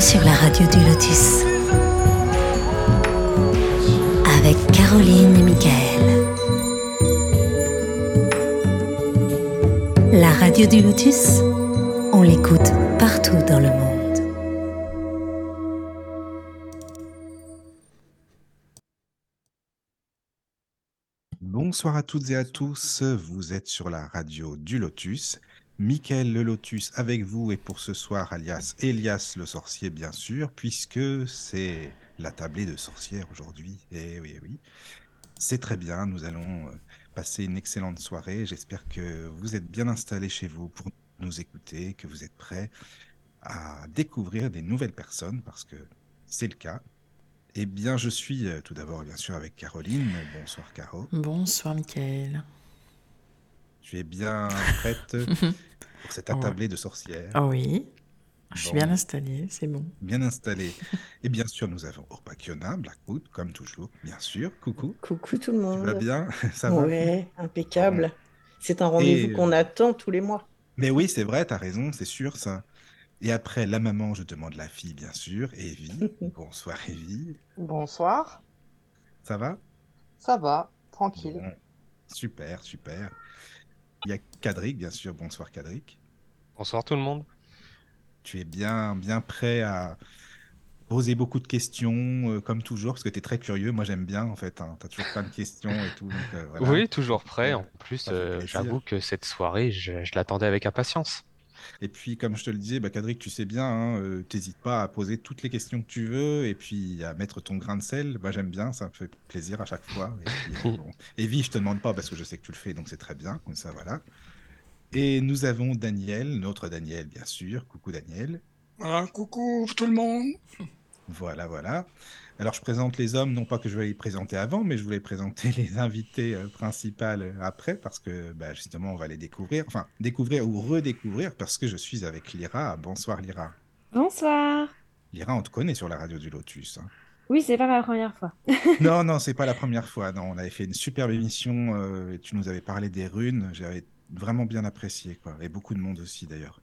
sur la radio du Lotus. Avec Caroline et Michael. La radio du Lotus, on l'écoute partout dans le monde. Bonsoir à toutes et à tous, vous êtes sur la radio du Lotus. Michael le Lotus avec vous et pour ce soir alias Elias le sorcier bien sûr, puisque c'est la tablée de sorcière aujourd'hui. Et oui, oui. C'est très bien, nous allons euh, passer une excellente soirée. J'espère que vous êtes bien installés chez vous pour nous écouter, que vous êtes prêts à découvrir des nouvelles personnes, parce que c'est le cas. Eh bien, je suis euh, tout d'abord bien sûr avec Caroline. Bonsoir Caro. Bonsoir Michael. Tu es bien prête? Pour cette attablée de sorcières Ah oui, je suis Bon. bien installée, c'est bon. Bien installée. Et bien sûr, nous avons Orpakiona, Blackwood, comme toujours, bien sûr. Coucou. Coucou tout le Tu vas monde. bien? Ça va? Ouais, impeccable. C'est un rendez-vous Et- qu'on attend tous les mois. Mais oui, c'est vrai, t'as raison, c'est sûr ça. Et après, la maman, je demande la fille, bien sûr, Evie. Bonsoir Evie. Bonsoir, Ça va? Ça va, tranquille. Bon. Super, super. Il y a Cadric, bien sûr. Bonsoir Cadric. Bonsoir tout le monde. Tu es bien, bien prêt à poser beaucoup de questions, euh, comme toujours, parce que tu es très curieux. Moi, j'aime bien, en fait. Tu as toujours plein de questions et tout. donc, euh, voilà. Oui, toujours prêt. En plus, euh, j'avoue que cette soirée, je, je l'attendais avec impatience. Et puis, comme je te le disais, bah, Cadric, tu sais bien, hein, euh, t'hésites pas à poser toutes les questions que tu veux et puis à mettre ton grain de sel. Moi, j'aime bien, ça me fait plaisir à chaque fois. Et puis, euh, je te demande pas parce que je sais que tu le fais, donc c'est très bien. Comme ça, voilà. Et nous avons Daniel, notre Daniel, bien sûr. Coucou Daniel. Voilà, coucou tout le monde. Voilà, voilà. Alors, je présente les hommes, non pas que je vais les présenter avant, mais je voulais présenter les invités euh, principales euh, après, parce que bah, justement, on va les découvrir, enfin, découvrir ou redécouvrir, parce que je suis avec Lyra. Bonsoir Lyra. Bonsoir. Lyra, on te connaît sur la radio du Lotus. hein. Oui, c'est pas ma première fois. Non, non, c'est pas la première fois. Non, on avait fait une superbe émission euh, et tu nous avais parlé des runes. J'avais vraiment bien apprécié, quoi. Et beaucoup de monde aussi, d'ailleurs.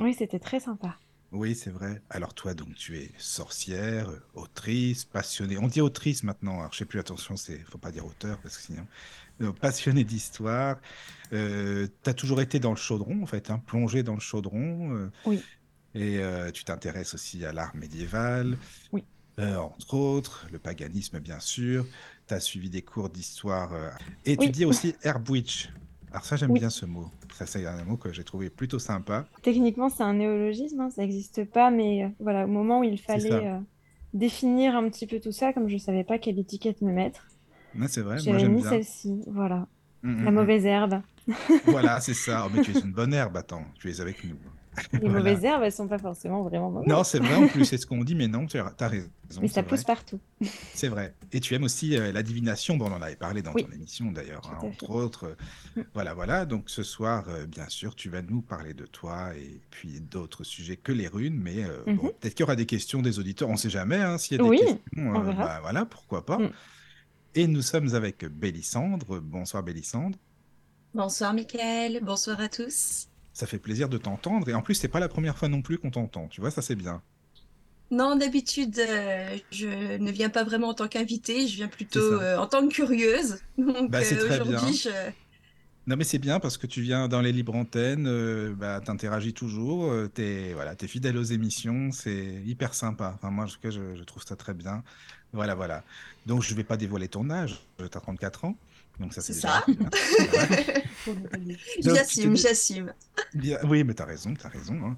Oui, c'était très sympa. Oui, c'est vrai. Alors toi, donc, tu es sorcière, autrice, passionnée. On dit autrice maintenant. Alors, je sais plus. Attention, c'est, faut pas dire auteur parce que sinon, Euh, passionnée d'histoire. Euh, tu as toujours été dans le chaudron, en fait, hein, plongée dans le chaudron. euh, Oui. Et euh, tu t'intéresses aussi à l'art médiéval. Oui. entre autres, le paganisme, bien sûr. Tu as suivi des cours d'histoire. et tu dis aussi Herbwitch. Alors ça, j'aime Oui. bien ce mot. Ça, c'est un mot que j'ai trouvé plutôt sympa. Techniquement, c'est un néologisme, hein, ça n'existe pas, mais euh, voilà, au moment où il fallait euh, définir un petit peu tout ça, comme je savais pas quelle étiquette me mettre, c'est vrai, j'avais mis celle-ci. Voilà, Mm, la mm, mauvaise herbe. mm. Voilà, c'est ça. Oh, mais tu es une bonne herbe, attends. Tu es avec nous. Les Voilà. mauvaises herbes, elles sont pas forcément vraiment mauvaises. Non, c'est vrai en plus, c'est ce qu'on dit, mais non, tu as, raison. mais ça pousse vrai. partout. C'est vrai. Et tu aimes aussi euh, la divination, bon, on en avait parlé dans Oui. ton émission d'ailleurs, hein, entre fait. autres. Mm. Voilà, voilà. Donc ce soir, euh, bien sûr, tu vas nous parler de toi et puis d'autres sujets que les runes, mais euh, bon, Mhm. peut-être qu'il y aura des questions des auditeurs, on ne sait jamais, hein, s'il y a des Oui, questions, on verra. bah, voilà, pourquoi pas. Mm. Et nous sommes avec Bélissandre. Bonsoir Bélissandre. Bonsoir Mickaël, bonsoir à tous. Ça fait plaisir de t'entendre. Et en plus, c'est pas la première fois non plus qu'on t'entend. Tu vois, ça c'est bien. Non, d'habitude, euh, je ne viens pas vraiment en tant qu'invitée, je viens plutôt euh, en tant que curieuse. Donc Bah, c'est euh, aujourd'hui, bien. je... Non, mais c'est bien parce que tu viens dans les libres antennes, bah, t'interagis toujours, euh, t'es voilà, t'es fidèle aux émissions, c'est hyper sympa. Enfin, moi, en tout cas, je, je trouve ça très bien. Voilà, voilà. Donc, je vais pas dévoiler ton âge. Tu as 34 ans. Donc, ça, c'est ça. J'assume, j'assume. Oui, mais tu as raison, tu as raison. hein.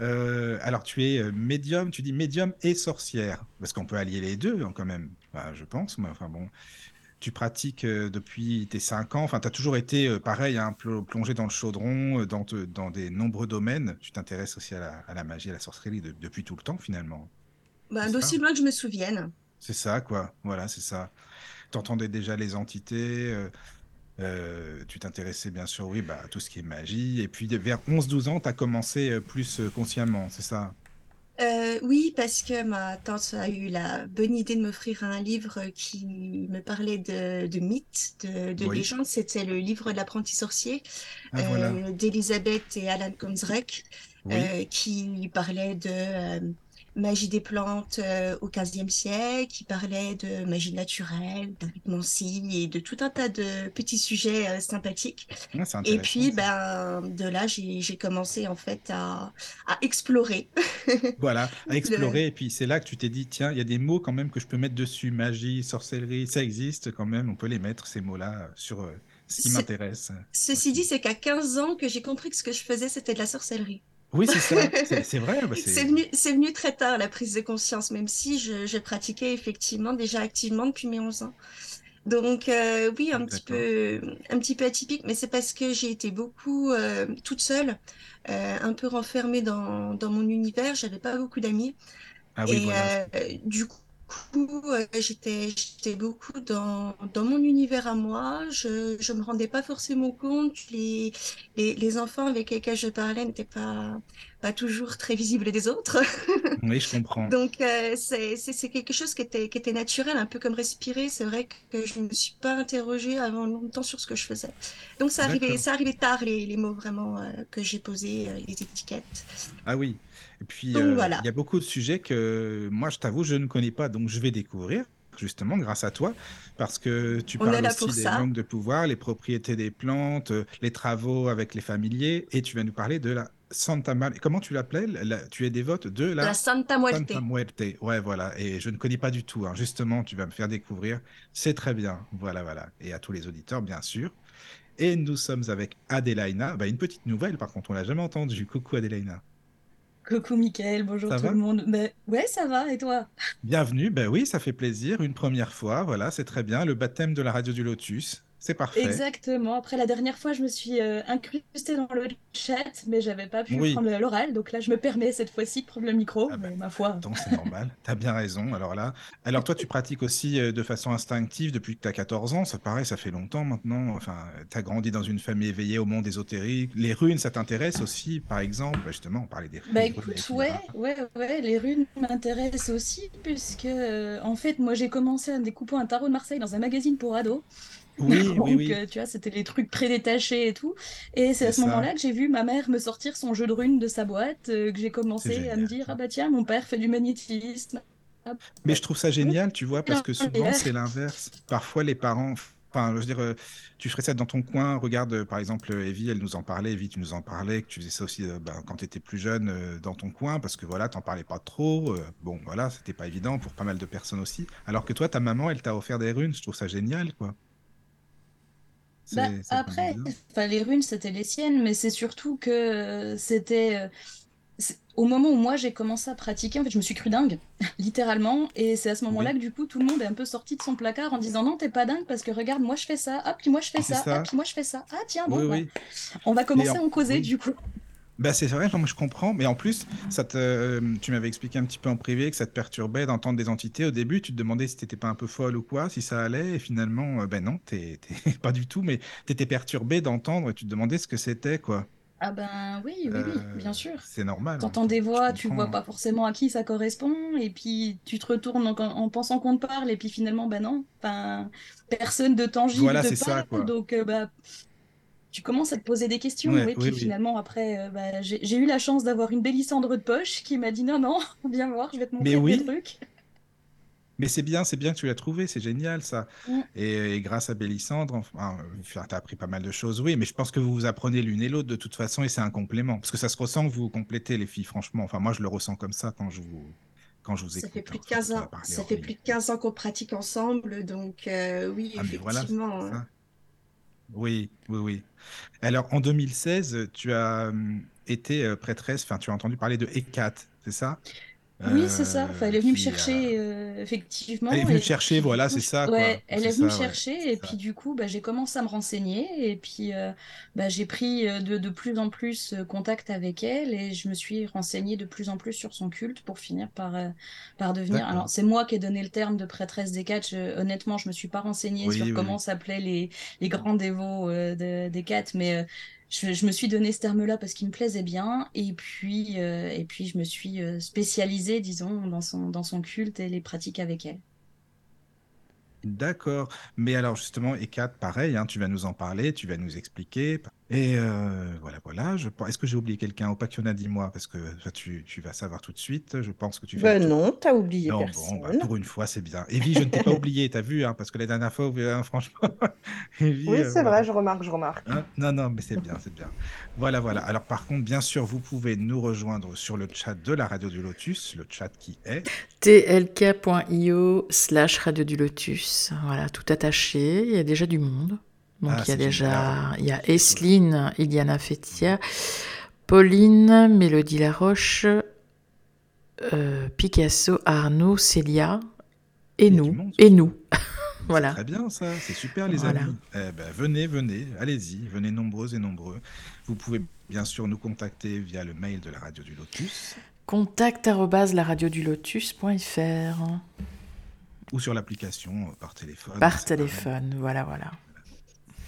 Euh, alors, tu es euh, médium, tu dis médium et sorcière, parce qu'on peut allier les deux hein, quand même, Enfin, je pense. Mais enfin bon, tu pratiques euh, depuis tes 5 ans, enfin, tu as toujours été euh, pareil, hein, pl- plongé dans le chaudron, dans, te- dans des nombreux domaines. Tu t'intéresses aussi à la, à la magie, à la sorcellerie de- depuis tout le temps finalement. Bah, d'aussi loin que je me souvienne. C'est ça, quoi. Voilà, c'est ça. Entendais déjà les entités. euh, euh, tu t'intéressais bien sûr, oui, bah, à tout ce qui est magie. Et puis vers 11-12 ans, tu as commencé euh, plus consciemment, c'est ça? Euh, oui, parce que ma tante a eu la bonne idée de m'offrir un livre qui me parlait de, de mythes, de, de Oui. légendes. C'était le livre de l'apprenti sorcier Ah, voilà. d'Elisabeth et Alan Oui. euh, qui parlait de, magie des plantes euh, au XVe siècle, qui parlait de magie naturelle, d'arithmancie et de tout un tas de petits sujets euh, sympathiques. C'est Et puis, ben, de là, j'ai commencé en fait à, à explorer. Voilà, à Le- explorer. Et puis c'est là que tu t'es dit, tiens, il y a des mots quand même que je peux mettre dessus. Magie, sorcellerie, ça existe quand même. On peut les mettre, ces mots-là, sur euh, ce qui m'intéresse. Ceci dit, c'est qu'à 15 ans que j'ai compris que ce que je faisais, c'était de la sorcellerie. Oui, c'est ça. C'est vrai. bah, C'est venu, venu très tard, la prise de conscience, même si je, je pratiquais effectivement déjà activement depuis mes 11 ans. Donc euh, oui, un petit peu, un petit peu atypique, mais c'est parce que j'ai été beaucoup euh, toute seule, euh, un peu renfermée dans, dans mon univers. J'avais pas beaucoup d'amis. Ah oui, Et voilà. du coup, euh, j'étais, beaucoup dans, dans mon univers à moi. Je, je me rendais pas forcément compte. Les, les, les enfants avec lesquels je parlais n'étaient pas, pas toujours très visibles des autres. Oui, je comprends. Donc, euh, c'est, quelque chose qui était, qui était naturel, un peu comme respirer. C'est vrai que je ne me suis pas interrogée avant longtemps sur ce que je faisais. Donc, ça arrivait, D'accord. ça arrivait tard, les, les mots vraiment euh, que j'ai posés, euh, les étiquettes. Ah oui. Et puis, euh, voilà. il y a beaucoup de sujets que moi, je t'avoue, je ne connais pas, donc je vais découvrir, justement, grâce à toi, parce que tu On parles aussi des ça. langues de pouvoir, les propriétés des plantes, euh, les travaux avec les familiers, et tu vas nous parler de la Santa Maria. Comment tu l'appelles? La- Tu es dévote de la La Santa Muerte. Santa Muerte. Ouais, voilà. Et je ne connais pas du tout. hein. Justement, tu vas me faire découvrir. C'est très bien. Voilà, voilà. Et à tous les auditeurs, bien sûr. Et nous sommes avec Adelaina. Bah, une petite nouvelle, par contre, on l'a jamais entendue. Coucou Adelaina. Coucou Mickaël, bonjour Ça tout le monde. Ben, ouais, ça va, et toi? Bienvenue. Ben oui, ça fait plaisir. Une première fois. Voilà, c'est très bien. Le baptême de la radio du Lotus. C'est parfait. Exactement. Après, la dernière fois, je me suis euh, incrustée dans le chat, mais j'avais pas pu Oui. prendre l'oral. Donc là, je me permets cette fois-ci de prendre le micro. Ah mais ma foi. Donc c'est normal, tu as bien raison. Alors là, alors toi tu pratiques aussi euh, de façon instinctive depuis que tu as 14 ans, ça paraît, ça fait longtemps maintenant. Enfin, tu as grandi dans une famille éveillée au monde ésotérique. Les runes, ça t'intéresse aussi, par exemple? Justement, on parlait des runes. Bah écoute, runes, ouais, ouais, ouais, les runes m'intéressent aussi, puisque euh, en fait, moi j'ai commencé en découpant un tarot de Marseille dans un magazine pour ados. Oui, Donc, oui, oui. euh, tu vois, c'était les trucs prédétachés et tout. Et c'est à ce moment-là que j'ai vu ma mère me sortir son jeu de runes de sa boîte, euh, que j'ai commencé à me dire, ah bah tiens, mon père fait du magnétisme. Mais je trouve ça génial, tu vois, parce que souvent c'est l'inverse. Parfois les parents, enfin, je veux dire, euh, tu ferais ça dans ton coin. Regarde, par exemple, Evie, elle nous en parlait. Evie, tu nous en parlais, que tu faisais ça aussi ben, quand tu étais plus jeune dans ton coin, parce que voilà, t'en parlais pas trop. bon, voilà, c'était pas évident pour pas mal de personnes aussi. Alors que toi, ta maman, elle t'a offert des runes. Je trouve ça génial, quoi. Bah, après, les runes, c'était les siennes, mais c'est surtout que euh, c'était euh, au moment où moi j'ai commencé à pratiquer, en fait, je me suis cru dingue, littéralement, et c'est à ce moment-là Oui. que du coup tout le monde est un peu sorti de son placard en disant non, t'es pas dingue parce que regarde, moi je fais ça, ah puis moi je fais C'est ça, ça. ah puis moi je fais ça, ah tiens, bon, Oui, bah, on va commencer en- à en causer du coup. Bah, c'est vrai, non, mais je comprends. Mais en plus, ça te, euh, tu m'avais expliqué un petit peu en privé que ça te perturbait d'entendre des entités. Au début, tu te demandais si t'étais pas un peu folle ou quoi, si ça allait. Et finalement, euh, ben non, t'es, pas du tout. Mais t'étais perturbé d'entendre et tu te demandais ce que c'était, quoi. Ah ben oui, oui, oui, Euh, bien sûr. C'est normal. T'entends des voix, tu vois pas forcément à qui ça correspond, et puis tu te retournes en, en pensant qu'on te parle, et puis finalement, bah non, personne de tangible Voilà, te c'est ça, parle, quoi. donc bah, tu commences à te poser des questions, Ouais, et oui, puis oui. finalement, après, euh, bah, j'ai j'ai eu la chance d'avoir une Bélissandre de poche qui m'a dit non, non, viens voir, je vais te montrer Mais oui. des trucs. Mais c'est bien, c'est bien que tu l'as trouvé, c'est génial ça. Mm. Et, et grâce à Bélissandre, enfin, tu as appris pas mal de choses, oui, mais je pense que vous vous apprenez l'une et l'autre de toute façon et c'est un complément. Parce que ça se ressent que vous vous complétez, les filles, franchement. Enfin, moi, je le ressens comme ça quand je vous, quand je vous Ça écoute. fait plus hein. de 15 Ça va ans. Ça fait plus de 15 ans qu'on pratique ensemble, donc euh, oui, Ah, mais voilà, c'est effectivement. ça. hein. Oui, oui, oui. Alors, en 2016, tu as hum, été euh, prêtresse, enfin, tu as entendu parler de Hécate, c'est ça? Oui, c'est ça. Enfin, elle est venue me chercher, euh, effectivement. Elle est venue et te chercher, voilà, c'est ça, quoi. Ouais, elle est venue me ça, chercher, et ça. puis du coup, bah, j'ai commencé à me renseigner, et puis euh, bah, j'ai pris euh, de, de plus en plus euh, contact avec elle, et je me suis renseignée de plus en plus sur son culte pour finir par, euh, par devenir. Alors, c'est moi qui ai donné le terme de prêtresse des quatre. Je- honnêtement, je me suis pas renseignée Oui, sur oui, comment oui. s'appelaient les, les grands dévots euh, de- des quatre, mais. Je, me suis donné ce terme-là parce qu'il me plaisait bien, et puis, euh, et puis je me suis euh, spécialisée, disons, dans son, dans son culte et les pratiques avec elle. D'accord. Mais alors justement, Hécate, pareil, hein, tu vas nous en parler, tu vas nous expliquer. Et euh, voilà, voilà. Je... Est-ce que j'ai oublié quelqu'un? Opakiona, dis-moi, parce que toi, tu, tu vas savoir tout de suite. Je pense que tu fais Ben non, t'as oublié Non, bon, personne. bah, pour une fois, c'est bien. Evie, je ne t'ai pas oublié, t'as vu, hein, parce que la dernière fois, hein, franchement, Evie, Oui, euh, c'est voilà. vrai, je remarque, je remarque. Hein? Non, non, mais c'est bien, c'est bien. Voilà, voilà. Alors, par contre, bien sûr, vous pouvez nous rejoindre sur le chat de la Radio du Lotus, le chat qui est. tlk.io slash radio du lotus. Voilà, tout attaché. Il y a déjà du monde. Donc Ah, il y a déjà, il y a Esline, Iliana Fetia, Pauline, Mélodie Laroche, euh, Picasso, Arnaud, Célia et nous. monde, Et nous. Voilà. Très bien, ça. C'est super, les Voilà. amis. Eh ben, venez, venez, allez-y, venez nombreux et nombreux. Vous pouvez bien sûr nous contacter via le mail de la Radio du Lotus Contact laradiodulotus.fr ou sur l'application euh, par téléphone. par pareil. téléphone. Voilà, voilà.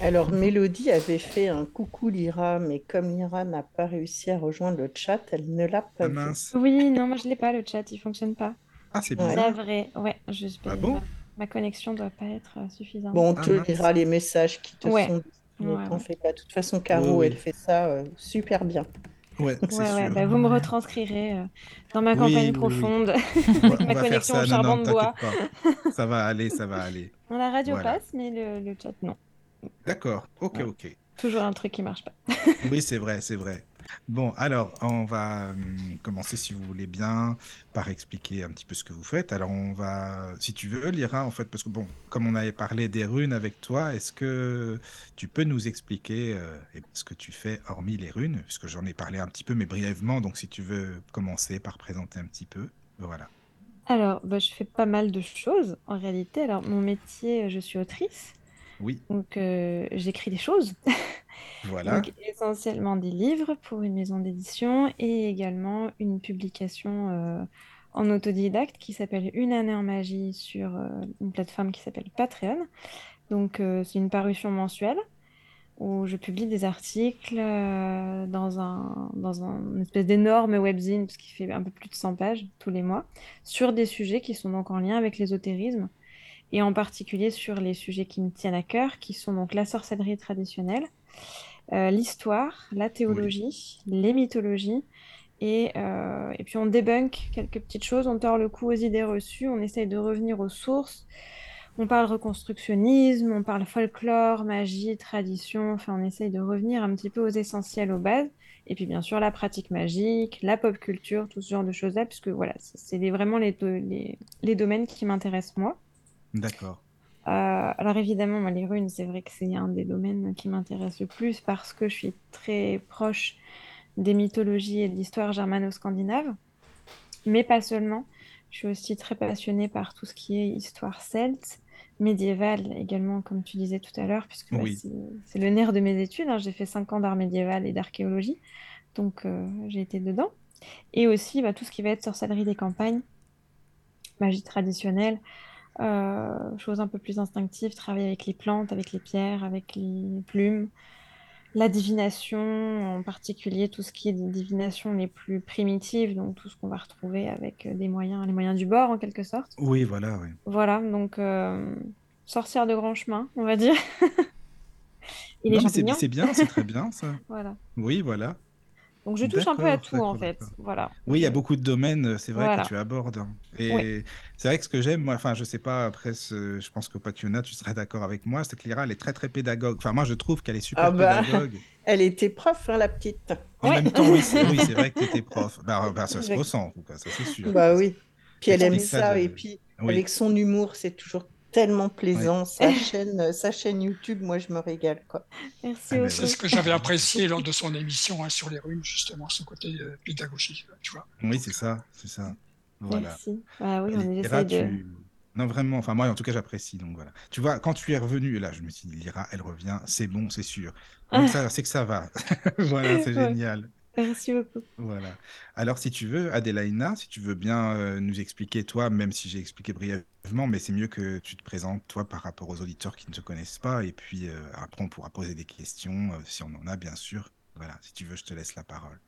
Alors, Mélodie avait fait un coucou Lyra, mais comme Lyra n'a pas réussi à rejoindre le chat, elle ne l'a pas Ah vu. mince. Oui, non, moi je l'ai pas, le chat, il fonctionne pas. Ah, c'est bizarre. C'est vrai, ouais, je Ah bon? Ma, connexion doit pas être euh, suffisante. Bon, on Ah, te mince. lira les messages qui te Ouais. sont dit. Ne Ouais, t'en ouais. fais pas. De toute façon, Caro, oui. elle fait ça euh, super bien. Ouais, c'est Ouais, ouais, sûr. bah, vous me retranscrirez euh, dans ma Oui, campagne oui, oui. profonde on ma va faire connexion ça. au Non, charbon non, de bois. t'inquiète pas. Ça va aller, ça va aller. La radio Voilà. passe, mais le, le chat non. D'accord. Ok, Ouais. ok. Toujours un truc qui marche pas. Oui, c'est vrai, c'est vrai. Bon, alors, on va hum, commencer, si vous voulez bien, par expliquer un petit peu ce que vous faites. Alors, on va, si tu veux, Lyra, en fait, parce que, bon, comme on avait parlé des runes avec toi, est-ce que tu peux nous expliquer euh, ce que tu fais hormis les runes? Puisque j'en ai parlé un petit peu, mais brièvement. Donc, si tu veux commencer par présenter un petit peu, voilà. Alors, bah, je fais pas mal de choses en réalité. Alors, mon métier, euh, je suis autrice, Oui, donc euh, j'écris des choses. voilà. Donc, essentiellement des livres pour une maison d'édition et également une publication euh, en autodidacte qui s'appelle Une année en magie sur euh, une plateforme qui s'appelle Patreon. Donc, c'est une parution mensuelle où je publie des articles dans un, dans un une espèce d'énorme webzine, parce qu'il fait un peu plus de 100 pages tous les mois, sur des sujets qui sont donc en lien avec l'ésotérisme, et en particulier sur les sujets qui me tiennent à cœur, qui sont donc la sorcellerie traditionnelle, euh, l'histoire, la théologie, les mythologies, et, euh, et puis on débunk quelques petites choses, on tord le cou aux idées reçues, on essaye de revenir aux sources, on parle reconstructionnisme, on parle folklore, magie, tradition, enfin on essaye de revenir un petit peu aux essentiels, aux bases, et puis bien sûr la pratique magique, la pop culture, tout ce genre de choses-là, puisque voilà, c'est vraiment les, do- les, les domaines qui m'intéressent moi. D'accord. Euh, alors évidemment, moi, les runes, c'est vrai que c'est un des domaines qui m'intéresse le plus parce que je suis très proche des mythologies et de l'histoire germano-scandinave, mais pas seulement. Je suis aussi très passionnée par tout ce qui est histoire celte, médiévale également, comme tu disais tout à l'heure, puisque bah, Oui. c'est le nerf de mes études. hein. J'ai fait 5 ans d'art médiéval et d'archéologie, donc euh, j'ai été dedans. Et aussi bah, tout ce qui va être sorcellerie des campagnes, magie traditionnelle, euh, choses un peu plus instinctives, travailler avec les plantes, avec les pierres, avec les plumes, la divination, en particulier tout ce qui est des divinations les plus primitives, donc tout ce qu'on va retrouver avec euh, des moyens, les moyens du bord en quelque sorte. Oui, voilà, oui. Voilà, donc euh, sorcière de grand chemin, on va dire. Et les mais c'est bien, c'est très bien, ça. voilà. Oui, voilà. Donc je touche un peu à tout en fait, voilà. Oui, il y a beaucoup de domaines, euh, c'est vrai, Voilà. que tu abordes. hein. Et Oui. c'est vrai que ce que j'aime, moi, enfin, je sais pas, après, ce- je pense que Pakiona, tu serais d'accord avec moi, c'est que Lyra, elle est très, très pédagogue. Enfin, moi, je trouve qu'elle est super Ah bah. pédagogue. Elle était prof, hein, la petite. En Ouais. même temps, oui, c'est oui, vrai que tu étais prof. Bah, bah, ça se ressent, en tout cas, ça c'est sûr. Bah oui. Puis elle aime ça ça, de- et puis Oui. avec son humour, c'est toujours tellement plaisant. Sa chaîne, sa chaîne YouTube, moi, je me régale, quoi. Merci Ah. C'est ce que j'avais apprécié lors de son émission hein, sur les runes, justement, ce côté euh, pédagogique, tu vois. Oui, c'est ça, c'est ça. Voilà. Merci. Bah oui, on de... tu- Non, vraiment, enfin, moi, en tout cas, j'apprécie, donc voilà. Tu vois, quand tu es revenu, là, je me suis dit, Lyra, elle revient, c'est bon, c'est sûr. Donc, ça, c'est que ça va. Voilà, c'est Ouais. génial. Merci beaucoup. Voilà. Alors, si tu veux, Adélaïna, si tu veux bien euh, nous expliquer, toi, même si j'ai expliqué brièvement, mais c'est mieux que tu te présentes, toi, par rapport aux auditeurs qui ne te connaissent pas. Et puis, euh, après, on pourra poser des questions, euh, si on en a, bien sûr. Voilà, si tu veux, je te laisse la parole.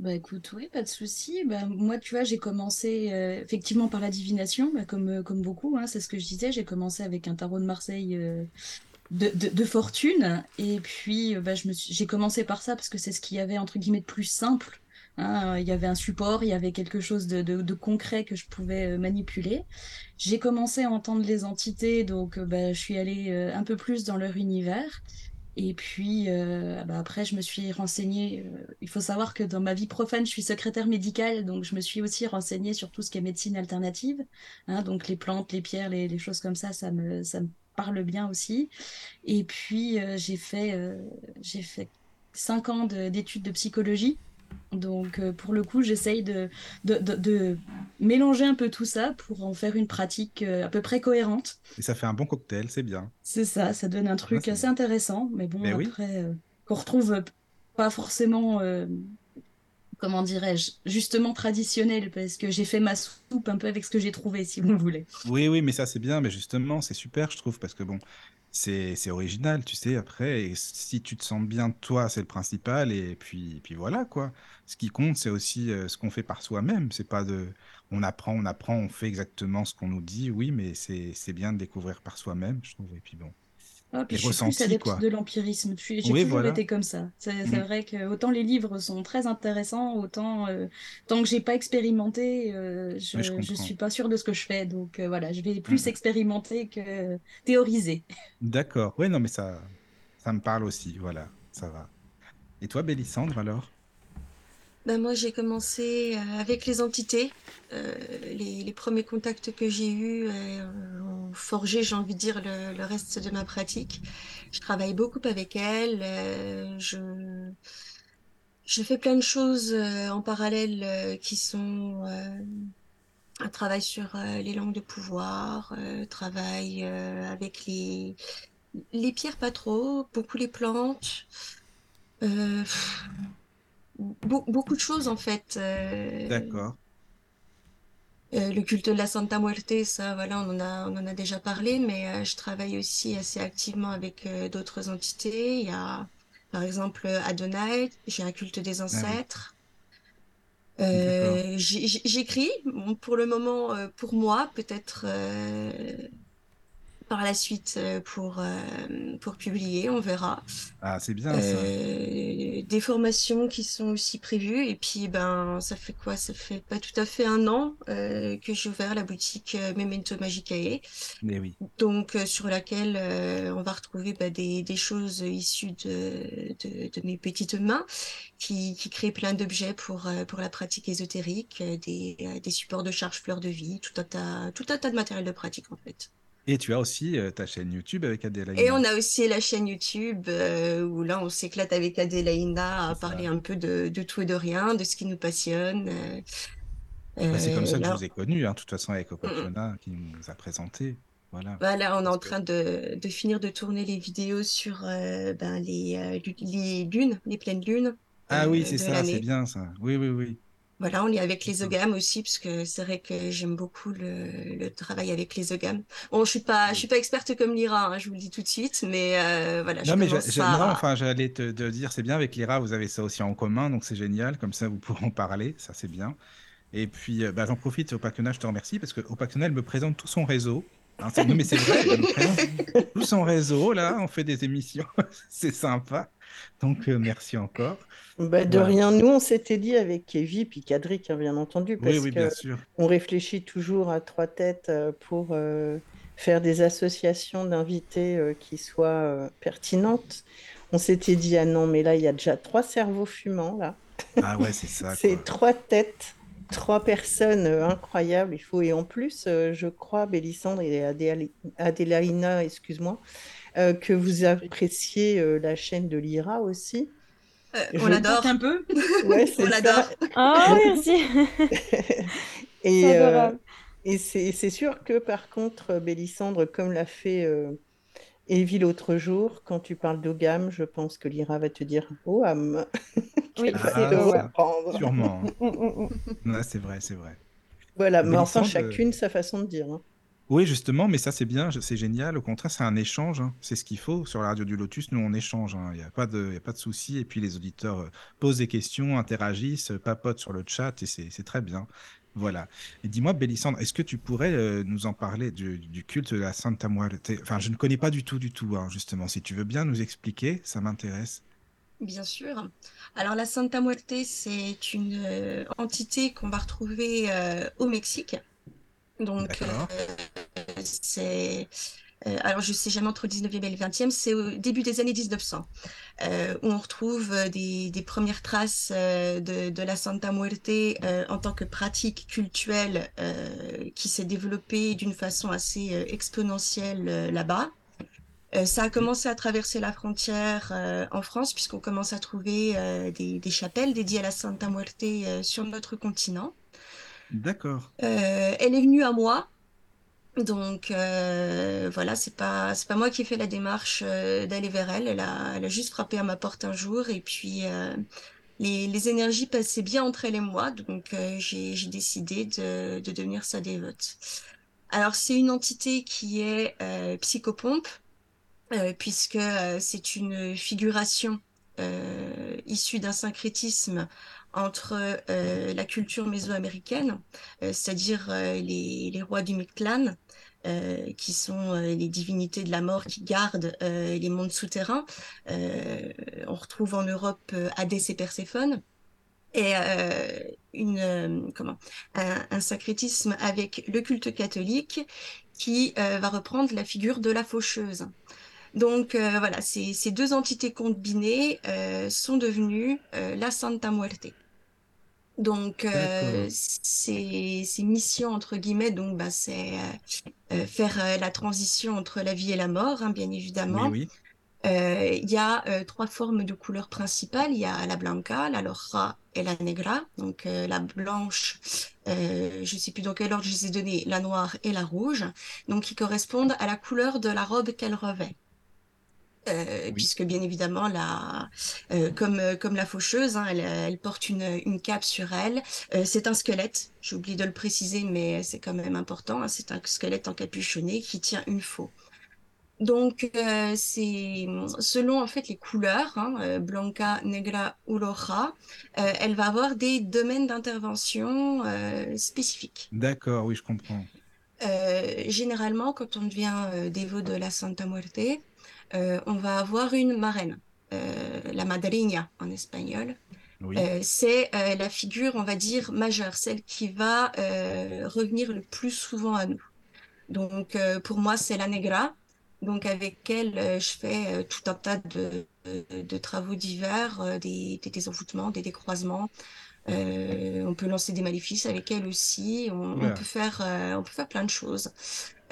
Bah écoute, oui, pas de souci. Bah, moi, tu vois, j'ai commencé euh, effectivement par la divination, bah, comme, euh, comme beaucoup, hein, c'est ce que je disais. J'ai commencé avec un tarot de Marseille euh, de, fortune. Et puis, euh, bah, j'ai commencé par ça parce que c'est ce qu'il y avait, entre guillemets, de plus simple. hein. Il y avait un support, il y avait quelque chose de, de- concret que je pouvais euh, manipuler. J'ai commencé à entendre les entités, donc euh, bah, je suis allée un peu plus dans leur univers. Et puis euh, bah, après, je me suis renseignée. il faut savoir que dans ma vie profane, je suis secrétaire médicale, donc je me suis aussi renseignée sur tout ce qui est médecine alternative. hein, donc les plantes, les pierres, les, les choses comme ça, ça me parle bien aussi. Et puis euh, j'ai fait, euh, j'ai fait cinq ans de- d'études de psychologie. Donc euh, pour le coup, j'essaye de, de, de- de mélanger un peu tout ça pour en faire une pratique euh, à peu près cohérente. Et ça fait un bon cocktail, c'est bien. C'est ça, ça donne un truc assez intéressant, mais bon, Mais oui. après, euh, qu'on retrouve pas forcément, comment dirais-je, justement traditionnel, parce que j'ai fait ma soupe un peu avec ce que j'ai trouvé, si vous voulez. Oui, oui, mais ça c'est bien, mais justement, c'est super, je trouve, parce que bon, c'est original, tu sais, après, et si tu te sens bien toi, c'est le principal, et puis, puis voilà, quoi. Ce qui compte, c'est aussi euh, ce qu'on fait par soi-même, c'est pas de... On apprend, on apprend, on fait exactement ce qu'on nous dit, oui, mais c'est bien de découvrir par soi-même, je trouve, et puis bon. Ah, puis Les je suis plus adepte quoi. de l'empirisme. J'ai Oui, toujours voilà. été comme ça. C'est Mhm. vrai que autant les livres sont très intéressants, autant euh, tant que j'ai pas expérimenté, euh, je, Oui, je je suis pas sûre de ce que je fais. Donc euh, voilà, je vais plus Mhm. expérimenter que théoriser. D'accord, ouais, non, mais ça, ça me parle aussi, voilà, ça va. Et toi, Bélissandre, alors? Ben moi, j'ai commencé euh, avec les entités. Euh, les, les premiers contacts que j'ai eus euh, ont forgé, j'ai envie de dire, le, le reste de ma pratique. Je travaille beaucoup avec elles. euh, je, je fais plein de choses euh, en parallèle euh, qui sont un travail sur les langues de pouvoir, travail avec les, les pierres pas trop, beaucoup les plantes. Euh, Be- beaucoup de choses en fait. Euh, D'accord. euh, le culte de la Santa Muerte, ça, voilà, on en a, on en a déjà parlé, mais euh, je travaille aussi assez activement avec d'autres entités. Il y a, par exemple, Adonai, j'ai un culte des ancêtres. J'ai- j'ai- J'écris, bon, pour le moment, euh, pour moi, peut-être euh, par la suite euh, pour, euh, pour publier, on verra. Ah, c'est bien ça. Euh, des formations qui sont aussi prévues. Et puis, ben, ça fait quoi? Ça fait pas tout à fait un an que j'ai ouvert la boutique Memento Magicae, Mais oui. donc sur laquelle on va retrouver bah, des, des choses issues de, de, de mes petites mains qui, qui créent plein d'objets pour, pour la pratique ésotérique, des, des supports de charge fleurs de vie, tout un tas, tout un tas de matériel de pratique en fait. Et tu as aussi euh, ta chaîne YouTube avec Adélaïna. Et on a aussi la chaîne YouTube euh, où là on s'éclate avec Adélaïna à parler un peu de, de tout et de rien, de ce qui nous passionne. euh, Bah, c'est comme ça que je vous ai connu, hein, de toute façon, avec Opakiona, qui nous a présenté. Voilà. Voilà, on est en train de, de finir de tourner les vidéos sur euh, ben, les, lu- les lunes, les pleines lunes Ah oui, c'est ça, c'est bien ça. Oui, oui, oui. Voilà, on est avec les ogames aussi, parce que c'est vrai que j'aime beaucoup le, le travail avec les ogames. Bon, je suis pas, je suis pas experte comme Lyra, hein, je vous le dis tout de suite, mais euh, voilà, je Non, mais commence j'a- j'a- à- non, enfin, j'allais te, te dire, c'est bien avec Lyra, vous avez ça aussi en commun, donc c'est génial, comme ça vous pourrez en parler, ça c'est bien. Et puis, euh, bah, j'en profite, Opakiona, je te remercie, parce que Opakiona, elle me présente tout son réseau. Hein, non, mais c'est vrai, elle me présente tout son réseau, là, on fait des émissions, c'est sympa. Donc, euh, merci encore. Bah, de Voilà. rien, nous on s'était dit avec Kevin puis Kadric, hein, bien entendu, parce oui, que bien sûr. on réfléchit toujours à trois têtes euh, pour euh, faire des associations d'invités euh, qui soient pertinentes. On s'était dit, ah non, mais là il y a déjà trois cerveaux fumants, là. Ah ouais, c'est ça. C'est trois têtes, trois personnes incroyables. Il faut et en plus, je crois, Bélissandre et Adélaïna, excuse-moi, euh, que vous appréciez euh, la chaîne de Lyra aussi. Euh, on l'adore. un peu. Ouais, On l'adore. Ah, merci. Et, C'est euh, adorable. et c'est c'est sûr que par contre, Bélissandre, comme l'a fait euh, Evie l'autre jour, quand tu parles d'Ogam, je pense que Lyra va te dire Oam. Oui, c'est ouais. Sûrement. Mm, mm, mm. Ouais, c'est vrai, c'est vrai. Voilà, mais enfin, euh, chacune sa façon de dire. hein. Oui, justement, mais ça c'est bien, c'est génial. Au contraire, c'est un échange. hein. C'est ce qu'il faut sur la radio du Lotus. Nous, on échange. hein. Il n'y a pas de, y a pas de souci. Et puis les auditeurs euh, posent des questions, interagissent, euh, papotent sur le chat et c'est très bien. Voilà. Et dis-moi, Bélissandre, est-ce que tu pourrais euh, nous en parler du, culte de la Santa Muerte? Enfin, je ne connais pas du tout, du tout, hein, justement. Si tu veux bien nous expliquer, ça m'intéresse. Bien sûr. Alors la Santa Muerte, c'est une entité qu'on va retrouver au Mexique. Donc euh, c'est euh, alors je sais jamais entre le 19e et le 20e, c'est au début des années 1900 euh, où on retrouve euh, des, des premières traces euh, de, de la Santa Muerte euh, en tant que pratique cultuelle euh, qui s'est développée d'une façon assez exponentielle euh, là-bas. Euh, ça a commencé à traverser la frontière euh, en France, puisqu'on commence à trouver euh, des, des chapelles dédiées à la Santa Muerte euh, sur notre continent. D'accord. Euh, elle est venue à moi, donc euh, voilà, c'est pas c'est pas moi qui ai fait la démarche euh, d'aller vers elle. Elle a, elle a juste frappé à ma porte un jour, et puis les, les énergies passaient bien entre elle et moi, donc j'ai j'ai décidé de, de devenir sa dévote. Alors c'est une entité qui est psychopompe puisque c'est une figuration issue d'un syncrétisme entre euh, la culture mésoaméricaine, euh, c'est-à-dire euh, les, rois du Mictlán, euh, qui sont les divinités de la mort qui gardent les mondes souterrains. On retrouve en Europe Hadès et Perséphone. Et une, comment, un, un syncrétisme avec le culte catholique qui va reprendre la figure de la faucheuse. Donc voilà, ces, deux entités combinées sont devenues la Santa Muerte. Donc euh, ces, ces missions entre guillemets, donc bah, c'est euh, euh, faire la transition entre la vie et la mort, hein, bien évidemment. oui. Il y a trois formes de couleurs principales. Il y a la blanca, la roja et la negra. Donc la blanche, je ne sais plus dans quel ordre je les ai données, la noire et la rouge. Donc qui correspondent à la couleur de la robe qu'elle revêt. Euh, Oui. puisque bien évidemment, la, euh, comme, euh, comme la faucheuse, hein, elle, elle porte une, une cape sur elle. Euh, c'est un squelette, j'ai oublié de le préciser, mais c'est quand même important. hein, c'est un squelette encapuchonné qui tient une faux. Donc, c'est selon en fait les couleurs, hein, blanca, negra ou roja, elle va avoir des domaines d'intervention spécifiques. D'accord, oui, je comprends. Généralement, quand on devient dévot de la Santa Muerte, on va avoir une marraine, euh, la madrina en espagnol. Oui. Euh, c'est euh, la figure, on va dire, majeure, celle qui va euh, revenir le plus souvent à nous. Donc, euh, pour moi, c'est la negra. Donc, avec elle, euh, je fais euh, tout un tas de, de, de travaux divers, euh, des, des des décroisements. Euh, on peut lancer des maléfices avec elle aussi. On, peut faire, euh, on peut faire plein de choses.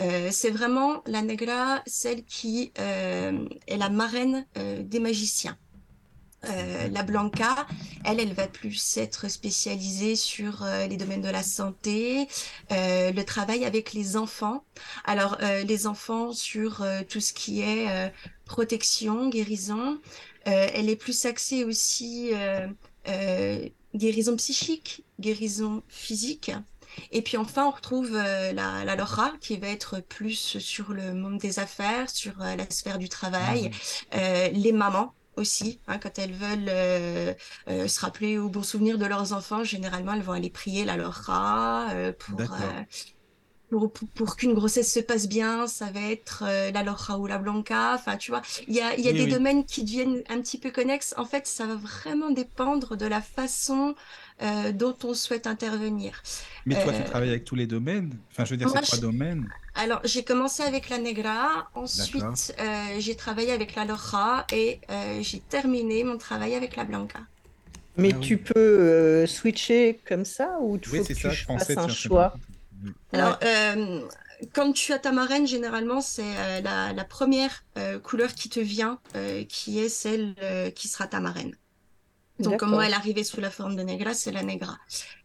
Euh, c'est vraiment la negra, celle qui euh, est la marraine euh, des magiciens. Euh, la Blanca, elle, elle va plus être spécialisée sur euh, les domaines de la santé, euh, le travail avec les enfants. Alors, euh, les enfants sur euh, tout ce qui est euh, protection, guérison. Euh, elle est plus axée aussi euh, euh, guérison psychique, guérison physique. Et puis enfin, on retrouve euh, la, la Laura qui va être plus sur le monde des affaires, sur euh, la sphère du travail, euh, les mamans aussi, hein, quand elles veulent se rappeler ou bon souvenir de leurs enfants, généralement elles vont aller prier la Laura pour, pour, pour, pour qu'une grossesse se passe bien, ça va être euh, la Laura ou la Blanca. Enfin, tu vois, il y a, y a Oui, des oui. domaines qui deviennent un petit peu connexes. En fait, ça va vraiment dépendre de la façon euh, dont on souhaite intervenir. Mais toi, tu Euh, travailles avec tous les domaines? Enfin, je veux dire, moi, ces trois je- domaines. alors, j'ai commencé avec la Negra, ensuite euh, j'ai travaillé avec la Loja et euh, j'ai terminé mon travail avec la Blanca. Mais Ah oui. tu peux euh, switcher comme ça ou il Oui, faut c'est que ça, tu je pensais, fasses un choix? Mm. Alors, euh, quand tu as ta marraine, généralement, c'est euh, la, la première euh, couleur qui te vient, euh, qui est celle euh, qui sera ta marraine. Donc, comme moi, D'accord. elle arrivait sous la forme de Negra, c'est la Negra.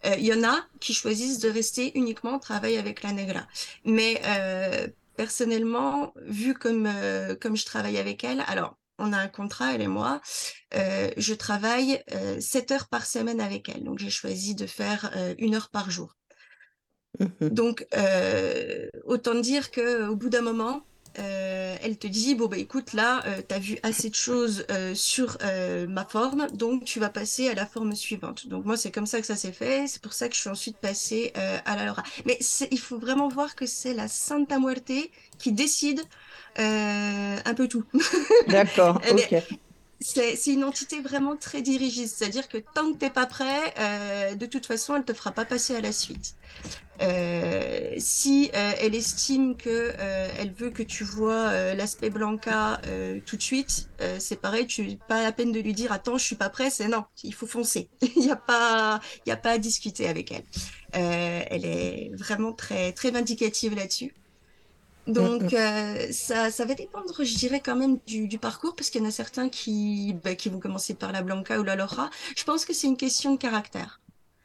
Euh, Il y en a qui choisissent de rester uniquement au travail avec la Negra. Mais euh, personnellement, vu comme, euh, comme je travaille avec elle, alors, on a un contrat, elle et moi, euh, je travaille euh, 7 heures par semaine avec elle. Donc, j'ai choisi de faire euh, une heure par jour. Mhm. Donc, euh, autant dire qu'au bout d'un moment, euh, elle te dit, bon, bah écoute, là, tu as vu assez de choses euh, sur euh, ma forme, donc tu vas passer à la forme suivante. Donc moi, c'est comme ça que ça s'est fait, c'est pour ça que je suis ensuite passée euh, à la Laura. Mais il faut vraiment voir que c'est la Santa Muerte qui décide euh, un peu tout. D'accord, ok. C'est une entité vraiment très dirigiste, c'est-à-dire que tant que t'es pas prêt, euh, de toute façon, elle te fera pas passer à la suite. Euh, si euh, elle estime que euh, elle veut que tu vois euh, l'aspect Blanca euh, tout de suite, c'est pareil, tu pas la peine de lui dire attends, je suis pas prêt, c'est non, il faut foncer. Il y a pas, y a pas à discuter avec elle. Elle est vraiment très très vindicative là-dessus. Donc, Mhm. euh, ça, ça va dépendre, je dirais, quand même du, du parcours, parce qu'il y en a certains qui, bah, qui vont commencer par la Blanca ou la Laura. Je pense que c'est une question de caractère.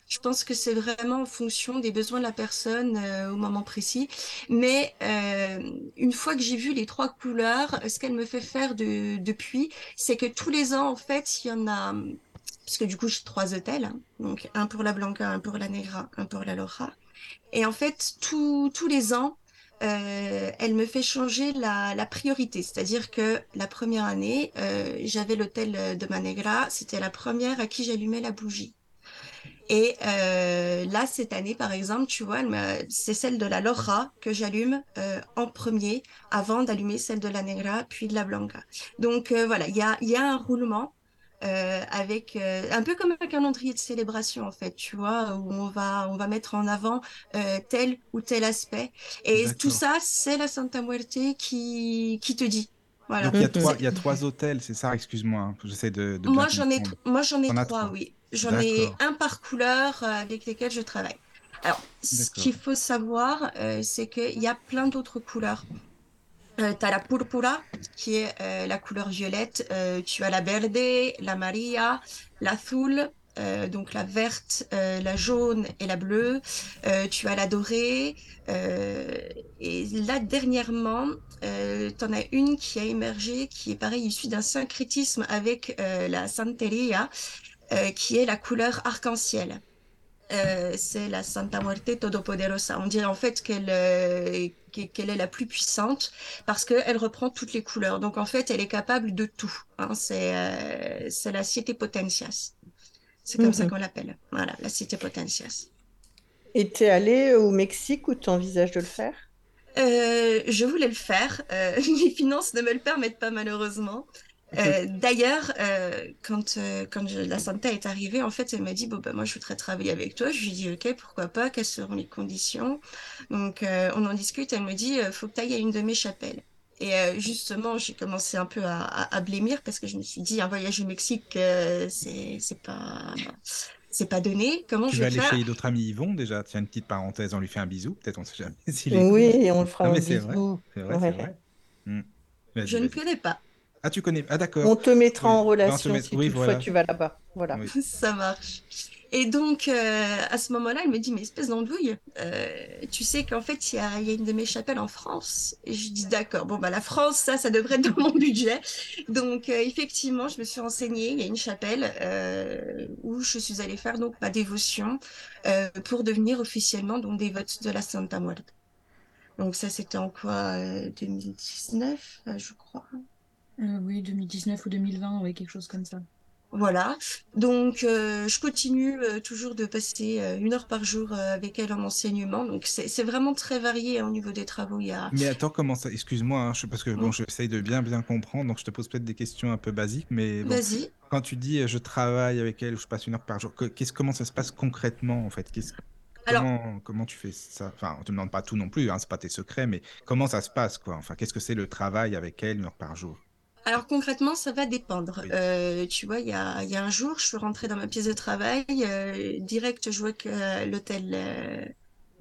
Je pense que c'est vraiment en fonction des besoins de la personne euh, au moment précis. Mais euh, une fois que j'ai vu les trois couleurs, ce qu'elle me fait faire de, depuis, c'est que tous les ans, en fait, il y en a, parce que du coup, j'ai trois hôtels, hein. donc un pour la Blanca, un pour la Negra, un pour la Laura. Et en fait, tous tous les ans, euh, elle me fait changer la, priorité. C'est-à-dire que la première année, euh, j'avais l'hôtel de Manegra, c'était la première à qui j'allumais la bougie. Et euh, là, cette année, par exemple, tu vois, c'est celle de la Laura que j'allume en premier avant d'allumer celle de la Negra, puis de la Blanca. Donc voilà, il y a un roulement euh, avec euh, un peu comme un calendrier de célébration en fait, tu vois, où on va on va mettre en avant euh, tel ou tel aspect. Et tout ça, c'est la Santa Muerte qui qui te dit. Voilà. Donc il y a trois, il y a trois hôtels, c'est ça, excuse-moi, hein, j'essaie de, de Moi, j'en ai, moi, j'en ai trois, trois. oui. J'en ai un par couleur euh, avec lesquels je travaille. Alors, ce qu'il faut savoir, euh, c'est qu'il y a plein d'autres couleurs. Euh, tu as la purpura, qui est euh, la couleur violette. Euh, tu as la verde, la maria, l'azul, euh, donc la verte, euh, la jaune et la bleue. Euh, tu as la dorée. et là, dernièrement, tu en as une qui a émergé, qui est pareil, issue d'un syncrétisme avec la Santeria, qui est la couleur arc-en-ciel. C'est la Santa Muerte Todopoderosa. On dirait en fait qu'elle qu'e- qu'elle est la plus puissante parce qu'elle reprend toutes les couleurs. Donc en fait, elle est capable de tout. hein. C'est euh, c'est la Siete Potencias. C'est comme ça Mhm. qu'on l'appelle. Voilà, la Siete Potencias. Et t'es allé au Mexique ou tu envisages de le faire? Euh, je voulais le faire. Euh, mes finances ne me le permettent pas malheureusement. Euh, d'ailleurs, euh, quand, euh, quand je- la Santa est arrivée, en fait, elle m'a dit, bon, ben, moi, je voudrais travailler avec toi. Je lui ai dit, OK, pourquoi pas, quelles seront les conditions? Donc, euh, on en discute. Elle me dit, euh, faut que tu ailles à une de mes chapelles. Et euh, justement, j'ai commencé un peu à, à, à blêmir parce que je me suis dit, un voyage au Mexique, euh, c'est, pas, c'est pas donné. Comment Tu je vas vais aller faire? chez d'autres amis Yvon déjà Tiens, une petite parenthèse, on lui fait un bisou, peut-être on sait jamais s'il Oui, écoute. et on le fera Non, un mais c'est vrai, c'est vrai, c'est Ouais. vrai. Hmm. Je ne connais pas. Ah, tu connais Ah, d'accord. On te mettra Oui. en Ben, relation met- si oui, toutefois voilà. tu vas là-bas. Voilà. Oui. Ça marche. Et donc, euh, à ce moment-là, elle me dit, mais espèce d'andouille, euh, tu sais qu'en fait, il y a, il y a une de mes chapelles en France. Et je dis, d'accord, bon, bah, la France, ça, ça devrait être dans mon budget. Donc, euh, effectivement, je me suis renseignée. Il y a une chapelle euh, où je suis allée faire donc ma dévotion euh, pour devenir officiellement donc dévote de la Santa Muerte. Donc, ça, c'était en quoi euh, 2019, euh, je crois. Euh, oui, 2019 ou 2020, oui, quelque chose comme ça. Voilà, donc euh, je continue euh, toujours de passer euh, une heure par jour euh, avec elle en enseignement. Donc c'est vraiment très varié hein, au niveau des travaux. Il y a... Mais attends, comment ça Excuse-moi, hein, je- parce que bon, j'essaye de bien bien comprendre, donc je te pose peut-être des questions un peu basiques, mais bon, Vas-y. quand tu dis euh, je travaille avec elle, je passe une heure par jour, que- qu'est-ce, comment ça se passe concrètement en fait? Qu'est-ce, Alors- comment, comment tu fais ça? Enfin, on te demande pas tout non plus, hein, c'est pas tes secrets, mais comment ça se passe quoi? Enfin, qu'est-ce que c'est le travail avec elle une heure par jour? Alors concrètement, ça va dépendre. Oui. Euh, tu vois, il y a, il y a un jour, je suis rentrée dans ma pièce de travail, euh, direct, je vois que euh, l'hôtel euh,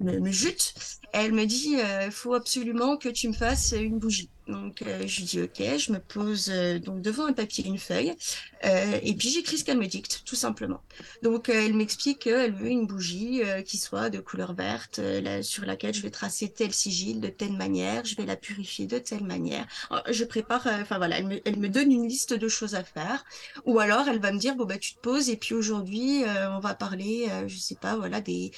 me, me jute. Elle me dit, il faut absolument que tu me fasses une bougie. Donc, euh, je dis OK, je me pose euh, donc devant un papier, une feuille, euh, et puis j'écris ce qu'elle me dicte, tout simplement. Donc, euh, elle m'explique qu'elle veut une bougie qui soit de couleur verte, sur laquelle je vais tracer tel sigil de telle manière, je vais la purifier de telle manière. Je prépare, enfin voilà, elle me, donne une liste de choses à faire, ou alors elle va me dire bon bah tu te poses et puis aujourd'hui on va parler, je sais pas, voilà des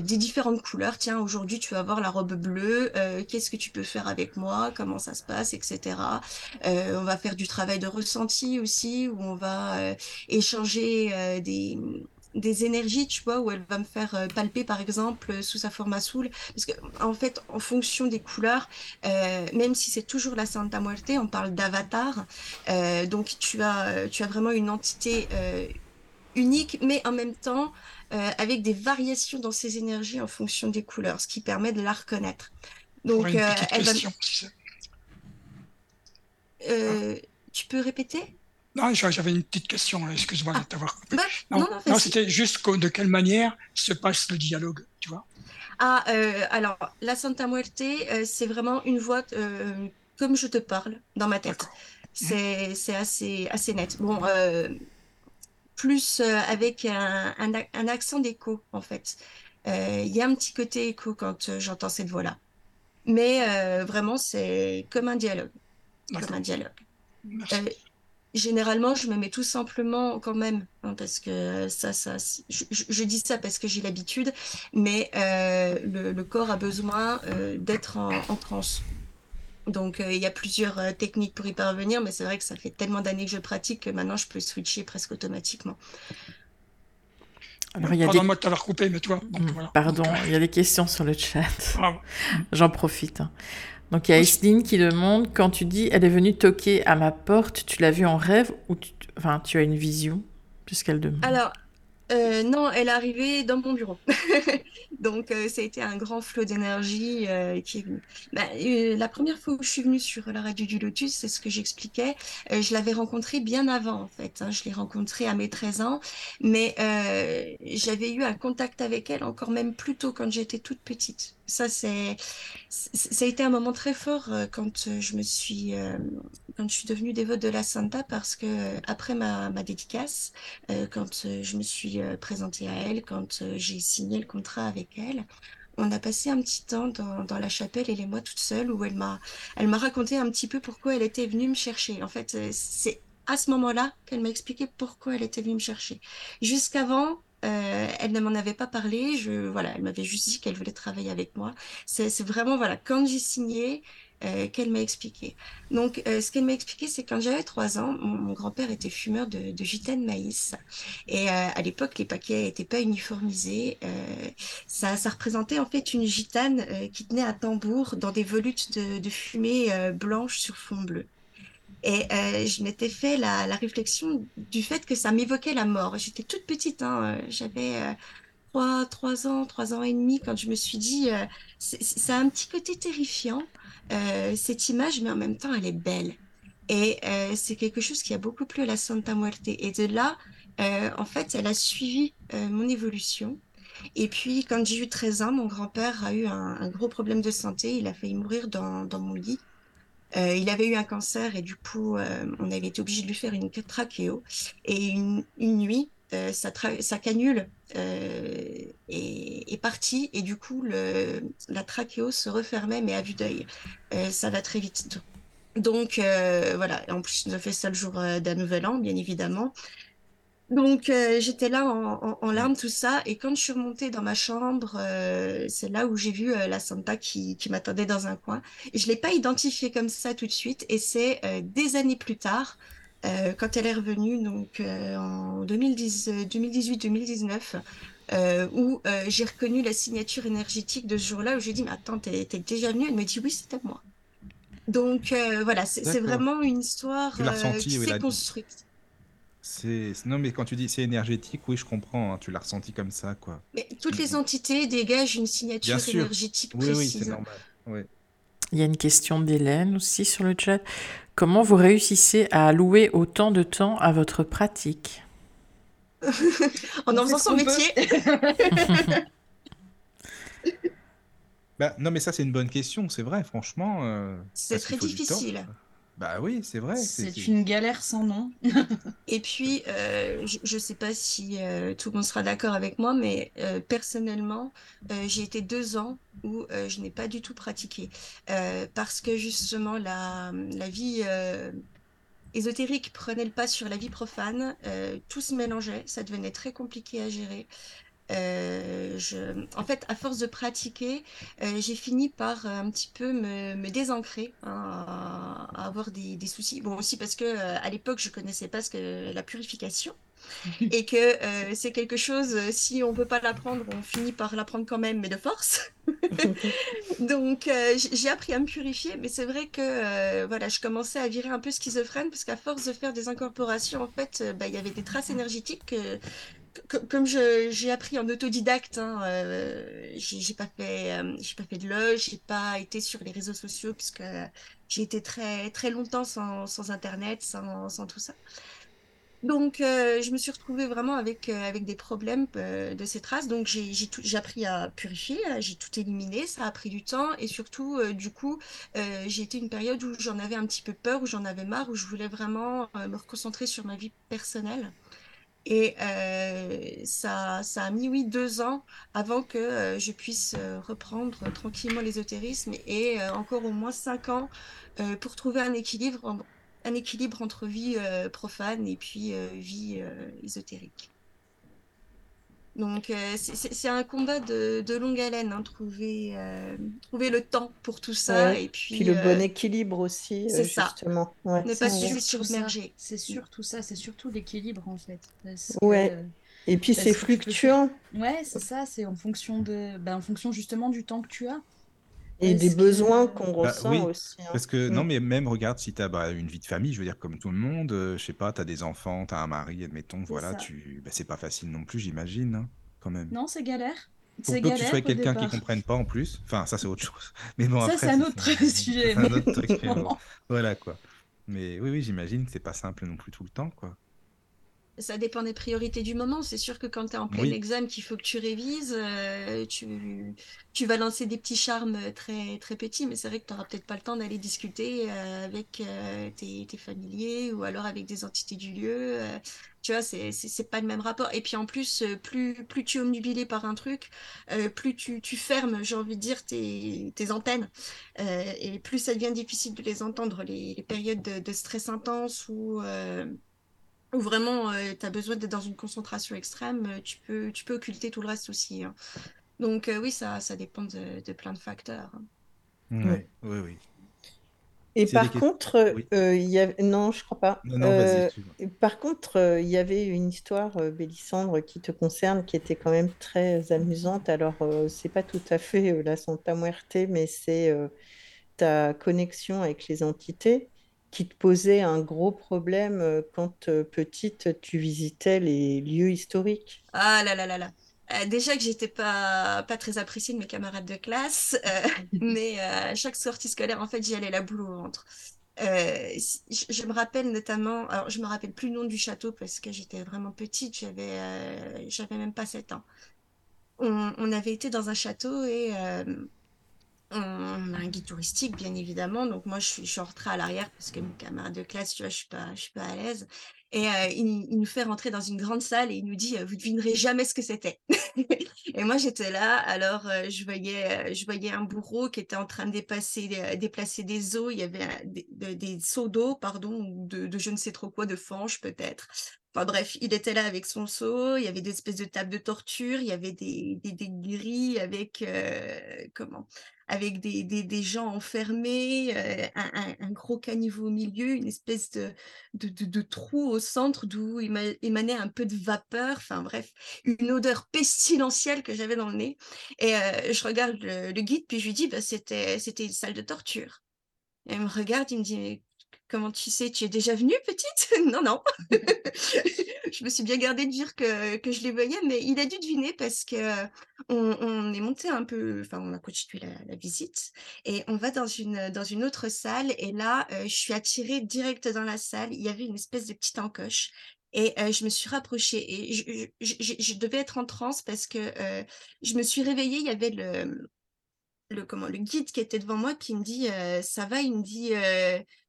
différentes couleurs. Tiens, aujourd'hui tu vas avoir la robe bleue. Qu'est-ce que tu peux faire avec moi? Comment ça se passe, etc. Euh, on va faire du travail de ressenti aussi, où on va euh, échanger euh, des des énergies, tu vois, où elle va me faire palper, par exemple, sous sa forme à soul. Parce que, en fait, en fonction des couleurs, euh, même si c'est toujours la Santa Muerte, on parle d'avatar. Euh, donc, tu as, tu as vraiment une entité euh, unique, mais en même temps, avec des variations dans ses énergies en fonction des couleurs, ce qui permet de la reconnaître. Donc, une elle question. ça- Euh, tu peux répéter? Non, j'a- j'avais une petite question, excuse-moi de t'avoir coupé. Bah, Non, c'était juste de quelle manière se passe le dialogue, tu vois? Ah, euh, alors, la Santa Muerte, euh, c'est vraiment une voix comme je te parle dans ma tête. C'est, c'est assez, assez net. Bon, plus avec un, un, ac- un accent d'écho, en fait. Il y a un petit côté écho quand j'entends cette voix-là. Mais vraiment, c'est comme un dialogue. Comme un dialogue. Euh, généralement, je me mets tout simplement quand même, hein, parce que ça, ça, c'est- je, dis ça parce que j'ai l'habitude, mais euh, le, le corps a besoin euh, d'être en, en transe. Donc, euh, il y a plusieurs euh, techniques pour y parvenir, mais c'est vrai que ça fait tellement d'années que je pratique que maintenant, je peux switcher presque automatiquement. Alors, il y a des... Pardonne-moi de t'avoir coupé, mais toi, voilà. Pardon, il y a des questions sur le chat. J'en profite. Donc il y a Esline qui demande quand tu dis elle est venue toquer à ma porte, tu l'as vue en rêve ou tu, enfin tu as une vision? Puisqu'elle demande? Alors, euh, non, elle est arrivée dans mon bureau. Donc, euh, ça a été un grand flot d'énergie euh, qui est venu. Bah, euh, la première fois où je suis venue sur la radio du Lotus, c'est ce que j'expliquais. je l'avais rencontrée bien avant, en fait. hein. Je l'ai rencontrée à mes 13 ans. Mais j'avais eu un contact avec elle encore même plus tôt quand j'étais toute petite. Ça, c'est, ça a été un moment très fort quand je me suis, quand je suis devenue dévote de la Santa parce que après ma, ma dédicace, quand je me suis présentée à elle, quand j'ai signé le contrat avec elle, on a passé un petit temps dans, la chapelle, elle et moi toute seule, où elle m'a, elle m'a raconté un petit peu pourquoi elle était venue me chercher. En fait, euh, c'est à ce moment-là qu'elle m'a expliqué pourquoi elle était venue me chercher. Jusqu'avant, euh, elle ne m'en avait pas parlé. Je, voilà, elle m'avait juste dit qu'elle voulait travailler avec moi. C'est vraiment, voilà, quand j'ai signé, euh, qu'elle m'a expliqué. Donc, euh, ce qu'elle m'a expliqué, c'est quand j'avais trois ans, mon, grand-père était fumeur de, de gitanes maïs. Et euh, à l'époque, les paquets n'étaient pas uniformisés. Ça, ça représentait en fait une gitane qui tenait un tambour dans des volutes de, fumée blanche sur fond bleu. Et je m'étais fait la, réflexion du fait que ça m'évoquait la mort. J'étais toute petite, hein, j'avais euh, trois, trois ans, trois ans et demi quand je me suis dit, euh, ça a un petit côté terrifiant, euh, cette image, mais en même temps, elle est belle. Et euh, c'est quelque chose qui a beaucoup plu à la Santa Muerte. Et de là, euh, en fait, elle a suivi mon évolution. Et puis, quand j'ai eu 13 ans, mon grand-père a eu un, gros problème de santé. Il a failli mourir dans, mon lit. Il avait eu un cancer et du coup, on avait été obligé de lui faire une trachéo. Et une nuit, euh, sa, sa canule euh, est, est partie et du coup, la trachéo se refermait, mais à vue d'œil. Euh, ça va très vite. Donc, euh, voilà. En plus, a fait ça le jour euh, d'un nouvel an, bien évidemment. Donc, euh, j'étais là en, larmes, tout ça. Et quand je suis remontée dans ma chambre, euh, c'est là où j'ai vu euh, la Santa qui, qui m'attendait dans un coin. Et je l'ai pas identifiée comme ça tout de suite. Et c'est euh, des années plus tard, euh, quand elle est revenue, donc euh, en 2010, euh, 2018-2019, euh, où j'ai reconnu la signature énergétique de ce jour-là, où j'ai dit, mais attends, t'es, déjà venue? Elle me dit, oui, c'était moi. Donc voilà, c'est vraiment une histoire ressenti, qui oui, s'est la- construite. C'est... Non, mais quand tu dis c'est énergétique, oui, je comprends. hein, tu l'as ressenti comme ça, quoi. Mais toutes les entités dégagent une signature Bien sûr. énergétique Oui, oui, précise. c'est normal. Ouais. Il y a une question d'Hélène aussi sur le chat. Comment vous réussissez à allouer autant de temps à votre pratique en en faisant son métier. Bah, non, mais ça, c'est une bonne question, c'est vrai, franchement. euh, C'est très temps. Bah oui, c'est vrai. C'est c'est- une galère sans nom. Et puis, euh, je ne sais pas si euh, tout le monde sera d'accord avec moi, mais euh, personnellement, euh, j'ai été deux ans où euh, je n'ai pas du tout pratiqué. Euh, parce que justement, la, la vie euh, ésotérique prenait le pas sur la vie profane. euh, tout se mélangeait, ça devenait très compliqué à gérer. Euh, je... En fait, à force de pratiquer, euh, j'ai fini par euh, un petit peu me, me désancrer, hein, à, à avoir des, des soucis. Bon, aussi parce que à l'époque, je connaissais pas ce que la purification et que euh, c'est quelque chose, si on peut pas l'apprendre, on finit par l'apprendre quand même, mais de force. Donc, euh, j'ai appris à me purifier, mais c'est vrai que euh, voilà, je commençais à virer un peu schizophrène parce qu'à force de faire des incorporations, en fait, bah, il y avait des traces énergétiques que comme j'ai appris en autodidacte, hein, euh, j'ai pas fait, euh, j'ai pas fait de loge, j'ai pas été sur les réseaux sociaux puisque j'ai été très très longtemps sans, internet, sans, tout ça. Donc euh, je me suis retrouvée vraiment avec euh, avec des problèmes de ces traces. Donc j'ai appris à purifier, j'ai tout éliminé, ça a pris du temps et surtout du coup j'ai été une période où j'en avais un petit peu peur, où j'en avais marre, où je voulais vraiment me reconcentrer sur ma vie personnelle. Et euh, ça, ça a mis, oui, deux ans avant que euh, je puisse euh, reprendre tranquillement l'ésotérisme et encore au moins cinq ans pour trouver un équilibre, un équilibre entre vie profane et puis vie ésotérique. Donc euh, c'est un combat de, de longue haleine, hein, trouver, euh, trouver le temps pour tout ça Ouais. et puis, Puis le euh, bon équilibre aussi, euh, c'est ça. justement. Ouais. ne pas se ça. submerger. C'est surtout ça, c'est surtout l'équilibre en fait. Que, Et puis c'est peux fluctuant. faire- Ouais, c'est ça, c'est en fonction de, ben, en fonction justement du temps que tu as. Et des que- besoins qu'on Bah ressent oui, aussi. hein. parce que non, Mm. mais même regarde si tu as une vie de famille, je veux dire, comme tout le monde, euh, je sais pas, tu as des enfants, tu as un mari, admettons, voilà, ça. tu... bah, c'est pas facile non plus, j'imagine, hein, quand même. Non, c'est galère. Pour peu que tu sois quelqu'un qui comprenne pas en plus, enfin, ça c'est autre chose. Mais bon, Ça, après, c'est un autre ça- sujet, c'est un autre truc, mais bon, bon. voilà quoi. Mais oui, oui, j'imagine que c'est pas simple non plus tout le temps, quoi. Ça dépend des priorités du moment. C'est sûr que quand tu es en plein Oui. examen, qu'il faut que tu révises, euh, tu, tu vas lancer des petits charmes très, très petits, mais c'est vrai que tu n'auras peut-être pas le temps d'aller discuter euh, avec euh, tes, tes familiers ou alors avec des entités du lieu. tu vois, c'est, c'est, pas le même rapport. Et puis en plus, plus, plus tu es omnubilé par un truc, plus tu, tu fermes, j'ai envie de dire, tes, tes antennes. Et plus ça devient difficile de les entendre, les, les périodes de, de stress intense ou où vraiment tu as besoin d'être dans une concentration extrême, euh, tu peux, tu peux occulter tout le reste aussi. hein. Donc euh, oui, ça, ça dépend de, de plein de facteurs. hein. Ouais, oui, oui. Et par contre, euh, Oui. euh, il y a... non, je crois pas. Non, Euh, par contre, euh, il y avait une histoire, euh, Bélissandre, qui te concerne, qui était quand même très amusante. Alors, euh, c'est pas tout à fait euh, la Santa Muerte, mais c'est euh, ta connexion avec les entités qui te posait un gros problème euh, quand euh, petite, tu visitais les lieux historiques. Ah là là là là. Euh, déjà que j'étais pas, pas très appréciée de mes camarades de classe, euh, mais euh, à chaque sortie scolaire, en fait, j'y allais la boule au ventre. Je, je me rappelle notamment, alors je me rappelle plus le nom du château parce que j'étais vraiment petite, j'avais j'avais même pas 7 ans. On, on avait été dans un château et on a un guide touristique, bien évidemment. Donc moi, je suis, je à l'arrière parce que mes camarades de classe, tu vois, je suis pas, je suis pas à l'aise. Et euh, il, nous fait rentrer dans une grande salle et il nous dit, euh, vous devinerez jamais ce que c'était. et moi, j'étais là. Alors, euh, je voyais, euh, je voyais un bourreau qui était en train de dépasser, déplacer des eaux. Il y avait des, de- des seaux d'eau, pardon, ou de, de je ne sais trop quoi, de fange peut-être. Enfin bref, il était là avec son seau, il y avait des espèces de tables de torture, il y avait des, des, grilles avec, comment, avec des, des, gens enfermés, euh, un, gros caniveau au milieu, une espèce de, de, trou au centre d'où éma- émanait un peu de vapeur, enfin bref, une odeur pestilentielle que j'avais dans le nez. Et euh, je regarde le, guide, puis je lui dis, bah, c'était, c'était une salle de torture. Et il me regarde, il me dit, mais comment tu sais, tu es déjà venue, petite? Non, non. je me suis bien gardée de dire que, que je les voyais, mais il a dû deviner parce que on, on est monté un peu, enfin, on a constitué la, la visite et on va dans une, dans une autre salle. Et là, euh, je suis attirée direct dans la salle. Il y avait une espèce de petite encoche. Et euh, je me suis rapprochée et je, je, je- je devais être en transe parce que euh, je me suis réveillée, il y avait le, le, comment, le guide qui était devant moi qui me dit euh, Ça va Il me dit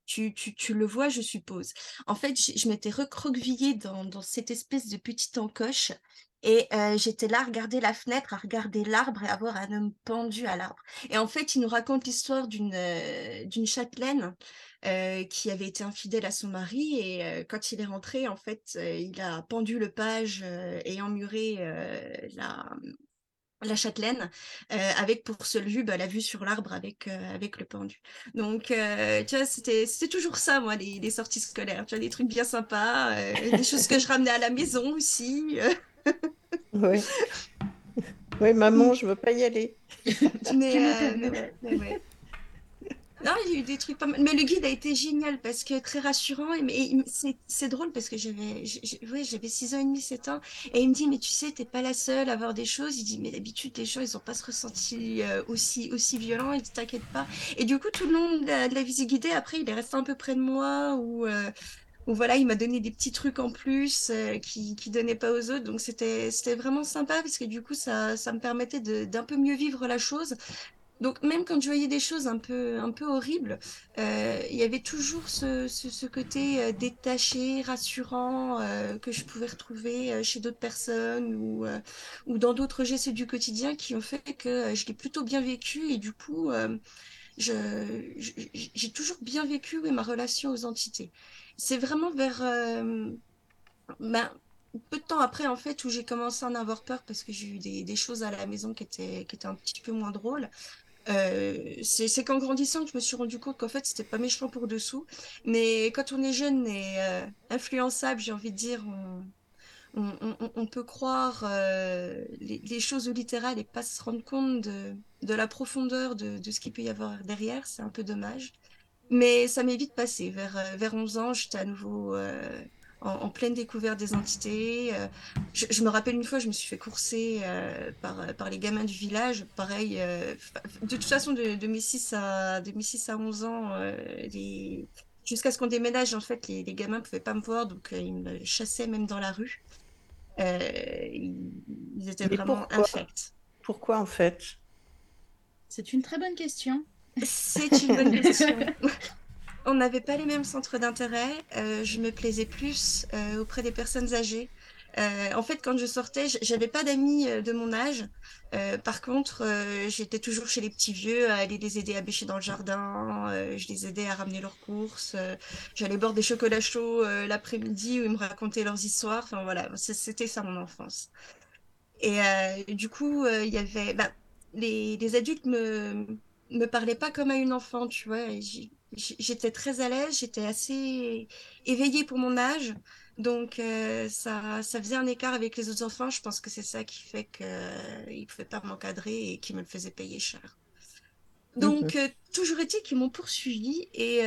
tu, tu, tu, le vois, je suppose. En fait, je, m'étais recroquevillée dans, dans, cette espèce de petite encoche et euh, j'étais là à regarder la fenêtre, à regarder l'arbre et à voir un homme pendu à l'arbre. Et en fait, il nous raconte l'histoire d'une euh, d'une châtelaine euh, qui avait été infidèle à son mari et quand il est rentré, en fait, il a pendu le page et emmuré la la châtelaine avec pour seule vue bah, la vue sur l'arbre avec avec le pendu. Donc tu vois, c'était toujours ça moi les, les, sorties scolaires, tu vois des trucs bien sympas, des choses que je ramenais à la maison aussi. oui. Oui, maman, je veux pas y aller. mais, euh, mais, ouais, mais ouais. Non, il y a eu des trucs pas mal. Mais le guide a été génial parce que très rassurant. Et, c'est drôle parce que j'avais ouais, j'avais 6 ans et demi, 7 ans. Et il me dit, mais tu sais, t'es pas la seule à voir des choses. Il dit, mais d'habitude, les gens, ils ont pas se ressenti euh, aussi, aussi violents. Il dit, t'inquiète pas. Et du coup, tout le long de la, visite guidée, après, il est resté un peu près de moi ou. Euh, voilà, il m'a donné des petits trucs en plus euh, qui qui donnaient pas aux autres. Donc c'était c'était vraiment sympa parce que du coup ça ça me permettait d'un peu mieux vivre la chose. Donc même quand je voyais des choses un peu un peu horribles, euh, il y avait toujours ce ce, côté euh, détaché, rassurant euh, que je pouvais retrouver chez d'autres personnes ou ou dans d'autres gestes du quotidien qui ont fait que je l'ai plutôt bien vécu et du coup je j'ai toujours bien vécu oui, ma relation aux entités c'est vraiment vers ben, peu de temps après en fait où j'ai commencé à en avoir peur parce que j'ai eu des, des, choses à la maison qui étaient, qui étaient un petit peu moins drôles. Euh, c'est qu'en grandissant que je me suis rendu compte qu'en fait c'était pas méchant pour dessous. Mais quand on est jeune et euh, influençable j'ai envie de dire on, peut croire euh, les, les, choses littérales et pas se rendre compte de, la profondeur de, ce qu'il peut y avoir derrière. C'est un peu dommage. Mais ça m'est vite passé. Vers, vers 11 ans, j'étais à nouveau en, en, pleine découverte des entités. Euh, je, je, me rappelle une fois, je me suis fait courser euh, par, par les gamins du village. Pareil, euh, de toute façon, de, de, mes 6 à, de mes 6 à 11 ans, les... jusqu'à ce qu'on déménage, en fait, les, les gamins ne pouvaient pas me voir, donc ils me chassaient même dans la rue. Ils, ils, étaient Mais vraiment pourquoi infects. Pourquoi, en fait? C'est une très bonne question. C'est une bonne question. On n'avait pas les mêmes centres d'intérêt. Euh, je me plaisais plus euh, auprès des personnes âgées. Euh, en fait, quand je sortais, j'avais pas d'amis de mon âge. Par contre, j'étais toujours chez les petits vieux, à aller les aider à bêcher dans le jardin. je les aidais à ramener leurs courses. J'allais boire des chocolats chauds l'après-midi où ils me racontaient leurs histoires. Enfin voilà, c'était ça mon enfance. Et du coup, il y avait bah, les, adultes me me parlait pas comme à une enfant, tu vois. J'étais très à l'aise, j'étais assez éveillée pour mon âge, donc euh, ça, ça faisait un écart avec les autres enfants. Je pense que c'est ça qui fait qu'ils euh, ne pouvaient pas m'encadrer et qui me le faisaient payer cher. Donc, euh, toujours est-il qu'ils m'ont poursuivi et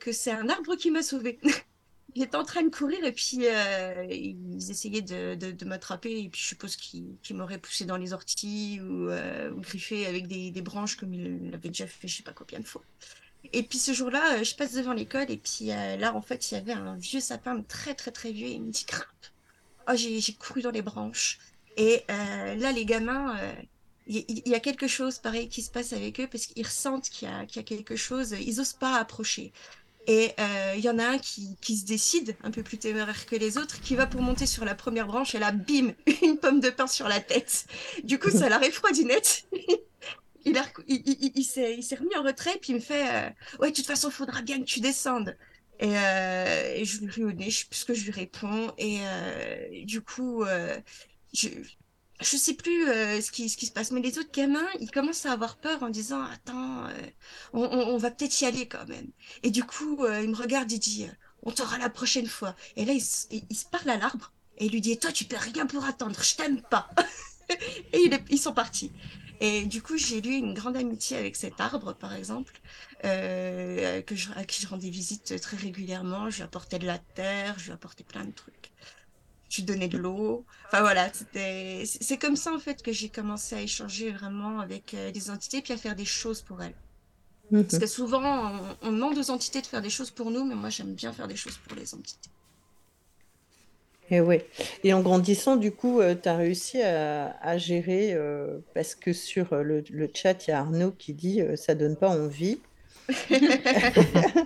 que c'est un arbre qui m'a sauvée. J'étais en train de courir et puis ils essayaient de, de, de m'attraper et puis je suppose qu'ils qu m'auraient poussé dans les orties ou, ou griffé avec des, des, branches comme ils l'avaient déjà fait je sais pas combien de fois. Et puis ce jour-là, euh, je passe devant l'école et puis euh, là en fait il y avait un vieux sapin très très très vieux et il me dit grimpe. Oh j'ai couru dans les branches et euh, là les gamins il y, y, a quelque chose pareil qui se passe avec eux parce qu'ils ressentent qu'il y, qu y, a quelque chose, ils osent pas approcher. Et il euh, y en a un qui, qui, se décide, un peu plus téméraire que les autres, qui va pour monter sur la première branche et là, bim, une pomme de pain sur la tête. Du coup, ça l'a refroidi net. il, s'est remis en retrait, puis il me fait euh, Ouais, de toute façon, il faudra bien que tu descendes. Et, euh, et je lui ris au je réponds. Et euh, du coup, je, je sais plus ce, qui, se passe, mais les autres gamins, ils commencent à avoir peur en disant Attends, on, va peut-être y aller quand même. Et du coup, il me regarde, il dit On t'aura la prochaine fois. Et là, il, se parle à l'arbre et il lui dit Toi, tu peux rien pour attendre, je t'aime pas. et ils sont partis. Et du coup, j'ai eu une grande amitié avec cet arbre, par exemple, euh, que je, à qui je rendais visite très régulièrement. Je lui apportais de la terre, je lui apportais plein de trucs tu donnais de l'eau. Enfin voilà, c'était c'est comme ça en fait que j'ai commencé à échanger vraiment avec euh, des entités puis à faire des choses pour elles. Mmh. Parce que souvent on, on, demande aux entités de faire des choses pour nous, mais moi j'aime bien faire des choses pour les entités. Et ouais. Et en grandissant, du coup, tu as réussi à, à gérer, euh, parce que sur euh, le, le chat, il y a Arnaud qui dit euh, ça donne pas envie.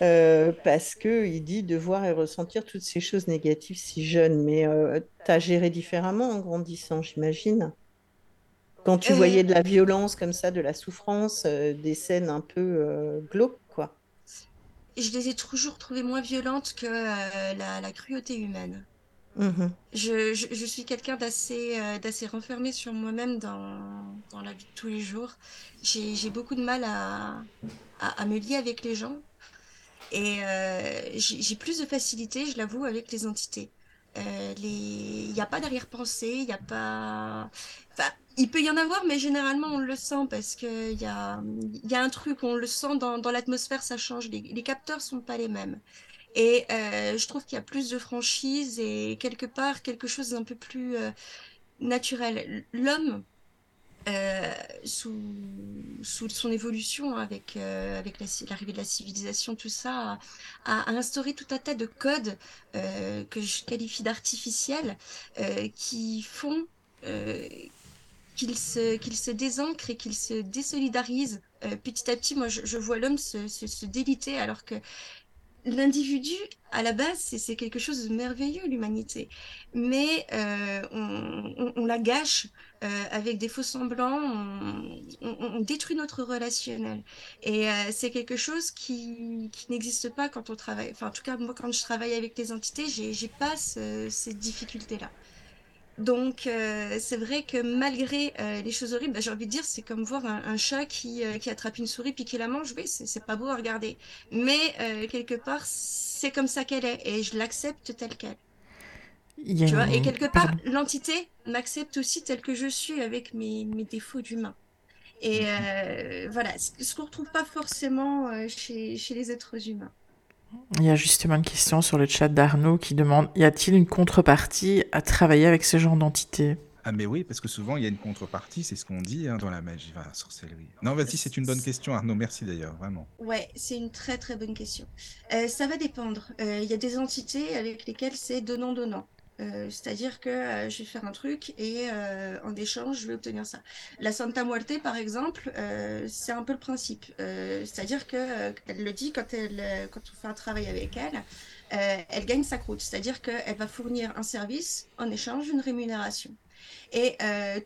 Euh, parce que il dit de voir et ressentir toutes ces choses négatives si jeune. Mais tu as géré différemment en grandissant, j'imagine. Quand tu Euh, voyais de la violence comme ça, de la souffrance, euh, des scènes un peu euh, glauques, quoi. je les ai toujours trouvées moins violentes que euh, la, la cruauté humaine. Mhm. Je, suis quelqu'un d'assez euh, renfermé sur moi-même dans, la vie de tous les jours. J'ai beaucoup de mal à, me lier avec les gens. Et euh, j'ai plus de facilité, je l'avoue, avec les entités. Euh. Il n'y a pas d'arrière-pensée, il n'y a pas... Enfin, il peut y en avoir, mais généralement on le sent parce qu'il y a, un truc, on le sent dans, l'atmosphère, ça change. Les, les capteurs sont pas les mêmes. Et euh, je trouve qu'il y a plus de franchise et quelque part quelque chose d'un peu plus euh, naturel. L'homme, euh, sous, son évolution avec, avec l'arrivée de la civilisation, tout ça, a, instauré tout un tas de codes que je qualifie d'artificiels qui font qu'il se, qu'il se désancre et qu'il se désolidarise. Petit à petit, moi, je, vois l'homme se déliter alors que l'individu, à la base, c'est quelque chose de merveilleux, l'humanité. Mais euh, on, la gâche euh, avec des faux semblants, on, détruit notre relationnel. Et euh, c'est quelque chose qui, n'existe pas quand on travaille. Enfin, en tout cas, moi, quand je travaille avec les entités, j'ai pas ce- ces difficultés-là. Donc, euh, c'est vrai que malgré euh, les choses horribles, bah, j'ai envie de dire, c'est comme voir un, un chat qui, euh, qui attrape une souris puis qui la mange. Oui, c'est pas beau à regarder. Mais quelque part, c'est comme ça qu'elle est et je l'accepte telle qu'elle. Tu vois, et quelque part, l'entité m'accepte aussi telle que je suis avec mes, mes défauts d'humain. Et voilà, ce qu'on retrouve pas forcément chez, chez les êtres humains. Il y a justement une question sur le chat d'Arnaud qui demande y a-t-il une contrepartie à travailler avec ce genre d'entité? Ah mais oui, parce que souvent il y a une contrepartie, c'est ce qu'on dit hein, dans la magie, enfin, la sorcellerie. Non, vas-y, c'est une bonne question, Arnaud. Merci d'ailleurs, vraiment. Ouais, c'est une très très bonne question. Euh, ça va dépendre. Euh, Il y a des entités avec lesquelles c'est donnant-donnant. Euh, c'est-à-dire que euh, je vais faire un truc et euh, en échange, je vais obtenir ça. La Santa Muerte, par exemple, c'est un peu le principe. C'est-à-dire que elle le dit quand elle, quand on fait un travail avec elle, elle gagne sa croûte. C'est-à-dire qu'elle va fournir un service en échange d'une rémunération. Et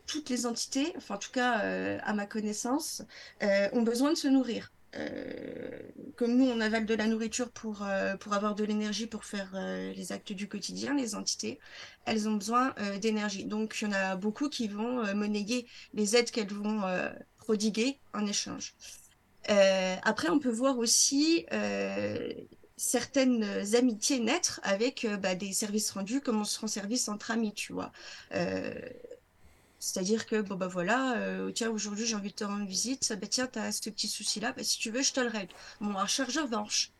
toutes les entités, enfin en tout cas à ma connaissance, ont besoin de se nourrir. Euh, comme nous, on avale de la nourriture pour, euh, pour avoir de l'énergie pour faire euh, les actes du quotidien, les entités, elles ont besoin d'énergie. Donc, il y en a beaucoup qui vont monnayer les aides qu'elles vont prodiguer en échange. Après, on peut voir aussi certaines amitiés naître avec bah, des services rendus comme on se rend service entre amis, tu vois. C'est-à-dire que, bon, bah voilà, euh, tiens, aujourd'hui j'ai envie de te rendre visite, bah tiens, t'as ce petit souci-là, bah si tu veux, je te le règle. Bon, un chargeur revanche.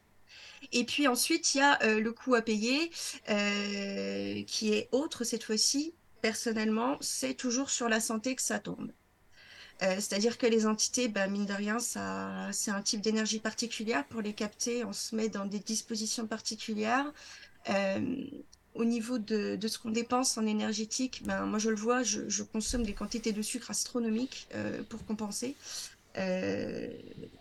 Et puis ensuite, il y a euh, le coût à payer, euh, qui est autre cette fois-ci. Personnellement, c'est toujours sur la santé que ça tombe. C'est-à-dire que les entités, bah, mine de rien, c'est un type d'énergie particulière. Pour les capter, on se met dans des dispositions particulières. Au niveau de, de ce qu'on dépense en énergétique, ben, moi je le vois, je, je consomme des quantités de sucre astronomiques euh, pour compenser. Euh,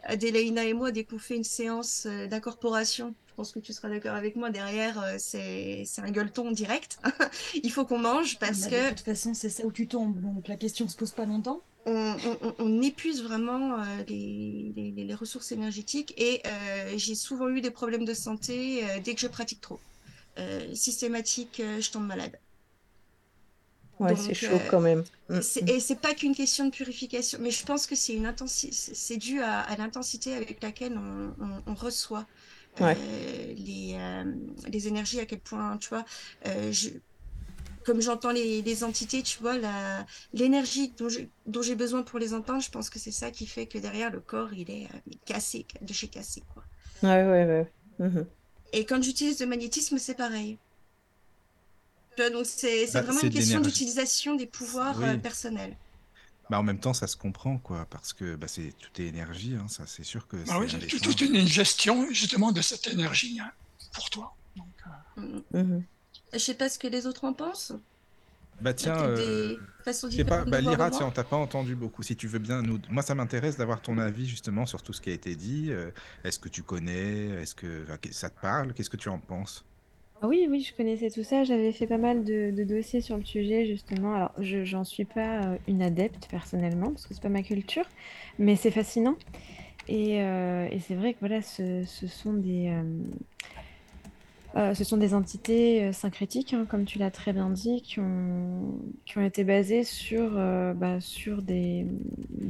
Adélaïna et moi, dès qu'on fait une séance euh, d'incorporation, je pense que tu seras d'accord avec moi, derrière, c'est un gueuleton direct. Il faut qu'on mange parce Bah, que De toute façon, c'est ça où tu tombes, donc la question se pose pas longtemps. on, on- on épuise vraiment euh, les, les- les ressources énergétiques et euh, j'ai souvent eu des problèmes de santé euh, dès que je pratique trop. Euh, systématique, euh, je tombe malade. Ouais, c'est chaud euh, quand même. Mm, mm. Et c'est pas qu'une question de purification, mais je pense que c'est une c'est dû à, à l'intensité avec laquelle on, on- on reçoit euh, les, euh, les énergies, à quel point, tu vois, je- comme j'entends les, les entités, tu vois, l'énergie dont j'ai, besoin pour les entendre, je pense que c'est ça qui fait que derrière le corps, il est cassé, de chez cassé, quoi. Ouais, ouais, ouais. Mhm. Et quand j'utilise le magnétisme, c'est pareil. Donc c'est, Bah, vraiment une question d'utilisation des pouvoirs Oui. euh, personnels. Bah, en même temps, ça se comprend, quoi, parce que bah, c'est tout est énergie, hein, ça, c'est sûr que Bah c'est oui, c'est toute une gestion justement de cette énergie hein, pour toi. Donc, euh, Mm. Mhm. Je sais pas ce que les autres en pensent. Bah tiens, euh, des façons je sais pas, bah, Lyra, tiens, on t'a pas entendu beaucoup. Si tu veux bien nous... Moi, ça m'intéresse d'avoir ton avis justement sur tout ce qui a été dit. Euh, Est-ce que tu connais? Est-ce que enfin, ça te parle? Qu'est-ce que tu en penses? Ah Oui, oui, je connaissais tout ça. J'avais fait pas mal de, de dossiers sur le sujet, justement. Alors, je, j'en suis pas euh, une adepte personnellement, parce que c'est pas ma culture, mais c'est fascinant. Et, euh, et c'est vrai que voilà, ce, ce sont des, euh, euh, ce sont des entités euh, syncrétiques, hein, comme tu l'as très bien dit, qui ont, été basées sur, euh, bah, des,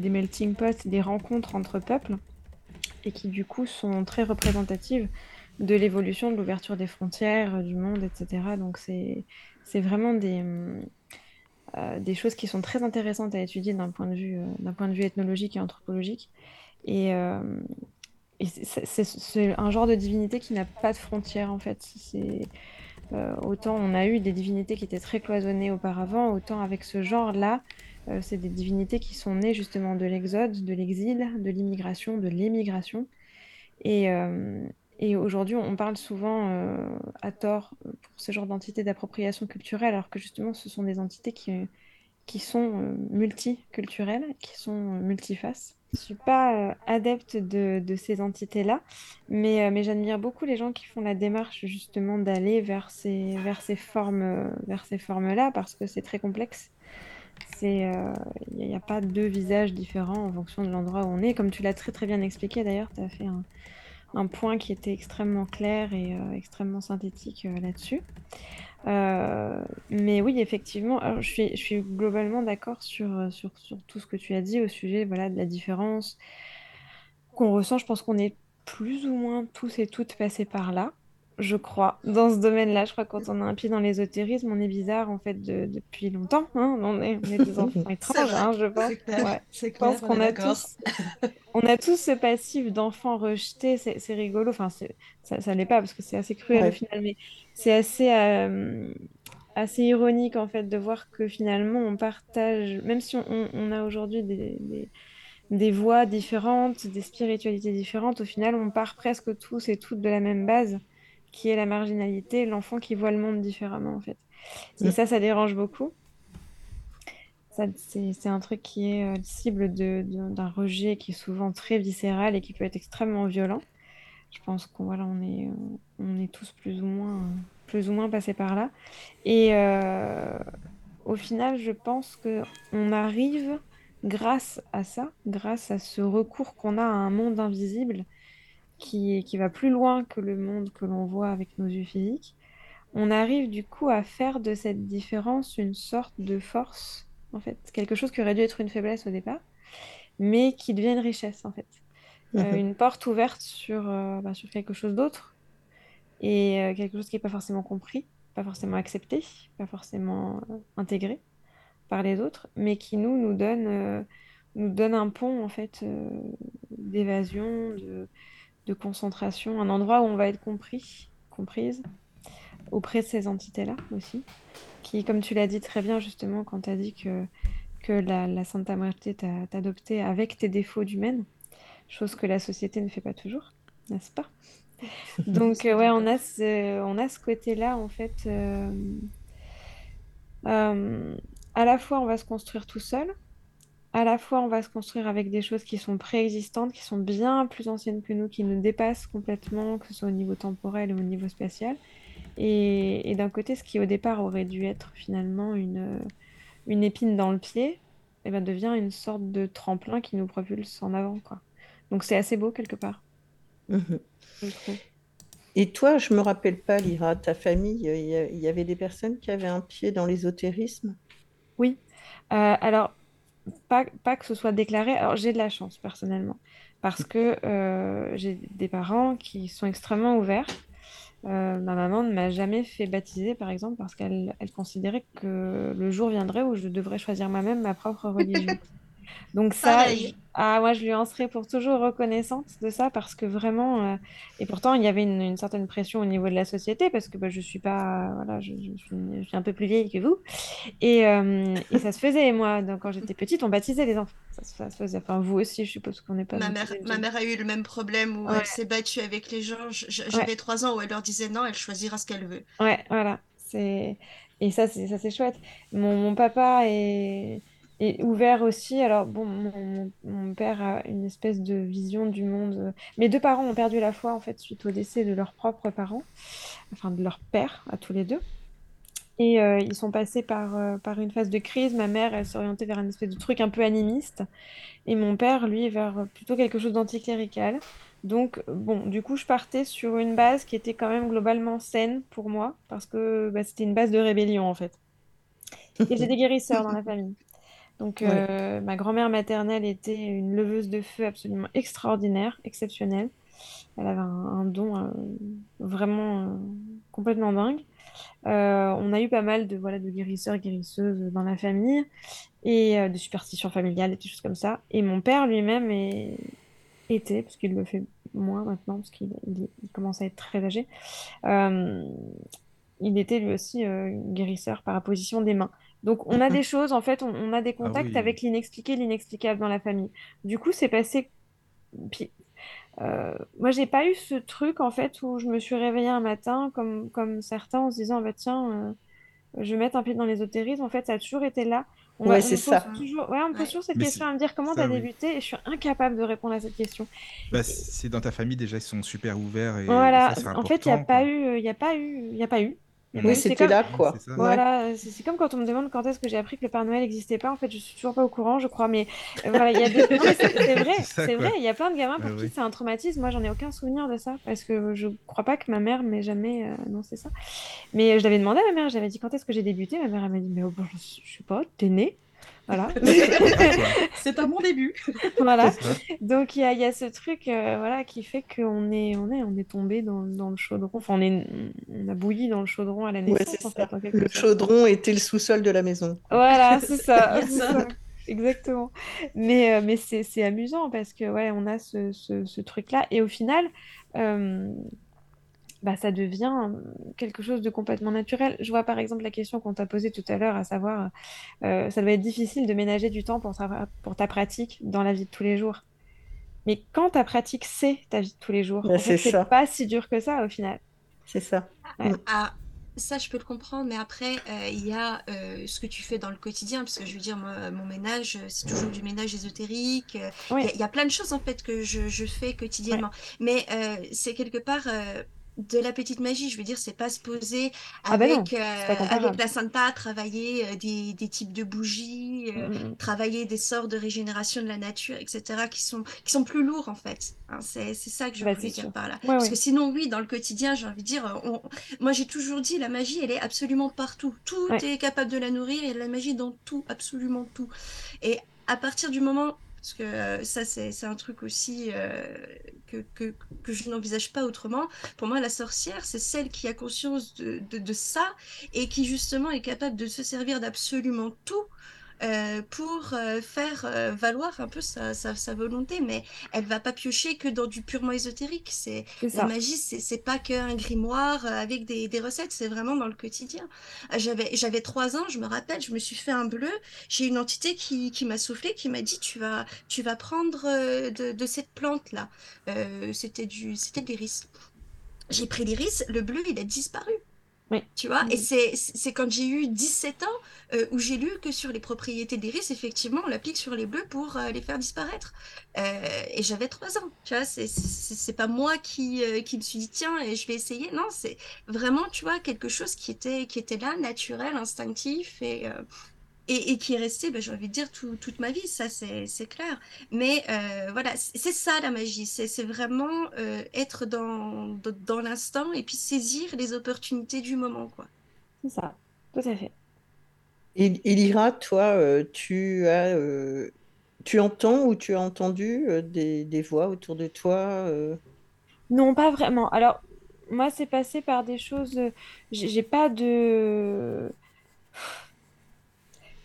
melting pots, des rencontres entre peuples, et qui du coup sont très représentatives de l'évolution, de l'ouverture des frontières, du monde, etc. Donc c'est, vraiment des, choses qui sont très intéressantes à étudier d'un point de vue, ethnologique et anthropologique. C'est un genre de divinité qui n'a pas de frontières en fait. Euh, autant on a eu des divinités qui étaient très cloisonnées auparavant, autant avec ce genre-là, euh, c'est des divinités qui sont nées justement de l'exode, de l'exil, de l'immigration, de l'émigration. Et, euh, et aujourd'hui, on parle souvent à tort pour ce genre d'entités d'appropriation culturelle, alors que justement, ce sont des entités qui, qui sont euh, multiculturelles, qui sont euh, multifaces. Je ne suis pas euh, adepte de, ces entités-là, mais, j'admire beaucoup les gens qui font la démarche justement d'aller vers ces, formes-là, parce que c'est très complexe. Il n'y a, pas deux visages différents en fonction de l'endroit où on est. Comme tu l'as très bien expliqué d'ailleurs, tu as fait un, point qui était extrêmement clair et extrêmement synthétique là-dessus. Euh, mais oui, effectivement, alors, je suis, je suis globalement d'accord sur, euh, sur, sur tout ce que tu as dit au sujet voilà, de la différence qu'on ressent. Je pense qu'on est plus ou moins tous et toutes passés par là, je crois, dans ce domaine-là. Je crois que quand on a un pied dans l'ésotérisme, on est bizarre en fait de- depuis longtemps. hein. On est, on est des enfants étranges, hein, je pense. Ouais. Je pense qu'on a tous, on a tous ce passif d'enfants rejetés. C'est rigolo. Enfin, ça, ça l'est pas parce que c'est assez cruel Ouais. au final, mais c'est assez, euh, assez ironique en fait de voir que finalement on partage, même si on, a aujourd'hui des, des, des voix différentes, des spiritualités différentes, au final on part presque tous et toutes de la même base, qui est la marginalité, l'enfant qui voit le monde différemment en fait. Et Mm. ça, ça dérange beaucoup. Ça, c'est, un truc qui est euh, cible d'un rejet qui est souvent très viscéral et qui peut être extrêmement violent. Je pense qu'on voilà, on est, euh, on est tous plus ou moins, plus ou moins passés par là. Et euh, au final, je pense que on arrive, grâce à ça, grâce à ce recours qu'on a à un monde invisible qui, qui va plus loin que le monde que l'on voit avec nos yeux physiques, on arrive du coup à faire de cette différence une sorte de force, en fait, quelque chose qui aurait dû être une faiblesse au départ, mais qui devient une richesse, en fait. Euh, Mhm. une porte ouverte sur, euh, bah, sur quelque chose d'autre et euh, quelque chose qui n'est pas forcément compris, pas forcément accepté, pas forcément intégré par les autres, mais qui nous, nous donne, nous donne un pont, en fait, d'évasion, de, de concentration, un endroit où on va être compris, comprise, auprès de ces entités-là aussi, qui, comme tu l'as dit très bien justement quand tu as dit que, que la, la Santa Muerte t'a t'a adopté avec tes défauts d'humaine, chose que la société ne fait pas toujours, n'est-ce pas? Donc, euh, ouais, on a ce, on a ce côté-là, en fait. euh, euh, à la fois, on va se construire tout seul, à la fois, on va se construire avec des choses qui sont préexistantes, qui sont bien plus anciennes que nous, qui nous dépassent complètement, que ce soit au niveau temporel ou au niveau spatial. Et, et d'un côté, ce qui au départ aurait dû être finalement une, une épine dans le pied, eh ben, devient une sorte de tremplin qui nous propulse en avant, quoi. Donc c'est assez beau quelque part, Mhm. Et toi, je me rappelle pas, Lyra, ta famille, il y, a- il y avait des personnes qui avaient un pied dans l'ésotérisme? Oui. Euh, alors, pas, pas que ce soit déclaré. Alors, j'ai de la chance, personnellement, parce que euh, j'ai des parents qui sont extrêmement ouverts. Euh, ma maman ne m'a jamais fait baptiser, par exemple, parce qu'elle elle considérait que le jour viendrait où je devrais choisir moi-même ma propre religion. Donc ça, Pareil. ah, moi, je lui en serai pour toujours reconnaissante de ça parce que vraiment, euh, et pourtant, il y avait une, une certaine pression au niveau de la société parce que bah, je suis pas, voilà, je, je suis, je suis un peu plus vieille que vous. Et, euh, et ça se faisait, moi, donc, quand j'étais petite, on baptisait les enfants. Ça, se- ça se faisait. Enfin, vous aussi, je suppose qu'on n'est pas Ma mère, ma mère a eu le même problème où Ouais. elle s'est battue avec les gens. Ouais. J'avais trois ans où elle leur disait non, elle choisira ce qu'elle veut. Ouais, voilà. C'est... Et ça, c'est ça, c'est chouette. Mon, mon papa est, est ouvert aussi. Alors, bon, mon, père a une espèce de vision du monde. Mes deux parents ont perdu la foi, en fait, suite au décès de leurs propres parents, enfin de leur père, à tous les deux. Et euh, ils sont passés par, euh, par une phase de crise. Ma mère, elle s'orientait vers un espèce de truc un peu animiste. Et mon père, lui, vers plutôt quelque chose d'anticlérical. Donc, bon, du coup, je partais sur une base qui était quand même globalement saine pour moi, parce que bah, c'était une base de rébellion, en fait. Et j'ai des guérisseurs dans la famille. Donc, Ouais. euh, ma grand-mère maternelle était une leveuse de feu absolument extraordinaire, exceptionnelle. Elle avait un, un don euh, vraiment euh, complètement dingue. On a eu pas mal de, voilà, de guérisseurs, guérisseuses dans la famille et de superstitions familiales et des choses comme ça. Et mon père lui-même est- était, parce qu'il le fait moins maintenant, parce qu'il il- il commence à être très âgé, il était lui aussi guérisseur par apposition des mains. Donc on a des choses, en fait, on, on a des Ah contacts oui. avec l'inexpliqué, l'inexplicable dans la famille. Du coup, c'est passé. Puis, euh, moi, j'ai pas eu ce truc, en fait, où je me suis réveillée un matin, comme, comme certains, en se disant, ah bah tiens, euh, je vais mettre un pied dans l'ésotérisme. En fait, ça a toujours été là. On, Ouais, c'est ça. toujours, ouais, on me pose toujours cette Mais question à me dire comment t'as oui. débuté, et je suis incapable de répondre à cette question. Bah, c'est dans ta famille déjà, ils sont super ouverts et, Voilà, ça, en fait, il n'y a pas eu, y a pas eu, il y a pas eu. Oui, c'était comme, là, quoi. Ça. Voilà, c'est c'est comme quand on me demande quand est-ce que j'ai appris que le Père Noël n'existait pas. En fait, je suis toujours pas au courant, je crois. Mais euh, voilà, il y a des... c'est vrai, C'est vrai. Il y a plein de gamins pour Ah qui oui. c'est un traumatisme. Moi, j'en ai aucun souvenir de ça parce que je crois pas que ma mère m'ait jamais euh, annoncé ça. Mais euh, je l'avais demandé à ma mère. J'avais dit quand est-ce que j'ai débuté. Ma mère elle m'a dit mais oh, bon, je, sais pas, t'es née. Voilà. C'est à mon début. Voilà. Donc il y a, il y a ce truc euh, voilà, qui fait qu'on est, on est, on est tombé dans, dans le chaudron. Enfin, on, est, on a bouilli dans le chaudron à la naissance, en fait, en Le sorte. chaudron était le sous-sol de la maison. Voilà, c'est ça. Exactement. Mais, euh, mais c'est, c'est amusant parce que ouais, on a ce, ce, ce truc-là. Et au final, euh, bah, ça devient quelque chose de complètement naturel. Je vois par exemple la question qu'on t'a posée tout à l'heure, à savoir, euh, ça doit être difficile de ménager du temps pour ta, pour ta pratique dans la vie de tous les jours. Mais quand ta pratique, c'est ta vie de tous les jours, en fait, c'est pas si dur que ça au final. C'est ça. Ouais. Ah, ça, je peux le comprendre, mais après, euh, il y a euh, ce que tu fais dans le quotidien, parce que je veux dire, moi, mon ménage, euh, c'est toujours du ménage ésotérique. euh, Il Oui. y, a- il y a plein de choses, en fait, que je, je fais quotidiennement. Mais euh, c'est quelque part euh, de la petite magie. Je veux dire, c'est pas se poser Ah ben non, avec, pas euh, avec la Santa, travailler euh, des, des types de bougies, euh, Mm, mm. travailler des sorts de régénération de la nature, etc., qui sont, qui sont plus lourds, en fait. Hein, c'est, c'est ça que je Bah, voulais dire sûr. par là. Ouais, Parce ouais. que sinon, oui, dans le quotidien, j'ai envie de dire, on, moi, j'ai toujours dit, la magie, elle est absolument partout. Tout Ouais. est capable de la nourrir et la magie dans tout, absolument tout. Et à partir du moment, parce que euh, ça, c'est un truc aussi euh, que, que, que je n'envisage pas autrement, pour moi, la sorcière, c'est celle qui a conscience de, de, de ça et qui, justement, est capable de se servir d'absolument tout. Euh, pour euh, faire euh, valoir un peu sa, sa, sa volonté, mais elle va pas piocher que dans du purement ésotérique. C'est la magie, c'est pas qu'un grimoire avec des, des recettes, c'est vraiment dans le quotidien. J'avais j'avais trois ans, je me rappelle, je me suis fait un bleu. J'ai une entité qui, qui m'a soufflé, qui m'a dit tu vas tu vas prendre de, de cette plante là. C'était du c'était de l'iris. J'ai pris l'iris, le bleu il a disparu. Oui. Tu vois, et Mm. c'est c'est quand j'ai eu 17 ans euh, où j'ai lu que sur les propriétés d'iris, effectivement, on l'applique sur les bleus pour euh, les faire disparaître. Euh, et j'avais 3 ans, tu vois, c'est pas moi qui, qui me suis dit, tiens, et je vais essayer. Non, c'est vraiment, tu vois, quelque chose qui était, qui était là, naturel, instinctif, et, et, et qui est resté, ben, j'ai envie de dire, tout- toute ma vie, ça c'est clair. Mais euh, voilà, c'est ça la magie, c'est vraiment euh, être dans, dans, dans l'instant et puis saisir les opportunités du moment, quoi. C'est ça. Tout à fait. Et, et Lyra, toi, euh, tu as, euh, tu entends ou tu as entendu euh, des, des voix autour de toi euh, Non, pas vraiment. Alors, moi, c'est passé par des choses. j'ai pas de.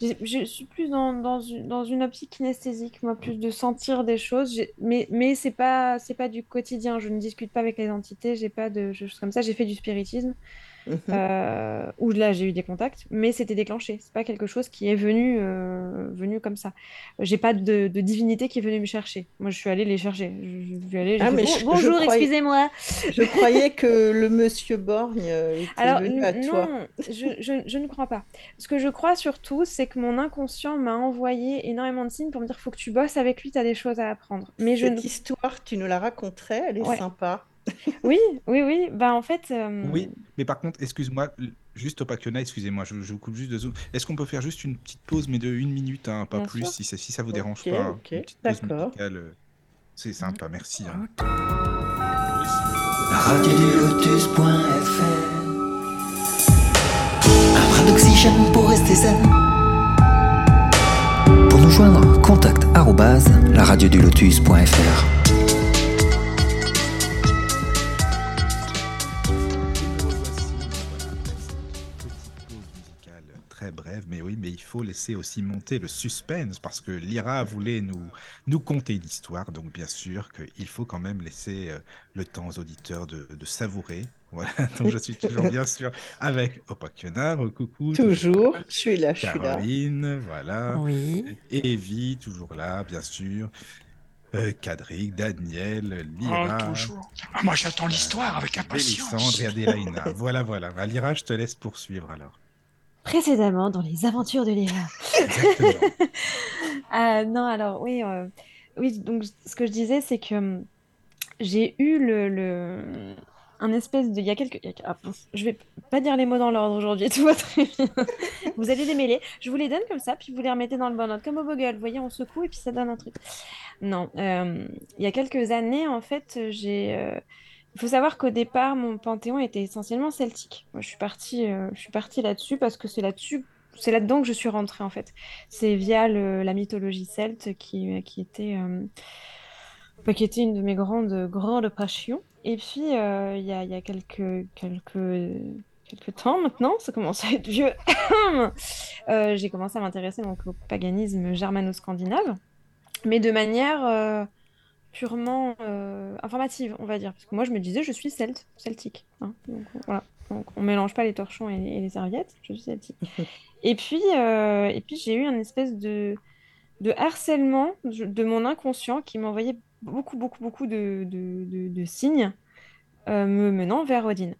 Je suis plus dans, dans une, dans une optique kinesthésique, moi, plus de sentir des choses. Mais, mais c'est pas, pas du quotidien. Je ne discute pas avec les entités, j'ai pas de choses comme ça. J'ai fait du spiritisme, mhm. euh, où là, j'ai eu des contacts, mais c'était déclenché. C'est pas quelque chose qui est venu, euh, venu comme ça. J'ai pas de, de divinité qui est venue me chercher. Moi, je suis allée les chercher. Je, je suis allée, Ah, mais je- je bonjour, excusez-moi. Je croyais que le monsieur Borgne était Alors, venu à toi. non, je, je- je ne crois pas. Ce que je crois surtout, c'est que mon inconscient m'a envoyé énormément de signes pour me dire faut que tu bosses avec lui, tu as des choses à apprendre. Mais je Cette ne... histoire, tu nous la raconterais, elle est Ouais. sympa. Oui, oui, oui. Bah, en fait, euh, Oui, mais par contre, excuse-moi, l- juste Opakiona, excusez-moi, je, je vous coupe juste deux secondes. Est-ce qu'on peut faire juste une petite pause, mais de une minute, hein, pas Bien plus, sûr. si ça, si ça vous dérange Ok, pas. hein, ok, une petite pause d'accord. musicale, euh, c'est sympa, merci. hein. Radiodulotus.fr Un brin d'oxygène pour rester zen. Pour nous joindre, contact arrobase laradiodulotus.fr. mais oui, mais il faut laisser aussi monter le suspense parce que Lyra voulait nous, nous conter une histoire, donc bien sûr qu'il faut quand même laisser euh, le temps aux auditeurs de, de savourer. Voilà, donc je suis toujours bien sûr avec Opakiona, coucou. Toujours, je suis là, je suis là. Caroline, voilà. Oui. Evie, toujours là, bien sûr. Euh, Cadric, Daniel, Lyra. Oh, toujours. Ah, moi, j'attends l'histoire avec Mélissandre impatience. et Adélaïna. voilà, voilà. Bah, Lyra, je te laisse poursuivre alors. Précédemment dans les aventures de Léa. Ah, non, alors oui, euh, oui, donc ce que je disais, c'est que hum, j'ai eu le, le- un espèce de, il y a quelques, y a- ah, je vais pas dire les mots dans l'ordre aujourd'hui, tout va très bien. Vous allez démêler. Je vous les donne comme ça, puis vous les remettez dans le bon ordre, comme au Bogle. Vous voyez, on secoue et puis ça donne un truc. Non, euh, il y a quelques années, en fait, j'ai. Il faut savoir qu'au départ, mon panthéon était essentiellement celtique. Je suis partie, euh, je suis partie là-dessus parce que c'est là-dessus, c'est là-dedans que je suis rentrée en fait. C'est via la mythologie celte qui, était, euh, bah, qui était une de mes grandes, grandes passions. Et puis, euh, il y a, y a quelques, quelques, quelques temps maintenant, ça commence à être vieux, j'ai commencé à m'intéresser donc au paganisme germano-scandinave, mais de manière purement euh, informative, on va dire. Parce que moi, je me disais, je suis celte, celtique. hein. Donc, voilà. Donc, on mélange pas les torchons et, et les serviettes, je suis celtique. et puis, euh, et puis j'ai eu un espèce de, de harcèlement de, mon inconscient qui m'envoyait beaucoup, beaucoup, beaucoup de, de, de- de signes euh, me menant vers Odin.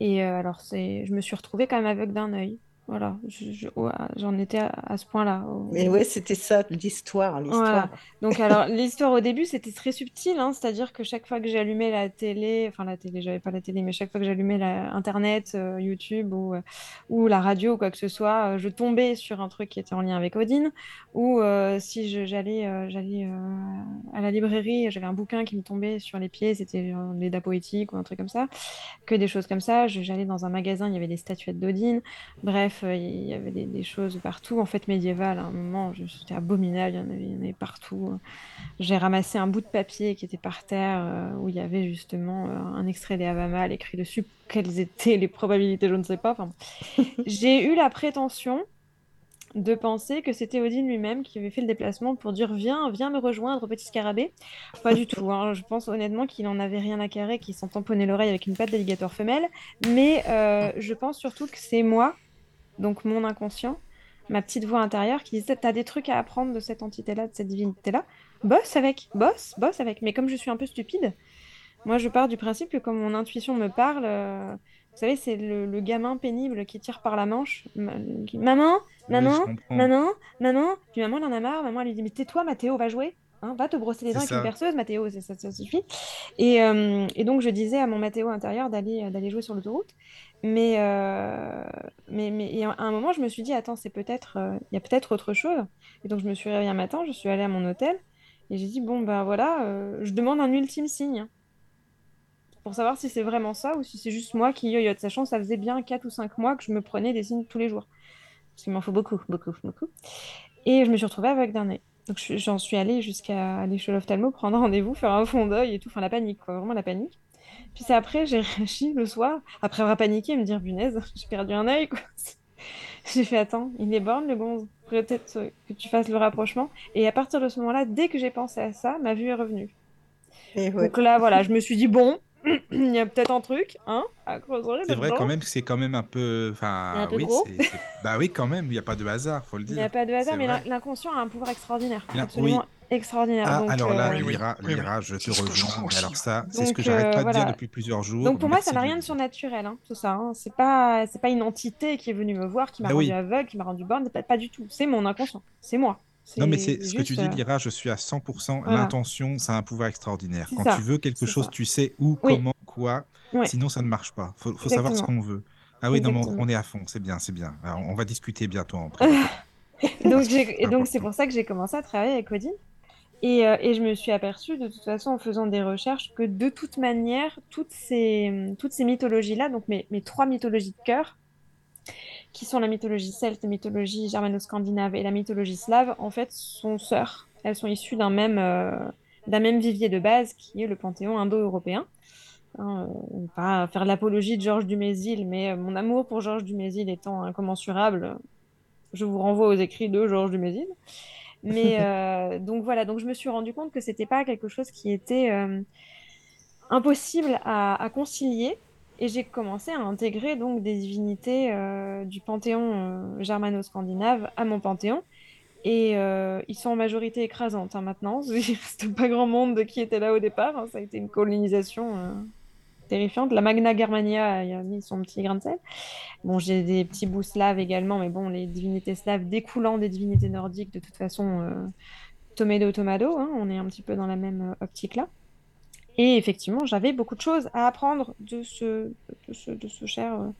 Et euh, alors, c'est, je me suis retrouvée quand même aveugle d'un œil. Voilà, je- je- ouais, j'en étais à, à ce point-là. au- Mais ouais, c'était ça, l'histoire, voilà. l'histoire. Donc alors l'histoire au début c'était très subtil, hein, c'est-à-dire que chaque fois que j'allumais la télé, enfin la télé, j'avais pas la télé, mais chaque fois que j'allumais la Internet, euh, YouTube ou, euh, ou la radio ou quoi que ce soit, euh, je tombais sur un truc qui était en lien avec Odin. Ou euh, si j'allais j'allais à la librairie, j'avais un bouquin qui me tombait sur les pieds, c'était l'Eda poétique ou un truc comme ça, que des choses comme ça. J'allais dans un magasin, il y avait des statuettes d'Odin. Bref, il y avait des, des choses partout. En fait, médiéval, à un moment, c'était abominable, il y en avait, il y en avait partout. J'ai ramassé un bout de papier qui était par terre euh, où il y avait justement euh, un extrait des Havamal écrit dessus. Quelles étaient les probabilités, je ne sais pas. Enfin, j'ai eu la prétention de penser que c'était Odin lui-même qui avait fait le déplacement pour dire viens, viens me rejoindre, petit scarabée. Pas du tout. hein. Je pense honnêtement qu'il en avait rien à carrer, qu'il s'en tamponnait l'oreille avec une patte d'alligator femelle. Mais euh, je pense surtout que c'est moi, donc mon inconscient, ma petite voix intérieure qui disait t'as des trucs à apprendre de cette entité-là, de cette divinité-là. Bosse avec, bosse, bosse avec. Mais comme je suis un peu stupide, moi je pars du principe que quand mon intuition me parle, euh, vous savez, c'est le, le gamin pénible qui tire par la manche. Qui- Maman, maman, maman, maman. Puis maman, elle en a marre. Maman, elle lui dit Mais tais-toi, Mathéo, va jouer. Hein, va te brosser les dents avec une perceuse, Mathéo, ça, ça suffit. Et, euh, et donc, je disais à mon Mathéo intérieur d'aller euh, d'aller jouer sur l'autoroute. Mais, euh, mais, mais et à un moment, je me suis dit Attends, c'est peut-être. euh, Il y a peut-être autre chose. Et donc, je me suis réveillée un matin, je suis allée à mon hôtel. Et j'ai dit Bon, ben voilà, euh, je demande un ultime signe pour savoir si c'est vraiment ça ou si c'est juste moi qui yoyote. Sachant que ça faisait bien 4 ou 5 mois que je me prenais des signes tous les jours. Parce qu'il m'en faut beaucoup, beaucoup, beaucoup. Et je me suis retrouvée avec d'un. Donc je- j'en suis allée jusqu'à l'échelle ophtalmo, prendre rendez-vous, faire un fond d'œil et tout. Enfin, la panique, vraiment la panique. Puis c'est après, j'ai réagi le soir, après avoir paniqué, me dire, punaise, j'ai perdu un œil, quoi. J'ai fait, attends, il est borne le gonze. Peut-être euh, que tu fasses le rapprochement. Et à partir de ce moment-là, dès que j'ai pensé à ça, ma vue est revenue. Et ouais. Donc là, voilà, je me suis dit, bon, il y a peut-être un truc, hein, à creuser C'est vrai quand même que c'est quand même un peu. Il Enfin, un peu oui, gros. bah oui, quand même, il n'y a pas de hasard, faut le Il dire. n'y a pas de hasard, mais l'inconscient a un pouvoir extraordinaire, absolument extraordinaire. Ah, Donc, alors là, euh, Lyra, Lyra, je te rejoins. alors ça, c'est ce que j'arrête euh, pas de dire depuis plusieurs jours. Donc pour moi, Merci ça n'a rien de surnaturel, hein, tout ça. hein. C'est pas, c'est pas une entité qui est venue me voir, qui m'a Bah rendu oui. aveugle, qui m'a rendu borne. Pas, pas du tout. C'est mon inconscient. C'est moi. Non, mais c'est ce que tu dis, euh, Lyra, je suis à 100%. Voilà. L'intention, ça a un pouvoir extraordinaire. Quand ça, tu veux quelque chose, ça. tu sais où, Oui. comment, quoi. Sinon, ça ne marche pas. Faut, faut savoir ce qu'on veut. Ah oui, non, on- on est à fond, c'est bien, c'est bien. Alors, on va discuter bientôt en privé. donc, et donc c'est pour ça que j'ai commencé à travailler avec. Et, euh, et je me suis aperçue de toute façon en faisant des recherches que de toute manière, toutes ces, toutes ces mythologies-là, donc mes, mes trois mythologies de cœur, qui sont la mythologie celte, la mythologie germano-scandinave et la mythologie slave, en fait, sont sœurs. Elles sont issues d'un même, euh, d'un même vivier de base qui est le panthéon indo-européen. Hein, euh, on va pas faire l'apologie de Georges Dumézil, mais euh, mon amour pour Georges Dumézil étant incommensurable, je vous renvoie aux écrits de Georges Dumézil. Mais euh, donc voilà, donc je me suis rendu compte que c'était pas quelque chose qui était euh, impossible à, à concilier. Et j'ai commencé à intégrer donc des divinités euh, du panthéon euh, germano-scandinave à mon panthéon. Et euh, ils sont en majorité écrasante hein, maintenant. Il reste pas grand monde qui était là au départ. hein. Ça a été une colonisation terrifiante. La Magna Germania y a mis son petit grain de sel. Bon, j'ai des petits bouts slaves également, mais bon, les divinités slaves découlant des divinités nordiques, de toute façon, euh, tomato tomato, hein, on est un petit peu dans la même optique là. Et effectivement, j'avais beaucoup de choses à apprendre de ce, cher, euh,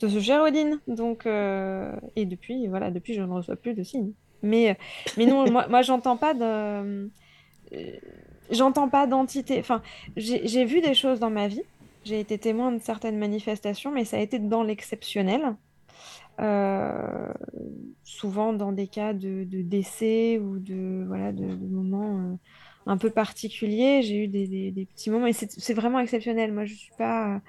de ce cher Odin. Donc, euh, et depuis, voilà, depuis, je ne reçois plus de signes. Mais, mais non, moi, moi j'entends pas de, euh, j'entends pas d'entité. Enfin, j'ai vu des choses dans ma vie. J'ai été témoin de certaines manifestations, mais ça a été dans l'exceptionnel. Souvent dans des cas de, décès ou de, voilà, de, moments un peu particuliers. J'ai eu des, des- des petits moments, et c'est vraiment exceptionnel. Moi, je suis pas.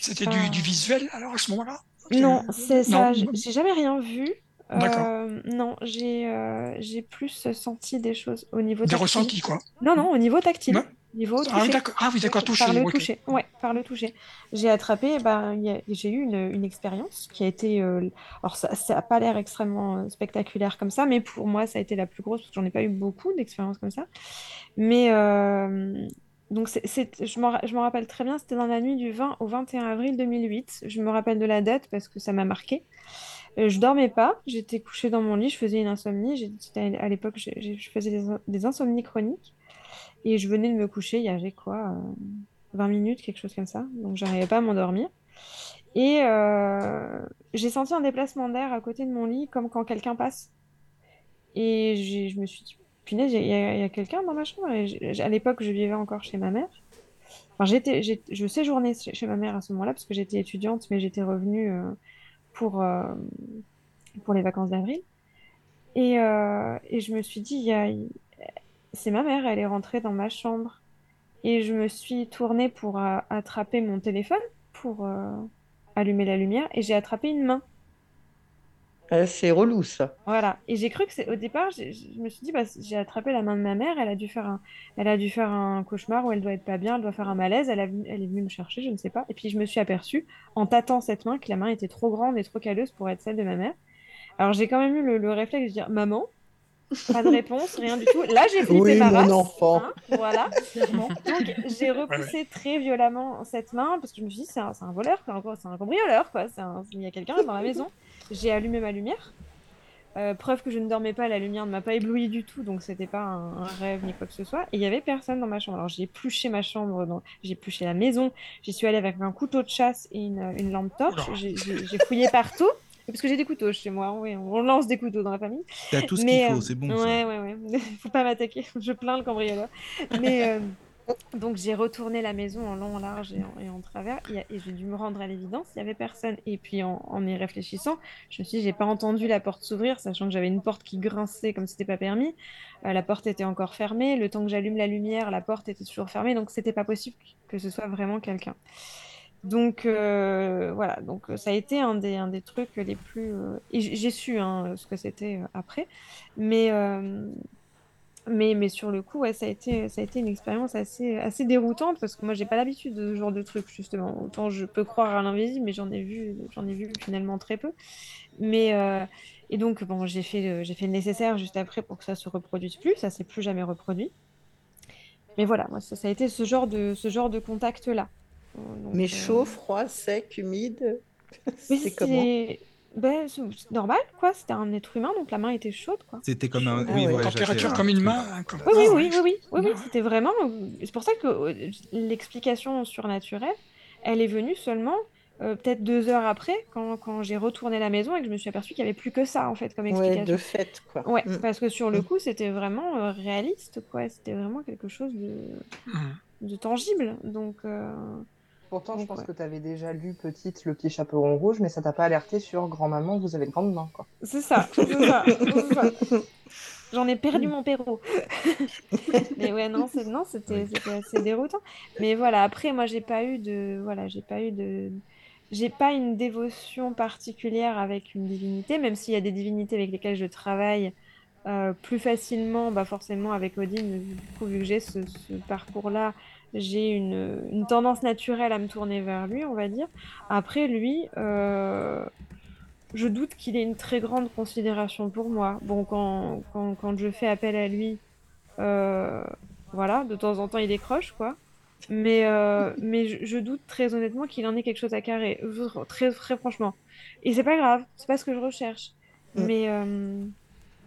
C'était pas- du, du visuel alors à ce moment-là? Non, c'est ça. J'ai jamais rien vu. Euh, non, j'ai euh, j'ai plus senti des choses au niveau Des tactile. ressentis, quoi. Non, non, au niveau tactile. Ouais. Niveau Ah oui, toucher. d'accord. Ah oui, d'accord, Par le toucher. Ouais, par le toucher. J'ai attrapé, ben, y a- j'ai eu une, une expérience qui a été. euh, alors, ça n'a pas l'air extrêmement euh, spectaculaire comme ça, mais pour moi, ça a été la plus grosse parce que j'en ai pas eu beaucoup d'expériences comme ça. Mais. euh, donc, c'est, c'est- je m'en rappelle très bien, c'était dans la nuit du 20 au 21 avril 2008. Je me rappelle de la date parce que ça m'a marqué. Je dormais pas, j'étais couchée dans mon lit, je faisais une insomnie. À l'époque, je faisais des insomnies chroniques. Et je venais de me coucher, il y avait quoi, euh, 20 minutes, quelque chose comme ça. Donc, j'arrivais pas à m'endormir. Et euh, j'ai senti un déplacement d'air à côté de mon lit, comme quand quelqu'un passe. Et je me suis dit, punaise, il y a, quelqu'un dans ma chambre. À l'époque, je vivais encore chez ma mère. Enfin, j'étais, je séjournais chez ma mère à ce moment-là, parce que j'étais étudiante, mais j'étais revenue euh, pour, euh, pour les vacances d'avril. Et, je me suis dit, il y a- c'est ma mère, elle est rentrée dans ma chambre. Et je me suis tournée pour euh, attraper mon téléphone, pour euh, allumer la lumière, et j'ai attrapé une main. Euh, c'est relou, ça. Voilà. Et j'ai cru que c'est au départ, je me suis dit, bah, j'ai attrapé la main de ma mère, elle a dû faire un, elle a dû faire un cauchemar où elle doit être pas bien, elle doit faire un malaise, elle, a venu- elle est venue me chercher, je ne sais pas. Et puis je me suis aperçue, en tâtant cette main, que la main était trop grande et trop calleuse pour être celle de ma mère. Alors j'ai quand même eu le, le réflexe de dire, maman, pas de réponse, rien du tout. Là, j'ai flippé Oui, ma mon race, enfant. hein, voilà. Donc j'ai repoussé très violemment cette main parce que je me suis dit, c'est un, c'est un voleur, c'est un cambrioleur, quoi. C'est un- Il y a quelqu'un dans la maison. J'ai allumé ma lumière. Euh, preuve que je ne dormais pas, la lumière ne m'a pas ébloui du tout, donc c'était pas un, un rêve ni quoi que ce soit. Et il y avait personne dans ma chambre. Alors j'ai épluché ma chambre, dans- j'ai épluché la maison, j'y suis allée avec un couteau de chasse et une, une lampe torche. J'ai j'ai- j'ai fouillé partout. Parce que j'ai des couteaux chez moi, oui, on lance des couteaux dans la famille. T'as tout ce qu'il faut, euh, c'est bon, ça. Ouais, ouais, ouais. Faut pas m'attaquer, je plains le cambrioleur. Mais euh, donc j'ai retourné la maison en long, en large et en, et en travers et, et j'ai dû me rendre à l'évidence, il y avait personne. Et puis en, en y réfléchissant, je me suis dit, j'ai pas entendu la porte s'ouvrir, sachant que j'avais une porte qui grinçait comme c'était pas permis. Euh, la porte était encore fermée, le temps que j'allume la lumière, la porte était toujours fermée, donc c'était pas possible que ce soit vraiment quelqu'un. Donc euh, voilà, donc euh, ça a été un des, un des trucs les plus... euh, j'ai su hein, ce que c'était après. Mais, Mais, mais sur le coup, ça a été, ça a été une expérience assez, assez déroutante parce que moi, j'ai pas l'habitude de ce genre de truc, justement. Autant je peux croire à l'invisible, mais j'en ai vu, j'en ai vu finalement très peu. Mais, et donc, bon, j'ai fait, j'ai fait le nécessaire juste après pour que ça se reproduise plus. Ça s'est plus jamais reproduit. Mais voilà, moi, ça, ça a été ce genre de, ce genre de contact-là. Euh, donc, Mais euh, chaud, froid, sec, humide. mais C'est comment? ben, normal, quoi. C'était un être humain, donc la main était chaude, quoi. C'était comme un. Ah oui, ouais. Température comme une main. hein, comme- Oui, oui, Ah, oui, oui, oui, oui, oui, c'était vraiment. C'est pour ça que euh, l'explication surnaturelle, elle est venue seulement euh, peut-être deux heures après, quand, quand j'ai retourné la maison et que je me suis aperçue qu'il n'y avait plus que ça, en fait, comme Ouais, explication. de fait, quoi. Ouais, Mm. parce que sur le Mm. coup, c'était vraiment euh, réaliste, quoi. C'était vraiment quelque chose de, Mhm. de tangible. Donc, euh, Pourtant, je pense ouais. que tu avais déjà lu petite Le Petit Chaperon Rouge, mais ça t'a pas alerté sur Grand-maman, vous avez de grandes mains, quoi. c'est ça, c'est ça, ça. J'en ai perdu mon perro. Mais ouais, non, c'est non, c'était c'était assez déroutant. Mais voilà, après, moi, j'ai pas eu de voilà, j'ai pas eu de j'ai pas une dévotion particulière avec une divinité, même s'il y a des divinités avec lesquelles je travaille euh, plus facilement, bah forcément avec Odin, du coup, vu que j'ai ce, ce parcours-là, j'ai une, une tendance naturelle à me tourner vers lui, on va dire. Après, lui, euh, je doute qu'il ait une très grande considération pour moi. Bon, quand, quand, quand je fais appel à lui, euh, voilà, de temps en temps, il décroche, quoi. Mais, euh, mais je, je doute très honnêtement qu'il en ait quelque chose à carrer. Très, très franchement. Et c'est pas grave, c'est pas ce que je recherche. Mm. Mais, euh,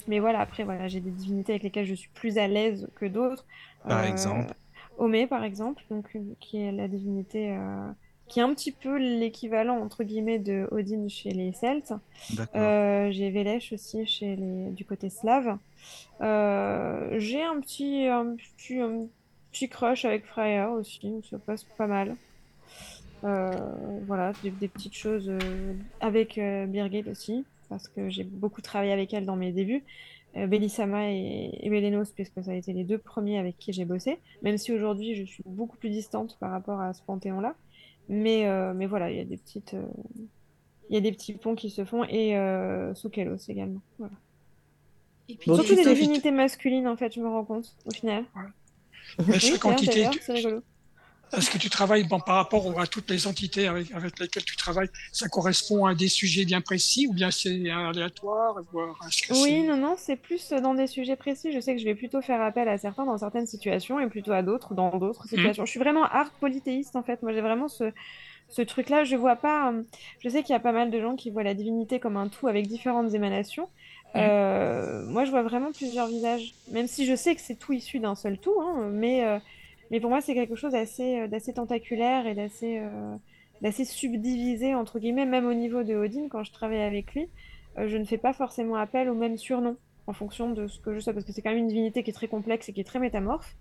mais voilà, après, voilà, j'ai des divinités avec lesquelles je suis plus à l'aise que d'autres. Par exemple Homé, par exemple, donc, euh, qui est la divinité euh, qui est un petit peu l'équivalent, entre guillemets, de Odin chez les Celtes. Euh, j'ai Vélesh aussi chez les... du côté slave. Euh, j'ai un petit, un petit, un petit crush avec Freya aussi, donc ça passe pas mal. Voilà, des, des petites choses avec Birgit aussi, parce que j'ai beaucoup travaillé avec elle dans mes débuts. Euh, Bellissama et, et Belenos, puisque ça a été les deux premiers avec qui j'ai bossé, même si aujourd'hui je suis beaucoup plus distante par rapport à ce panthéon-là. Mais, euh, mais voilà, il y a des petites, euh, il y a des petits ponts qui se font, et euh, Soukelos également. Voilà. Et puis, Surtout des divinités masculines, en fait, je me rends compte, au final. Mais Oui, chaque entité, est-ce que tu travailles bon, par rapport à toutes les entités avec, avec lesquelles tu travailles, ça correspond à des sujets bien précis ou bien c'est aléatoire voire Oui, non, non, c'est plus dans des sujets précis. Je sais que je vais plutôt faire appel à certains dans certaines situations et plutôt à d'autres dans d'autres situations. Je suis vraiment art polythéiste en fait. Moi, j'ai vraiment ce, ce truc-là. Je vois pas. euh, Je sais qu'il y a pas mal de gens qui voient la divinité comme un tout avec différentes émanations. Euh, moi, je vois vraiment plusieurs visages, même si je sais que c'est tout issu d'un seul tout. hein, mais, euh, mais pour moi, c'est quelque chose d'assez euh, d'assez tentaculaire et d'assez euh, d'assez subdivisé entre guillemets, même au niveau de Odin quand je travaille avec lui. Euh, je ne fais pas forcément appel au même surnom en fonction de ce que je sais, parce que c'est quand même une divinité qui est très complexe et qui est très métamorphe,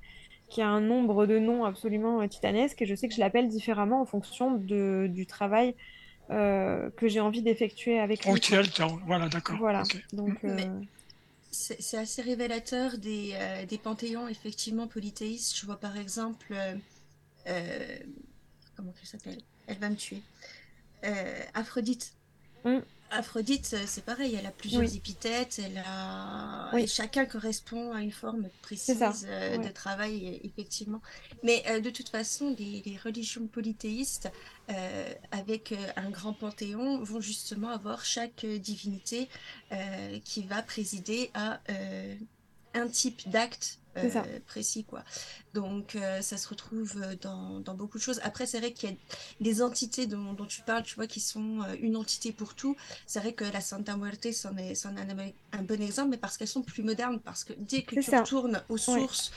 qui a un nombre de noms absolument euh, titanesque, et je sais que je l'appelle différemment en fonction de, du travail euh, que j'ai envie d'effectuer avec lui. En- voilà, d'accord. Voilà, donc... euh, Mais- C'est assez révélateur des, euh, des panthéons effectivement polythéistes. Je vois par exemple, euh, euh, comment elle s'appelle? Elle va me tuer. Aphrodite. Mm. Aphrodite, c'est pareil, elle a plusieurs Oui. épithètes, elle a... Oui. et chacun correspond à une forme précise ça, euh, de travail, effectivement. Mais euh, de toute façon, les, les religions polythéistes, euh, avec un grand panthéon, vont justement avoir chaque divinité qui va présider à euh, un type d'acte euh, précis, quoi. Donc, euh, ça se retrouve euh, dans, dans beaucoup de choses. Après, c'est vrai qu'il y a les entités dont, dont tu parles, tu vois, qui sont euh, une entité pour tout. C'est vrai que la Santa Muerte, c'en est, est un, un bon exemple, mais parce qu'elles sont plus modernes, parce que dès que tu ça. retournes aux sources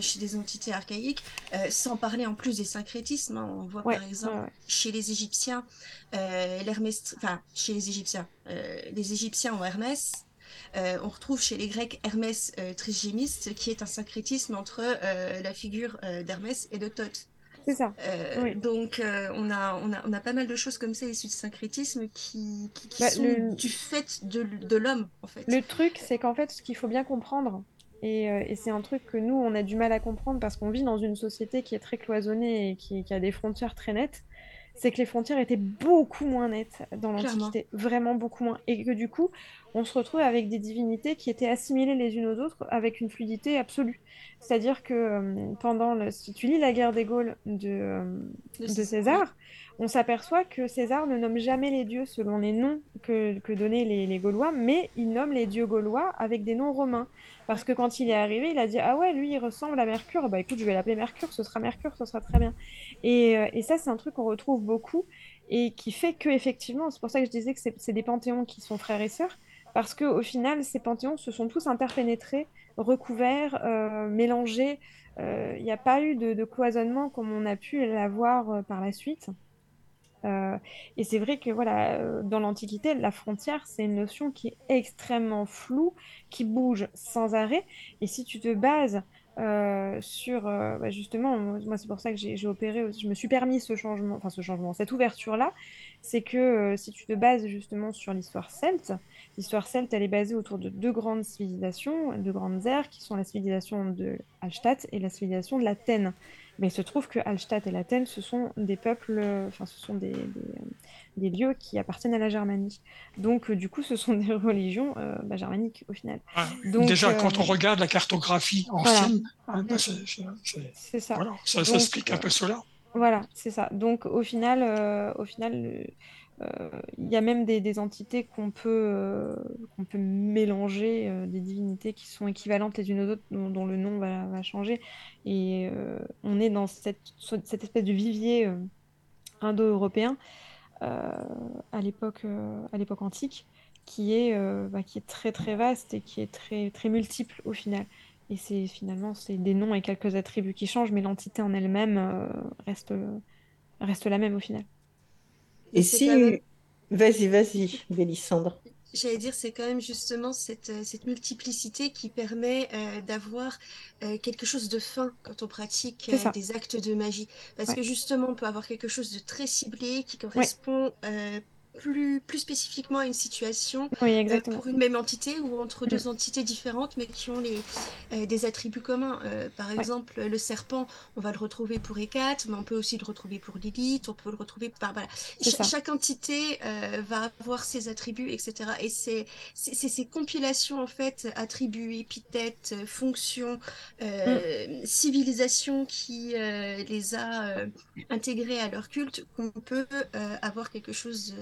chez des entités archaïques, sans parler en plus des syncrétismes, hein, on voit Ouais, par exemple ouais, chez les Égyptiens, l'Hermès, enfin chez les Égyptiens, les Égyptiens ont Hermès. Euh, on retrouve chez les Grecs Hermès euh, qui est un syncrétisme entre euh, la figure euh, d'Hermès et de Thoth. C'est ça. Oui. Donc on, a, on, a, on a pas mal de choses comme ça issues de syncrétisme qui, qui, qui Bah, sont le- du fait de, de l'homme, en fait. Le truc, c'est qu'en fait, ce qu'il faut bien comprendre, et, et c'est un truc que nous, on a du mal à comprendre parce qu'on vit dans une société qui est très cloisonnée et qui, qui a des frontières très nettes, c'est que les frontières étaient beaucoup moins nettes dans l'Antiquité, vraiment beaucoup moins. Et que du coup, on se retrouve avec des divinités qui étaient assimilées les unes aux autres avec une fluidité absolue. C'est-à-dire que euh, pendant le... si tu lis la guerre des Gaules de, euh, De César, on s'aperçoit que César ne nomme jamais les dieux selon les noms que, que donnaient les, les Gaulois, mais il nomme les dieux gaulois avec des noms romains. Parce que quand il est arrivé, il a dit Ah ouais, lui, il ressemble à Mercure. Bah écoute, je vais l'appeler Mercure, ce sera Mercure, ce sera très bien. Et, euh, et ça, c'est un truc qu'on retrouve beaucoup et qui fait que, effectivement, c'est pour ça que je disais que c'est c'est des panthéons qui sont frères et sœurs, parce que au final, ces panthéons se sont tous interpénétrés, recouverts, euh, mélangés. Euh, Il n'y a pas eu de, cloisonnement comme on a pu l'avoir euh, par la suite. Euh, et c'est vrai que voilà, euh, dans l'Antiquité, la frontière, c'est une notion qui est extrêmement floue, qui bouge sans arrêt. Et si tu te bases euh, sur, euh, bah, justement, moi c'est pour ça que j'ai opéré, je me suis permis ce changement, enfin ce changement, cette ouverture-là, c'est que euh, si tu te bases justement sur l'histoire celte, l'histoire celte, elle est basée autour de deux grandes civilisations, deux grandes ères, qui sont la civilisation de Hallstatt et la civilisation de l'Athènes. Mais il se trouve que Hallstatt et l'Athènes, ce sont des peuples, enfin, ce sont des, des, des lieux qui appartiennent à la Germanie. Donc, euh, du coup, ce sont des religions euh, bah, germaniques au final. Ah, Donc, Déjà, quand on regarde la cartographie ancienne, hein, bah, c'est- c'est- c'est- ça. voilà, ça, explique un peu cela. Voilà, c'est ça. Donc au final, euh, au final, euh, il y a même des, entités qu'on peut, euh, peut mélanger, des divinités qui sont équivalentes les unes aux autres, dont, le nom va, changer. Et on est dans cette, cette espèce de vivier indo-européen à l'époque, antique, qui est, bah, qui est très très vaste et qui est très, très multiple au final. Et c'est finalement c'est des noms et quelques attributs qui changent, mais l'entité en elle-même euh, reste, reste la même au final. Et si... même- Vas-y, vas-y, Bélissandre. J'allais dire, c'est quand même justement cette, euh, cette multiplicité qui permet euh, d'avoir euh, quelque chose de fin quand on pratique euh, des actes de magie. Parce Ouais. que justement, on peut avoir quelque chose de très ciblé qui correspond euh, plus, plus spécifiquement à une situation Oui, euh, pour une même entité ou entre deux entités différentes mais qui ont les, euh, des attributs communs. Euh, par exemple, le serpent, on va le retrouver pour Hécate, mais on peut aussi le retrouver pour Lilith, on peut le retrouver par... Voilà. Cha- chaque entité va avoir ses attributs, etc. Et c'est ces compilations, en fait, attributs, épithètes, fonctions, euh, civilisations qui les a intégrés à leur culte, qu'on peut avoir quelque chose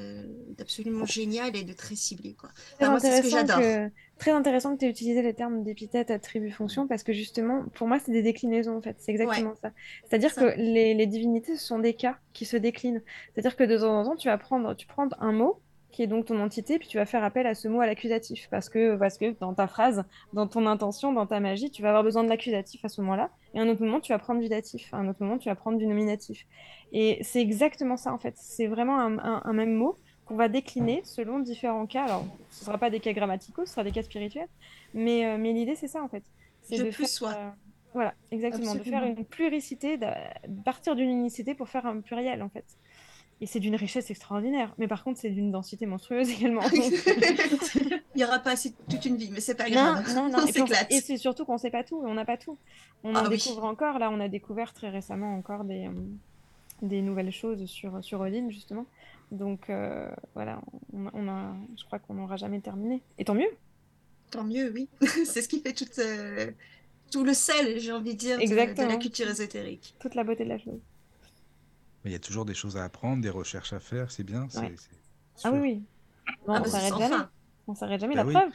d'absolument génial et de très ciblé, quoi. Enfin, moi, c'est ce que j'adore. que, très intéressant que tu aies utilisé les termes d'épithète, attribut, fonction, parce que justement, pour moi, c'est des déclinaisons, en fait. C'est exactement ça. C'est-à-dire que les, les divinités, ce sont des cas qui se déclinent. C'est-à-dire que de temps en temps, tu vas prendre, tu prends un mot, qui est donc ton entité, puis tu vas faire appel à ce mot à l'accusatif. Parce que, parce que dans ta phrase, dans ton intention, dans ta magie, tu vas avoir besoin de l'accusatif à ce moment-là. Et à un autre moment, tu vas prendre du datif. À un autre moment, tu vas prendre du nominatif. Et c'est exactement ça, en fait. C'est vraiment un, un- un même mot qu'on va décliner selon différents cas. Alors, ce ne sera pas des cas grammaticaux, ce sera des cas spirituels. Mais, euh, mais l'idée, c'est ça, en fait. C'est Je de plus faire, sois. euh, voilà, exactement. De faire une pluricité, de de partir d'une unicité pour faire un pluriel, en fait. Et c'est d'une richesse extraordinaire. Mais par contre, c'est d'une densité monstrueuse également. Il n'y aura pas assez toute une vie, mais c'est pas Non, grave. non, non. On Et, et c'est surtout qu'on sait pas tout, on n'a pas tout. On en Ah oui. découvre encore. Là, on a découvert très récemment encore des, euh, des nouvelles choses sur, sur Odin, justement. Donc euh, voilà, on, on a, je crois qu'on n'aura jamais terminé. Et tant mieux. Tant mieux, oui. c'est ce qui fait toute, euh, tout le sel, j'ai envie de dire, de- la culture ésotérique. Toute la beauté de la chose. Mais il y a toujours des choses à apprendre, des recherches à faire, c'est bien. Ah oui, oui. Non, Ah on bah, s'arrête jamais. fin. On s'arrête jamais, Bah la oui. preuve.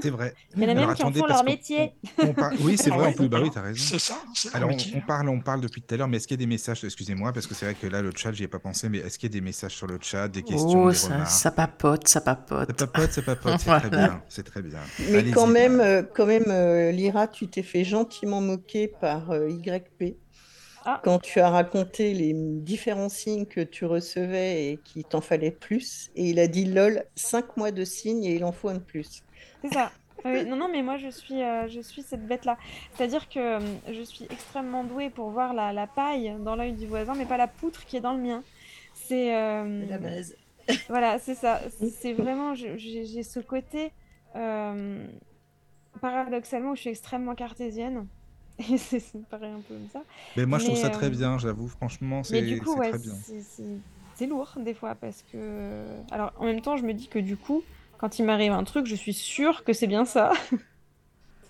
C'est vrai. Il y en a Alors, même qui en font leur métier. on par- Oui, c'est Ah vrai, en plus, bah oui, t'as raison. C'est ça, Alors, on, parle, on parle depuis tout à l'heure, mais est-ce qu'il y a des messages, excusez-moi, parce que c'est vrai que là, le chat, j'y ai pas pensé, mais est-ce qu'il y a des messages sur le chat, des questions, Oh, des ça, remarques ça papote, ça papote. Ça papote, ça papote, c'est Voilà. très bien, c'est très bien. Mais quand même, euh, quand même euh, Lyra, tu t'es fait gentiment moquer par euh, YP Ah. quand tu as raconté les différents signes que tu recevais et qu'il t'en fallait plus. Et il a dit lol, 5 mois de signes et il en faut un de plus. C'est ça. Oui, non, non, mais moi je suis, euh, je suis cette bête-là. C'est-à-dire que euh, je suis extrêmement douée pour voir la, la paille dans l'œil du voisin, mais pas la poutre qui est dans le mien. C'est euh, La base. Voilà, c'est ça. C'est vraiment, je- j'ai ce côté, euh, paradoxalement, où je suis extrêmement cartésienne. Et c'est ça me paraît un peu comme ça. Mais moi, je trouve Mais, ça très euh, bien, j'avoue, franchement, c'est du coup, c'est ouais, très bien. c'est- lourd des fois parce que. Alors en même temps, je me dis que du coup, quand il m'arrive un truc, je suis sûre que c'est bien ça.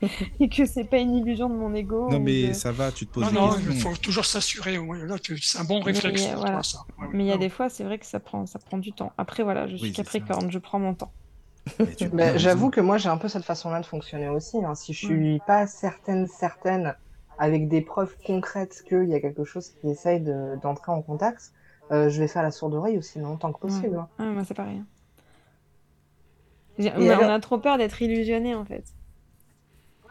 et que c'est pas une illusion de mon ego. Non, mais de- ça va, tu te poses Non, des non, questions. il faut toujours s'assurer. ouais, Là, tu- c'est un bon réflexe. Mais, pour voilà. toi, ça. Ouais, Mais il y a des fois, c'est vrai que ça prend, ça prend du temps. Après, voilà, je suis Oui. Capricorne, je prends mon temps. Mais. J'avoue que moi j'ai un peu cette façon-là de fonctionner aussi. hein. Si je suis pas certaine, certaine, avec des preuves concrètes qu'il y a quelque chose qui essaye de- d'entrer en contact, euh, je vais faire la sourde oreille aussi longtemps que possible. hein. Ah, moi, c'est pareil. hein. Mais alors- On a trop peur d'être illusionné, en fait.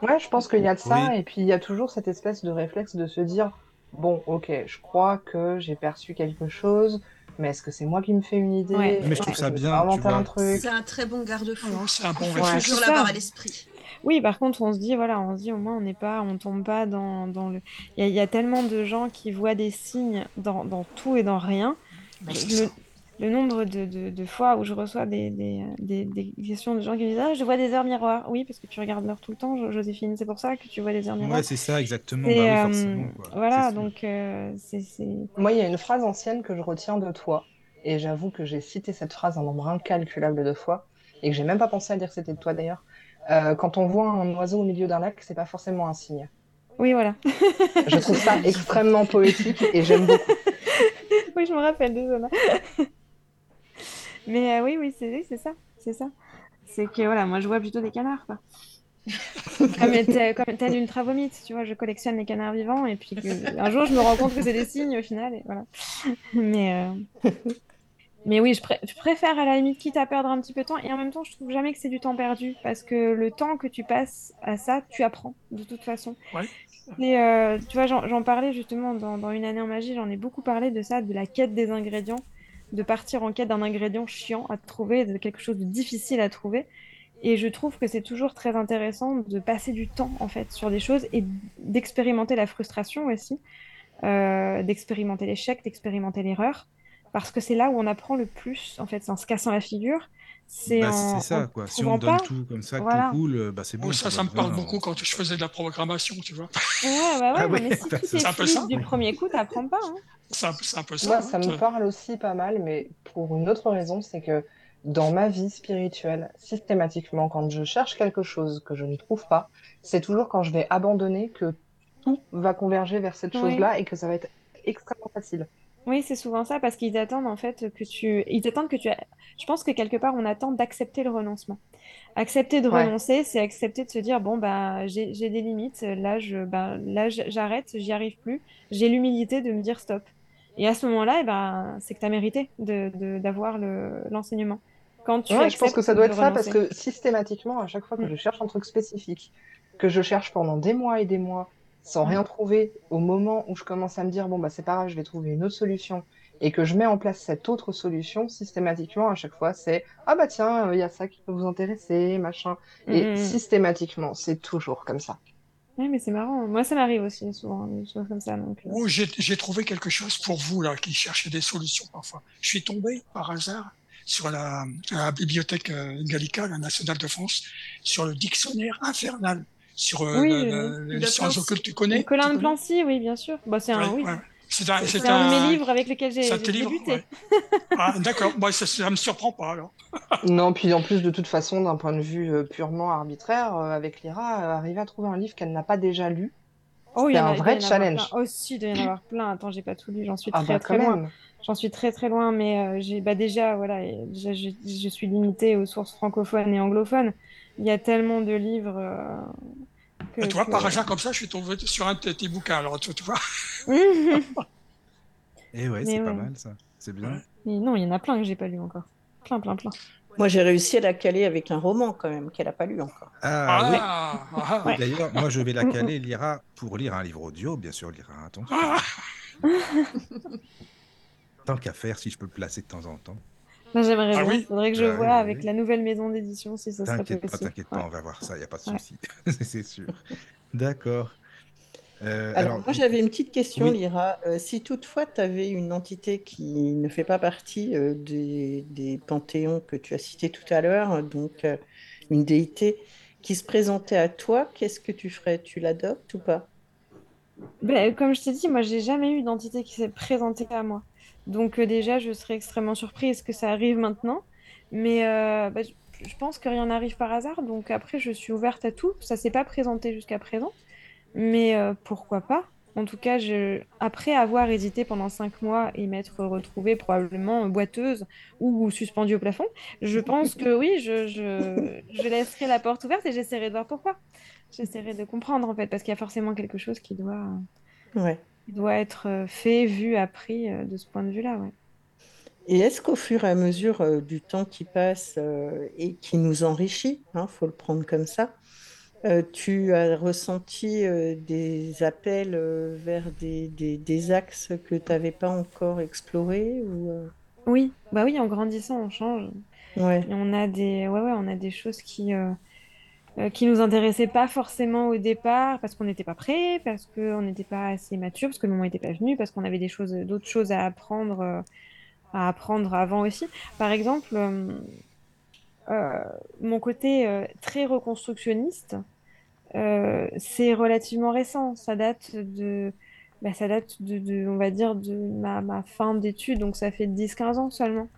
Ouais, je pense qu'il y a de ça, Oui. et puis il y a toujours cette espèce de réflexe de se dire, bon, ok, je crois que j'ai perçu quelque chose, mais est-ce que c'est moi qui me fais une idée? Ouais. Mais je trouve ça bien? C'est un très bon garde-fou. C'est un bon Il faut réflexe. toujours l'avoir à l'esprit. Oui, par contre, on se dit, voilà, on se dit au moins, on n'est pas, on tombe pas dans, dans le. Il y, a- il y a tellement de gens qui voient des signes dans, dans tout et dans rien. Ouais, Le. Le nombre de, de, de fois où je reçois des, des, des, des questions de gens qui me disent Ah, je vois des heures miroirs. Oui, parce que tu regardes l'heure tout le temps, Jo- Joséphine, c'est pour ça que tu vois des heures miroirs. Ouais, c'est ça, exactement. Bah oui, euh, quoi. voilà, donc euh, c'est. c'est- Moi, il y a une phrase ancienne que je retiens de toi, et j'avoue que j'ai cité cette phrase un nombre incalculable de fois, et que j'ai même pas pensé à dire que c'était de toi d'ailleurs. Euh, quand on voit un oiseau au milieu d'un lac, c'est pas forcément un signe. Oui, voilà. Je trouve ça extrêmement poétique et j'aime beaucoup. oui, je me rappelle, désolé. Mais euh, oui, oui, c'est ça, c'est ça. C'est que voilà, moi je vois plutôt des canards, quoi. comme tel, comme tel ultra vomite, tu vois, je collectionne les canards vivants et puis un jour je me rends compte que c'est des signes au final et voilà. Mais euh, mais oui, je, pré- je préfère à la limite quitte à perdre un petit peu de temps et en même temps je trouve jamais que c'est du temps perdu parce que le temps que tu passes à ça, tu apprends de toute façon. Ouais. Et euh, tu vois, j'en j'en parlais justement dans, dans Une année en magie, j'en ai beaucoup parlé de ça, de la quête des ingrédients, de partir en quête d'un ingrédient chiant à trouver, de quelque chose de difficile à trouver. Et je trouve que c'est toujours très intéressant de passer du temps en fait sur des choses et d'expérimenter la frustration aussi, euh, d'expérimenter l'échec, d'expérimenter l'erreur, parce que c'est là où on apprend le plus en fait, c'est en se cassant la figure. C'est Bah, c'est ça, quoi. Si on donne pas- tout comme ça, Voilà. tout cool, euh, bah c'est bon. Ça, tu ça me parle beaucoup quand je faisais de la programmation, tu vois. Ouais, bah ouais, Ah non, oui, mais si bah, ça. du premier coup, t'apprends pas. hein. C'est un, peu ça. Moi, hein. ça me parle aussi pas mal, mais pour une autre raison, c'est que dans ma vie spirituelle, systématiquement, quand je cherche quelque chose que je ne trouve pas, c'est toujours quand je vais abandonner que tout va converger vers cette Oui. chose-là et que ça va être extrêmement facile. Oui, c'est souvent ça parce qu'ils attendent en fait que tu. Ils attendent que tu. Je pense que quelque part on attend d'accepter le renoncement. Accepter de Ouais. renoncer, c'est accepter de se dire bon bah j'ai des limites. Là je bah, là j'arrête, j'y arrive plus. J'ai l'humilité de me dire stop. Et à ce moment-là, eh ben c'est que tu as mérité de de- d'avoir le l'enseignement. Quand tu Ouais, je pense que ça doit être ça parce que systématiquement, à chaque fois que Mm. je cherche un truc spécifique, que je cherche pendant des mois et des mois sans rien trouver, au moment où je commence à me dire bon bah c'est pas grave, je vais trouver une autre solution et que je mets en place cette autre solution, systématiquement à chaque fois c'est ah bah tiens, euh, il y a ça qui peut vous intéresser, machin. Et Mm, mm. systématiquement, c'est toujours comme ça. Ouais, mais c'est marrant. Moi, ça m'arrive aussi souvent des choses comme ça. Donc, euh, Oh, j'ai j'ai trouvé quelque chose pour vous là qui cherchez des solutions parfois. Je suis tombé par hasard sur la, la bibliothèque euh, Gallica, la nationale de France, sur le dictionnaire infernal, sur euh, Oui, le- le- occultes. Tu connais Colin Tu de connais Plancy, oui, bien sûr. Bah, c'est un Ouais, oui. ouais. C'est un, C'est c'est un de mes livres avec lesquels j'ai débuté. ouais. Ah, D'accord, Moi, ça, ça me surprend pas alors. Non, puis en plus de toute façon, d'un point de vue euh, purement arbitraire, euh, avec Lyra, euh, arriver à trouver un livre qu'elle n'a pas déjà lu, Oh, il y c'est a- un il vrai challenge. Aussi, il doit y en avoir plein. Attends, j'ai pas tout lu, j'en suis Ah très bah très loin. même. J'en suis très très loin, mais euh, j'ai bah déjà voilà, et déjà, je, je suis limitée aux sources francophones et anglophones. Il y a tellement de livres euh, que, Et tu vois, que- par hasard comme ça, je suis tombé sur un de tes- bouquins. Alors, tu, tu vois. Et ouais, Mais c'est pas ouais. mal ça. C'est bien. Mais non, il y en a plein que j'ai pas lu encore. Plein, plein, plein. Moi, j'ai réussi à la caler avec un roman quand même qu'elle n'a pas lu encore. Ah, oui. Ah, ah, Ouais. D'ailleurs, moi, je vais la caler, lira pour lire un livre audio, bien sûr, lira un ton. ah. Tant qu'à faire, si je peux le placer de temps en temps. J'aimerais Ah bien. oui Faudrait que je Bah vois oui, avec oui. la nouvelle maison d'édition si ça serait T'inquiète pas, possible. t'inquiète pas, Ouais. on va voir ça, il n'y a pas de Ouais. souci. c'est sûr. D'accord. Euh, Alors, moi, j'avais une petite question, oui. Lyra. Euh, si toutefois tu avais une entité qui ne fait pas partie euh, des, des panthéons que tu as cités tout à l'heure, donc euh, une déité qui se présentait à toi, qu'est-ce que tu ferais? Tu l'adoptes ou pas? Ben, comme je t'ai dit, moi, j'ai jamais eu d'entité qui s'est présentée à moi. Donc euh, déjà, je serais extrêmement surprise que ça arrive maintenant. Mais euh, bah, je pense que rien n'arrive par hasard. Donc après, je suis ouverte à tout. Ça s'est pas présenté jusqu'à présent. Mais euh, pourquoi pas? En tout cas, après avoir hésité pendant cinq mois et m'être retrouvée probablement boiteuse ou suspendue au plafond, je pense que oui, je laisserai la porte ouverte et j'essaierai de voir pourquoi. J'essaierai de comprendre en fait, parce qu'il y a forcément quelque chose qui doit, Ouais. Qui doit être euh, fait, vu, appris euh, de ce point de vue-là. Ouais. Et est-ce qu'au fur et à mesure euh, du temps qui passe euh, et qui nous enrichit, il faut le prendre comme ça, euh, tu as ressenti des appels vers des, des- des axes que tu n'avais pas encore explorés ou, Oui, bah oui, en grandissant, on change. Ouais. Et on a des, ouais, ouais, on a des choses qui, euh, qui nous intéressaient pas forcément au départ parce qu'on n'était pas prêt, parce qu'on n'était pas assez mature, parce que le moment n'était pas venu, parce qu'on avait des choses, d'autres choses à apprendre, euh, à apprendre avant aussi. Par exemple, euh, euh, mon côté euh, très reconstructionniste, c'est relativement récent. Ça date de, bah, ça date de, de, on va dire, de ma, ma fin d'études, donc ça fait 10-15 ans seulement.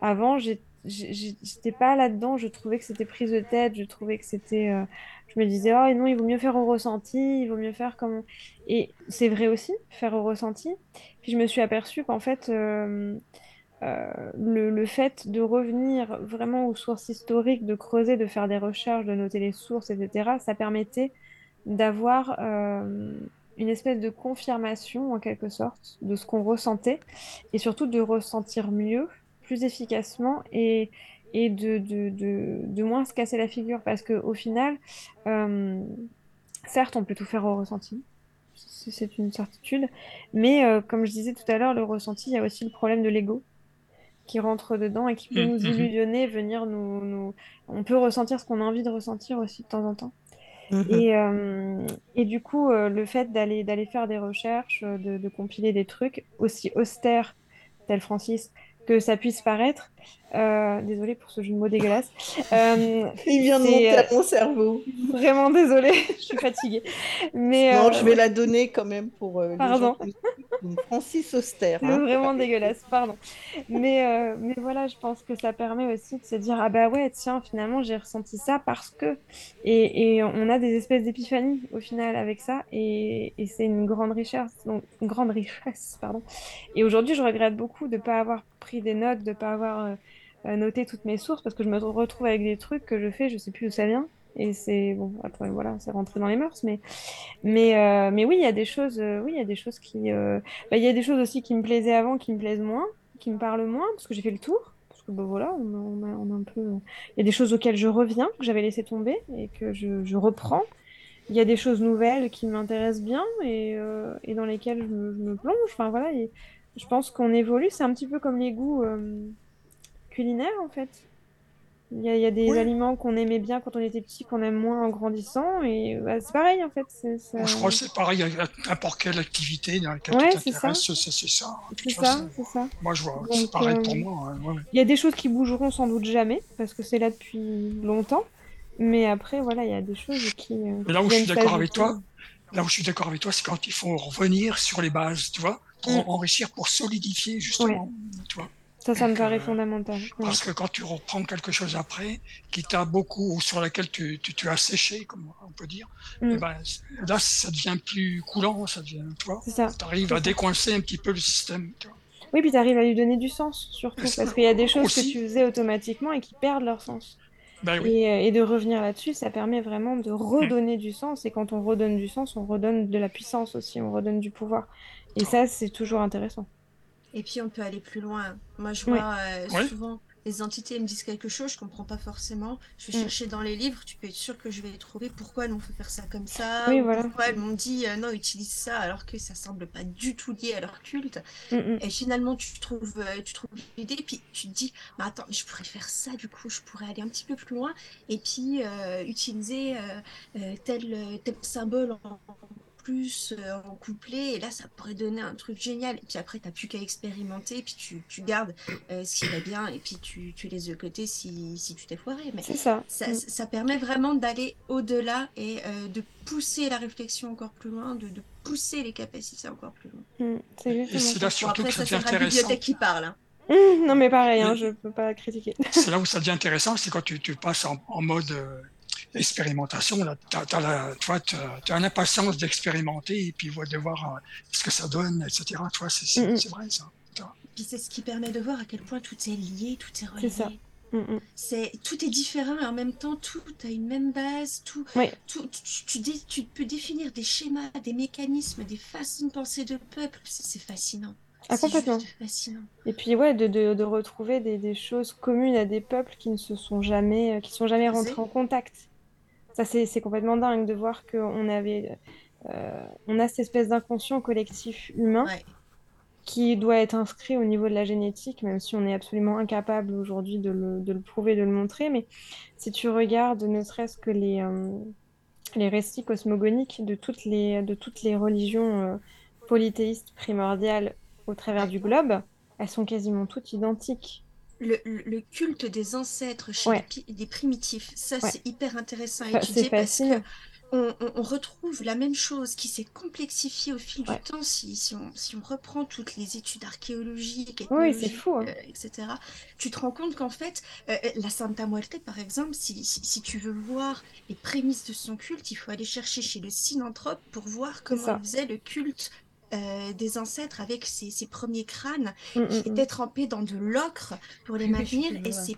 Avant, j'ai- j'étais pas là-dedans, je trouvais que c'était prise de tête, je trouvais que c'était... euh, je me disais, oh non, il vaut mieux faire au ressenti, il vaut mieux faire comme... Et c'est vrai aussi, faire au ressenti. Puis je me suis aperçue qu'en fait, euh, euh, le, le fait de revenir vraiment aux sources historiques, de creuser, de faire des recherches, de noter les sources, etc., ça permettait d'avoir une espèce de confirmation, en quelque sorte, de ce qu'on ressentait, et surtout de ressentir mieux, plus efficacement, et, et de, de, de, de moins se casser la figure, parce qu'au final, euh, certes, on peut tout faire au ressenti, c'est une certitude, mais euh, comme je disais tout à l'heure, le ressenti, il y a aussi le problème de l'ego qui rentre dedans et qui peut Mhm, nous mhm. illusionner, venir nous, nous... On peut ressentir ce qu'on a envie de ressentir aussi de temps en temps. Mhm. Et, euh, et du coup, euh, le fait d'aller faire des recherches, de, de compiler des trucs aussi austères, tel Francis, que ça puisse paraître, euh, désolée pour ce jeu de mots dégueulasse, euh, Il vient de monter à euh, mon cerveau. Vraiment désolée, je suis fatiguée. Mais, Non, euh, je vais la donner quand même pour euh, les Pardon. gens. Francis Auster. Hein. vraiment dégueulasse, pardon. Mais, mais voilà, je pense que ça permet aussi de se dire, ah bah ouais, tiens, finalement, j'ai ressenti ça parce que... Et, et on a des espèces d'épiphanies au final avec ça, et, et c'est une grande richesse, donc une grande richesse, pardon. Et aujourd'hui, je regrette beaucoup de ne pas avoir pris des notes, de ne pas avoir euh, euh, noté toutes mes sources, parce que je me retrouve avec des trucs que je fais, je sais plus d'où ça vient. Et c'est bon, après voilà, c'est rentré dans les mœurs, mais mais euh, mais oui, il y a des choses, oui, il y a des choses qui, bah, il y a des choses aussi qui me plaisaient avant, qui me plaisent moins, qui me parlent moins, parce que j'ai fait le tour. Parce que bah, voilà, on a, un peu, il y a des choses auxquelles je reviens, que j'avais laissé tomber et que je, reprends. Il y a des choses nouvelles qui m'intéressent bien et, et dans lesquelles je me, je me plonge. Enfin voilà, et je pense qu'on évolue. C'est un petit peu comme les goûts euh, culinaires en fait. Il y a, il y a des Oui. aliments qu'on aimait bien quand on était petit, qu'on aime moins en grandissant, et bah, c'est pareil en fait. Je crois que c'est pareil avec n'importe quelle activité dans laquelle Ouais, c'est ça. c'est ça. ça, ça. Moi, je vois, c'est pareil pour euh, moi. hein, ouais, ouais. Il y a des choses qui bougeront sans doute jamais, parce que c'est là depuis longtemps. Mais après, voilà, il y a des choses qui. euh, Mais là où je suis d'accord avec toi, là où je suis d'accord avec toi, c'est quand il faut revenir sur les bases, tu vois, pour Mm. enrichir, pour solidifier justement, tu vois. Ça, ça me paraît euh, fondamental. Parce que quand tu reprends quelque chose après, qui t'a beaucoup, ou sur laquelle tu, tu, tu as séché, comme on peut dire, Mm. eh ben, là, ça devient plus coulant, ça devient, tu vois. C'est ça. Tu arrives à ça. décoincer un petit peu le système, tu vois. Oui, puis tu arrives à lui donner du sens, surtout, parce qu'il y a des choses que tu faisais automatiquement et qui perdent leur sens. Ben oui. Et, euh, et de revenir là-dessus, ça permet vraiment de redonner du sens. Et quand on redonne du sens, on redonne de la puissance aussi, on redonne du pouvoir. Et ça, c'est toujours intéressant. Et puis on peut aller plus loin. Moi je vois euh, souvent les entités me disent quelque chose, je comprends pas forcément. Je vais Mm. chercher dans les livres, tu peux être sûr que je vais trouver pourquoi elles m'ont fait faire ça comme ça, Oui, ou voilà. pourquoi elles m'ont dit euh, non, utilise ça alors que ça semble pas du tout lié à leur culte? Mm, mm. Et finalement tu trouves, euh, tu trouves l'idée, puis tu te dis, mais attends, mais je pourrais faire ça du coup, je pourrais aller un petit peu plus loin et puis euh, utiliser tel, tel symbole en plus euh, en couplet, et là, ça pourrait donner un truc génial. Et puis après, t'as plus qu'à expérimenter, et puis tu, tu gardes euh, ce qui va bien, et puis tu, tu laisses de côté si, si tu t'es foiré. Mais C'est ça. ça, Mm. ça permet vraiment d'aller au-delà et euh, de pousser la réflexion encore plus loin, de, de pousser les capacités encore plus loin. Mm, C'est Et c'est là surtout après, que ça ça, devient c'est la intéressant. bibliothèque qui parle. hein. Mm, Non, mais pareil, hein, je peux pas critiquer. C'est là où ça devient intéressant, c'est quand tu, tu passes en, en mode euh, expérimentation. Là, tu t'as, t'as une impatience d'expérimenter et puis de voir euh, ce que ça donne, etc. Tu vois, c'est, c'est, c'est vrai ça. Puis c'est ce qui permet de voir à quel point tout est lié, tout est C'est ça. relié. Mm. C'est tout est différent et en même temps tout a une même base. Tout, Oui. tout tu, tu, dé- tu peux définir des schémas, des mécanismes, des façons de penser de peuple. C'est c'est fascinant. Ah, C'est complètement. juste fascinant. Et puis ouais, de, de, de retrouver des, des choses communes à des peuples qui ne se sont jamais, euh, qui sont jamais rentrés C'est- en contact. Ça, c'est, complètement dingue de voir qu'on avait, euh, on a cette espèce d'inconscient collectif humain Ouais. qui doit être inscrit au niveau de la génétique, même si on est absolument incapable aujourd'hui de le, de le prouver, de le montrer. Mais si tu regardes ne serait-ce que les, euh, les récits cosmogoniques de toutes les, de toutes les religions euh, polythéistes primordiales au travers du globe, elles sont quasiment toutes identiques. Le, le- culte des ancêtres chez Ouais. les, les primitifs, ça Ouais. c'est hyper intéressant à étudier parce que on, on- on retrouve la même chose qui s'est complexifiée au fil Ouais. du temps si, si on, si on reprend toutes les études archéologiques, Oui, fou, hein. euh, etc. Tu te rends compte qu'en fait, euh, la Santa Muerte, par exemple, si, si, tu veux voir les prémices de son culte, il faut aller chercher chez le synanthrope pour voir comment il faisait le culte euh, des ancêtres avec ses, ses premiers crânes Mm, mm, qui mm. étaient trempés dans de l'ocre pour les Oui, maintenir et ces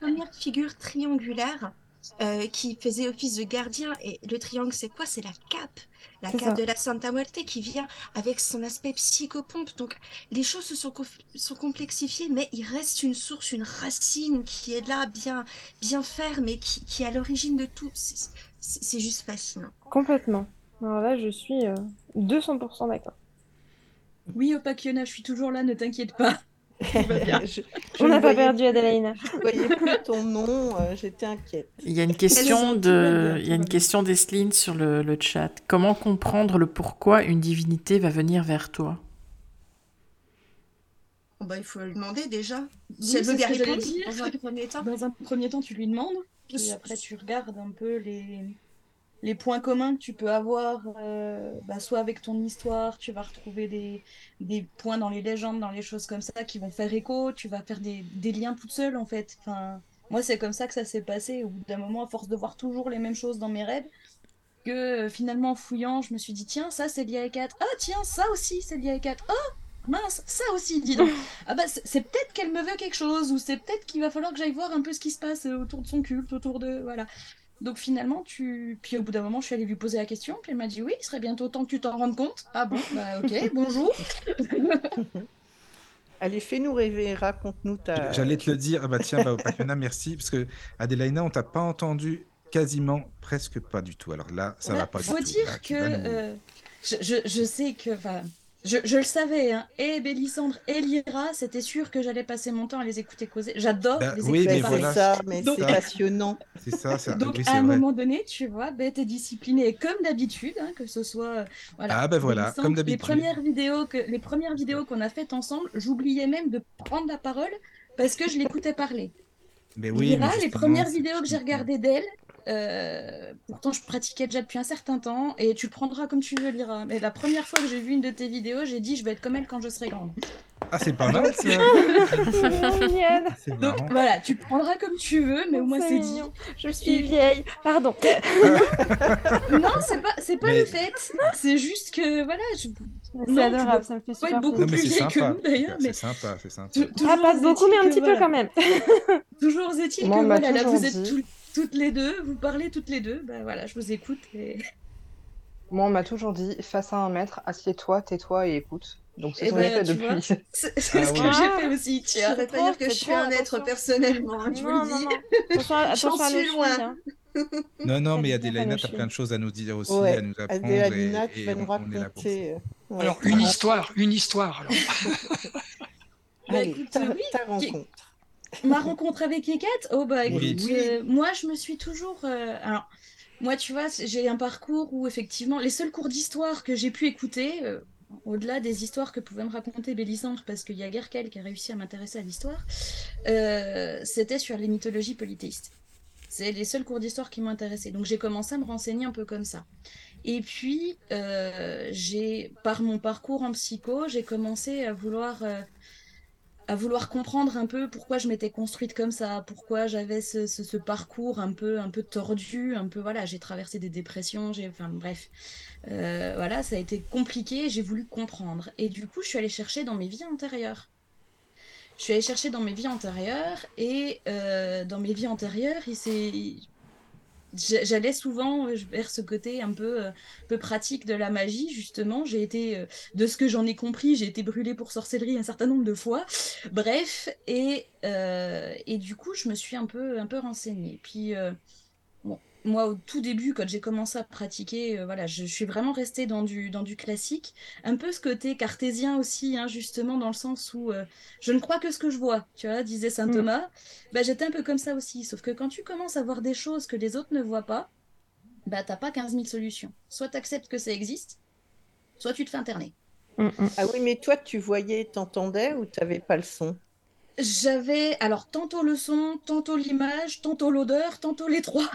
premières figures triangulaires euh, qui faisaient office de gardien. Et le triangle, c'est quoi? C'est la cape. La cape ça. de la Santa Muerte qui vient avec son aspect psychopompe. Donc, les choses se sont, sont complexifiées, mais il reste une source, une racine qui est là, bien, bien ferme et qui, qui est à l'origine de tout. C'est juste fascinant. Complètement. Alors là, je suis euh, 200% d'accord. Oui, Opakiona, je suis toujours là, ne t'inquiète pas. Je- je On n'a pas perdu Adélaïna. Je ne voyais plus ton nom, euh, j'étais inquiète. Il y a une question de, il y a une question d'Esline sur le, le chat. Comment comprendre le pourquoi une divinité va venir vers toi? Bon, bah, il faut lui demander déjà. Oui, Si elle veut bien répondre dans un premier temps? Dans un premier temps, tu lui demandes, puis après tu regardes un peu les, les points communs que tu peux avoir, euh, bah, soit avec ton histoire, tu vas retrouver des, des points dans les légendes, dans les choses comme ça qui vont faire écho, tu vas faire des, des liens toute seule en fait. Enfin, moi, c'est comme ça que ça s'est passé. Au bout d'un moment, à force de voir toujours les mêmes choses dans mes rêves, que euh, finalement, en fouillant, je me suis dit, tiens, ça c'est lié à 4. Ah, tiens, ça aussi c'est lié à 4. Oh, mince, ça aussi, dis donc. Ah bah, c'est peut-être qu'elle me veut quelque chose, ou c'est peut-être qu'il va falloir que j'aille voir un peu ce qui se passe euh, autour de son culte, autour de... Voilà. Donc finalement, tu... Puis au bout d'un moment, je suis allée lui poser la question, puis elle m'a dit, oui, il serait bientôt temps que tu t'en rendes compte. Ah bon, bah ok, bonjour. Allez, fais-nous rêver, raconte-nous ta... J'allais te le dire. Ah bah tiens, bah, merci. Parce que Adélaïna, on t'a pas entendu quasiment, presque pas du tout. Alors là, ça Bah, va pas faut du tout. dire Là, que tu vas nous- euh, je, je, je sais que... Enfin, je, je le savais, hein, et Bélissandre et Lyra, c'était sûr que j'allais passer mon temps à les écouter causer. J'adore Bah, les oui, écouter mais parler. c'est voilà, ça, mais Donc- c'est passionnant. C'est ça, c'est Donc oui, à un vrai. moment donné, tu vois, ben, t'es discipliné comme d'habitude, hein, que ce soit euh, voilà. Ah, ben voilà, comme Les d'habitude. premières vidéos que les premières vidéos qu'on a faites ensemble, j'oubliais même de prendre la parole parce que je l'écoutais parler. Mais oui, Lyra, mais les premières vidéos que j'ai regardées d'elle, euh, pourtant je pratiquais déjà depuis un certain temps, et tu le prendras comme tu veux, Lyra. Mais la première fois que j'ai vu une de tes vidéos, j'ai dit je vais être comme elle quand je serai grande. Ah, c'est pas mal, ça. Donc voilà, tu le prendras comme tu veux, mais au moins C'est dit. Je suis vieille. Pardon. Non, c'est pas, c'est pas Mais- le fait. C'est juste que voilà, je... C'est adorable, ça me fait super être beaucoup Non, mais plus c'est vieille que sympa. nous d'ailleurs, mais C'est sympa, c'est sympa. Ah, pas beaucoup, mais un petit peu voilà. quand même. Toujours est-il Moi, que on m'a voilà, là, toujours vous êtes dit- tout- toutes les deux, vous parlez toutes les deux, bah voilà, je vous écoute. Et... Moi, on m'a toujours dit, face à un maître, assieds-toi, tais-toi et écoute. Donc c'est Eh ce que j'ai ben, fait tu vois, depuis. C'est c'est Ah ce que j'ai Ah. fait aussi, ne vais pas dire que je suis un être personnellement, hein, je vous Non, le dis. non. Attention suis loin. hein. Non, non, mais Ça Adélaïna, dépend tu as plein de choses à nous dire aussi, Ouais, à nous apprendre. Et, tu et vas nous on, raconter. euh, ouais. Alors, une histoire, une histoire. Alors. Bah, Allez, écoute, ta, oui, ta qui- rencontre. Ma rencontre avec Ekat, oh bah Oui. écoute, Oui. euh, moi je me suis toujours. euh, alors, Moi, tu vois, j'ai un parcours où effectivement, les seuls cours d'histoire que j'ai pu écouter, euh, au-delà des histoires que pouvait me raconter Bélissandre, parce qu'il y a guère qu'elle qui a réussi à m'intéresser à l'histoire, c'était sur les mythologies polythéistes. C'est les seuls cours d'histoire qui m'ont intéressé. Donc j'ai commencé à me renseigner un peu comme ça. Et puis, j'ai, par mon parcours en psycho, j'ai commencé à vouloir à vouloir comprendre un peu pourquoi je m'étais construite comme ça, pourquoi j'avais ce, parcours un peu, un peu tordu, un peu voilà, j'ai traversé des dépressions, j'ai, enfin bref, euh, voilà, ça a été compliqué, j'ai voulu comprendre. Et du coup, je suis allée chercher dans mes vies antérieures. Je suis allée chercher dans mes vies antérieures et euh, dans mes vies antérieures, il s'est j'allais souvent euh, vers ce côté un peu, euh, peu pratique de la magie, justement. J'ai été, euh, de ce que j'en ai compris, j'ai été brûlée pour sorcellerie un certain nombre de fois. Bref, et, et du coup, je me suis un peu, un peu renseignée. Puis, moi, au tout début, quand j'ai commencé à pratiquer, euh, voilà, je, suis vraiment restée dans du, dans du classique. Un peu ce côté cartésien aussi, hein, justement, dans le sens où euh, je ne crois que ce que je vois, tu vois, disait saint mm. Thomas. Bah, j'étais un peu comme ça aussi. Sauf que quand tu commences à voir des choses que les autres ne voient pas, bah, t'as pas 15 000 solutions. Soit tu acceptes que ça existe, soit tu te fais interner. Mm, mm. Ah oui, mais toi, tu voyais, t'entendais ou tu n'avais pas le son? J'avais alors tantôt le son, tantôt l'image, tantôt l'odeur, tantôt les trois.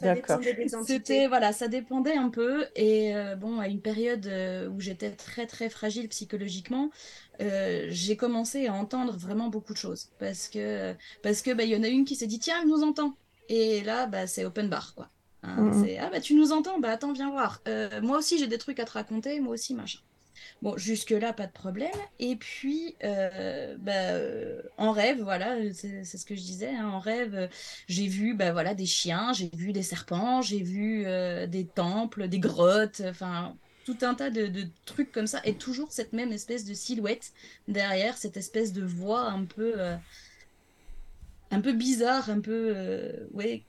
D'accord. C'était voilà, ça dépendait un peu et euh, bon à une période euh, où j'étais très très fragile psychologiquement, euh, j'ai commencé à entendre vraiment beaucoup de choses parce que parce que bah il y en a une qui s'est dit tiens elle nous entend et là bah c'est open bar quoi. Hein, mm-hmm. ah bah tu nous entends bah attends viens voir. moi aussi j'ai des trucs à te raconter moi aussi machin. Bon, jusque-là, pas de problème. Et puis, euh, bah, euh, en rêve, voilà, c'est ce que je disais, hein, en rêve, j'ai vu bah, voilà, des chiens, j'ai vu des serpents, j'ai vu euh, des temples, des grottes, enfin, tout un tas de, trucs comme ça, et toujours cette même espèce de silhouette derrière, cette espèce de voix un peu, un peu bizarre, un peu, ouais,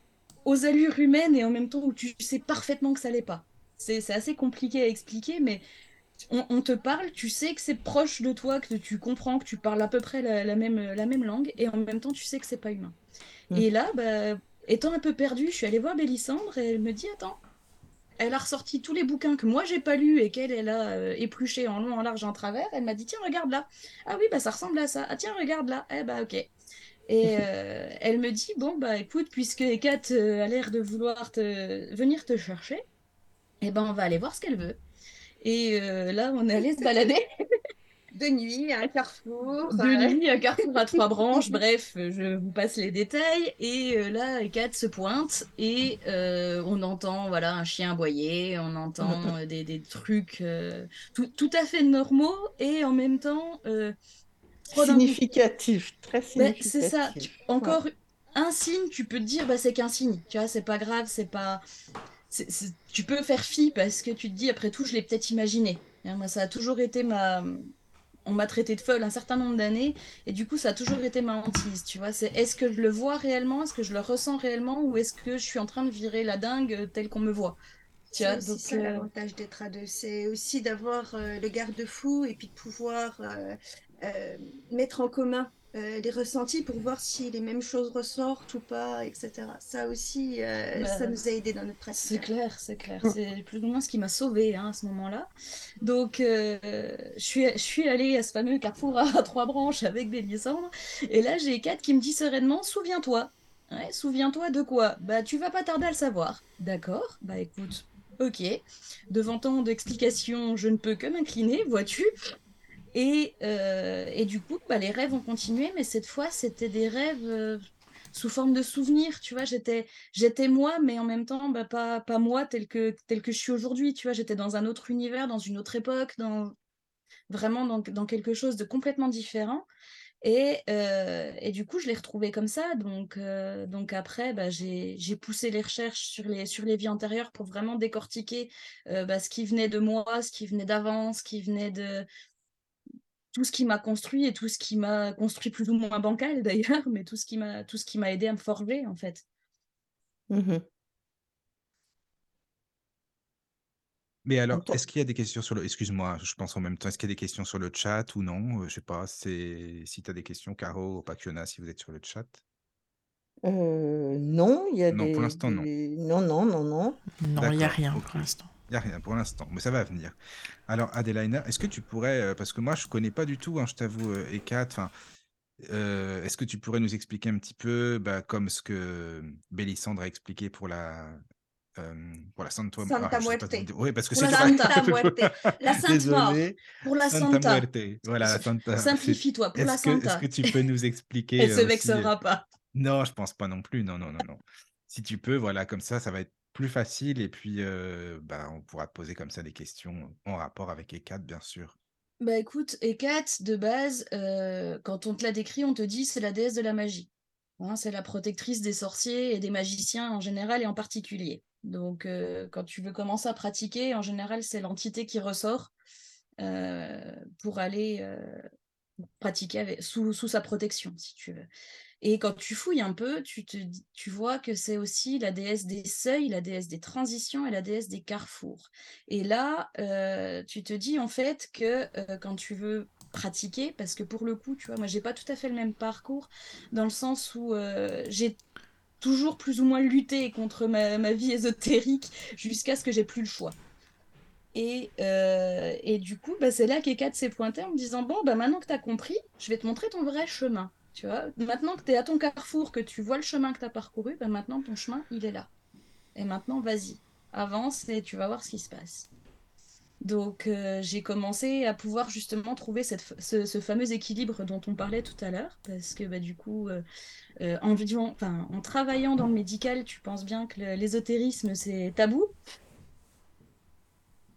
aux allures humaines, et en même temps où tu sais parfaitement que ça l'est pas. C'est assez compliqué à expliquer, mais on, te parle, tu sais que c'est proche de toi, que tu comprends que tu parles à peu près la, même, la même langue, et en même temps, tu sais que c'est pas humain. Mm. Et là, bah, étant un peu perdue, je suis allée voir Bélissandre et elle me dit Attends, elle a ressorti tous les bouquins que moi j'ai pas lus et qu'elle elle a euh, épluché en long, en large, en travers. Elle m'a dit Tiens, regarde là. Ah oui, bah ça ressemble à ça. Ah tiens, regarde là. Eh bah ok. Et euh, elle me dit Bon, bah écoute, puisque Kat euh, a l'air de vouloir te... venir te chercher, eh ben on va aller voir ce qu'elle veut. Et euh, là, on est allé se balader. De nuit, à un carrefour. De nuit, un carrefour à trois branches. Bref, je vous passe les détails. Et euh, là, Kat se pointe et euh, on entend voilà, un chien aboyer, on entend des, des, trucs tout, tout, à fait normaux et en même temps. significatif, très significatif. c'est ça. Encore un signe, tu peux te dire, bah, c'est qu'un signe. Tu vois, c'est pas grave, c'est pas tu peux faire fi parce que tu te dis, après tout, je l'ai peut-être imaginé. moi, ça a toujours été ma. On m'a traité de folle un certain nombre d'années, et du coup, ça a toujours été ma hantise. Tu vois, c'est est-ce que je le vois réellement, est-ce que je le ressens réellement, ou est-ce que je suis en train de virer la dingue telle qu'on me voit? C'est ça euh, l'avantage d'être à deux, c'est aussi d'avoir euh, le garde-fou et puis de pouvoir euh, mettre en commun euh, les ressentis pour voir si les mêmes choses ressortent ou pas, etc. Ça aussi, euh, bah, ça nous a aidé dans notre pratique. C'est clair, c'est clair. C'est plus ou moins ce qui m'a sauvé hein, à ce moment-là. Donc, euh, je, suis, je suis allée à ce fameux carrefour à trois branches avec Bélissandre. Et là, j'ai Kat qui me dit sereinement Souviens-toi. souviens-toi de quoi? Bah, tu vas pas tarder à le savoir. D'accord? Bah, écoute. Ok. Devant tant d'explications, je ne peux que m'incliner, vois-tu euh, et, du coup, bah, les rêves ont continué, mais cette fois, c'était des rêves euh, sous forme de souvenirs, tu vois. J'étais, j'étais moi, mais en même temps, bah, pas, pas moi tel que, tel que je suis aujourd'hui, tu vois. J'étais dans un autre univers, dans une autre époque, dans, vraiment dans, dans quelque chose de complètement différent. Et, euh, et, du coup, je l'ai retrouvé comme ça. Donc, donc après, bah, j'ai poussé les recherches sur les, sur les vies antérieures pour vraiment décortiquer bah, ce qui venait de moi, ce qui venait d'avant, ce qui venait de, tout ce qui m'a construit et tout ce qui m'a construit plus ou moins bancal d'ailleurs, mais tout ce qui m'a tout ce qui m'a aidé à me forger en fait. Mmh mais alors, est-ce qu'il y a des questions sur le... Excuse-moi, je pense en même temps, est-ce qu'il y a des questions sur le chat ou non? Je sais pas, c'est si tu as des questions, Caro ou Pakiona, si vous êtes sur le chat. Euh, non, il y a Non, des, pour l'instant, non. des- non, non, non, non. Non, il n'y a rien pour l'instant. Il n'y a rien pour l'instant, mais ça va venir. Alors, Adelaina, est-ce que tu pourrais, euh, parce que moi, je connais pas du tout, hein, je t'avoue, euh, Ekat, enfin, euh, est-ce que tu pourrais nous expliquer un petit peu, bah, comme ce que Bélissandre a expliqué pour la, euh, pour la Santa, Santa ah, pas Muerte. dire. Oui, parce que c'est la. Santa Muerte. La Sainte Mort. Pour la Santa Santa. Muerte. Voilà, la Santa. Simplifie-toi, pour Est-ce la que, est-ce Santa. que tu peux nous expliquer Elle se euh, aussi, vexera euh, pas. Non, je pense pas non plus. Non, non, non, non. Si tu peux, voilà, comme ça, ça va être plus facile et puis bah, on pourra te poser comme ça des questions en rapport avec ECAT, bien sûr. Bah écoute, Hécate, de base, quand on te l'a décrit, on te dit c'est la déesse de la magie. Hein, c'est la protectrice des sorciers et des magiciens en général et en particulier. Donc quand tu veux commencer à pratiquer, en général, c'est l'entité qui ressort pour aller pratiquer sous, sous sa protection, si tu veux. Et quand tu fouilles un peu, tu, te, tu vois que c'est aussi la déesse des seuils, la déesse des transitions et la déesse des carrefours. Et là, euh, tu te dis en fait que euh, quand tu veux pratiquer, parce que pour le coup, tu vois, moi, j'ai pas tout à fait le même parcours, dans le sens où euh, j'ai toujours plus ou moins lutté contre ma, ma vie ésotérique jusqu'à ce que j'ai plus le choix. Et, et du coup, bah, c'est là qu'Ekat s'est pointé en me disant Bon, bah, maintenant que tu as compris, je vais te montrer ton vrai chemin. Tu vois, maintenant que tu es à ton carrefour, que tu vois le chemin que tu as parcouru, bah, maintenant ton chemin, il est là. Et maintenant, vas-y, avance et tu vas voir ce qui se passe. Donc, euh, j'ai commencé à pouvoir justement trouver cette, ce, ce fameux équilibre dont on parlait tout à l'heure, parce que bah, du coup, euh, euh, en, vivant- enfin, en travaillant dans le médical, tu penses bien que l'ésotérisme, c'est tabou?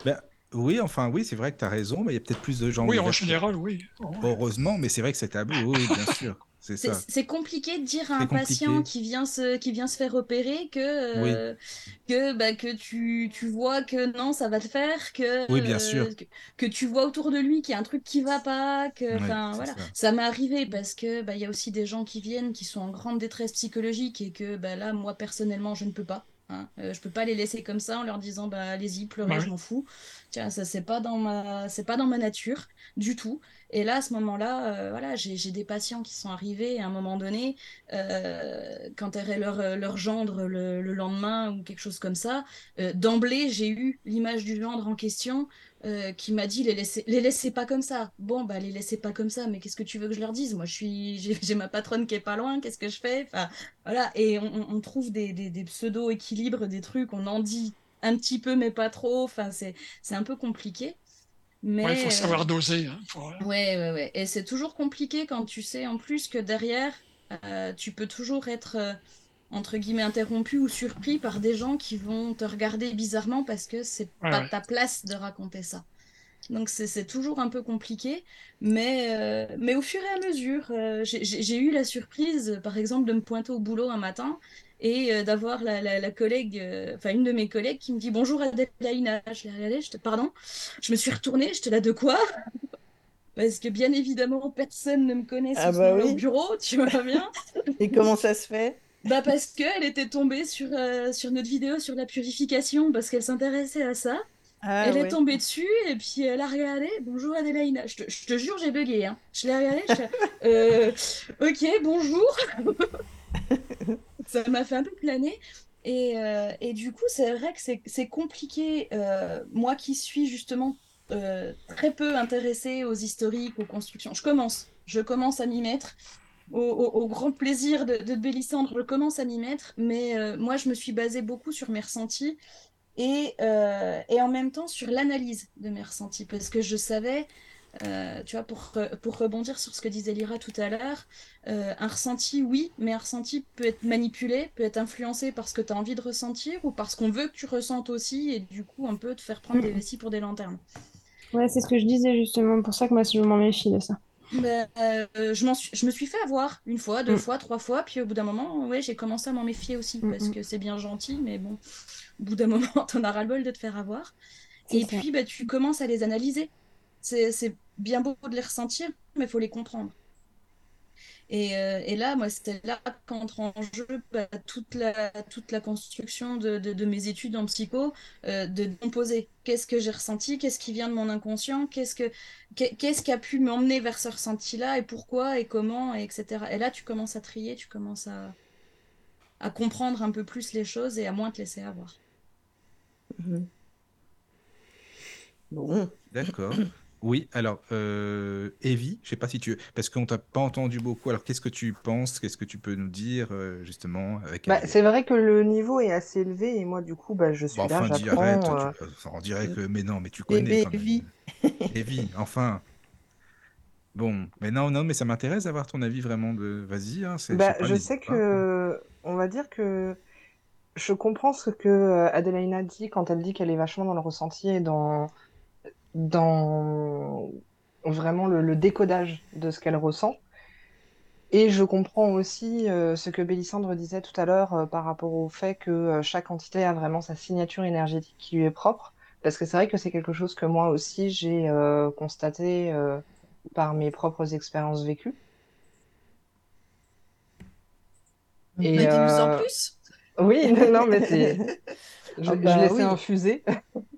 Ben, oui, enfin, oui, c'est vrai que tu as raison, mais il y a peut-être plus de gens. Oui, en général, oui. Heureusement, mais c'est vrai que c'est tabou, oui, bien sûr. C'est compliqué de dire à un patient qui vient se, qui vient se faire opérer que, euh, que, bah, que tu, tu vois que non, ça va te faire, que, Oui, bien euh, sûr. que, que tu vois autour de lui qu'il y a un truc qui va pas, que, Ouais, voilà. ça. Ça m'est arrivé parce que, bah, y a aussi des gens qui viennent qui sont en grande détresse psychologique et que, bah, là, moi, personnellement, je ne peux pas. Hein. Euh, je peux pas les laisser comme ça en leur disant, bah, allez-y, pleurez, Bah je m'en fous. Tiens, ça, c'est pas dans ma, c'est pas dans ma nature du tout. Et là, à ce moment-là, euh, voilà, j'ai j'ai des patients qui sont arrivés à un moment donné, euh, quand elle leur, euh, leur gendre le, le lendemain ou quelque chose comme ça, euh, d'emblée, j'ai eu l'image du gendre en question euh, qui m'a dit les laissez, les laissez pas comme ça. Bon, bah les laissez pas comme ça, mais qu'est-ce que tu veux que je leur dise? Moi, je suis, j'ai ma patronne qui est pas loin, qu'est-ce que je fais? Enfin, voilà, et on, trouve des, des, des pseudo-équilibres, des trucs, on en dit un petit peu, mais pas trop. Enfin, c'est c'est un peu compliqué. Mais Ouais, il faut euh, savoir doser. hein, faut- Ouais, ouais, ouais. Et c'est toujours compliqué quand tu sais en plus que derrière, euh, tu peux toujours être, entre guillemets, interrompu ou surpris par des gens qui vont te regarder bizarrement parce que c'est Ouais, pas ouais. ta place de raconter ça. Donc c'est toujours un peu compliqué, mais, euh, mais au fur et à mesure, euh, j'ai eu la surprise, par exemple, de me pointer au boulot un matin et euh, d'avoir la, la, la collègue, euh, enfin une de mes collègues qui me dit bonjour Adélaïna. Je l'ai regardée, je te pardon, je me suis retournée, j'étais là de quoi? Parce que bien évidemment, personne ne me connaît Ah bah moment-là au oui. bureau, tu vois bien? Et comment ça se fait? Bah parce qu'elle était tombée sur, euh, sur notre vidéo sur la purification, parce qu'elle s'intéressait à ça. Ah Elle est tombée dessus et puis elle a regardé. Bonjour Adélaïna. Je te, je te jure, j'ai bugué. Hein. Je l'ai regardé. je euh, ok, bonjour. Ça m'a fait un peu planer. Et, euh, et du coup, c'est vrai que c'est compliqué. moi qui suis justement très peu intéressée aux historiques, aux constructions, je commence. Je commence à m'y mettre. Au, grand plaisir de, de Bélissandre, je commence à m'y mettre. Mais euh, moi, je me suis basée beaucoup sur mes ressentis et, euh, et en même temps sur l'analyse de mes ressentis. Parce que je savais, euh, tu vois, pour, re- pour rebondir sur ce que disait Lyra tout à l'heure, un ressenti, oui, mais un ressenti peut être manipulé, peut être influencé par ce que tu as envie de ressentir ou parce qu'on veut que tu ressentes aussi et du coup, on peut te faire prendre des vessies pour des lanternes. Ouais, c'est ce que je disais justement, pour ça que moi je m'en méfie de ça. Euh, je, m'en suis- je me suis fait avoir une fois, deux Mm. fois, trois fois, puis au bout d'un moment, ouais, j'ai commencé à m'en méfier aussi, Mm, parce mm. que c'est bien gentil, mais bon, au bout d'un moment, t'en as ras-le-bol de te faire avoir. Et ça. puis, bah, tu commences à les analyser. C'est, c'est bien beau de les ressentir, mais il faut les comprendre. Et, euh, et là, moi, c'était là qu'entre en jeu bah, toute la, toute la construction de, de- de mes études en psycho, euh, de composer. Qu'est-ce que j'ai ressenti? Qu'est-ce qui vient de mon inconscient? Qu'est-ce que, qu'est-ce qui a pu m'emmener vers ce ressenti-là? Et pourquoi? Et comment? Et etc. Et là, tu commences à trier, tu commences à, à comprendre un peu plus les choses et à moins te laisser avoir. Mhm. Bon. D'accord. Oui, alors, euh, Evie, je sais pas si tu... Parce qu'on t'a pas entendu beaucoup, alors qu'est-ce que tu penses? Qu'est-ce que tu peux nous dire, euh, justement, avec... Bah, euh, c'est vrai que le niveau est assez élevé et moi, du coup, bah, je suis Bon, là, enfin, dis, arrête, j'apprends. euh, tu... enfin, on dirait que... Mais non, mais tu connais Bébé quand même. Evie. Evie, enfin. Bon, mais non, non, mais ça m'intéresse d'avoir ton avis vraiment de... Vas-y, hein, c'est... Bah, sais pas, je n'hésite sais pas, quoi. que, on va dire que je comprends ce que euh, Adelaina dit quand elle dit qu'elle est vachement dans le ressenti et dans, dans vraiment le, le décodage de ce qu'elle ressent. Et je comprends aussi euh, ce que Bélissandre disait tout à l'heure euh, par rapport au fait que euh, chaque entité a vraiment sa signature énergétique qui lui est propre. Parce que c'est vrai que c'est quelque chose que moi aussi j'ai euh, constaté euh, par mes propres expériences vécues. Et Mais dis-nous en euh, plus. oui, non, non, mais c'est, je, Ah je bah laissais oui. infuser.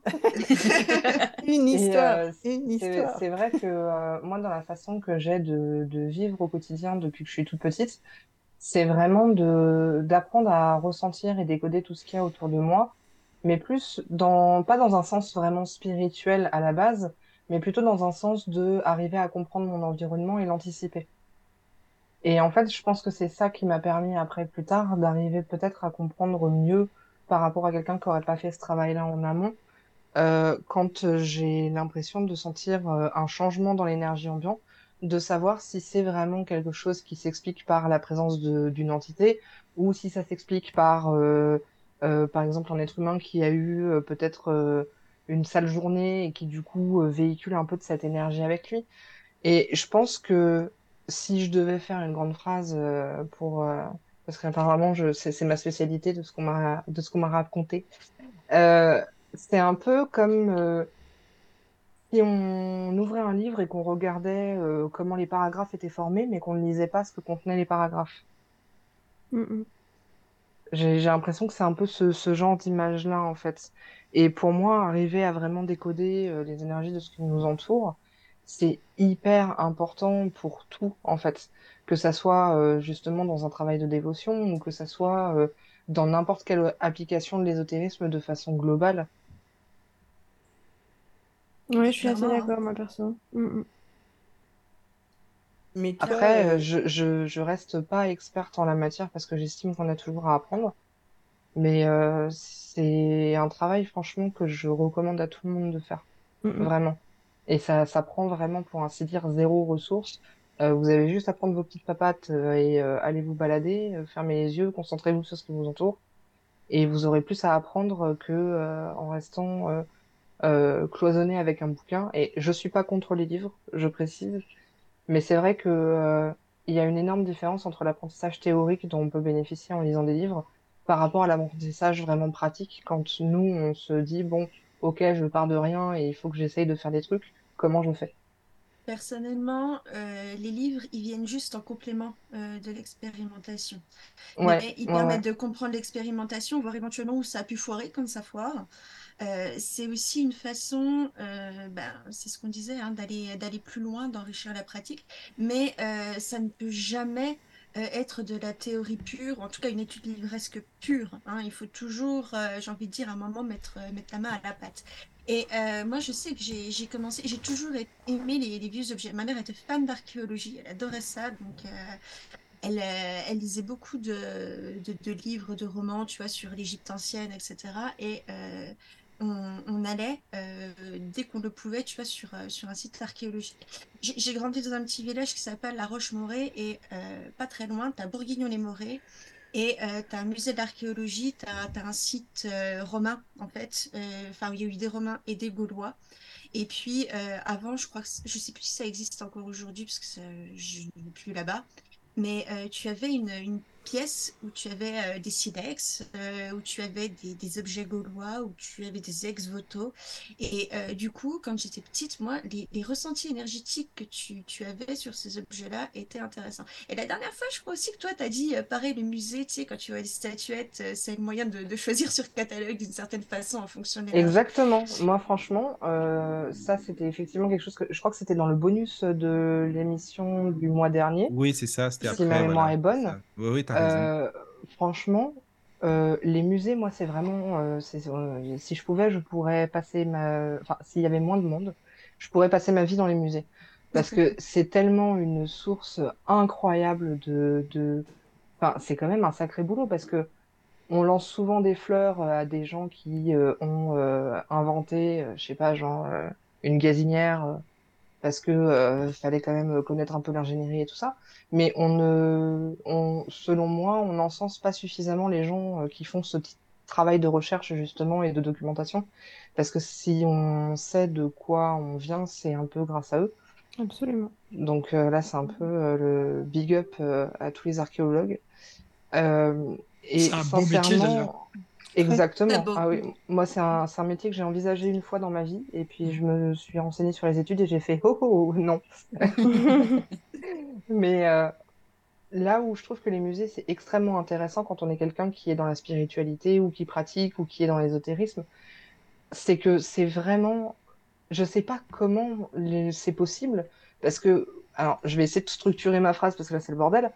Une Et histoire, euh, une c'est histoire. c'est vrai que euh, moi, dans la façon que j'ai de, de vivre au quotidien depuis que je suis toute petite, c'est vraiment de d'apprendre à ressentir et décoder tout ce qu'il y a autour de moi, mais plus dans, pas dans un sens vraiment spirituel à la base, mais plutôt dans un sens de arriver à comprendre mon environnement et l'anticiper. Et en fait, je pense que c'est ça qui m'a permis après, plus tard, d'arriver peut-être à comprendre mieux par rapport à quelqu'un qui aurait pas fait ce travail-là en amont, euh, quand euh, j'ai l'impression de sentir euh, un changement dans l'énergie ambiante, de savoir si c'est vraiment quelque chose qui s'explique par la présence d'une entité ou si ça s'explique par, par exemple, un être humain qui a eu peut-être une sale journée et qui du coup véhicule un peu de cette énergie avec lui. Et je pense que si je devais faire une grande phrase pour, parce qu'apparemment c'est, ma spécialité de ce qu'on m'a, de ce qu'on m'a raconté, euh, c'est un peu comme euh, si on ouvrait un livre et qu'on regardait euh, comment les paragraphes étaient formés, mais qu'on ne lisait pas ce que contenaient les paragraphes. Mm, J'ai, j'ai l'impression que c'est un peu ce, ce genre d'image-là, en fait. Et pour moi, arriver à vraiment décoder les énergies de ce qui nous entoure, c'est hyper important pour tout, en fait. Que ça soit euh, justement dans un travail de dévotion ou que ça soit euh, dans n'importe quelle application de l'ésotérisme de façon globale. Ouais, je suis assez hein. d'accord, moi, perso. Mm, mm. Mais Après, euh, je, je, je reste pas experte en la matière parce que j'estime qu'on a toujours à apprendre. Mais euh, c'est un travail, franchement, que je recommande à tout le monde de faire. Mm, mm. Vraiment. Et ça, ça prend vraiment, pour ainsi dire, zéro ressource. Euh, vous avez juste à prendre vos petites papates euh, et euh, aller vous balader, euh, fermez les yeux, concentrez-vous sur ce qui vous entoure. Et vous aurez plus à apprendre que en restant cloisonné avec un bouquin. Et je suis pas contre les livres, je précise. Mais c'est vrai que il y a une énorme différence entre l'apprentissage théorique dont on peut bénéficier en lisant des livres par rapport à l'apprentissage vraiment pratique. Quand nous, on se dit, bon, ok, je pars de rien et il faut que j'essaye de faire des trucs, comment je fais? Personnellement, euh, les livres, ils viennent juste en complément euh, de l'expérimentation. Ouais, Mais ils ouais, ouais. permettent de comprendre l'expérimentation, voir éventuellement où ça a pu foirer, comme ça foire. Euh, c'est aussi une façon, ben, c'est ce qu'on disait, hein, d'aller d'aller plus loin, d'enrichir la pratique. Mais ça ne peut jamais être de la théorie pure, en tout cas une étude livresque pure. hein. Il faut toujours, euh, j'ai envie de dire, à un moment mettre, mettre la main à la pâte. Et euh, moi, je sais que j'ai commencé, j'ai toujours aimé les, vieux objets. Ma mère était fan d'archéologie, elle adorait ça, donc euh, elle, euh, elle lisait beaucoup de, livres, de romans, tu vois, sur l'Égypte ancienne, etc. Et on, allait, dès qu'on le pouvait, tu vois, sur, un site archéologique. J'ai grandi dans un petit village qui s'appelle La Roche-Morée et pas très loin, tu as Bourguignon-les-Morées et euh, tu as un musée d'archéologie, tu as, un site euh, romain, en fait, euh, enfin, il y a eu des Romains et des Gaulois. Et puis, avant, je crois que, je sais plus si ça existe encore aujourd'hui, parce que je ne vais plus là-bas, mais tu avais une pièce où tu avais euh, des silex, euh, où tu avais des, des objets gaulois, où tu avais des ex-voto. Et euh, du coup, quand j'étais petite, moi, les, les ressentis énergétiques que tu, tu avais sur ces objets-là étaient intéressants. Et la dernière fois, je crois aussi que toi, tu as dit, euh, pareil, le musée, tu sais, quand tu vois des statuettes, euh, c'est le moyen de, de choisir sur catalogue d'une certaine façon en fonction de l'énergie. Exactement. Moi, franchement, euh, ça, c'était effectivement quelque chose que je crois que c'était dans le bonus de l'émission du mois dernier. Oui, c'est ça, c'était Si ma après, mémoire voilà. est bonne. Oui, oui. Euh, franchement, euh, les musées, moi, c'est vraiment, euh, euh, si je pouvais, je pourrais passer ma, enfin, s'il y avait moins de monde, je pourrais passer ma vie dans les musées. Parce que c'est tellement une source incroyable de, de, enfin, c'est quand même un sacré boulot parce que on lance souvent des fleurs à des gens qui euh, ont euh, inventé, je sais pas, genre euh, une gazinière euh, parce que euh, fallait quand même connaître un peu l'ingénierie et tout ça. Mais on ne, on, selon moi, on n'encense pas suffisamment les gens euh, qui font ce petit travail de recherche justement et de documentation, parce que si on sait de quoi on vient, c'est un peu grâce à eux. Absolument. Donc euh, là, c'est un peu euh, le big up euh, à tous les archéologues. Euh, et C'est un beau métier, sincèrement, d'ailleurs. Exactement. Ah oui, moi, c'est un, un métier que j'ai envisagé une fois dans ma vie, et puis je me suis renseignée sur les études et j'ai fait oh, oh, oh, non. Mais euh, là où je trouve que les musées, c'est extrêmement intéressant quand on est quelqu'un qui est dans la spiritualité ou qui pratique ou qui est dans l'ésotérisme, c'est que c'est vraiment, je sais pas comment les- c'est possible, parce que, alors, je vais essayer de structurer ma phrase parce que là, c'est le bordel.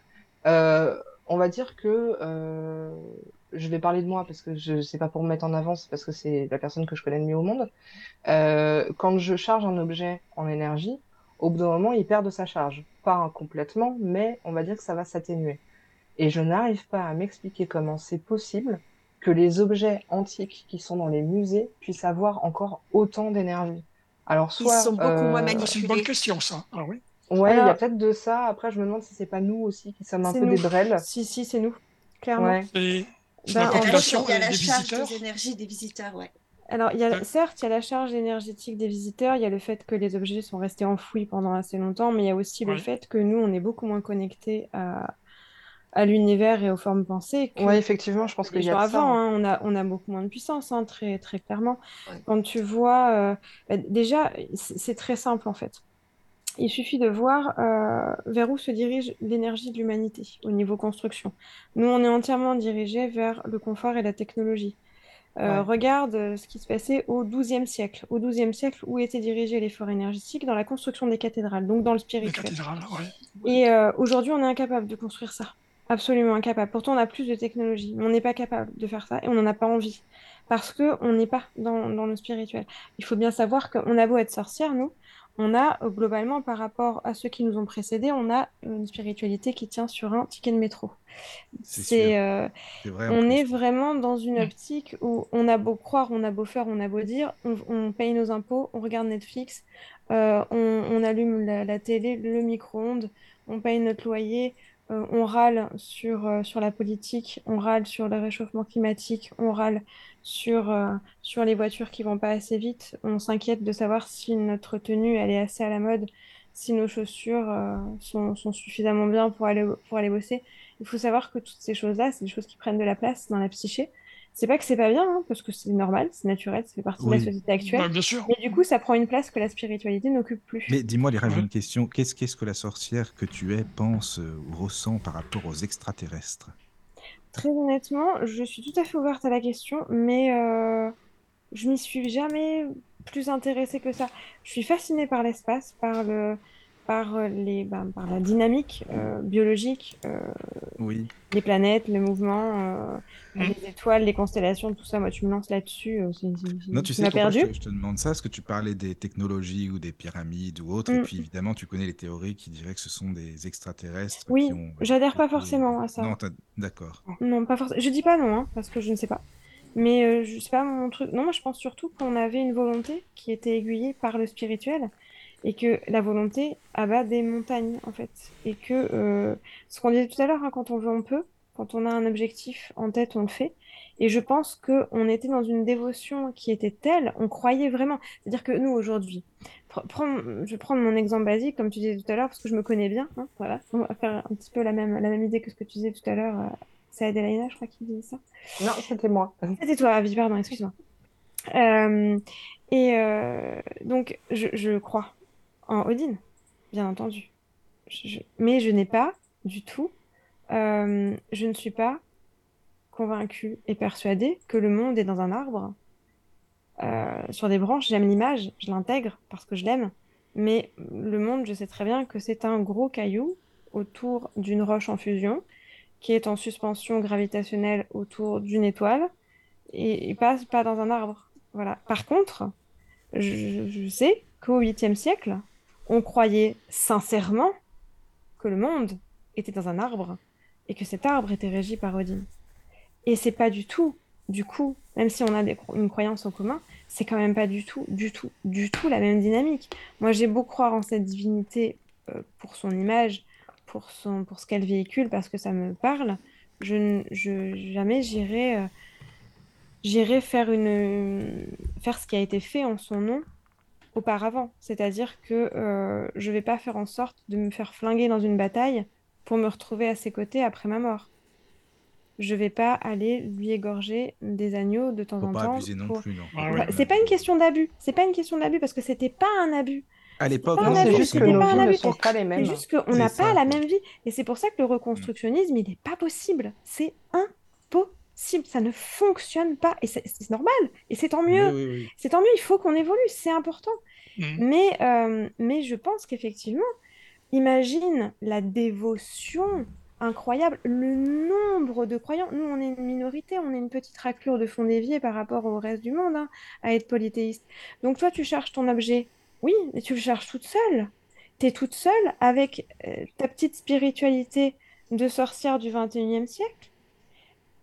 Euh, on va dire que euh, je vais parler de moi parce que je sais pas pour me mettre en avant, c'est parce que c'est la personne que je connais le mieux au monde. Euh, quand je charge un objet en énergie, au bout d'un moment, il perd de sa charge. Pas complètement, mais on va dire que ça va s'atténuer. Et je n'arrive pas à m'expliquer comment c'est possible que les objets antiques qui sont dans les musées puissent avoir encore autant d'énergie. Alors Ils soit sont beaucoup moins euh, C'est une bonne manipulés. question, ça. Ah oui. Ouais, il y a peut-être de ça. Après, je me demande si c'est pas nous aussi qui sommes un peu nous. des drêles. Si, si, c'est nous, clairement. Ouais. Et c'est la en Il y a la, population il y a des, la des charge visiteurs. des énergies des visiteurs, ouais. Alors, il y a, Ouais. certes, il y a la charge énergétique des visiteurs, il y a le fait que les objets sont restés enfouis pendant assez longtemps, mais il y a aussi le fait que nous, on est beaucoup moins connectés à, à l'univers et aux formes pensées que Ouais, effectivement, je pense qu'il y a gens de ça. avant. hein. hein. On a, on a beaucoup moins de puissance, hein, très, très clairement. Ouais. Quand tu vois, euh, bah, déjà, c'est très simple en fait. Il suffit de voir euh, vers où se dirige l'énergie de l'humanité au niveau construction. Nous, on est entièrement dirigé vers le confort et la technologie. Euh, Ouais. regarde euh, ce qui se passait au XIIe siècle. Au XIIe siècle, où était dirigé l'effort énergétique? Dans la construction des cathédrales, donc dans le Les spirituel. cathédrales, ouais. Et euh, aujourd'hui, on est incapable de construire ça. Absolument incapable. Pourtant, on a plus de technologie, mais on n'est pas capable de faire ça et on n'en a pas envie. Parce que on n'est pas dans, dans le spirituel. Il faut bien savoir qu'on a beau être sorcière, nous, on a euh, globalement, par rapport à ceux qui nous ont précédés, on a une spiritualité qui tient sur un ticket de métro. C'est euh, on plus. est vraiment dans une optique où on a beau croire, on a beau faire, on a beau dire, on, on paye nos impôts, on regarde Netflix, euh, on, on allume la, la télé, le micro-ondes, on paye notre loyer, euh, on râle sur, euh, sur la politique, on râle sur le réchauffement climatique, on râle sur, euh, sur les voitures qui vont pas assez vite, on s'inquiète de savoir si notre tenue elle est assez à la mode, si nos chaussures euh, sont, sont suffisamment bien pour aller, pour aller bosser. Il faut savoir que toutes ces choses-là, c'est des choses qui prennent de la place dans la psyché. C'est pas que c'est pas bien, hein, parce que c'est normal, c'est naturel, ça fait partie de la société actuelle. Ouais, bien sûr. Mais du coup, ça prend une place que la spiritualité n'occupe plus. Mais dis-moi, j'ai Ouais. une question. Qu'est-ce qu'est-ce que la sorcière que tu es pense euh, ou ressent par rapport aux extraterrestres? Très honnêtement, je suis tout à fait ouverte à la question, mais euh, je m'y suis jamais plus intéressée que ça. Je suis fascinée par l'espace, par le, par euh, les, ben, par la dynamique euh, biologique, euh, Oui. les planètes, le mouvement, euh, Mm. les étoiles, les constellations, tout ça. Moi, tu me lances là-dessus, euh, c'est- c'est- c'est- Non, tu tu sais pourquoi je perdu. te, je te demande ça? Parce que tu parlais des technologies ou des pyramides ou autres, et Mm. puis évidemment, tu connais les théories qui diraient que ce sont des extraterrestres Oui, qui ont. j'adhère pas forcément à ça. Non, t'as- d'accord. Non, pas forcément. Je dis pas non, hein, parce que je ne sais pas. Mais euh, je sais pas mon truc. Non, moi je pense surtout qu'on avait une volonté qui était aiguillée par le spirituel et que la volonté abat des montagnes en fait. Et que euh, ce qu'on disait tout à l'heure, hein, quand on veut, on peut. Quand on a un objectif en tête, on le fait. Et je pense qu'on était dans une dévotion qui était telle, on croyait vraiment. C'est-à-dire que nous aujourd'hui, je vais prendre mon exemple basique, comme tu disais tout à l'heure, parce que je me connais bien. hein, voilà, on va faire un petit peu la même, la même idée que ce que tu disais tout à l'heure. euh, c'est Adélaïna, je crois, qui disait ça. Non, c'était moi. C'était toi, Avi, pardon, excuse-moi. Euh, et euh, donc, je, je crois en Odin, bien entendu. Mais je n'ai pas du tout, euh, je ne suis pas convaincue et persuadée que le monde est dans un arbre, euh, sur des branches. J'aime l'image, je l'intègre parce que je l'aime. Mais le monde, je sais très bien que c'est un gros caillou autour d'une roche en fusion qui est en suspension gravitationnelle autour d'une étoile et, pas, pas dans un arbre. Voilà. Par contre, je, je sais qu'au 8e siècle, on croyait sincèrement que le monde était dans un arbre et que cet arbre était régi par Odin. Et c'est pas du tout, du coup, même si on a une croyance en commun, c'est quand même pas du tout, du tout, du tout la même dynamique. Moi, j'ai beau croire en cette divinité euh, pour son image, pour, son, pour ce qu'elle véhicule, parce que ça me parle, je, je jamais j'irai euh, faire faire ce qui a été fait en son nom auparavant. C'est-à-dire que euh, je vais pas faire en sorte de me faire flinguer dans une bataille pour me retrouver à ses côtés après ma mort. Je vais pas aller lui égorger des agneaux de temps en pas temps. abuser non pour- plus, non. Bah, C'est pas une question d'abus. C'est pas une question d'abus parce que c'était pas un abus. À l'époque, un c'est abus, juste que nos pas vies un ne sont pas les mêmes. C'est juste qu'on n'a pas la même vie. Et c'est pour ça que le reconstructionnisme, il n'est pas possible. C'est impossible. Ça ne fonctionne pas. Et c'est normal. Et c'est tant mieux. Oui, oui, oui. C'est tant mieux. Il faut qu'on évolue. C'est important. Mais, euh, mais je pense qu'effectivement, imagine la dévotion incroyable, le nombre de croyants. Nous, on est une minorité, on est une petite raclure de fond d'évier par rapport au reste du monde hein, à être polythéiste. Donc toi, tu cherches ton objet. Oui, mais tu le cherches toute seule. Tu es toute seule avec euh, ta petite spiritualité de sorcière du 21e siècle.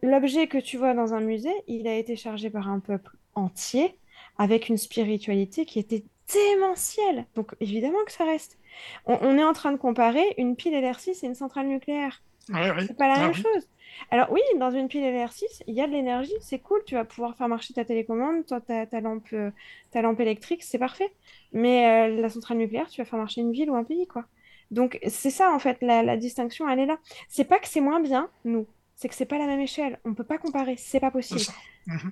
L'objet que tu vois dans un musée, il a été chargé par un peuple entier avec une spiritualité qui était démentielle. Donc évidemment que ça reste. On, on est en train de comparer une pile LR6 et une centrale nucléaire. Ouais, ouais. C'est pas la Ah même oui. chose. Alors oui, dans une pile LR6, il y a de l'énergie, c'est cool, tu vas pouvoir faire marcher ta télécommande, toi, ta, ta lampe, euh, ta lampe électrique, c'est parfait. Mais euh, la centrale nucléaire, tu vas faire marcher une ville ou un pays, quoi. Donc c'est ça, en fait, la, la distinction, elle est là. C'est pas que c'est moins bien, nous, c'est que c'est pas la même échelle. On peut pas comparer, c'est pas possible. Mhm.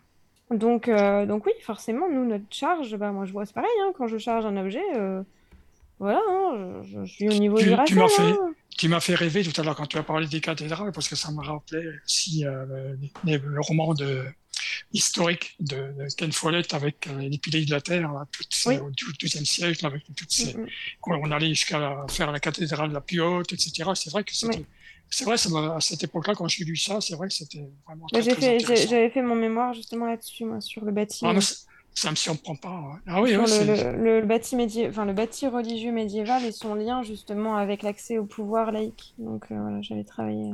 Donc, euh, donc oui, forcément, nous, notre charge, bah, moi je vois, c'est pareil, hein, quand je charge un objet, euh, voilà, hein, je, je suis au niveau Tu, du tu Racel, m'as fait, hein. tu m'as fait rêver tout à l'heure quand tu as parlé des cathédrales, parce que ça me rappelait aussi euh, les- le roman de, historique de, de Ken Follett avec euh, les piliers de la Terre, là, ces- Oui. au XIIe siècle, avec toutes ces, Mm, on allait jusqu'à faire la cathédrale la plus haute, etc. C'est vrai que c'était, Oui. C'est vrai, ça à cette époque-là, quand j'ai lu ça, c'est vrai que c'était vraiment Bah, fait, j'avais fait mon mémoire justement là-dessus, moi, sur le bâti. Ah, ça, me surprend pas. Ah oui, ouais, le, le, le bâti médi- enfin, le bâti religieux médiéval et son lien justement avec l'accès au pouvoir laïque. Donc euh, voilà, j'avais travaillé.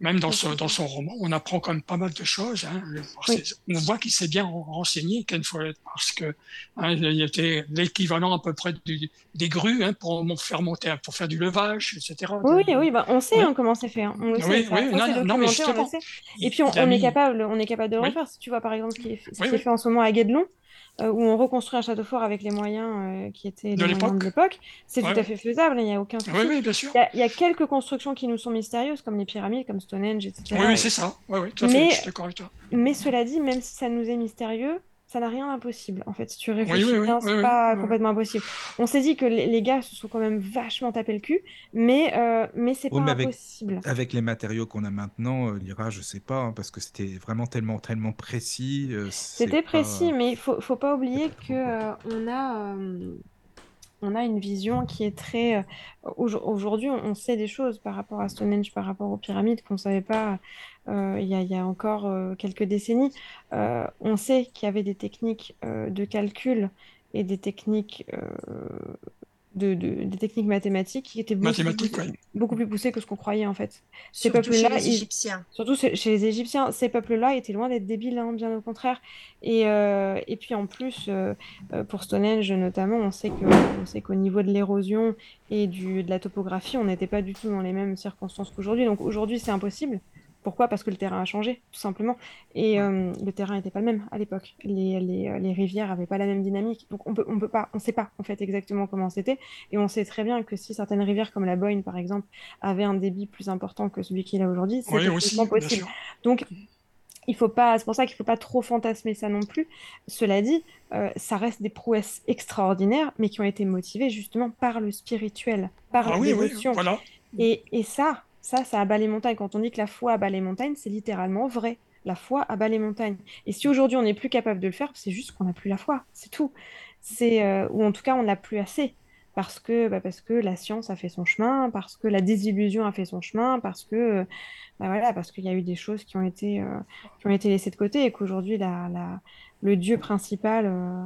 Même dans son, dans son roman, on apprend quand même pas mal de choses. hein. Oui. On voit qu'il s'est bien renseigné, Ken Follett, parce que hein, il était l'équivalent à peu près du- des grues hein, pour faire monter, pour faire du levage, etc. Oui, oui, oui, bah, on sait Ouais. hein, comment c'est fait. On le Oui, sait, oui, ça, non, c'est non, non, mais documenté, on le sait. Et puis on, est capable, on est capable de Oui. refaire. Si tu vois par exemple ce qui est, fait- ce Oui, qui est oui. fait en ce moment à Guédelon, euh, où on reconstruit un château fort avec les moyens euh, qui étaient les De moyens de l'époque. l'époque, c'est Ouais. tout à fait faisable, il n'y a aucun souci. Oui, oui, bien sûr. Il y a- il y, a quelques constructions qui nous sont mystérieuses, comme les pyramides, comme Stonehenge, etc. Oui, oui, c'est ça. Oui, oui, tout à fait. Mais- Je suis d'accord avec toi. Mais cela dit, même si ça nous est mystérieux, ça n'a rien d'impossible. En fait, si tu réfléchis oui, oui, bien, oui, c'est oui, pas oui. complètement impossible. On s'est dit que les, les gars se sont quand même vachement tapé le cul, mais, euh, mais c'est Oui, pas mais avec, impossible. avec les matériaux qu'on a maintenant, euh, l'IRA, je sais pas, hein, parce que c'était vraiment tellement, tellement précis. euh, C'était pas- précis, mais il faut, faut pas oublier que euh, on a, euh, on a une vision qui est très. euh, aujo- Aujourd'hui, on sait des choses par rapport à Stonehenge, par rapport aux pyramides qu'on ne savait pas euh, il y a, encore euh, quelques décennies. On sait qu'il y avait des techniques de calcul et des techniques, de, de- des techniques mathématiques qui étaient beaucoup, Mathématiques, plus, ouais. beaucoup plus poussées que ce qu'on croyait en fait. Ces peuples-là, les ils- Égyptiens. Surtout chez les Égyptiens, ces peuples-là étaient loin d'être débiles, hein, bien au contraire. Et, euh, et puis en plus, euh, euh, pour Stonehenge notamment, on sait que, on sait qu'au niveau de l'érosion et du, de la topographie, on n'était pas du tout dans les mêmes circonstances qu'aujourd'hui. Donc aujourd'hui, c'est impossible. Pourquoi? Parce que le terrain a changé, tout simplement. Et euh, le terrain n'était pas le même à l'époque. Les, les, les rivières n'avaient pas la même dynamique. Donc on peut, on peut pas, on sait pas en fait exactement comment c'était. Et on sait très bien que si certaines rivières comme la Boyne, par exemple, avaient un débit plus important que celui qu'il a aujourd'hui, Oui, aussi, complètement bien possible. Donc, il faut pas, c'est pour ça qu'il faut pas trop fantasmer ça non plus. Cela dit, euh, ça reste des prouesses extraordinaires, mais qui ont été motivées justement par le spirituel, par Ah oui, oui, voilà. Et, et ça, ça, ça abat les montagnes. Quand on dit que la foi abat les montagnes, c'est littéralement vrai. La foi abat les montagnes. Et si aujourd'hui on n'est plus capable de le faire, c'est juste qu'on n'a plus la foi, c'est tout. C'est euh, ou en tout cas on n'a plus assez. parce que, bah, parce que la science a fait son chemin, parce que la désillusion a fait son chemin, parce que, bah, voilà, parce qu'il y a eu des choses qui ont été, euh, qui ont été laissées de côté et qu'aujourd'hui, la, la, le Dieu principal. euh,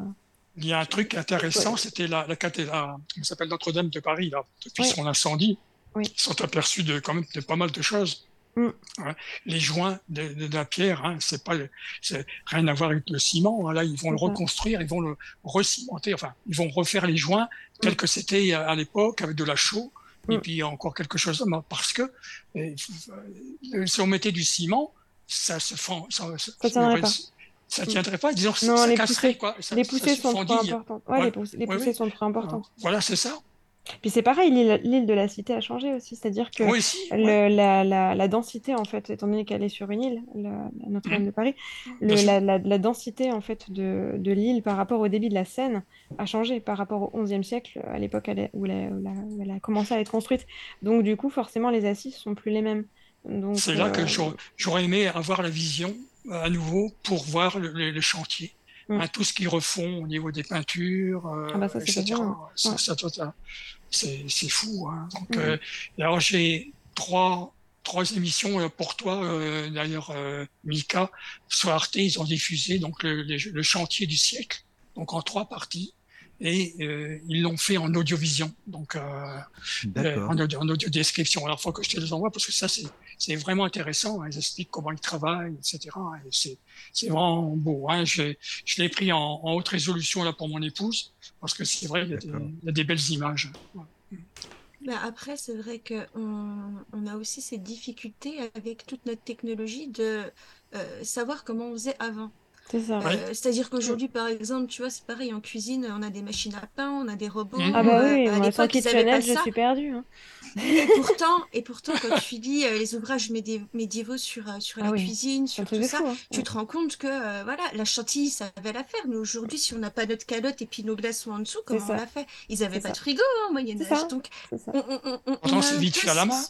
Il y a un truc intéressant, c'était la, la cathédrale, comment s'appelle Notre-Dame de Paris, là, depuis Oui. son incendie. Oui. Ils sont aperçus de quand même de pas mal de choses. Mm. Ouais. Les joints de, de- de la pierre, hein, c'est pas, le- c'est rien à voir avec le ciment. hein. Là, ils vont le ça. reconstruire, ils vont le recimenter. Enfin, ils vont refaire les joints tels que c'était à à l'époque avec de la chaux. Et Mm. puis encore quelque chose parce que euh, euh, si on mettait du ciment, ça se fend, ça, ça, Ça tiendrait pas. ça tiendrait pas. Disons, Non, ça les casserait poussées, quoi. Les poussées sont trop fendille. importantes. Ouais, Ouais. les, poussées- les Ouais, poussées oui. sont trop importantes. Voilà, c'est ça. Puis c'est pareil, l'île de la Cité a changé aussi, c'est-à-dire que Oui, aussi, le- ouais. la, la, la densité, en fait, étant donné qu'elle est sur une île, Notre-Dame Mhm. de Paris, le- la, la, la densité en fait de, de l'île par rapport au débit de la Seine a changé par rapport au XIe siècle, à l'époque où, elle a- où où elle a commencé à être construite. Donc du coup, forcément, les assises sont plus les mêmes. C'est là que euh, j'aurais- j'aurais aimé avoir la vision euh, à nouveau pour voir le- le chantier. Hein, tout ce qu'ils refont au niveau des peintures, euh, Ah bah ça, c'est etc. Ça- Ouais. c'est c'est fou. Hein. Donc, Mm. euh, et alors j'ai trois, trois émissions euh, pour toi, euh, d'ailleurs, euh, Mika. Sur Arte, ils ont diffusé donc le, le- le chantier du siècle, donc en trois parties. Et euh, ils l'ont fait en audiovision, donc euh, en, audio, en audio description. Alors, il faut que je te les envoie parce que ça, c'est c'est vraiment intéressant. hein. Ils expliquent comment ils travaillent, etc. Et c'est c'est vraiment beau. Hein. Je, je l'ai pris en, en haute résolution là pour mon épouse parce que c'est vrai, il y, a des, il y a des belles images. Ouais. Bah, après, c'est vrai qu'on on a aussi cette difficulté avec toute notre technologie de euh, savoir comment on faisait avant. C'est ça. Euh, C'est-à-dire qu'aujourd'hui, par exemple, tu vois, c'est pareil, en cuisine, on a des machines à pain, on a des robots. Ah bah euh, oui, à moi, sans kitchenette, je ça. suis perdue. hein. Et pourtant, et pourtant, quand tu lis euh, les ouvrages médi- médiévaux sur, euh, sur Ah la oui, cuisine, sur tout ça, fou, hein. tu te rends compte que euh, voilà, la chantilly, ça avait la faire. Mais aujourd'hui, si on n'a pas notre calotte et puis nos glaçons en dessous, comment on l'a fait Ils n'avaient pas ça. de frigo hein, au Moyen Âge. Donc, on, un vite fait à la main.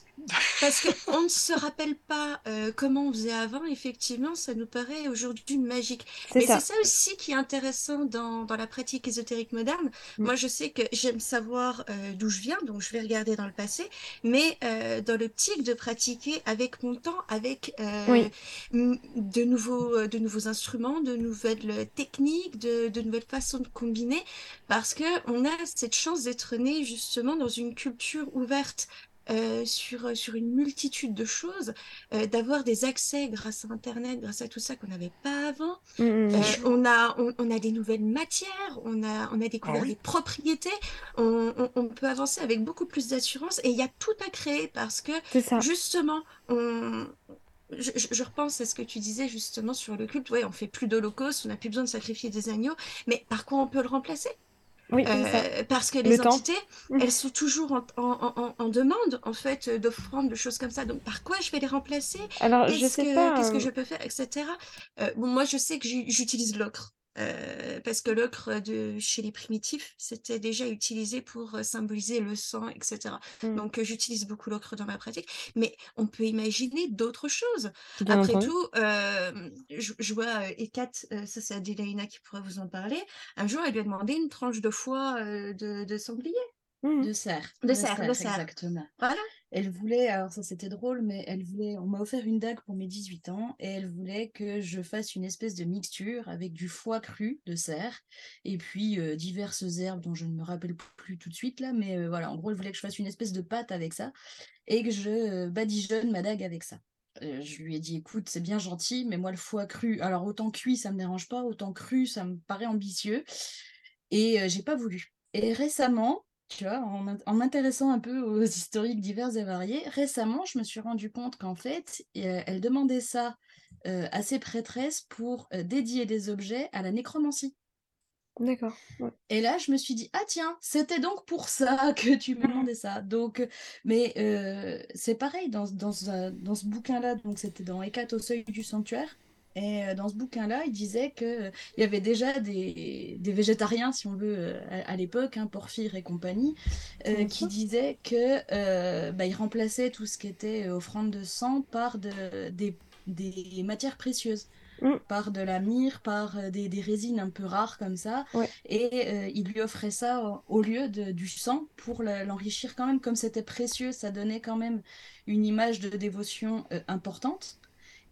Parce qu'on ne se rappelle pas euh, comment on faisait avant, effectivement, ça nous paraît aujourd'hui magique. Ça. c'est ça aussi qui est intéressant dans, dans la pratique ésotérique moderne. Mm. Moi, je sais que j'aime savoir euh, d'où je viens, donc je vais regarder dans le passé, mais euh, dans l'optique de pratiquer avec mon temps, avec euh, Oui. de, nouveaux, euh, de nouveaux instruments, de nouvelles techniques, de, de nouvelles façons de combiner, parce que on a cette chance d'être né justement dans une culture ouverte euh, sur, sur une multitude de choses, euh, d'avoir des accès grâce à Internet, grâce à tout ça qu'on n'avait pas avant. Mm, mm, Euh, mm. on, a, on, on a des nouvelles matières, on a, on a découvert Ah oui. des propriétés, on, on- on peut avancer avec beaucoup plus d'assurance et il y a tout à créer parce que justement, on... Je, je- je repense à ce que tu disais justement sur le culte. Ouais, on fait plus d'holocauste, on n'a plus besoin de sacrifier des agneaux, mais par quoi on peut le remplacer? Oui. Euh, parce que Le les temps. entités, elles sont toujours en, en- en- en demande, en fait, d'offrandes, de choses comme ça. Donc, par quoi je vais les remplacer? Alors, je Qu'est-ce sais que, pas. qu'est-ce que euh, je peux faire, etc. Euh, bon, moi, je sais que j'utilise l'ocre. Euh, parce que l'ocre de chez les primitifs, c'était déjà utilisé pour euh, symboliser le sang, etc. Mm. Donc, euh, j'utilise beaucoup l'ocre dans ma pratique. Mais on peut imaginer d'autres choses. Bien Après tout, euh, je, je vois Ekat, ça c'est Adélaïna qui pourrait vous en parler. Un jour, elle lui a demandé une tranche de foie de, de sanglier. Mm. De cerf. De cerf, de cerf. Exactement. Voilà. Elle voulait, alors ça c'était drôle, mais elle voulait, on m'a offert une dague pour mes 18 ans et elle voulait que je fasse une espèce de mixture avec du foie cru de cerf et puis euh, diverses herbes dont je ne me rappelle plus tout de suite là, mais euh, voilà, en gros elle voulait que je fasse une espèce de pâte avec ça et que je euh, badigeonne ma dague avec ça. Je lui ai dit, écoute, c'est bien gentil, mais moi le foie cru, alors autant cuit ça me dérange pas, autant cru ça me paraît ambitieux et j'ai pas voulu. Et récemment, tu vois, en, m'int- en m'intéressant un peu aux historiques divers et variés, récemment, je me suis rendu compte qu'en fait, euh, elle demandait ça euh, à ses prêtresses pour euh, dédier des objets à la nécromancie. D'accord. ouais. Et là, je me suis dit, ah tiens, c'était donc pour ça que tu me demandais ça. Donc, mais euh, c'est pareil dans, ce- dans, dans ce bouquin-là, donc c'était dans Hécate au seuil du sanctuaire. Et euh, dans ce bouquin-là, il disait que euh, y avait déjà des, des végétariens, si on veut, euh, à, à l'époque, hein, Porphyre et compagnie, euh, qui disaient que euh, bah, remplaçaient tout ce qui était offrande de sang par de, des, des matières précieuses. Mm. par de la myrrhe, par des, des résines un peu rares comme ça. Et euh, il lui offrait ça au, au lieu de- du sang pour le- l'enrichir quand même. Comme c'était précieux, ça donnait quand même une image de dévotion importante.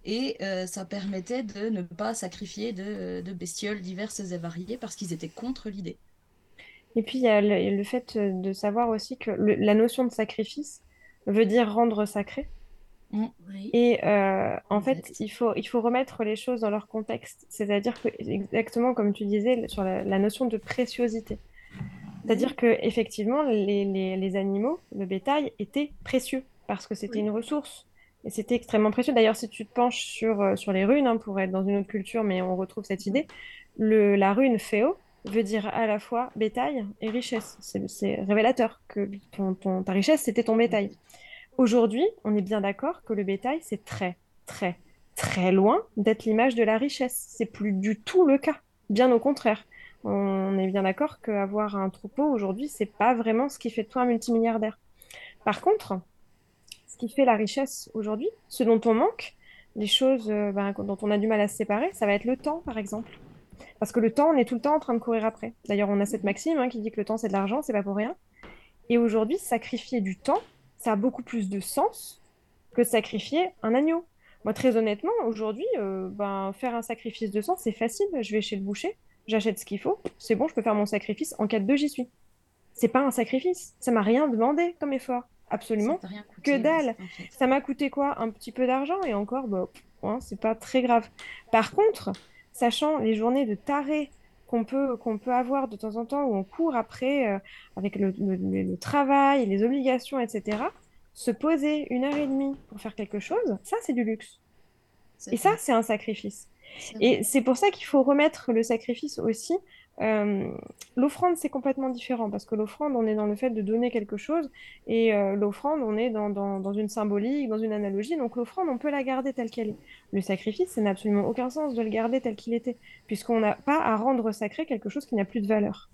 Et euh, ça permettait de ne pas sacrifier de, de bestioles diverses et variées parce qu'ils étaient contre l'idée. Et puis, il y a le, le fait euh, de savoir aussi que le- la notion de sacrifice veut dire rendre sacré. Oui. Et euh, en fait, il faut, il faut remettre les choses dans leur contexte. C'est-à-dire que, exactement comme tu disais, sur la, la notion de préciosité. C'est-à-dire que effectivement, les, les- les animaux, le bétail, étaient précieux parce que c'était une ressource. Et c'était extrêmement précieux. D'ailleurs, si tu te penches sur, euh, sur les runes, hein, pour être dans une autre culture, mais on retrouve cette idée, la rune féo veut dire à la fois bétail et richesse. C'est révélateur que ton, ta richesse, c'était ton bétail. Aujourd'hui, on est bien d'accord que le bétail, c'est très, très, très loin d'être l'image de la richesse. C'est plus du tout le cas. Bien au contraire. On est bien d'accord qu'avoir un troupeau aujourd'hui, c'est pas vraiment ce qui fait de toi un multimilliardaire. Par contre, qui fait la richesse aujourd'hui, ce dont on manque, les choses euh, ben, dont on a du mal à se séparer, ça va être le temps, par exemple. Parce que le temps, on est tout le temps en train de courir après. D'ailleurs, on a cette maxime hein, qui dit que le temps, c'est de l'argent, c'est pas pour rien. Et aujourd'hui, sacrifier du temps, ça a beaucoup plus de sens que sacrifier un agneau. Moi, très honnêtement, aujourd'hui, euh, ben, faire un sacrifice de sang, c'est facile. Je vais chez le boucher, j'achète ce qu'il faut, c'est bon, je peux faire mon sacrifice. En cas de deux, j'y suis. C'est pas un sacrifice. Ça m'a rien demandé comme effort. Absolument Ça t'a rien coûté, que dalle. en fait. Ça m'a coûté quoi? Un petit peu d'argent et encore, bah, hein, c'est pas très grave. Par contre, sachant les journées de taré qu'on peut, qu'on peut avoir de temps en temps où on court après euh, avec le, le- le- le travail, les obligations, etc., se poser une heure et demie pour faire quelque chose, ça, c'est du luxe. Et ça, c'est un sacrifice. Et c'est pour ça qu'il faut remettre le sacrifice aussi. Euh, l'offrande, c'est complètement différent parce que l'offrande, on est dans le fait de donner quelque chose et euh, l'offrande, on est dans, une symbolique, dans une analogie. Donc l'offrande, on peut la garder telle qu'elle est. Le sacrifice, ça n'a absolument aucun sens de le garder tel qu'il était puisqu'on n'a pas à rendre sacré quelque chose qui n'a plus de valeur.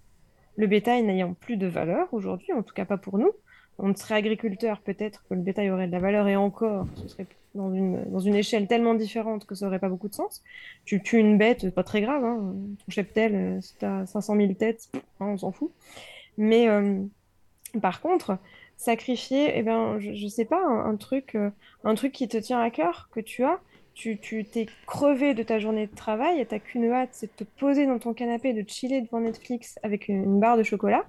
Le bétail n'ayant plus de valeur aujourd'hui, en tout cas pas pour nous, on serait agriculteur, peut-être que le bétail aurait de la valeur et encore, ce serait dans une, dans une échelle tellement différente que ça aurait pas beaucoup de sens. Tu tues une bête, c'est pas très grave, hein. Ton cheptel, euh, si t'as 500 000 têtes, hein, on s'en fout. Mais euh, par contre, sacrifier, eh ben, je, je sais pas, un, truc, euh, un truc qui te tient à cœur, que tu as, tu, t'es crevé de ta journée de travail et t'as qu'une hâte, c'est de te poser dans ton canapé, de chiller devant Netflix avec une, barre de chocolat.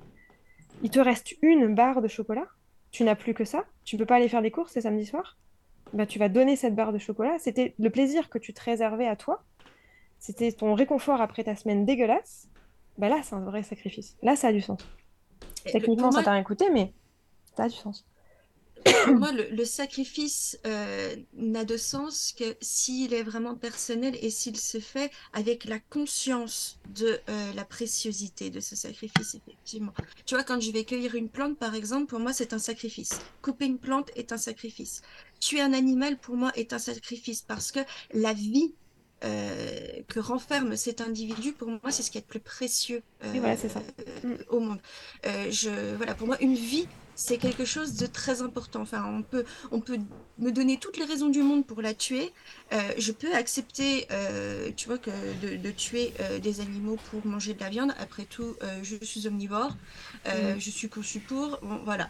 Il te reste une barre de chocolat, tu n'as plus que ça, tu peux pas aller faire des courses, c'est samedi soir. Bah, tu vas donner cette barre de chocolat. C'était le plaisir que tu te réservais à toi. C'était ton réconfort après ta semaine dégueulasse. Bah là, c'est un vrai sacrifice. Là, ça a du sens. Le- Techniquement, ça t'a rien coûté, mais ça a du sens. Pour moi, le, le sacrifice euh, n'a de sens que s'il est vraiment personnel et s'il se fait avec la conscience de euh, la préciosité de ce sacrifice, effectivement. Tu vois, quand je vais cueillir une plante, par exemple, pour moi, c'est un sacrifice. Couper une plante est un sacrifice. Tuer un animal, pour moi, est un sacrifice parce que la vie euh, que renferme cet individu, pour moi, c'est ce qui est le plus précieux euh, voilà, ça. euh, au monde. Je, voilà, pour moi, une vie, c'est quelque chose de très important. Enfin, on peut, on peut me donner toutes les raisons du monde pour la tuer. Euh, je peux accepter, euh, tu vois, que de, de tuer euh, des animaux pour manger de la viande. Après tout, je suis omnivore, Mhm. je suis conçue pour. Bon, voilà.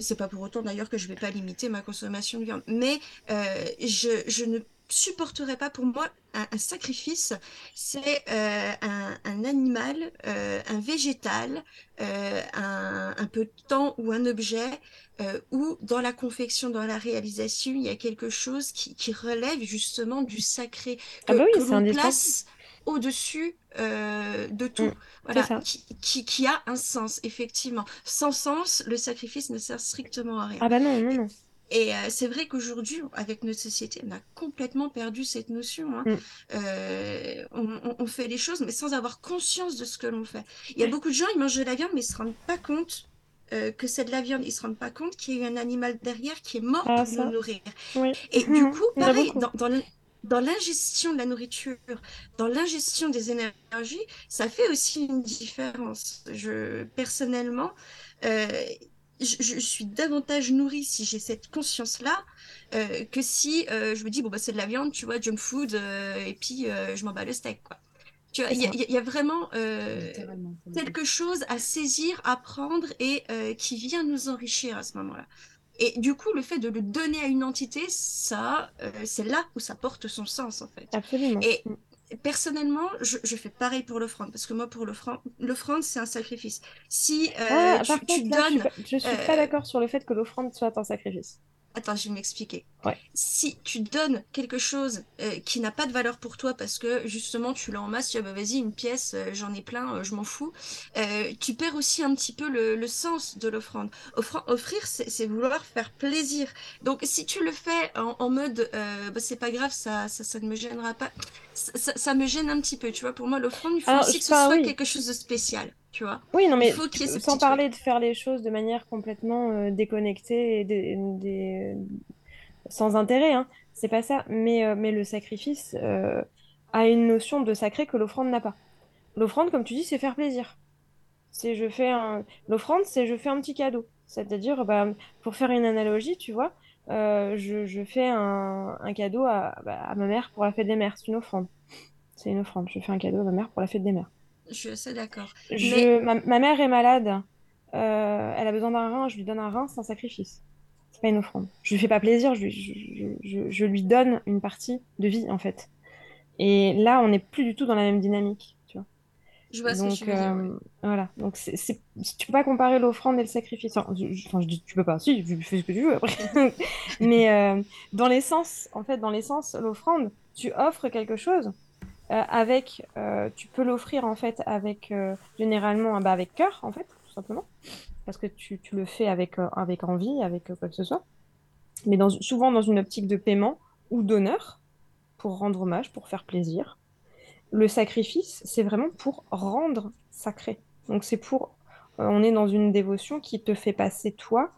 C'est pas pour autant d'ailleurs que je vais pas limiter ma consommation de viande. Mais je, je ne supporterai pas pour moi un, un sacrifice. C'est euh, un, un animal, euh, un végétal, euh, un, un peu de temps ou un objet où dans la confection, dans la réalisation, il y a quelque chose qui, qui relève justement du sacré que, Ah bah oui, que c'est l'on place au-dessus euh, de tout. Mm, Voilà, qui, qui a un sens, effectivement. Sans sens, le sacrifice ne sert strictement à rien. Ah bah non, non, non. Et euh, c'est vrai qu'aujourd'hui, avec notre société, on a complètement perdu cette notion. hein. Mm. Euh, on, fait les choses, mais sans avoir conscience de ce que l'on fait. Il y a beaucoup de gens, ils mangent de la viande, mais ils se rendent pas compte euh, que c'est de la viande. Ils se rendent pas compte qu'il y a eu un animal derrière qui est mort Ah, pour ça. nous nourrir. Oui. Et du Mhm. coup, pareil, dans, dans l'in- dans l'ingestion de la nourriture, dans l'ingestion des énergies, ça fait aussi une différence. Je, personnellement, euh, je, je suis davantage nourrie si j'ai cette conscience-là euh, que si euh, je me dis, bon, bah, c'est de la viande, tu vois, junk food, euh, et puis je m'en bats le steak, quoi. Tu vois, il y, a- y vraiment quelque chose à saisir, à prendre et qui vient nous enrichir à ce moment-là. Et du coup, le fait de le donner à une entité, ça, euh, c'est là où ça porte son sens, en fait. Absolument. Et personnellement, je, je fais pareil pour l'offrande, parce que moi, pour l'offrande, l'offrande, c'est un sacrifice. Si euh, Ah, tu, là, donnes... je suis pas euh, d'accord sur le fait que l'offrande soit un sacrifice. Attends, je vais m'expliquer. Ouais. Si tu donnes quelque chose euh, qui n'a pas de valeur pour toi parce que justement tu l'as en masse, tu dis ah bah vas-y une pièce, euh, j'en ai plein, euh, je m'en fous. tu perds aussi un petit peu le, le sens de l'offrande. Offra- offrir, c'est vouloir faire plaisir. Donc si tu le fais en, en mode bah, c'est pas grave, ça, ça, ça ne me gênera pas, ça, me gêne un petit peu. Tu vois, pour moi l'offrande, il faut Alors, aussi que ce soit oui. quelque chose de spécial. Tu vois. Oui, non, mais il faut qu'il y ait ce sans parler de faire les choses de manière complètement euh, déconnectée et des- des- sans intérêt, hein, c'est pas ça. Mais, euh, mais le sacrifice euh, a une notion de sacré que l'offrande n'a pas. L'offrande, comme tu dis, c'est faire plaisir. C'est je fais un... L'offrande, c'est je fais un petit cadeau. C'est-à-dire, bah, pour faire une analogie, tu vois, euh, je, je fais un, un cadeau à, bah, à ma mère pour la fête des mères. C'est une offrande. C'est une offrande. Je fais un cadeau à ma mère pour la fête des mères. Je suis assez d'accord. Mais ma, ma mère est malade. Euh, elle a besoin d'un rein. Je lui donne un rein, c'est un sacrifice. C'est pas une offrande. Je lui fais pas plaisir. Je, lui- je, je- je lui donne une partie de vie, en fait. Et là, on n'est plus du tout dans la même dynamique, vois. je vois ce que Donc, tu veux dire. ouais. euh, voilà. Donc, c'est, c'est- tu peux pas comparer l'offrande et le sacrifice. Enfin, je, enfin, je dis tu peux pas. Si, tu fais ce que tu veux après. Mais euh, dans l'essence, en fait, dans l'essence, l'offrande, tu offres quelque chose euh, avec, euh, tu peux l'offrir en fait avec euh, généralement bah, avec cœur en fait, tout simplement, parce que tu, tu le fais avec, avec envie, avec quoi que ce soit, mais dans, souvent dans une optique de paiement ou d'honneur pour rendre hommage, pour faire plaisir. Le sacrifice, c'est vraiment pour rendre sacré. Donc c'est pour, euh, on est dans une dévotion qui te fait passer toi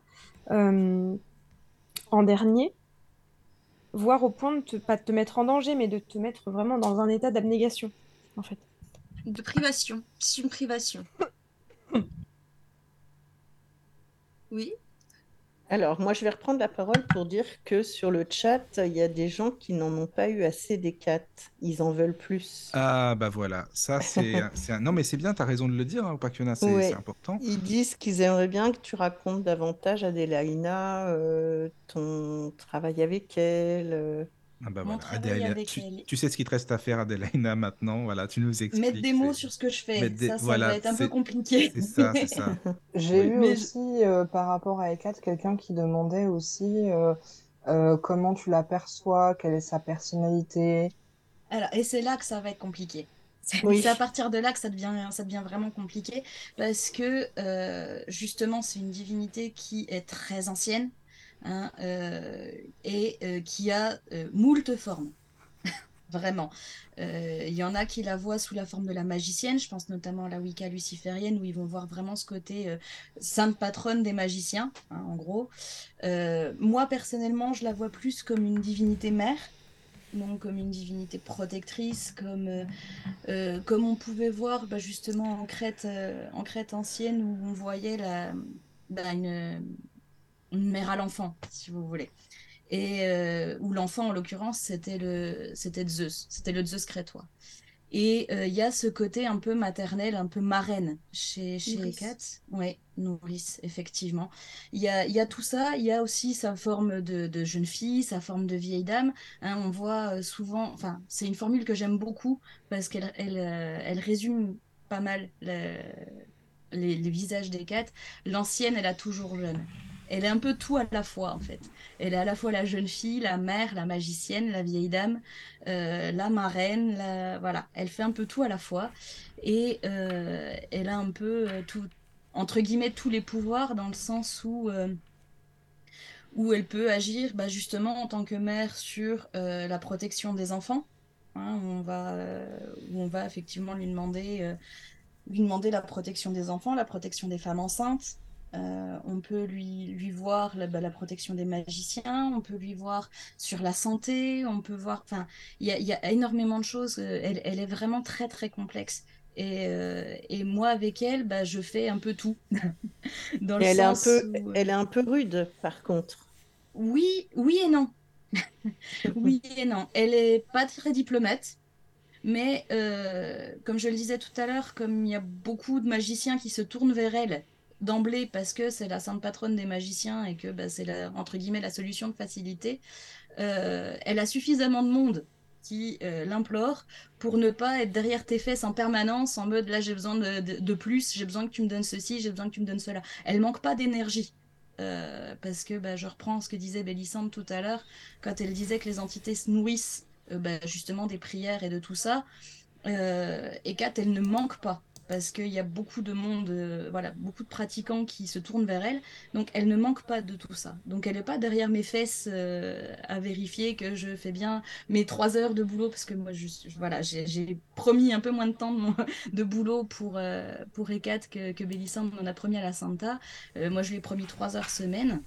euh, en dernier voire au point de te, pas de te mettre en danger, mais de te mettre vraiment dans un état d'abnégation, en fait. De privation. C'est une privation. Oui. Alors, moi, je vais reprendre la parole pour dire que sur le chat, il y a des gens qui n'en ont pas eu assez des quatre. Ils en veulent plus. Ah, bah voilà, ça c'est un-. Non, mais c'est bien, tu as raison de le dire, hein, Opakiona, c'est Ouais. important. Ils disent qu'ils aimeraient bien que tu racontes davantage, Adélaïna, euh, ton travail avec elle. euh. Ah bah voilà, avec tu, elle. tu sais ce qu'il te reste à faire, Adélaïna, maintenant, voilà, tu nous expliques. Mettre des mots sur ce que je fais, des- ça, ça voilà, va être un peu compliqué. C'est ça, c'est ça. J'ai Oui. lu Mais je- aussi euh, par rapport à Ekat quelqu'un qui demandait aussi euh, euh, comment tu l'aperçois, quelle est sa personnalité. Alors, et c'est là que ça va être compliqué. C'est Oui. c'est à partir de là que ça devient, ça devient vraiment compliqué parce que euh, justement, c'est une divinité qui est très ancienne hein, euh, et euh, qui a euh, moult formes. Vraiment. Il y en a qui la voient sous la forme de la magicienne, je pense notamment à la Wicca luciférienne, où ils vont voir vraiment ce côté sainte patronne des magiciens, hein, en gros. Moi, personnellement, je la vois plus comme une divinité mère, donc comme une divinité protectrice, comme, comme on pouvait voir bah, justement en Crète, en Crète ancienne, où on voyait la, bah, une, une mère à l'enfant, si vous voulez. Et euh, où l'enfant, en l'occurrence, c'était le, c'était Zeus, c'était le Zeus crétois. Et euh, il y a ce côté un peu maternel, un peu marraine chez, chez Nourrice. Kat. Ouais, nourrice, effectivement. Il y a, y a tout ça, il y a aussi sa forme de, de jeune fille, sa forme de vieille dame. Hein, on voit euh, souvent, enfin, c'est une formule que j'aime beaucoup parce qu'elle elle, euh, elle résume pas mal le- les, les visages des Kat. L'ancienne, elle a toujours jeune. Elle est un peu tout à la fois, en fait. Elle est à la fois la jeune fille, la mère, la magicienne, la vieille dame, euh, la marraine, voilà. Elle fait un peu tout à la fois. Et euh, elle a un peu euh, tout, entre guillemets, tous les pouvoirs dans le sens où, où elle peut agir bah, justement en tant que mère sur la protection des enfants. Hein, on va, où on va effectivement lui demander, lui demander la protection des enfants, la protection des femmes enceintes. Euh, on peut lui, lui voir la, bah, la protection des magiciens, on peut lui voir sur la santé, on peut voir. Enfin, il y a, il y a énormément de choses. euh, Elle, elle est vraiment très très complexe. Et, euh, et moi, avec elle, bah, je fais un peu tout. Dans le elle est un peu, où- elle est un peu rude, par contre. Oui, oui et non. Oui et non. Elle est pas très diplomate, mais euh, comme je le disais tout à l'heure, comme il y a beaucoup de magiciens qui se tournent vers elle d'emblée parce que c'est la sainte patronne des magiciens et que bah, c'est la, entre guillemets la solution de facilité, euh, elle a suffisamment de monde qui euh, l'implore pour ne pas être derrière tes fesses en permanence en mode là j'ai besoin de, plus, j'ai besoin que tu me donnes ceci, j'ai besoin que tu me donnes cela. Elle manque pas d'énergie. Euh, parce que bah, je reprends ce que disait Bélissande tout à l'heure, quand elle disait que les entités se nourrissent bah, justement des prières et de tout ça. Et elle ne manque pas, parce qu'il y a beaucoup de monde, euh, voilà, beaucoup de pratiquants qui se tournent vers elle, donc elle ne manque pas de tout ça. Donc elle n'est pas derrière mes fesses euh, à vérifier que je fais bien mes trois heures de boulot, parce que moi, je, voilà, j'ai promis un peu moins de temps de, boulot pour, euh, pour Ekat que, que Bélissande m'en a promis à la Santa. Moi, je lui ai promis trois heures semaine.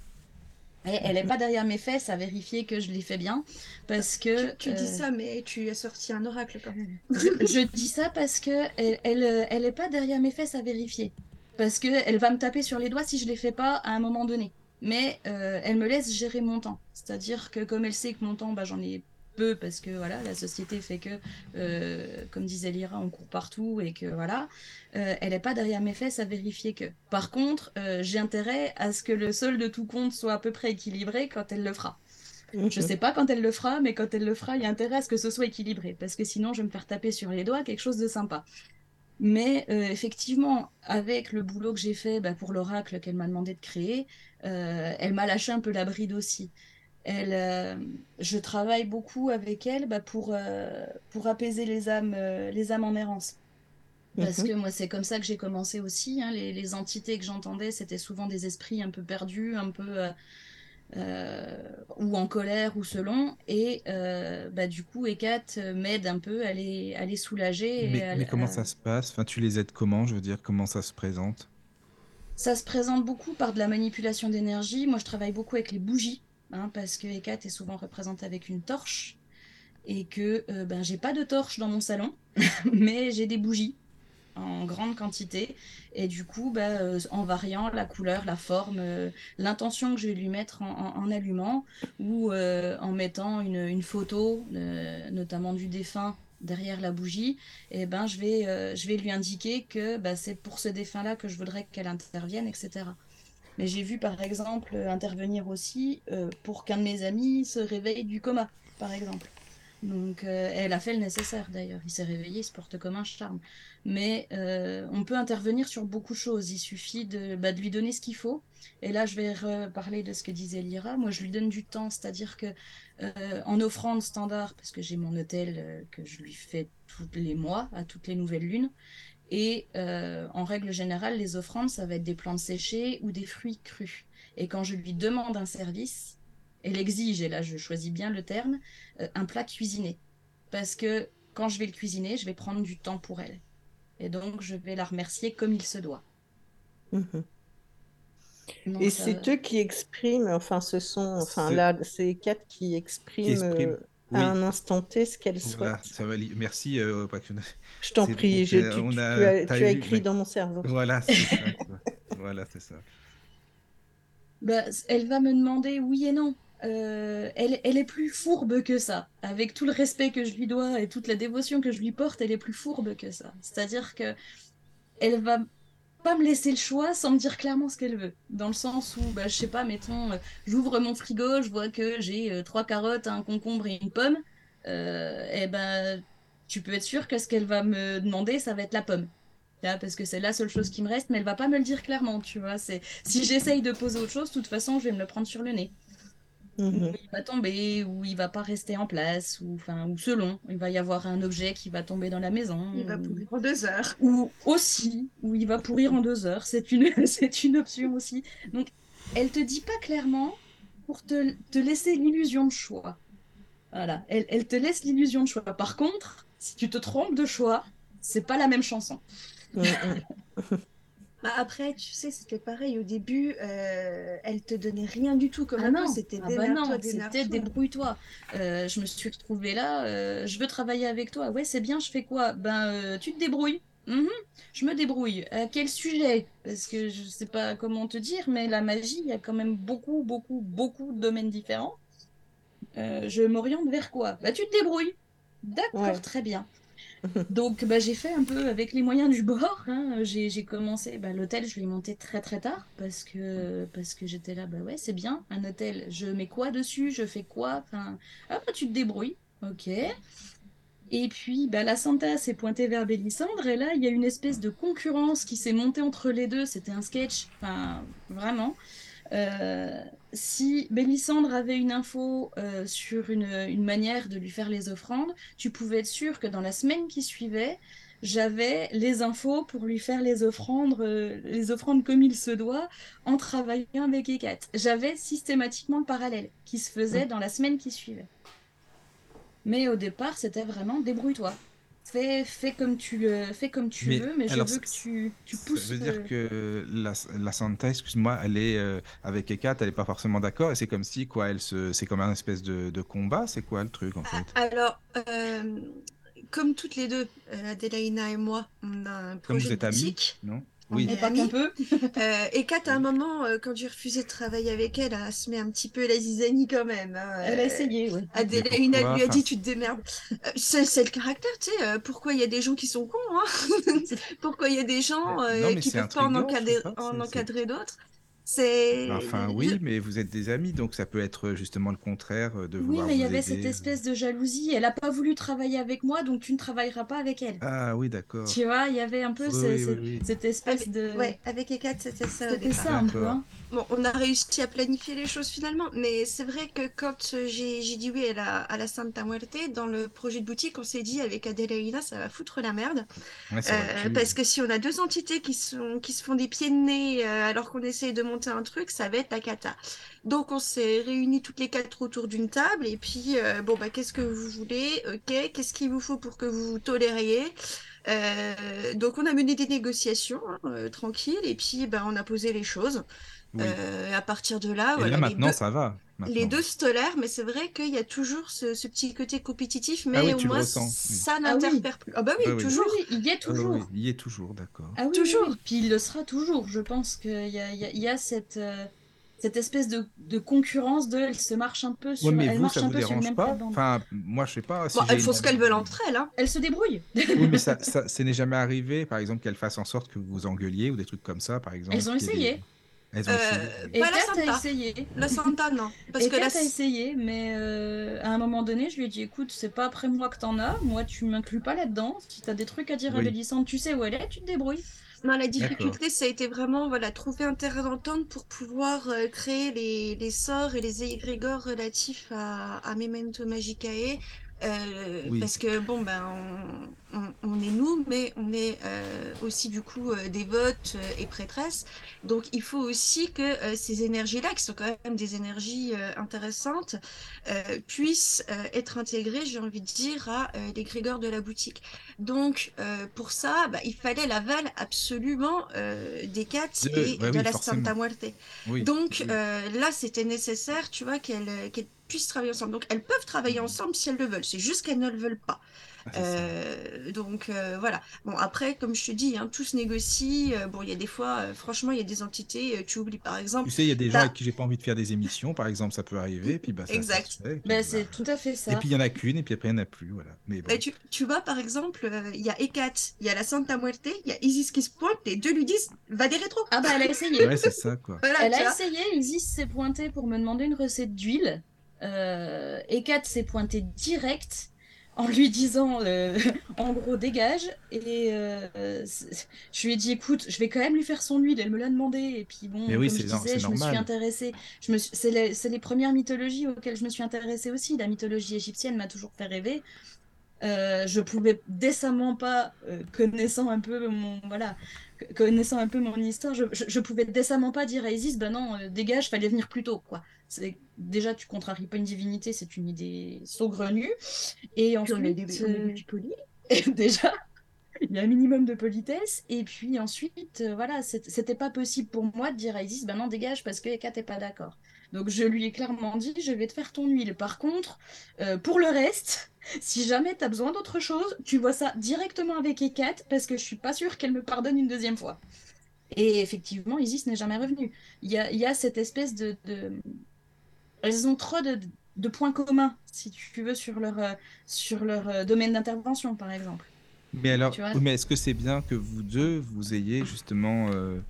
Et elle n'est pas derrière mes fesses à vérifier que je les fais bien, parce que... Tu, tu dis euh, ça, mais tu as sorti un oracle quand même. je, je dis ça parce que elle, elle, euh, elle pas derrière mes fesses à vérifier. Parce que elle va me taper sur les doigts si je les fais pas à un moment donné. Mais euh, elle me laisse gérer mon temps. C'est-à-dire que comme elle sait que mon temps, bah, j'en ai peu parce que voilà, la société fait que, euh, comme disait Lyra, on court partout et que voilà, euh, elle est pas derrière mes fesses à vérifier que. Par contre, euh, j'ai intérêt à ce que le solde de tout compte soit à peu près équilibré quand elle le fera. Je sais pas quand elle le fera, mais quand elle le fera, il y a intérêt à ce que ce soit équilibré, parce que sinon je vais me faire taper sur les doigts quelque chose de sympa. Mais euh, effectivement, avec le boulot que j'ai fait bah, pour l'oracle qu'elle m'a demandé de créer, euh, elle m'a lâché un peu la bride aussi. Elle, euh, je travaille beaucoup avec elle bah, pour, euh, pour apaiser les âmes, euh, les âmes en errance. Parce Mhm. que moi, c'est comme ça que j'ai commencé aussi. hein. Les, les entités que j'entendais, c'était souvent des esprits un peu perdus, un peu ou en colère ou selon. Et bah, du coup, Ekat m'aide un peu à les, à les soulager. et Mais, à- mais comment à- ça se passe? Enfin, tu les aides comment? Je veux dire, comment ça se présente? Ça se présente beaucoup par de la manipulation d'énergie. Moi, je travaille beaucoup avec les bougies, hein, parce que Ekat est souvent représentée avec une torche. Et que euh, ben, j'ai pas de torche dans mon salon, mais j'ai des bougies en grande quantité. Et du coup, bah, euh, en variant la couleur, la forme, euh, l'intention que je vais lui mettre en, allumant, ou euh, en mettant une, une photo, notamment du défunt, derrière la bougie, et ben, je vais, je vais lui indiquer que bah, c'est pour ce défunt-là que je voudrais qu'elle intervienne, etc. Mais j'ai vu par exemple intervenir aussi euh, pour qu'un de mes amis se réveille du coma, par exemple. Donc euh, elle a fait le nécessaire d'ailleurs. Il s'est réveillé, il se porte comme un charme. Mais euh, on peut intervenir sur beaucoup de choses. Il suffit de, bah, lui donner ce qu'il faut. Et là, je vais reparler de ce que disait Lyra. Moi, je lui donne du temps, c'est-à-dire que en offrande standard, parce que j'ai mon hôtel que je lui fais tous les mois, à toutes les nouvelles lunes. Et euh, en règle générale, les offrandes, ça va être des plantes séchées ou des fruits crus. Et quand je lui demande un service, elle exige, et là je choisis bien le terme, euh, un plat cuisiné. Parce que quand je vais le cuisiner, je vais prendre du temps pour elle. Et donc je vais la remercier comme il se doit. Mhm. Donc, Et ça- c'est eux qui expriment, enfin, ce sont, enfin, C'est- là, c'est Kat qui exprime exprime, euh, oui. à un instant T ce qu'elle Voilà, souhaite. ça va. li- Merci. euh. Je t'en prie, je- euh, tu, on tu- a- tu as, tu écrit dans mon cerveau. Voilà, c'est ça. quoi. Voilà, c'est ça. Bah, elle va me demander oui et non. Euh, elle, elle est plus fourbe que ça. Avec tout le respect que je lui dois et toute la dévotion que je lui porte, elle est plus fourbe que ça. C'est-à-dire que elle va me laisser le choix sans me dire clairement ce qu'elle veut. Dans le sens où, bah, je sais pas, mettons, euh, j'ouvre mon frigo, je vois que j'ai euh, trois carottes, un concombre et une pomme. Euh, et ben, tu peux être sûr que ce qu'elle va me demander, ça va être la pomme. Là, parce que c'est la seule chose qui me reste, mais elle va pas me le dire clairement, tu vois. C'est si j'essaye de poser autre chose, de toute façon, je vais me le prendre sur le nez. Ou il va tomber, ou il va pas rester en place, ou enfin, ou selon, il va y avoir un objet qui va tomber dans la maison. Il va ou- pourrir en deux heures. ou aussi, où il va pourrir en deux heures. C'est une, c'est une option aussi. Donc, elle te dit pas clairement pour te, te laisser l'illusion de choix. Voilà, elle, elle te laisse l'illusion de choix. Par contre, si tu te trompes de choix, c'est pas la même chanson. Mhm. Bah, après, tu sais, c'était pareil au début, euh, elle te donnait rien du tout comme Ah non, c'était ah bah c'était débrouille-toi. Euh, je me suis retrouvée là, euh, je veux travailler avec toi. Ouais, c'est bien, je fais quoi? Ben, euh, tu te débrouilles. Mhm. Je me débrouille. À quel sujet? Parce que je sais pas comment te dire, mais la magie, il y a quand même beaucoup, beaucoup, beaucoup de domaines différents. Je m'oriente vers quoi? Bah, tu te débrouilles. D'accord, Ouais. très bien. Donc, bah, j'ai fait un peu avec les moyens du bord. hein. J'ai, commencé, bah, l'hôtel, je l'ai monté très très tard parce que, parce que j'étais là, bah ouais, c'est bien, un hôtel, je mets quoi dessus, je fais quoi, enfin, tu te débrouilles, ok. Et puis, bah, la Santa s'est pointée vers Bélissandre, et là, il y a une espèce de concurrence qui s'est montée entre les deux. C'était un sketch, enfin, vraiment. Euh, si Bélissandre avait une info euh, sur une, une manière de lui faire les offrandes, tu pouvais être sûr que dans la semaine qui suivait, j'avais les infos pour lui faire les offrandes, euh, les offrandes comme il se doit, en travaillant avec Ekat. J'avais systématiquement le parallèle qui se faisait dans la semaine qui suivait. Mais au départ, c'était vraiment débrouille-toi. Fais, fais comme tu, le- fais comme tu Mais veux, mais alors, je veux que tu, tu Ça pousses. veut dire euh, que la, la Santa, excuse-moi, elle est euh, avec Ekat, elle est pas forcément d'accord, et c'est comme si quoi, elle se, c'est comme un espèce de, de combat, c'est quoi le truc en fait? Alors, euh, comme toutes les deux, euh, Adélaïna et moi, on a un Comme projet vous de êtes amis, non? On Oui. Et pas qu'un peu. Euh, et Kat, à un moment, euh, quand j'ai refusé de travailler avec elle, elle se met un petit peu la zizanie quand même. hein. Elle a Euh, essayé. Adélaïna pourquoi lui a dit tu te démerdes. Euh, C'est le caractère, tu sais. euh, pourquoi il y a des gens qui sont cons hein Pourquoi il y a des gens euh, non, qui peuvent pas en encadrer, c'est- encadrer d'autres C'est. Enfin, je- oui, mais vous êtes des amis, donc ça peut être justement le contraire euh, de Oui, vouloir mais il y avait cette aider. espèce de jalousie. Elle a pas voulu travailler avec moi, donc tu ne travailleras pas avec elle. Ah oui, d'accord. Tu vois, il y avait un peu Oui, ce- oui, ce- oui, oui. cette espèce Avec, de... ouais, avec Ekat, c'était ça C'était ça un peu, hein. Bon, on a réussi à planifier les choses finalement, mais c'est vrai que quand j'ai dit oui à la, à la Santa Muerte, dans le projet de boutique, on s'est dit avec Adélaïna, ça va foutre la merde. Ouais, Euh, parce que si on a deux entités qui, sont, qui se font des pieds de nez euh, alors qu'on essaye de monter un truc, ça va être la cata. Donc on s'est réunis toutes les quatre autour d'une table et puis euh, bon bah qu'est-ce que vous voulez? Ok, qu'est-ce qu'il vous faut pour que vous vous tolériez? Donc on a mené des négociations hein, tranquilles et puis bah, on a posé les choses. Oui. Euh, à partir de là, Et voilà, là les maintenant, deux, ça va. les Maintenant. deux se tolèrent, mais c'est vrai qu'il y a toujours ce, ce petit côté compétitif, Ah mais oui, tu le moi ressens, oui. ça Ah oui. n'interfère plus. Ah bah oui, Ah oui. toujours. Il y est Ah toujours. oui, il y est toujours, d'accord. Ah oui, Toujours. oui, oui. Puis il le sera toujours. Je pense qu'il y a, il y a- il y a cette, euh, cette espèce de, de concurrence de... Elle se marche un peu sur, Ouais, mais elle vous, marche ça un vous peu sur le même pas? Enfin, moi, je sais pas. Si Bon, elles font une ce qu'elles veulent entre elles, hein. Elle se débrouille. Oui, mais ça, ça, n'est jamais arrivé, par exemple, qu'elles fassent en sorte que vous vous engueuliez ou des trucs comme ça, par exemple. Elles ont des- essayé. Elles ont Euh, essayé. Et Pas la Kat a Santa. essayé. La Santa, non. Parce Et que Kat la... a essayé, mais euh, à un moment donné, je lui ai dit, écoute, c'est pas après moi que t'en as, moi tu m'inclus pas là-dedans. Si t'as des trucs à dire à Oui. Bélissandre, tu sais où elle est, tu te débrouilles. Non, la difficulté, ça a été vraiment voilà, trouver un terrain d'entente pour pouvoir euh, créer les, les sorts et les égrégores relatifs à, à Memento Magicae. Euh, Oui. Parce que, bon, ben, on, on- on est nous, mais on est euh, aussi, du coup, euh, dévotes euh, et prêtresses. Donc, il faut aussi que euh, ces énergies-là, qui sont quand même des énergies intéressantes, puissent être intégrées, j'ai envie de dire, à euh, l'égrégore de la boutique. Donc, pour ça, bah, il fallait l'aval absolument des quatre De- et bah de oui, la forcément. Santa Muerte. Oui. Donc oui. là, c'était nécessaire, tu vois, qu'elles qu'elles puissent travailler ensemble. Donc elles peuvent travailler ensemble si elles le veulent. C'est juste qu'elles ne le veulent pas. Ça. Euh, donc euh, voilà. Bon après, comme je te dis, hein, tout se négocie. Euh, bon, il y a des fois, euh, franchement, il y a des entités. euh, tu oublies par exemple. Tu sais, il y a des gens avec qui j'ai pas envie de faire des émissions, par exemple, ça peut arriver, puis bah, ça, ça Exact. fait, et puis, Ben, bah, c'est tout à fait ça. Et puis il y en a qu'une, et puis après il n'y en a plus, voilà. Mais bon. Bah, tu, tu vois, par exemple, euh, il y a Ekat, il y a la Santa Muerte, il y a Isis qui se pointe, les deux lui disent va des rétros. Ah bah elle a essayé. Ouais, c'est ça, quoi. Voilà, Elle a essayé, Isis s'est pointée pour me demander une recette d'huile. Euh, Ekat s'est pointé direct en lui disant euh, en gros dégage. Et euh, je lui ai dit écoute, je vais quand même lui faire son huile. Elle me l'a demandé. Et puis bon, Mais oui, comme je disais, me suis intéressée. Je me suis- C'est les, premières mythologies auxquelles je me suis intéressée aussi. La mythologie égyptienne m'a toujours fait rêver. Euh, je pouvais décemment pas, euh, connaissant un peu mon voilà, connaissant un peu mon histoire, je, je, je pouvais décemment pas dire à Isis, bah non, dégage, fallait venir plus tôt, quoi. C'est déjà tu contraries pas une divinité, c'est une idée saugrenue. Et ensuite, des- euh, déjà, il y a un minimum de politesse. Et puis ensuite, euh, voilà, c'était pas possible pour moi de dire à Isis, bah non, dégage, parce que Eka t'es pas d'accord. Donc je lui ai clairement dit, je vais te faire ton huile. Par contre, euh, pour le reste, si jamais tu as besoin d'autre chose, tu vois ça directement avec Ekat parce que je suis pas sûre qu'elle me pardonne une deuxième fois. Et effectivement, Isis n'est jamais revenue. Il y a, il y a cette espèce de, de... Elles ont trop de, de points communs, si tu veux, sur leur, euh, sur leur euh, domaine d'intervention, par exemple. Mais alors, mais est-ce que c'est bien que vous deux, vous ayez justement euh,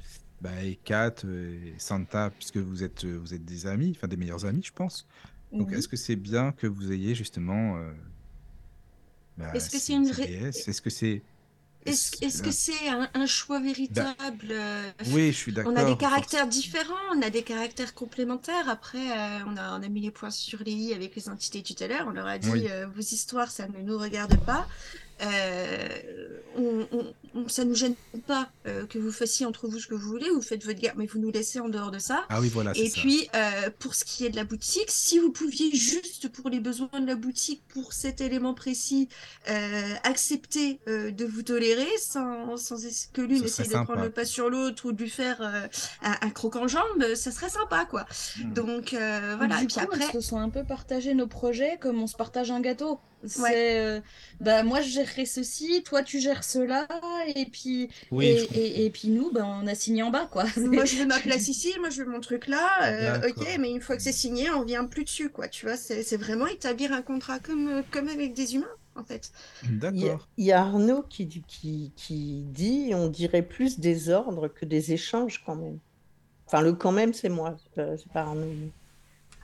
bah, et Kat euh, et Santa, puisque vous êtes, vous êtes des amis, enfin des meilleurs amis, je pense. Donc, Oui. est-ce que c'est bien que vous ayez justement euh, bah, Est-ce que ces- c'est une Est-ce que c'est Est-ce que c'est un, un choix véritable euh, Oui, je suis On a d'accord, des caractères différents, on a des caractères complémentaires. Après, euh, on a, on a mis les points sur les i avec les entités tutélaires. On leur a dit Oui. euh, vos histoires, ça ne nous regarde pas. Euh, on, on- on- ça ne nous gêne pas euh, que vous fassiez entre vous ce que vous voulez. Vous faites votre guerre, mais vous nous laissez en dehors de ça. Ah oui, voilà, Et ça. puis, euh, pour ce qui est de la boutique, si vous pouviez juste pour les besoins de la boutique, pour cet élément précis, euh, accepter euh, de vous tolérer sans, sans que l'une essaye de prendre le pas sur l'autre ou de lui faire euh, un, un croc en jambe, ça serait sympa, quoi. Hmm. Donc, euh, voilà. Du Et puis coup, après, elles se sont un peu partagées nos projets comme on se partage un gâteau? C'est, euh, bah, moi je gérerai ceci, toi tu gères cela, et puis, Oui, et, puis nous, bah, on a signé en bas, quoi. moi, je veux ma place ici, moi, je veux mon truc là. euh, ok, mais une fois que c'est signé, on revient plus dessus, quoi. Tu vois, c'est c'est vraiment établir un contrat comme, euh, comme avec des humains, en fait. Il y, a- D'accord. il y a Arnaud qui, dit- qui, qui dit, on dirait plus des ordres que des échanges quand même. Enfin, le quand même, c'est moi, c'est pas, c'est pas Arnaud. mais-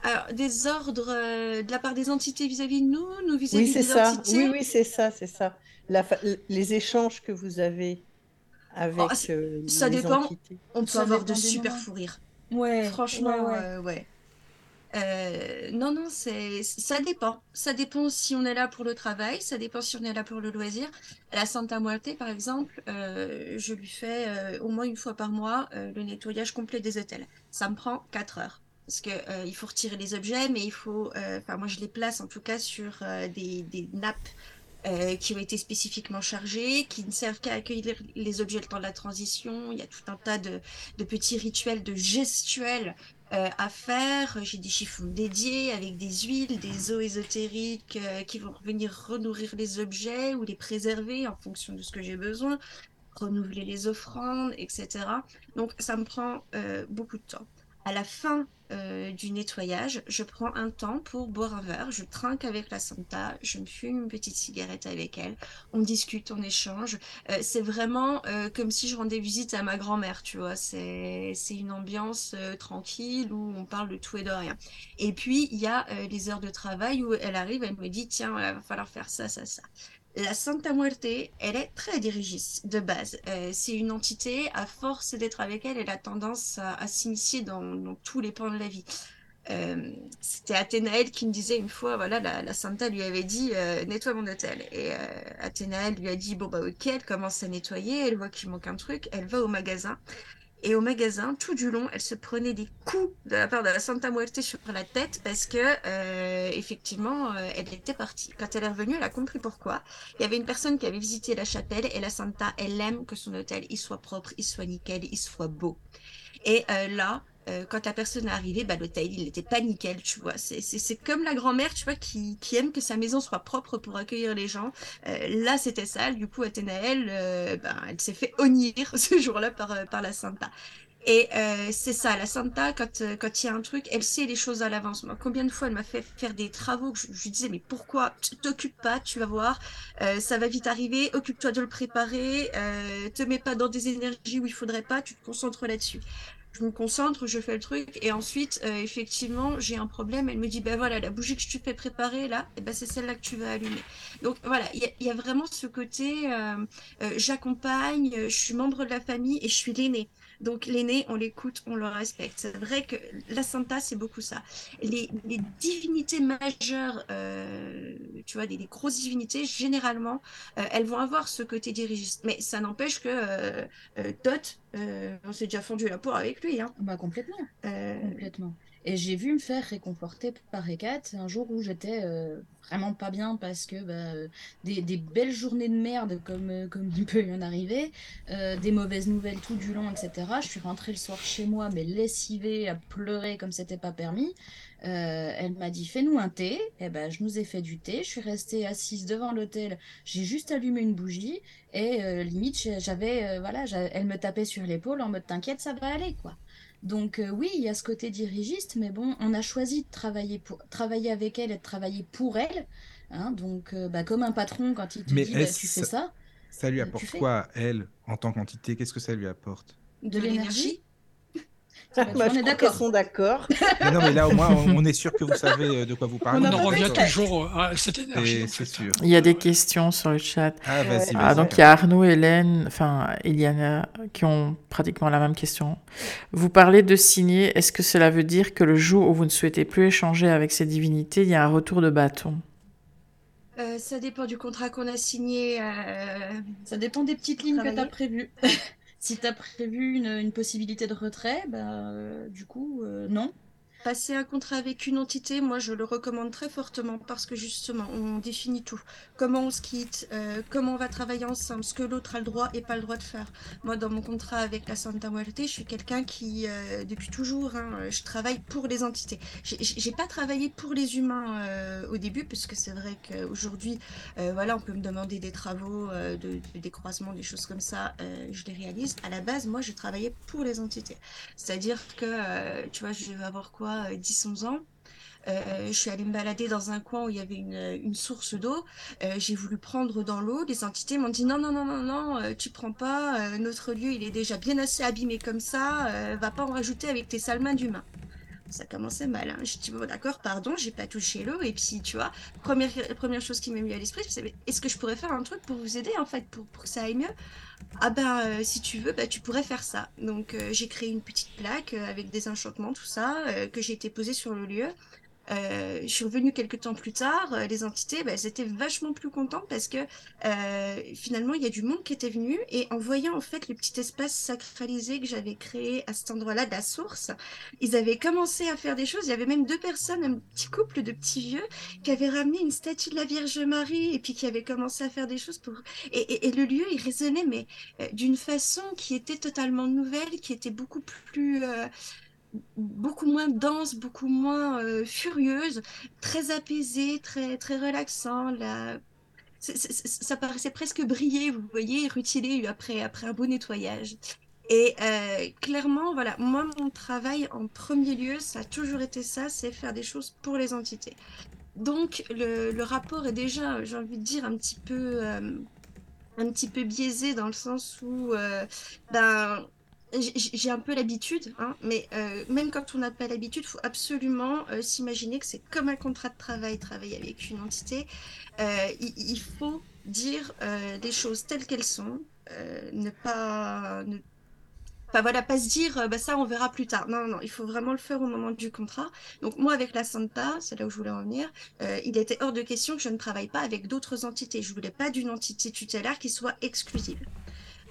Alors, des ordres euh, de la part des entités vis-à-vis de nous, nous vis-à-vis Oui, c'est des ça. entités. Oui, oui, c'est ça, c'est ça. La fa- les échanges que vous avez avec Oh, euh, ça les dépend. entités. On peut Ça avoir de super fous rires. Ouais, Franchement, ouais, ouais. euh, ouais. Euh, non, non, c'est, ça dépend. Ça dépend si on est là pour le travail, ça dépend si on est là pour le loisir. À la Santa Muerte, par exemple, euh, je lui fais euh, au moins une fois par mois euh, le nettoyage complet des hôtels. Ça me prend 4 heures. Parce que euh, il faut retirer les objets, mais il faut, euh, enfin moi je les place en tout cas sur euh, des, nappes qui ont été spécifiquement chargées, qui ne servent qu'à accueillir les objets le temps de la transition. Il y a tout un tas de, de petits rituels, de gestuels à faire. J'ai des chiffons dédiés avec des huiles, des eaux ésotériques qui vont venir renourrir les objets ou les préserver en fonction de ce que j'ai besoin, renouveler les offrandes, etc. Donc ça me prend beaucoup de temps. À la fin euh, du nettoyage, je prends un temps pour boire un verre, je trinque avec la Santa, je me fume une petite cigarette avec elle, on discute, on échange. Euh, c'est vraiment euh, comme si je rendais visite à ma grand-mère, tu vois. C'est, c'est une ambiance tranquille où on parle de tout et de rien. Et puis, il y a les heures de travail où elle arrive, elle me dit, tiens, il va falloir faire ça, ça, ça. La Santa Muerte, elle est très dirigiste de base. Euh, c'est une entité, à force d'être avec elle, elle a tendance à, à s'initier dans, tous les pans de la vie. Euh, c'était Athénaël qui me disait une fois, voilà, la, la Santa lui avait dit euh, nettoie mon hôtel. Et euh, Athénaël lui a dit bon bah ok, elle commence à nettoyer, elle voit qu'il manque un truc, elle va au magasin. Et au magasin, tout du long, elle se prenait des coups de la part de la Santa Muerte sur la tête parce que euh, effectivement, euh, elle était partie. Quand elle est revenue, elle a compris pourquoi. Il y avait une personne qui avait visité la chapelle et la Santa, elle aime que son hôtel il soit propre, il soit nickel, il soit beau. Et euh, là, euh, quand la personne est arrivée, bah, l'hôtel, il n'était pas nickel, tu vois. C'est, comme la grand-mère, tu vois, qui, qui aime que sa maison soit propre pour accueillir les gens. Euh, là, c'était sale. Du coup, Athénaël, euh, ben, elle s'est fait honnir ce jour-là par, euh, par la Santa. Et euh, c'est ça, la Santa, quand euh, quand il y a un truc, elle sait les choses à l'avance. Moi, combien de fois elle m'a fait faire des travaux que je, je lui disais, mais pourquoi? Tu t'occupes pas, tu vas voir, euh, ça va vite arriver, occupe-toi de le préparer, euh, te mets pas dans des énergies où il faudrait pas, tu te concentres là-dessus je me concentre, je fais le truc, et ensuite, euh, effectivement, j'ai un problème. Elle me dit, ben voilà, la bougie que je te fais préparer là, eh ben, c'est celle-là que tu vas allumer. Donc voilà, il y, a- vraiment ce côté, euh, euh, j'accompagne, je suis membre de la famille et je suis l'aîné. Donc l'aîné, on l'écoute, on le respecte. C'est vrai que la Santa, c'est beaucoup ça. Les, les divinités majeures, euh, tu vois, des, des grosses divinités, généralement, euh, elles vont avoir ce côté dirigiste. Mais ça n'empêche que euh, euh, Tot, on s'est déjà fendu la peau avec lui. Hein. Bah complètement. Complètement. Et j'ai vu me faire réconforter par Hecat un jour où j'étais euh, vraiment pas bien parce que bah, euh, des, belles journées de merde comme, euh, il peut y en arriver, des mauvaises nouvelles tout du long, etc. Je suis rentrée le soir chez moi, mais lessivée, à pleurer comme c'était pas permis. Elle m'a dit fais-nous un thé. Et ben je nous ai fait du thé. Je suis restée assise devant l'hôtel. J'ai juste allumé une bougie et limite j'avais voilà, elle me tapait sur l'épaule en mode t'inquiète ça va aller quoi. Donc euh, oui, il y a ce côté dirigiste, mais bon, on a choisi de travailler pour travailler avec elle et de travailler pour elle. hein. donc euh, bah, comme un patron quand il te Mais dit bah, est-ce tu fais ça, Ça lui euh, apporte quoi, elle, en tant qu'entité? Qu'est-ce que ça lui apporte? De l'énergie? Bah, on je est d'accord. qu'elles sont d'accord. Mais non, mais là, au moins, on, est sûr que vous savez euh, de quoi vous parlez. On en revient toujours à cette énergie. C'est sûr. Il y a des questions sur le chat. Ah, vas-y, Ah, vas-y. donc il y a Arnaud, Hélène, enfin Eliana, qui ont pratiquement la même question. Vous parlez de signer, est-ce que cela veut dire que le jour où vous ne souhaitez plus échanger avec ces divinités, il y a un retour de bâton? Euh, ça dépend du contrat qu'on a signé. euh, Ça dépend des petites lignes que tu as Travailler. prévues. Si tu as prévu une, une possibilité de retrait, bah, euh, du coup, euh, non. Passer un contrat avec une entité, moi je le recommande très fortement parce que justement on définit tout. Comment on se quitte, euh, comment on va travailler ensemble, ce que l'autre a le droit et pas le droit de faire. Moi dans mon contrat avec la Santa Muerte, je suis quelqu'un qui, euh, depuis toujours, hein, je travaille pour les entités. J'ai- pas travaillé pour les humains euh, au début puisque c'est vrai qu'aujourd'hui, voilà, on peut me demander des travaux, de, de- des croisements, des choses comme ça, je les réalise. À la base, moi je travaillais pour les entités. C'est-à-dire que, tu vois, je vais avoir quoi, euh, 10-11 ans. Euh, je suis allée me balader dans un coin où il y avait une, une source d'eau. Euh, j'ai voulu prendre dans l'eau. Les entités m'ont dit non, non, non, non, non, euh, tu prends pas. euh, notre lieu, il est déjà bien assez abîmé comme ça. euh, va pas en rajouter avec tes sales mains d'humain. Ça commençait mal. Hein. Je dis bon, d'accord, pardon, j'ai pas touché l'eau. Et puis, tu vois, première, première chose qui m'est venue à l'esprit, c'est est-ce que je pourrais faire un truc pour vous aider en fait, pour, pour que ça aille mieux? Ah ben, euh, si tu veux, bah, tu pourrais faire ça. Donc, euh, j'ai créé une petite plaque euh, avec des enchantements, tout ça, que j'ai été posée sur le lieu. Euh, je suis revenue quelques temps plus tard. euh, les entités, bah, elles étaient vachement plus contentes parce que euh, finalement, il y a du monde qui était venu et en voyant en fait le petit espace sacralisé que j'avais créé à cet endroit-là de la source, ils avaient commencé à faire des choses. Il y avait même deux personnes, un petit couple de petits vieux, qui avaient ramené une statue de la Vierge Marie et puis qui avaient commencé à faire des choses pour. Et, et- et le lieu, il résonnait, mais euh, d'une façon qui était totalement nouvelle, qui était beaucoup plus. Euh, beaucoup moins dense, beaucoup moins euh, furieuse, très apaisée, très, très relaxant. La... ça paraissait presque briller, vous voyez, rutilé après, après un beau nettoyage. Et euh, clairement, voilà, moi, mon travail en premier lieu, ça a toujours été ça, c'est faire des choses pour les entités. Donc, le, le rapport est déjà, j'ai envie de dire, un petit peu, euh, un petit peu biaisé dans le sens où, euh, ben, j'ai un peu l'habitude, hein, mais euh, même quand on n'a pas l'habitude, il faut absolument euh, s'imaginer que c'est comme un contrat de travail, travailler avec une entité. Euh, il, faut dire les choses telles qu'elles sont, ne pas, ne Enfin voilà, pas se dire bah ça on verra plus tard. Non, non, il faut vraiment le faire au moment du contrat. Donc moi avec la Santa, c'est là où je voulais en venir, il était hors de question que je ne travaille pas avec d'autres entités. Je voulais pas d'une entité tutélaire qui soit exclusive.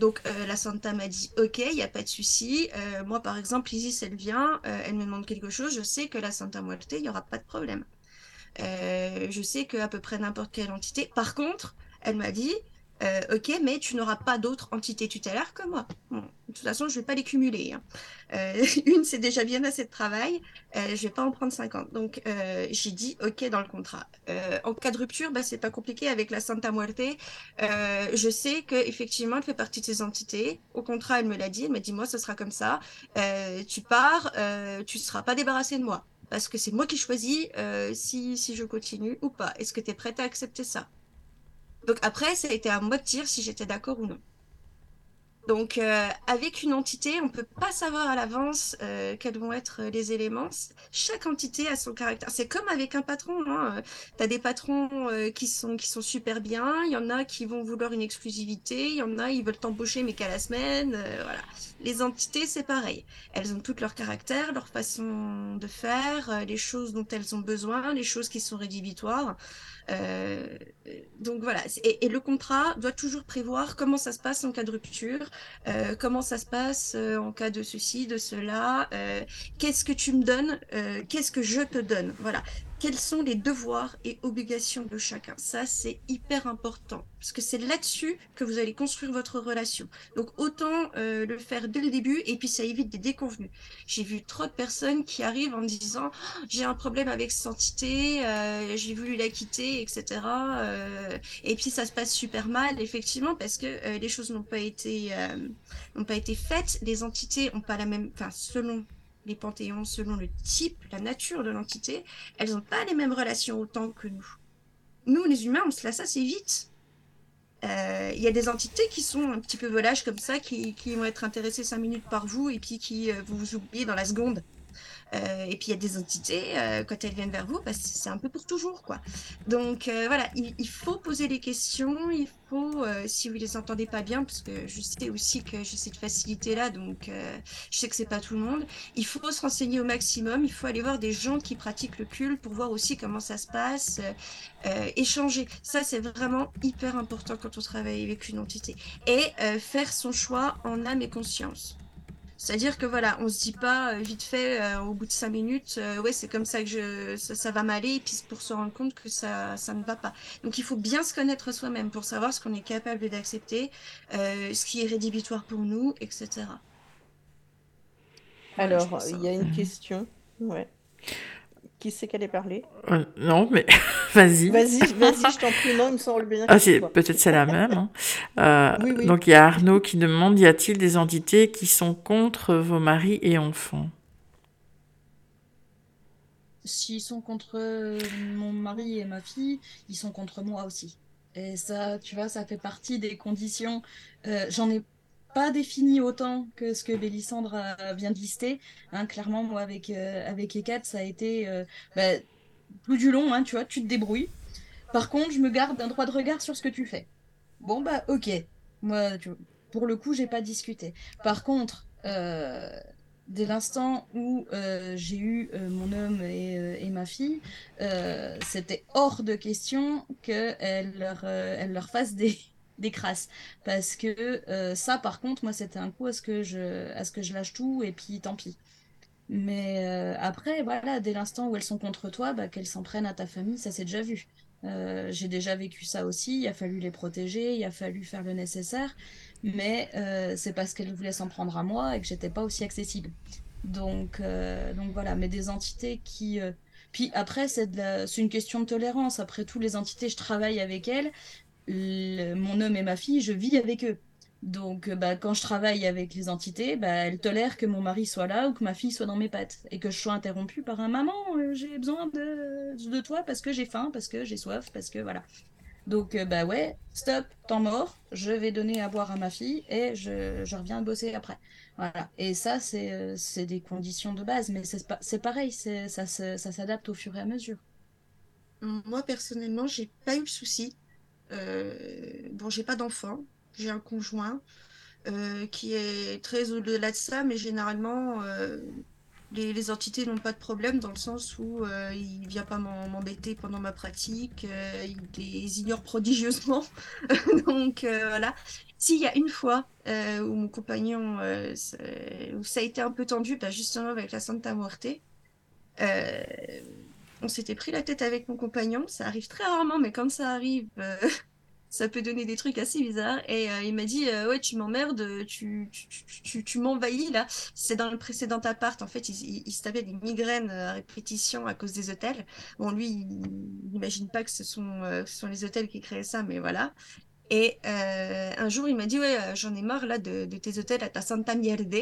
Donc euh, la Santa m'a dit ok, il n'y a pas de souci. Euh, moi par exemple, Isis elle vient, euh, elle me demande quelque chose, je sais que la Santa Muerte, il n'y aura pas de problème. Je sais qu'à peu près n'importe quelle entité. Par contre, elle m'a dit euh, ok, mais tu n'auras pas d'autres entités tutélaires que moi. De toute façon, je vais pas les cumuler. hein. Euh, une, c'est déjà bien assez de travail. Euh, je vais pas en prendre 50. Donc, euh, j'ai dit OK dans le contrat. En cas de rupture, bah, c'est pas compliqué avec la Santa Muerte. Je sais que effectivement, elle fait partie de ces entités. Au contrat, elle me l'a dit. Elle m'a dit moi, ce sera comme ça. Tu pars, tu seras pas débarrassé de moi. Parce que c'est moi qui choisis si, si je continue ou pas. Est-ce que tu es prête à accepter ça? Donc après, ça a été à moi de dire si j'étais d'accord ou non. Donc euh, avec une entité, on peut pas savoir à l'avance euh, quels vont être les éléments. Chaque entité a son caractère. C'est comme avec un patron. Hein. Tu as des patrons euh, qui, sont, qui sont super bien, il y en a qui vont vouloir une exclusivité, il y en a ils veulent t'embaucher mais qu'à la semaine. euh, voilà. Les entités, c'est pareil. Elles ont toutes leur caractère, leur façon de faire, euh, les choses dont elles ont besoin, les choses qui sont rédhibitoires. Euh, donc voilà, et, et, le contrat doit toujours prévoir comment ça se passe en cas de rupture, euh, comment ça se passe euh, en cas de ceci, de cela, euh, qu'est-ce que tu me donnes, qu'est-ce que je te donne. Voilà. Quels sont les devoirs et obligations de chacun Ça, c'est hyper important parce que c'est là-dessus que vous allez construire votre relation. Donc, autant euh, le faire dès le début et puis ça évite des déconvenus. J'ai vu trop de personnes qui arrivent en disant Oh, j'ai un problème avec cette entité, euh, j'ai voulu la quitter, etc. Euh, et puis ça se passe super mal, effectivement, parce que les choses n'ont pas été n'ont pas été faites. Les entités n'ont pas la même, enfin selon les panthéons, selon le type, la nature de l'entité, elles n'ont pas les mêmes relations autant que nous. Nous, les humains, on se lasse assez vite. Euh, Il y a des entités qui sont un petit peu volages comme ça, qui, vont être intéressées cinq minutes par vous et puis qui euh, vous oubliez dans la seconde. Euh, et puis il y a des entités, euh, quand elles viennent vers vous, c'est un peu pour toujours, quoi. Donc euh, voilà, il, faut poser les questions, il faut, si vous les entendez pas bien, parce que je sais aussi que j'ai cette facilité-là, donc je sais que c'est pas tout le monde, il faut se renseigner au maximum, il faut aller voir des gens qui pratiquent le culte pour voir aussi comment ça se passe, échanger. Ça, c'est vraiment hyper important quand on travaille avec une entité. Et faire son choix en âme et conscience. C'est-à-dire que voilà, on se dit pas euh, vite fait euh, au bout de cinq minutes, euh, ouais, c'est comme ça que je, ça, ça va m'aller, et puis pour se rendre compte que ça, ça ne va pas. Donc il faut bien se connaître soi-même pour savoir ce qu'on est capable d'accepter, euh, ce qui est rédhibitoire pour nous, etc. Alors, il y a une question. Ouais. Qui c'est qui allait parler? Euh, non, mais vas-y. Vas-y, vas-y, je t'en prie. Non, il me semble bien Ah, c'est peut-être c'est la même. hein. Euh, Oui, oui. donc il y a Arnaud qui demande, y a-t-il des entités qui sont contre vos maris et enfants? S'ils sont contre euh, mon mari et ma fille, ils sont contre moi aussi. Et ça, tu vois, ça fait partie des conditions. Euh, j'en ai pas défini autant que ce que Bélissandre a- vient de lister. Hein, clairement, moi, avec, euh, avec ça a été euh, bah, tout du long, hein, tu vois, tu te débrouilles. Par contre, je me garde un droit de regard sur ce que tu fais. Bon, bah, ok. Moi, pour le coup, j'ai pas discuté. Par contre, euh, dès l'instant où euh, j'ai eu euh, mon homme et, euh, et ma fille, euh, c'était hors de question qu'elle leur, euh, elle leur fasse des, des crasses. Parce que euh, ça, par contre, moi, c'était un coup à ce que je, à ce que je lâche tout et puis tant pis. Mais euh, après, voilà, dès l'instant où elles sont contre toi, bah, qu'elles s'en prennent à ta famille, ça s'est déjà vu. Euh, j'ai déjà vécu ça aussi, il a fallu les protéger, il a fallu faire le nécessaire, mais c'est parce qu'elles voulaient s'en prendre à moi et que j'étais pas aussi accessible. Donc, donc voilà, mais des entités qui... Puis après, c'est c'est une question de tolérance. Après tout, les entités, je travaille avec elles. Mon homme et ma fille, je vis avec eux. Donc, euh, bah, quand je travaille avec les entités, bah, elles tolèrent que mon mari soit là ou que ma fille soit dans mes pattes et que je sois interrompue par un maman, euh, j'ai besoin de, de toi parce que j'ai faim, parce que j'ai soif, parce que voilà. Donc, euh, bah ouais, stop, temps mort, je vais donner à boire à ma fille et je, je reviens bosser après. Voilà. Et ça, c'est des conditions de base, mais c'est pareil, ça, se- ça s'adapte au fur et à mesure. Moi, personnellement, j'ai pas eu le souci. Euh, bon, j'ai pas d'enfant, j'ai un conjoint euh, qui est très au-delà de ça, mais généralement, euh, les, entités n'ont pas de problème dans le sens où il vient pas m'embêter pendant ma pratique, euh, il les ignore prodigieusement. Donc voilà. S'il y a une fois où mon compagnon, où ça a été un peu tendu, bah, justement avec la Santa Muerte, on s'était pris la tête avec mon compagnon. Ça arrive très rarement, mais quand ça arrive, euh, ça peut donner des trucs assez bizarres. Et euh, il m'a dit, euh, ouais, tu m'emmerdes, tu, tu, tu, tu, m'envahis là. C'est dans le précédent appart. En fait, il, il, il se des migraines à répétition à cause des hôtels. Bon, lui, il n'imagine pas que ce sont, ce sont les hôtels qui créaient ça, mais voilà. Et un jour, il m'a dit, ouais, j'en ai marre là de, tes hôtels à ta Santa Mierde.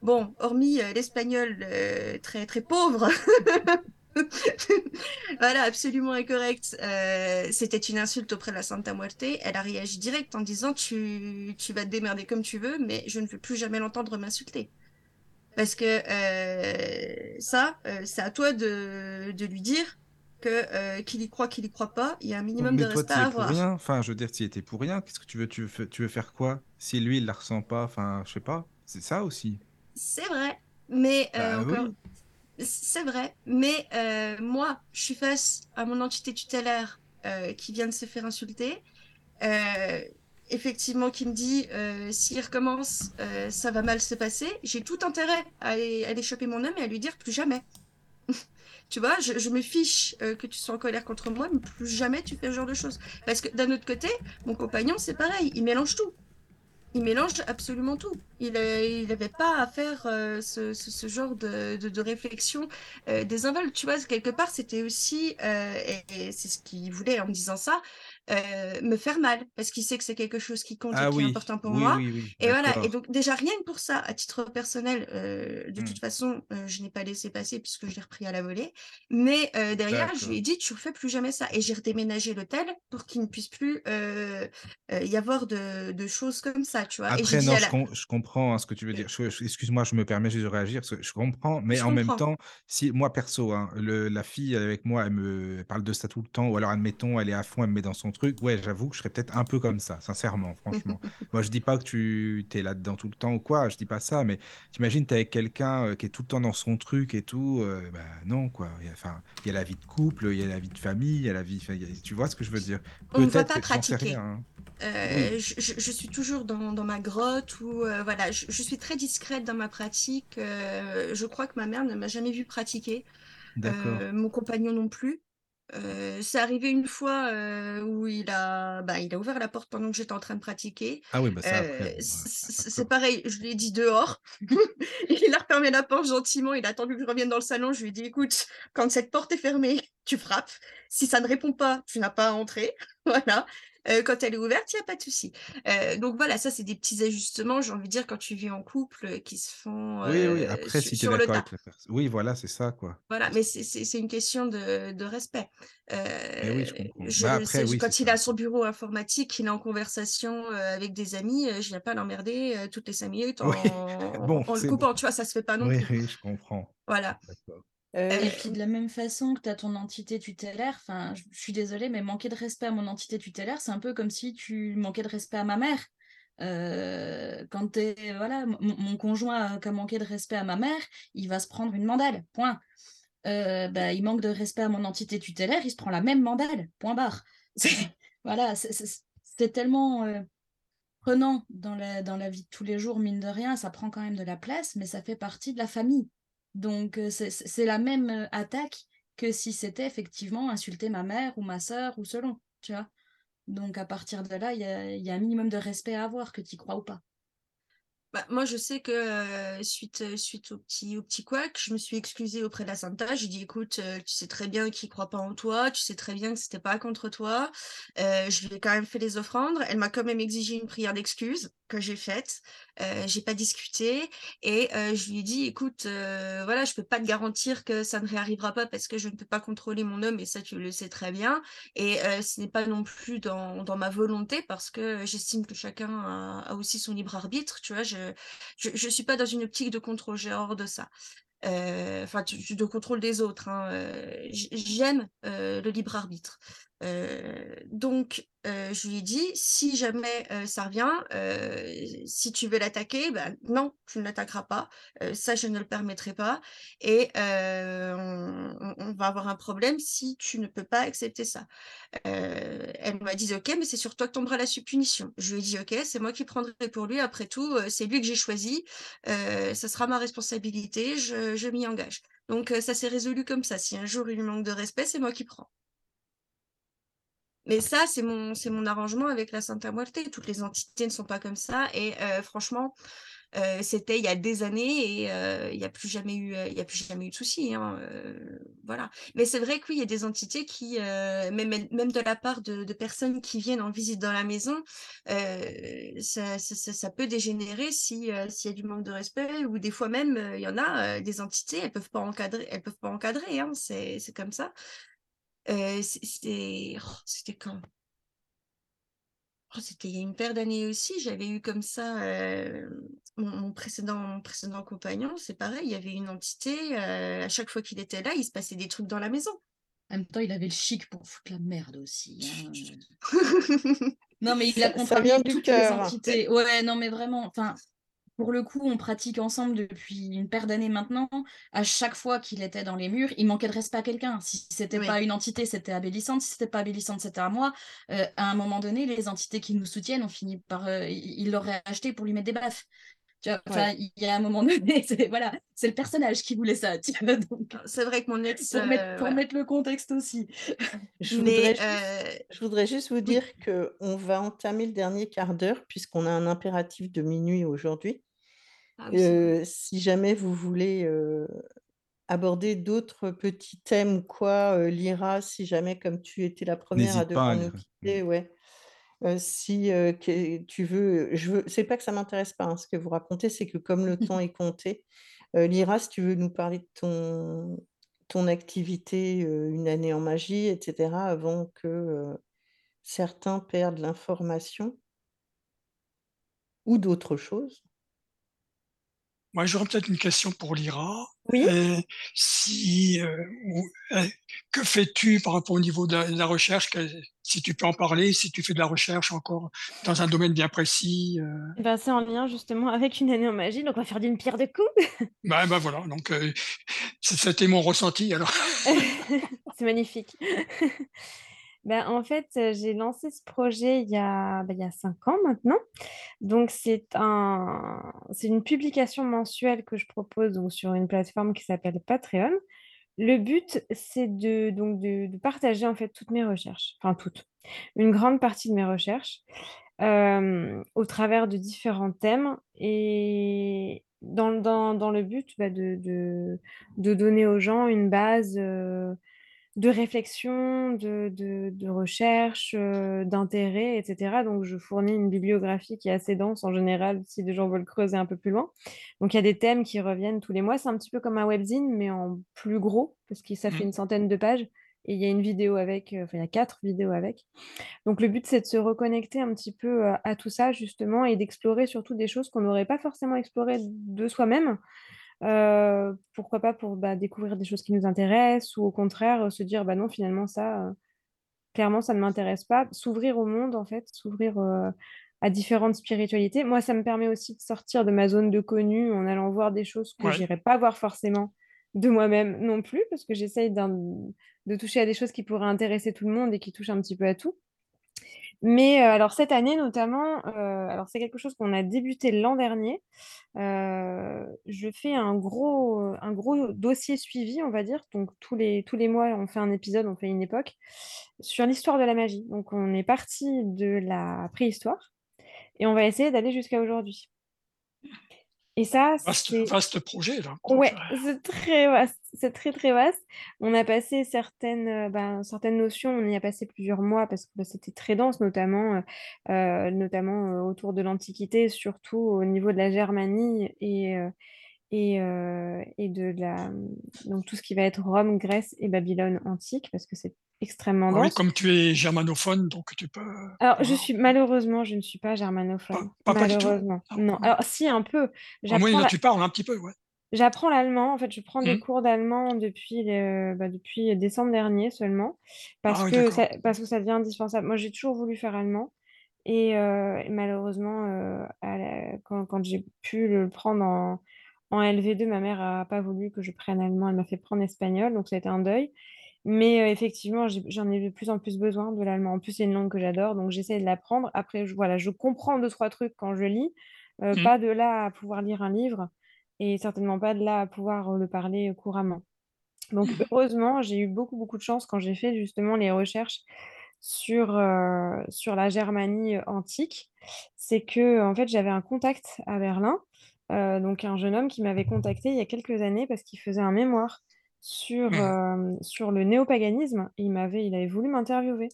Bon, hormis l'espagnol très très pauvre, voilà, absolument incorrect. Euh, c'était une insulte auprès de la Santa Muerte. Elle a réagi direct en disant, tu, tu vas te démerder comme tu veux, mais je ne veux plus jamais l'entendre m'insulter. Parce que euh, ça, euh, c'est à toi de, de lui dire que qu'il y croit, qu'il y croit pas, il y a un minimum Mais de toi, respect tu y à es pour avoir. rien. Enfin, je veux dire, tu étais pour rien. Qu'est-ce que tu veux, tu veux, tu veux faire quoi? Si lui, il la ressent pas, enfin, je sais pas. C'est ça aussi. C'est vrai, mais euh, Bah encore, oui. C'est vrai, mais euh, moi, je suis face à mon entité tutélaire euh, qui vient de se faire insulter. Euh, effectivement, qui me dit s'il recommence, ça va mal se passer, j'ai tout intérêt à aller, à choper mon homme et à lui dire plus jamais. tu vois, je, je me fiche que tu sois en colère contre moi, mais plus jamais tu fais ce genre de choses. Parce que d'un autre côté, mon compagnon, c'est pareil, il mélange tout. Il mélange absolument tout. Il n'avait pas à faire euh, ce, genre de, réflexion euh, désinvolte. Tu vois, quelque part, c'était aussi, euh, et, et c'est ce qu'il voulait en me disant ça, euh, me faire mal, parce qu'il sait que c'est quelque chose qui compte Ah et qui est important pour oui, moi. oui, Et voilà, et donc déjà rien que pour ça, à titre personnel, euh, de toute façon, euh, je n'ai pas laissé passer puisque je l'ai repris à la volée. Mais derrière, je lui ai dit, tu refais plus jamais ça. Et j'ai redéménagé l'hôtel pour qu'il ne puisse plus y avoir de, de choses comme ça, tu vois. Après, non, je, la... com- je comprends hein, ce que tu veux dire. Excuse-moi, je me permets juste de réagir. Je comprends, mais Je en même temps, si moi perso, hein, le- la fille avec moi, elle me parle de ça tout le temps, ou alors admettons, elle est à fond, elle me met dans son truc. Ouais, j'avoue que je serais peut-être un peu comme ça, sincèrement, franchement. Moi, je dis pas que tu es là-dedans tout le temps ou quoi, je dis pas ça, mais t'imagines, t'es avec quelqu'un euh, qui est tout le temps dans son truc et tout, euh, bah non, quoi. Il y a, enfin, il y a la vie de couple, il y a la vie de famille, il y a la vie. y a- tu vois ce que je veux dire? On ne va pas pratiquer. rien. hein. Euh, Oui, je, suis toujours dans, dans ma grotte ou euh, voilà, je, je suis très discrète dans ma pratique. je crois que ma mère ne m'a jamais vu pratiquer, mon compagnon non plus. Euh, c'est arrivé une fois euh, où il a, bah, il a ouvert la porte pendant que j'étais en train de pratiquer. Ah oui, bah ça Euh, c'est pareil, je lui ai dit dehors. Il a refermé la porte gentiment. Il a attendu que je revienne dans le salon. Je lui ai dit, écoute, quand cette porte est fermée, tu frappes. Si ça ne répond pas, tu n'as pas à entrer. Voilà. Euh, quand elle est ouverte, il n'y a pas de souci. Euh, donc voilà, ça, c'est des petits ajustements, j'ai envie de dire, quand tu vis en couple, euh, qui se font Oui, oui, après, su- si sur le tas. avec la personne. Oui, voilà, c'est ça, quoi. Voilà, mais c'est une question de, de respect. Mais oui, je comprends. je, Bah après, oui, quand il est à ça. son bureau informatique, qu'il est en conversation avec des amis, je viens pas l'emmerder toutes les cinq minutes en, Oui, bon, en le c'est bon. coupant, tu vois, ça se fait pas non Oui, plus. oui, je comprends. Voilà. D'accord. Euh, Et puis de la même façon que tu as ton entité tutélaire, enfin, je suis désolée, mais manquer de respect à mon entité tutélaire, c'est un peu comme si tu manquais de respect à ma mère. Euh, quand t'es, voilà, mon, conjoint qui a manqué de respect à ma mère, il va se prendre une mandale, point. Euh, bah, il manque de respect à mon entité tutélaire, il se prend la même mandale, point barre. Voilà, c'est tellement euh, prenant dans la, dans la vie de tous les jours, mine de rien, ça prend quand même de la place, mais ça fait partie de la famille. Donc, euh, c'est la même euh, attaque que si c'était effectivement insulter ma mère ou ma sœur ou selon, tu vois. Donc, à partir de là, il y a, un minimum de respect à avoir, que tu y crois ou pas. Bah, moi, je sais que euh, suite, suite au petit, au petit couac, je me suis excusée auprès de la Santa. J'ai dit, écoute, tu sais très bien qu'il croit pas en toi, tu sais très bien que c'était pas contre toi. Je lui ai quand même fait les offrandes. Elle m'a quand même exigé une prière d'excuse que j'ai faite. Euh, j'ai pas discuté et je lui ai dit, écoute, euh, voilà, je peux pas te garantir que ça ne réarrivera pas parce que je ne peux pas contrôler mon homme et ça, tu le sais très bien. Et ce n'est pas non plus dans, dans ma volonté parce que j'estime que chacun a, aussi son libre arbitre. Tu vois, je, je, suis pas dans une optique de contrôle, j'ai hors de ça. Enfin, de contrôle des autres. hein. J'aime le libre arbitre. Euh, donc, euh, je lui ai dit, si jamais euh, ça revient, si tu veux l'attaquer, ben non, tu ne l'attaqueras pas. Ça, je ne le permettrai pas. Et on, va avoir un problème si tu ne peux pas accepter ça. Elle m'a dit, ok, mais c'est sur toi que tombera la punition. Je lui ai dit, ok, c'est moi qui prendrai pour lui. Après tout, c'est lui que j'ai choisi. Ça sera ma responsabilité. Je, je m'y engage. Donc, ça s'est résolu comme ça. Si un jour il lui manque de respect, c'est moi qui prends. Mais ça, c'est mon, c'est mon arrangement avec la Santa Muerte. Toutes les entités ne sont pas comme ça. Et euh, franchement, euh, c'était il y a des années et euh, il n'y a plus jamais eu, il a plus jamais eu de soucis. hein, voilà. Mais c'est vrai que oui, il y a des entités qui, même, même de la part de, personnes qui viennent en visite dans la maison, ça, ça, peut dégénérer si s'il y a du manque de respect ou des fois même, il y en a des entités, elles peuvent pas encadrer, elles peuvent pas encadrer. Hein, c'est, c'est comme ça. Euh, oh, c'était quand? Oh, c'était il y a une paire d'années aussi, j'avais eu comme ça euh, mon, mon précédent, mon précédent compagnon, c'est pareil, il y avait une entité, euh, à chaque fois qu'il était là, il se passait des trucs dans la maison. En même temps, il avait le chic pour foutre la merde aussi. hein. Non, mais il a du toutes les cœur. entités. Ouais, non, mais vraiment, enfin, pour le coup, on pratique ensemble depuis une paire d'années maintenant. À chaque fois qu'il était dans les murs, il manquait de respect à quelqu'un. Si c'était Oui. pas une entité, c'était Abélissante. Si c'était pas Abélissante, c'était à moi. Euh, à un moment donné, les entités qui nous soutiennent ont fini par. euh, ils l'auraient acheté pour lui mettre des baffes. Tu vois, Ouais. il y a un moment donné, c'est voilà, c'est le personnage qui voulait ça. donc, C'est vrai que mon ex. pour mettre, euh, pour voilà. mettre le contexte aussi. Je Mais voudrais juste, euh, je voudrais juste vous dire que on va entamer le dernier quart d'heure puisqu'on a un impératif de minuit aujourd'hui. Ah oui. Euh, si jamais vous voulez euh, aborder d'autres petits thèmes ou quoi, euh, Lyra, si jamais comme tu étais la première à devoir nous quitter, ouais. Si que- tu veux, je veux, c'est pas que ça m'intéresse pas, hein, ce que vous racontez, c'est que comme le temps est compté, Lyra, si tu veux nous parler de ton, ton activité, une année en magie, etc., avant que certains perdent l'information ou d'autres choses. Moi, j'aurais peut-être une question pour Lyra. Oui. Euh, si, euh, euh, que fais-tu par rapport au niveau de la, de la recherche? Que- Si tu peux en parler, si tu fais de la recherche encore dans un domaine bien précis. euh, Ben, c'est en lien justement avec une année en magie, donc on va faire d'une pierre deux coups. ben, ben voilà, donc c'était mon ressenti. Alors, C'est magnifique. Ben, en fait, j'ai lancé ce projet il y a, ben, il y a cinq ans maintenant. Donc, c'est un, c'est une publication mensuelle que je propose sur une plateforme qui s'appelle Patreon. Le but, c'est de, donc, de, partager en fait toutes mes recherches, enfin toutes, une grande partie de mes recherches au travers de différents thèmes et dans, dans, dans le but bah, de, de, de donner aux gens une base de réflexion, de, de, de recherche, euh, d'intérêt, etc. Donc, je fournis une bibliographie qui est assez dense en général si des gens veulent creuser un peu plus loin. Donc, il y a des thèmes qui reviennent tous les mois. C'est un petit peu comme un webzine, mais en plus gros, parce que ça fait Mhm. une centaine de pages. Et il y a une vidéo avec, euh, enfin, il y a quatre vidéos avec. Donc, le but, c'est de se reconnecter un petit peu à, à tout ça, justement, et d'explorer surtout des choses qu'on n'aurait pas forcément explorées de soi-même. Euh, pourquoi pas pour bah, découvrir des choses qui nous intéressent ou au contraire euh, se dire bah non finalement ça euh, clairement ça ne m'intéresse pas. S'ouvrir au monde en fait s'ouvrir à différentes spiritualités. Moi ça me permet aussi de sortir de ma zone de connu en allant voir des choses que Ouais. j'irais pas voir forcément de moi-même non plus parce que j'essaye de toucher à des choses qui pourraient intéresser tout le monde et qui touchent un petit peu à tout mais euh, alors cette année notamment, euh, alors c'est quelque chose qu'on a débuté l'an dernier. Euh, je fais un gros, un gros dossier suivi, on va dire. Donc tous les, tous les mois, on fait un épisode, on fait une époque sur l'histoire de la magie. Donc on est parti de la préhistoire et on va essayer d'aller jusqu'à aujourd'hui. Et ça, vaste, c'est... vaste projet, là. Ouais, c'est très vaste, c'est très très vaste. On a passé certaines, euh, ben, certaines notions, on y a passé plusieurs mois parce que bah, c'était très dense, notamment, euh, euh, notamment euh, autour de l'Antiquité, surtout au niveau de la Germanie et, euh, et, et de la, donc tout ce qui va être Rome, Grèce et Babylone antique, parce que c'est extrêmement Ah oui, dense. comme tu es germanophone, donc tu peux. Alors, je suis malheureusement, je ne suis pas germanophone. Pas- pas du tout? Malheureusement. Ah, Non. Alors, si, un peu. Ah, oui, là, la- tu parles un petit peu, ouais. J'apprends l'allemand. En fait, je prends des Mhm. cours d'allemand depuis, le- bah, depuis décembre dernier seulement, parce Ah oui, que ça, parce que ça devient indispensable. Moi, j'ai toujours voulu faire allemand. Et, euh, et malheureusement, euh, la- quand, quand j'ai pu le prendre en, en LV2, ma mère n'a pas voulu que je prenne allemand. Elle m'a fait prendre espagnol, donc ça a été un deuil. Mais euh, effectivement, j'en ai de plus en plus besoin de l'allemand. En plus, c'est une langue que j'adore, donc j'essaie de l'apprendre. Après, je, voilà, je comprends deux, trois trucs quand je lis, Mhm. pas de là à pouvoir lire un livre, et certainement pas de là à pouvoir euh, le parler couramment. Donc, heureusement, j'ai eu beaucoup, beaucoup de chance quand j'ai fait justement les recherches sur, euh, sur la Germanie euh, antique. C'est que, en fait, j'avais un contact à Berlin, euh, donc un jeune homme qui m'avait contacté il y a quelques années parce qu'il faisait un mémoire sur, euh, sur le néopaganisme. Et il m'avait, il avait voulu m'interviewer.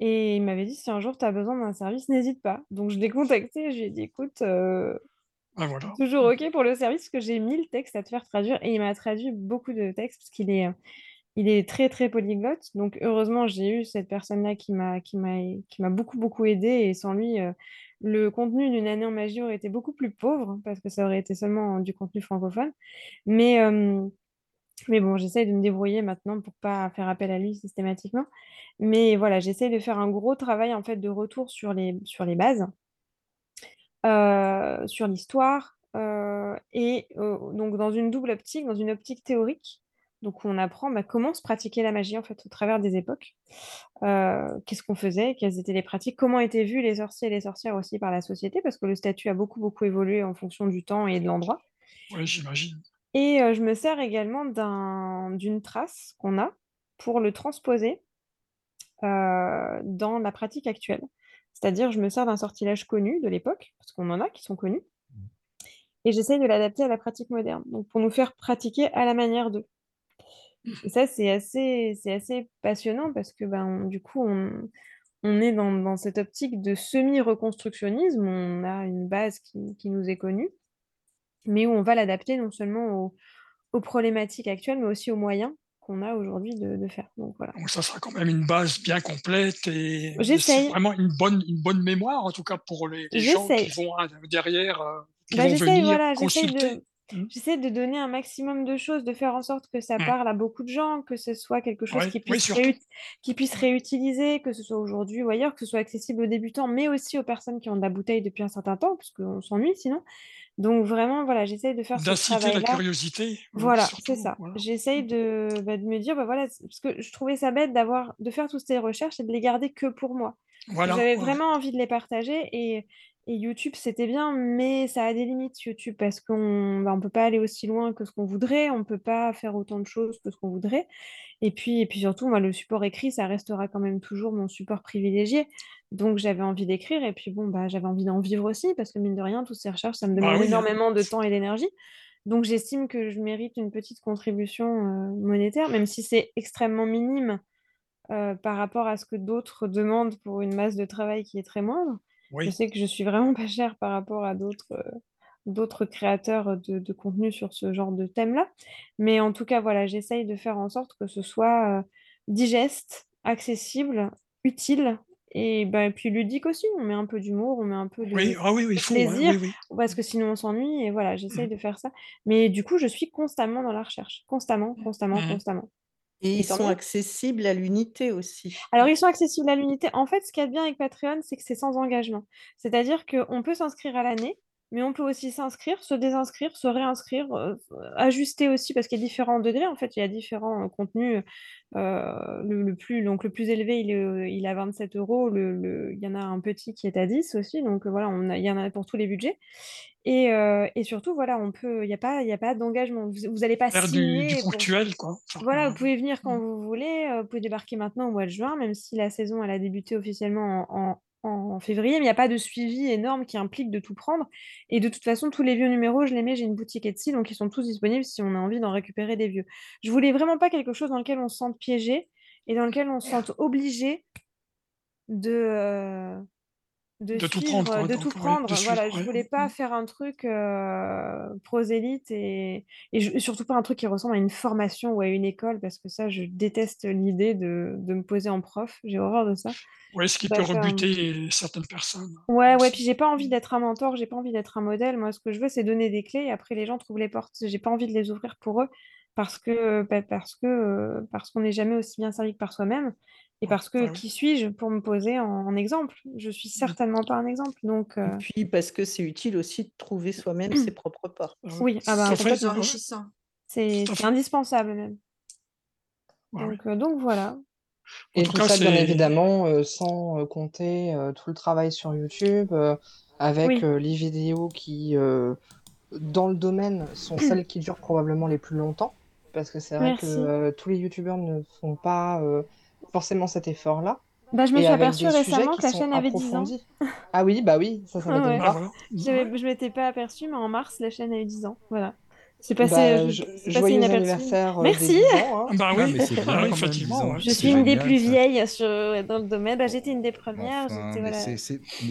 Et il m'avait dit, si un jour tu as besoin d'un service, n'hésite pas. Donc, je l'ai contacté, je lui ai dit, écoute, euh, Ah. Toujours OK pour le service, parce que j'ai mis le texte à te faire traduire et il m'a traduit beaucoup de textes parce qu'il est, il est très très polyglotte. Donc heureusement, j'ai eu cette personne-là qui m'a beaucoup beaucoup aidé et sans lui, euh, le contenu d'une année en magie aurait été beaucoup plus pauvre parce que ça aurait été seulement du contenu francophone. Mais mais bon, j'essaye de me débrouiller maintenant pour pas faire appel à lui systématiquement. Mais voilà, j'essaye de faire un gros travail en fait de retour sur les sur les bases euh, sur l'histoire, euh, et euh, donc dans une double optique, dans une optique théorique. Donc on apprend bah, comment se pratiquer la magie en fait au travers des époques. Qu'est-ce qu'on faisait, quelles étaient les pratiques, comment étaient vus les sorciers et les sorcières aussi par la société, parce que le statut a beaucoup beaucoup évolué en fonction du temps et de l'endroit. Oui, j'imagine. Et je me sers également d'une trace qu'on a pour le transposer dans la pratique actuelle. C'est-à-dire, je me sers d'un sortilège connu de l'époque, parce qu'on en a qui sont connus, et j'essaye de l'adapter à la pratique moderne, donc pour nous faire pratiquer à la manière d'eux. Et ça, c'est assez, assez passionnant parce que ben, du coup, on, on est dans, dans, cette optique de semi-reconstructionnisme, on a une base qui, qui, nous est connue, mais où on va l'adapter non seulement aux, aux, problématiques actuelles, mais aussi aux moyens qu'on a aujourd'hui de, de, faire. Donc, voilà. Donc ça sera quand même une base bien complète et c'est vraiment une bonne, une bonne mémoire, en tout cas pour les, les gens qui vont derrière, euh, qui bah, vont venir voilà, consulter. J'essaie de donner un maximum de choses, de faire en sorte que ça parle à beaucoup de gens, que ce soit quelque chose Ouais, qui puisse, qui puisse réutiliser, que ce soit aujourd'hui ou ailleurs, que ce soit accessible aux débutants, mais aussi aux personnes qui ont de la bouteille depuis un certain temps, parce qu'on s'ennuie sinon. Donc vraiment, voilà, j'essaie de faire ce D'inciter la travail-là. curiosité. euh, Voilà, surtout, c'est ça. voilà. J'essaye de, bah, de me dire, bah, voilà, parce que je trouvais ça bête d'avoir, de faire toutes ces recherches et de les garder que pour moi. Voilà, J'avais ouais. vraiment envie de les partager et, et YouTube, c'était bien, mais ça a des limites, YouTube, parce qu'on bah, on peut pas aller aussi loin que ce qu'on voudrait, on peut pas faire autant de choses que ce qu'on voudrait. Et puis, et puis surtout, moi, le support écrit, ça restera quand même toujours mon support privilégié. Donc, j'avais envie d'écrire et puis, bon, bah, j'avais envie d'en vivre aussi, parce que mine de rien, toutes ces recherches, ça me Bah demande oui, hein. énormément de temps et d'énergie. Donc, j'estime que je mérite une petite contribution euh, monétaire, même si c'est extrêmement minime euh, par rapport à ce que d'autres demandent pour une masse de travail qui est très moindre. Je sais que je suis vraiment pas chère par rapport à d'autres euh, d'autres créateurs de, de contenu sur ce genre de thème-là. Mais en tout cas, voilà, j'essaye de faire en sorte que ce soit digeste, accessible, utile et ben, puis ludique aussi. On met un peu d'humour, on met un peu de, Oui, ah oui, oui, de il faut, ouais, plaisir, oui, oui. parce que sinon on s'ennuie. Et voilà, j'essaye de faire ça. Mais du coup, je suis constamment dans la recherche. Constamment, constamment, Mhm. constamment. Et ils sont accessibles à l'unité aussi. Alors, ils sont accessibles à l'unité. En fait, ce qu'il y a de bien avec Patreon, c'est que c'est sans engagement. C'est-à-dire qu'on peut s'inscrire à l'année, mais on peut aussi s'inscrire, se désinscrire, se réinscrire, euh, ajuster aussi, parce qu'il y a différents degrés. En fait, il y a différents euh, contenus. Euh, le, le plus, donc, le plus élevé, il est, il est à 27 euros. Le, le- il y en a un petit qui est à 10 aussi. Donc, voilà, on a- il y en a pour tous les budgets. Et, et surtout, voilà, on peut, il n'y a pas, il y a pas d'engagement. Vous n'allez pas Faire du, du signer pour... ponctuel, quoi. Enfin, Voilà, vous pouvez venir quand vous voulez, vous pouvez débarquer maintenant au mois de juin, même si la saison elle a débuté officiellement en, en- en février, mais il n'y a pas de suivi énorme qui implique de tout prendre. Et de toute façon, tous les vieux numéros, je les mets, j'ai une boutique Etsy, donc ils sont tous disponibles si on a envie d'en récupérer des vieux. Je voulais vraiment pas quelque chose dans lequel on se sente piégé et dans lequel on se sente obligé de, euh, de de tout prendre, quoi. de donc, tout ouais, prendre. de suivre, Voilà, je voulais pas faire un truc euh, prosélyte et, et je- surtout pas un truc qui ressemble à une formation ou à une école parce que ça, je déteste l'idée de, de me poser en prof. J'ai horreur de ça. Ouais, ce qui peut faire- rebuter certaines personnes. Ouais, ouais, puis j'ai pas envie d'être un mentor, j'ai pas envie d'être un modèle. Moi, ce que je veux, c'est donner des clés et après les gens trouvent les portes. J'ai pas envie de les ouvrir pour eux parce que bah, parce que euh, parce qu'on n'est jamais aussi bien servi que par soi-même et parce que qui suis-je pour me poser en, en exemple? Je suis certainement pas un exemple. Donc euh, Et puis parce que c'est utile aussi de trouver soi-même ses propres portes. Ouais. oui, ah bah, ouais. enrichissant. C'est c'est indispensable même. Ouais, ouais. Donc, euh, donc voilà. Et tout cas, ça, bien c'est. évidemment, euh, sans euh, compter euh, tout le travail sur YouTube, euh, avec Oui. euh, les vidéos qui, euh, dans le domaine, sont celles qui durent probablement les plus longtemps. Parce que c'est vrai que Merci. euh, tous les YouTubeurs ne font pas euh, forcément cet effort-là. Bah, je me suis avec aperçue des sujets récemment qui que la sont chaîne avait 10 ans. approfondis. Ah oui, bah oui, ça, ça Ah m'étonne ouais. Pas. Je m'étais pas aperçue, mais en mars, la chaîne a eu 10 ans. Voilà. C'est passé, Bah, je- passé inaperçu. anniversaire euh, Merci. des 10 ans, hein. Ah Bah Ah, oui, mais c'est bien Ah effectivement. 10 ans. ouais. Je suis une des plus ça. vieilles sur, dans le domaine. Bah, j'étais une des premières. Enfin,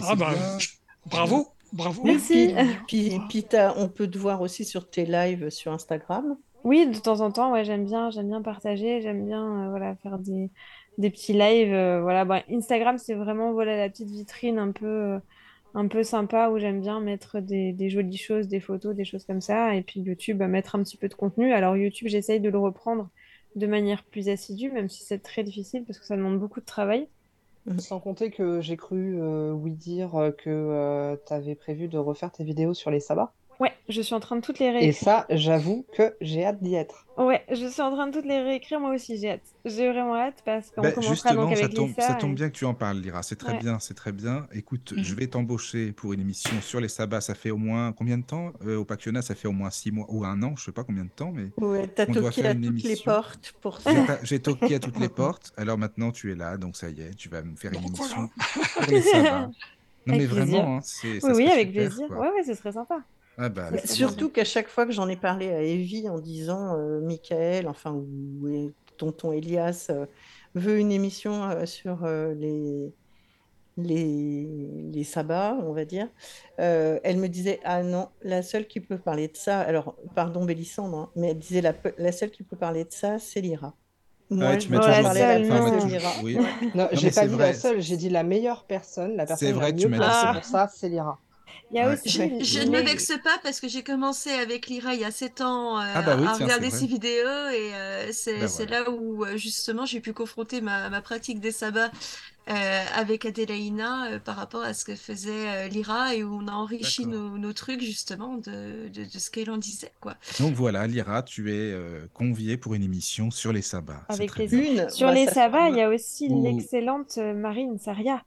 Ah bah, bien. bravo, bravo. Merci. Puis, puis, puis t'as- on peut te voir aussi sur tes lives sur Instagram. Oui, de temps en temps, ouais, j'aime bien, j'aime bien partager, j'aime bien euh, voilà, faire des, des petits lives. euh, voilà. Bah, Instagram, c'est vraiment voilà, la petite vitrine un peu, euh, un peu sympa où j'aime bien mettre des, des jolies choses, des photos, des choses comme ça. Et puis YouTube, bah, mettre un petit peu de contenu. Alors YouTube, j'essaye de le reprendre de manière plus assidue, même si c'est très difficile parce que ça demande beaucoup de travail. Sans compter que j'ai cru euh, oui dire euh, que tu avais prévu de refaire tes vidéos sur les sabbats. Ouais, je suis en train de toutes les Et réécrire. ça, j'avoue que j'ai hâte d'y être. Ouais, je suis en train de toutes les réécrire, moi aussi, j'ai hâte. J'ai vraiment hâte parce qu'on Ben, commencera donc justement, ça avec tombe, Lisa. ça tombe et- bien que tu en parles, Lyra. C'est très Ouais. bien, c'est très bien. Écoute, Mhm. je vais t'embaucher pour une émission sur les sabbats. Ça fait au moins combien de temps Euh, Au Pacquiona, ça fait au moins six mois ou un an, je sais pas combien de temps, mais Ouais, t'as on doit toqué faire à une toutes les portes pour ça. J'ai toqué à toutes les portes. Alors maintenant, tu es là, donc ça y est, tu vas me faire une émission sur les sabbats. Non, mais Avec plaisir. vraiment, hein, c'est, Oui, oui, avec super, plaisir. quoi. Ouais, ouais, ce serait sympa. Ah bah. Surtout qu'à chaque fois que j'en ai parlé à Evie en disant euh, Michael, enfin, ou et tonton Elias euh, veut une émission euh, sur euh, les, les, les sabbats, on va dire, euh, elle me disait Ah non, la seule qui peut parler de ça, alors, pardon Bélissandre, hein, mais elle disait la, seule qui peut parler de ça, c'est Lyra. Moi, Ouais, je tu la seule, la Enfin. Oui. Non, Non, j'ai pas dit vrai. la seule, j'ai dit la meilleure personne, la personne C'est la mieux placée pour ça, c'est Lyra. Il y a Ouais. aussi. Je, je ne me vexe pas parce que j'ai commencé avec Lyra il y a 7 ans euh, Ah bah oui, à tiens, regarder ses vidéos et euh, c'est Bah voilà. là où euh, justement j'ai pu confronter ma, ma pratique des sabbats euh, avec Adélaïna euh, par rapport à ce que faisait euh, Lyra et où on a enrichi nos, nos trucs justement de, de, de ce qu'elle en disait quoi. Donc voilà, Lyra, tu es euh, conviée pour une émission sur les sabbats. Avec bien. Une, Sur bah, les ça sabbats, il y a aussi l'excellente Marine Saria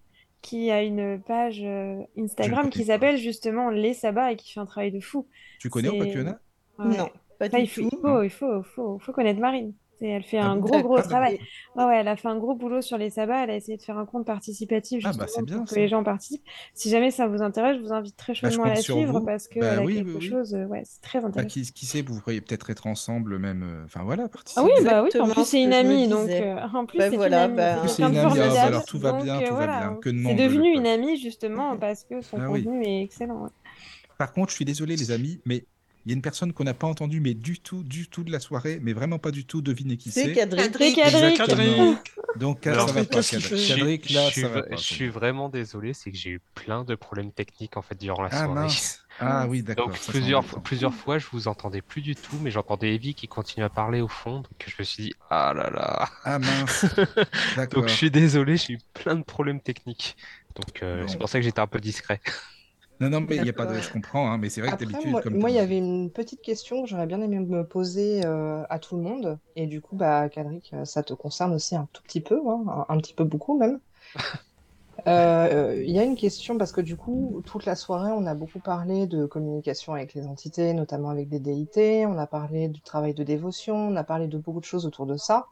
qui a une page euh, Instagram qui pas. s'appelle justement Les Sabbats et qui fait un travail de fou. Tu connais au C'est- Pacquiona Ouais. Non, pas Enfin, du il faut, tout. il faut, il faut, faut, faut connaître Marine. Elle fait Ah un gros, gros travail. Ouais, ouais, elle a fait un gros boulot sur les sabbats. Elle a essayé de faire un compte participatif Ah bah justement c'est bien pour que les gens participent. Si jamais ça vous intéresse, je vous invite très Bah, chaudement à la suivre vous. parce qu'elle Bah a oui, quelque oui, chose. euh, Ouais, c'est très Bah, intéressant. qui, qui sait, vous pourriez peut-être être ensemble même. euh, Enfin voilà, Ah participer. oui, bah oui, en plus ce c'est une que amie, donc euh, en plus Bah c'est une voilà, amie, bah, c'est En plus, c'est quelqu'un une amie. Ah, bah alors tout va bien, euh, tout va voilà, bien. Que c'est devenu une amie justement parce que son Ah contenu est excellent. Par contre, je suis désolé, les amis, mais il y a une personne qu'on n'a pas entendue, mais du tout, du tout de la soirée, mais vraiment pas du tout. Devinez qui C'est c'est. Cadric. C'est Cadric. Exactement. Donc ça va pas, Cadric. Je là, suis, ça va v- pas. je suis vraiment désolé, c'est que j'ai eu plein de problèmes techniques en fait durant la Ah soirée. mince. Ah oui, d'accord. Donc plusieurs, plusieurs fois, je vous entendais plus du tout, mais j'entendais Evie qui continue à parler au fond, donc je me suis dit ah là là. Ah mince. Donc je suis désolé, j'ai eu plein de problèmes techniques. Donc euh, c'est pour ça que j'étais un peu discret. Non, non, mais il y a pas de. Je comprends, hein, mais c'est vrai que Après, d'habitude, moi, comme moi, il y avait une petite question que j'aurais bien aimé me poser euh, à tout le monde. Et du coup, bah, Cadric, euh, ça te concerne aussi un tout petit peu, hein, un, un petit peu beaucoup même. Euh, Il y a une question parce que du coup, toute la soirée, on a beaucoup parlé de communication avec les entités, notamment avec des déités. On a parlé du travail de dévotion. On a parlé de beaucoup de choses autour de ça.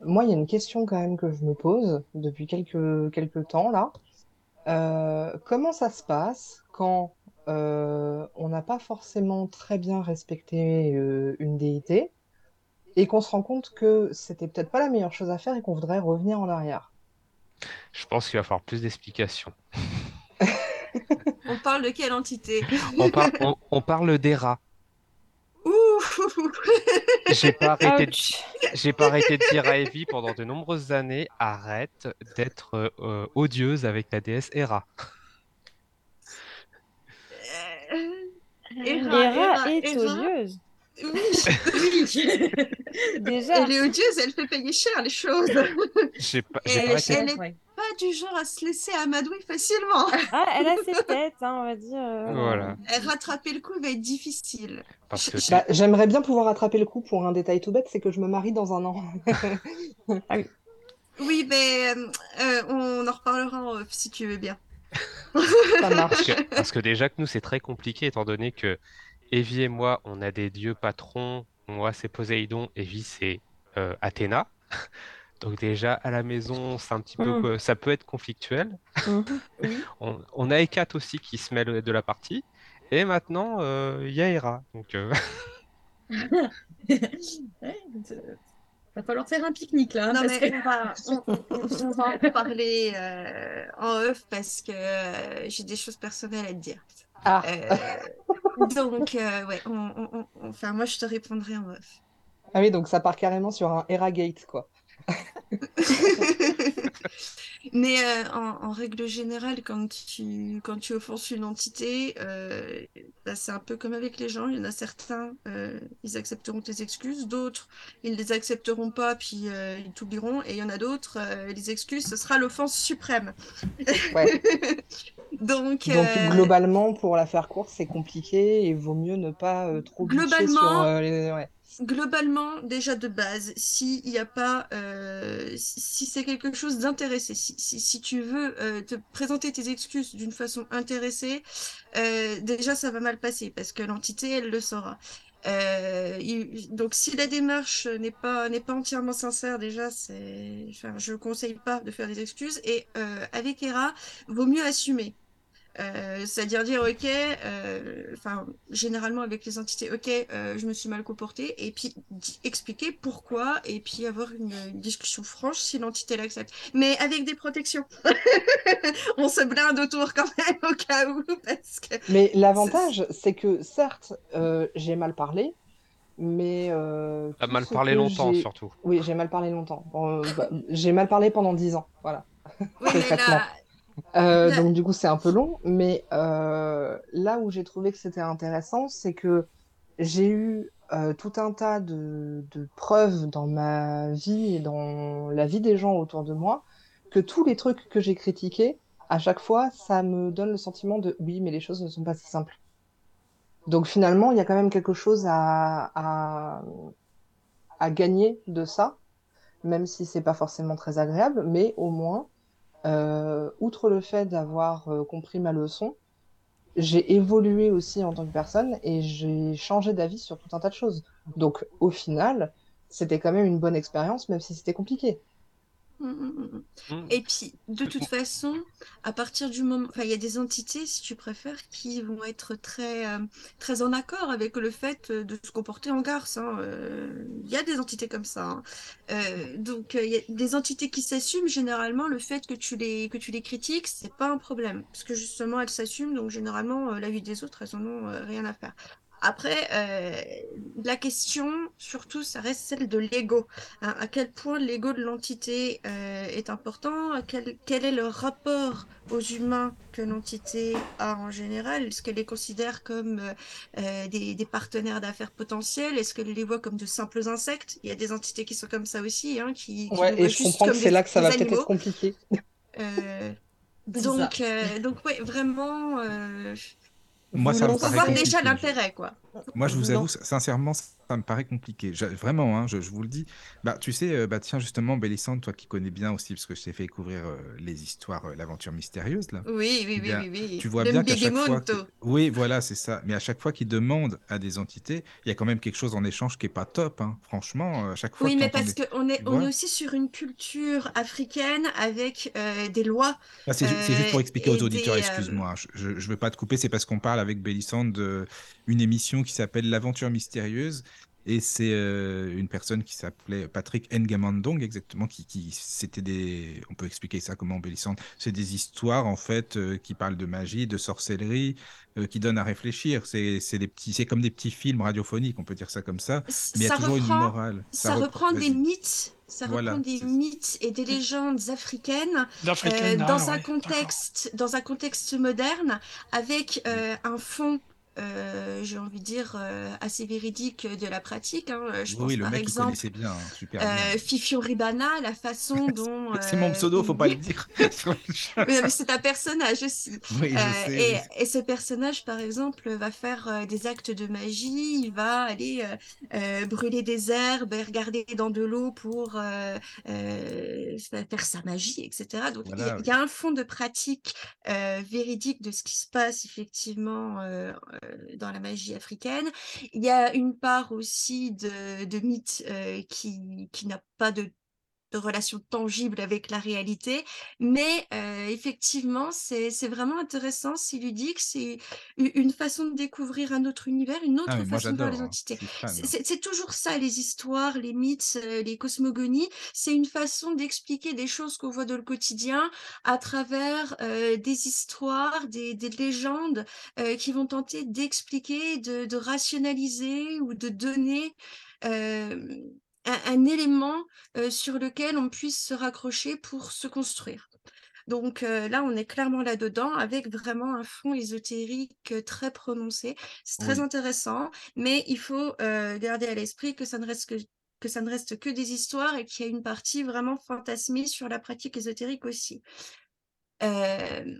Moi, il y a une question quand même que je me pose depuis quelques, quelques temps là. Euh, comment ça se passe quand euh, on n'a pas forcément très bien respecté euh, une déité et qu'on se rend compte que c'était peut-être pas la meilleure chose à faire et qu'on voudrait revenir en arrière? Je pense qu'il va falloir plus d'explications. On parle de quelle entité? On, par- on- on parle des rats. Ouh J'ai pas arrêté de, Ouch. j'ai pas arrêté de dire à Evie pendant de nombreuses années, arrête d'être euh, odieuse avec la déesse Hera. Hera, est Hera. odieuse. Oui, Déjà. elle est odieuse, elle fait payer cher les choses. J'ai pas, j'ai elle, pas elle est Ouais. pas du genre à se laisser amadouer facilement. Ah, elle a ses têtes, hein, on va dire. euh, Voilà. Rattraper le coup va être difficile. Parce que Bah, j'aimerais bien pouvoir attraper le coup pour un détail tout bête, c'est que je me marie dans un an. Oui, mais euh, euh, on en reparlera si tu veux bien. Ça marche. Parce que, parce que déjà que nous, c'est très compliqué, étant donné que Evie et moi, on a des dieux patrons. Moi, c'est Poséidon, Evie, c'est euh, Athéna. Donc déjà, à la maison, c'est un petit peu, Mm. ça peut être conflictuel. Mhm. On, on a Hécate aussi qui se mêle de la partie. Et maintenant, euh, il y a Hera. Donc, euh, Ouais, euh, va falloir faire un pique-nique là. hein, Non, parce mais que- on va, on, on- on va en parler euh, en off parce que euh, j'ai des choses personnelles à te dire. Ah, Euh, donc, euh, ouais, on, on- on- enfin, moi, je te répondrai en off. ah oui, donc ça part carrément sur un Hera Gate, quoi. Mais euh, en, en règle générale, quand tu, quand tu offenses une entité, euh, bah, c'est un peu comme avec les gens. Il y en a certains, euh, ils accepteront tes excuses, d'autres, ils les accepteront pas, puis ils t'oublieront. Et il y en a d'autres, les excuses, ce sera l'offense suprême. Ouais. Donc, Donc euh, globalement, pour la faire courte, c'est compliqué et vaut mieux ne pas euh, trop glitcher sur Globalement, euh, les... ouais. Globalement, déjà de base, s'il n'y a pas, si, si c'est quelque chose d'intéressé, si, si, si tu veux te présenter tes excuses d'une façon intéressée, déjà ça va mal passer parce que l'entité, elle le saura. Euh, donc si la démarche n'est pas n'est pas entièrement sincère, déjà c'est, enfin, je conseille pas de faire des excuses. Et euh, avec Hera, vaut mieux assumer. Euh, c'est-à-dire dire ok, euh, enfin généralement avec les entités ok, euh, je me suis mal comportée et puis expliquer pourquoi et puis avoir une, une discussion franche si l'entité l'accepte, mais avec des protections. On se blinde autour quand même au cas où parce que Mais l'avantage, c'est que certes, euh, j'ai mal parlé, mais euh, tout mal parlé longtemps, j'ai- surtout. Oui, j'ai mal parlé longtemps. Bon, euh, bah, j'ai mal parlé pendant dix ans, voilà, oui mais concrètement. là, Euh, donc du coup, c'est un peu long, mais euh, là où j'ai trouvé que c'était intéressant, c'est que j'ai eu euh, tout un tas de, de preuves dans ma vie et dans la vie des gens autour de moi que tous les trucs que j'ai critiqués, à chaque fois, ça me donne le sentiment de oui, mais les choses ne sont pas si simples. Donc finalement, il y a quand même quelque chose à, à, à gagner de ça, même si c'est pas forcément très agréable, mais au moins, euh, outre le fait d'avoir euh, compris ma leçon, j'ai évolué aussi en tant que personne et j'ai changé d'avis sur tout un tas de choses. Donc au final, c'était quand même une bonne expérience, même si c'était compliqué. Mm, mm, mm. Et puis, de toute façon, à partir du moment, enfin, il y a des entités, si tu préfères, qui vont être très, euh, très en accord avec le fait euh, de se comporter en garce. hein. Euh, Il y a des entités comme ça. hein. Euh, donc, il y a des entités qui s'assument. Généralement, le fait que tu les, que tu les critiques, c'est pas un problème, parce que justement, elles s'assument. Donc, généralement, la vie des autres, elles en ont rien à faire. Après, euh, la question, surtout, ça reste celle de l'ego. Hein, à quel point l'ego de l'entité euh, est important, quel, quel est le rapport aux humains que l'entité a en général, est-ce qu'elle les considère comme euh, des, des partenaires d'affaires potentiels, est-ce qu'elle les voit comme de simples insectes? Il y a des entités qui sont comme ça aussi, hein, qui, qui Ouais, et je comprends que c'est là que ça va peut-être être compliqué. Euh, donc, euh, donc ouais, vraiment, euh, Moi, ça me faut paraît voir déjà l'intérêt, quoi. Moi, je vous avoue, sincèrement, ça me paraît compliqué. Je- vraiment, hein, je, je vous le dis. Bah, tu sais, euh, bah, tiens, justement, Bélissande, toi qui connais bien aussi, parce que je t'ai fait découvrir euh, les histoires, euh, l'aventure mystérieuse, là. Oui, oui, Eh oui, oui, oui. tu vois Le bien qu'à chaque fois. Que- Oui, voilà, c'est ça. Mais à chaque fois qu'ils demandent à des entités, il y a quand même quelque chose en échange qui est pas top. hein. Franchement, à chaque fois Oui, mais parce des- qu'on est, on est aussi sur une culture africaine avec des lois Ah, c'est ju- c'est juste pour expliquer aux auditeurs, excuse-moi, je, je veux pas te couper, c'est parce qu'on parle avec Bélissande d'une émission qui s'appelle L'aventure mystérieuse. Et c'est euh, une personne qui s'appelait Patrick Ngamandong, exactement, qui, qui c'était des. On peut expliquer ça comment Bélissande. C'est des histoires, en fait, euh, qui parlent de magie, de sorcellerie, euh, qui donnent à réfléchir. C'est c'est des petits, c'est comme des petits films radiophoniques, on peut dire ça comme ça. Mais il y a toujours une morale. ça reprend des mythes, ça Voilà, reprend des mythes et des légendes africaines euh, ah, dans un ouais, contexte, dans un contexte moderne, avec euh, un fond, euh, j'ai envie de dire, euh, assez véridique de la pratique. hein. Je Oui, pense le par mec, il exemple connaissait bien, hein, super euh. Fifion Ribana, la façon dont C'est mon pseudo, faut il- pas le dire. c'est un personnage aussi. Oui, je sais, et, ce personnage, par exemple, va faire des actes de magie, il va aller brûler des herbes et regarder dans de l'eau pour faire sa magie, etc. Donc, il y a- Voilà, il y, a un fond de pratique véridique de ce qui se passe effectivement dans la magie africaine. Il y a une part aussi de, de mythe euh, qui, qui n'a pas de de relation tangible avec la réalité. Mais euh, effectivement, c'est vraiment intéressant, c'est ludique, c'est une façon de découvrir un autre univers, une autre Ah, mais moi façon de voir les hein. entités. C'est hein. c'est- toujours ça, les histoires, les mythes, euh, les cosmogonies. C'est une façon d'expliquer des choses qu'on voit dans le quotidien à travers euh, des histoires, des, des légendes euh, qui vont tenter d'expliquer, de, de rationaliser ou de donner un, un élément euh, sur lequel on puisse se raccrocher pour se construire. Donc euh, là, on est clairement là-dedans avec vraiment un fond ésotérique euh, très prononcé. C'est très Oui. intéressant, mais il faut garder à l'esprit que ça ne reste que que ça ne reste que des histoires et qu'il y a une partie vraiment fantasmée sur la pratique ésotérique aussi. Euh,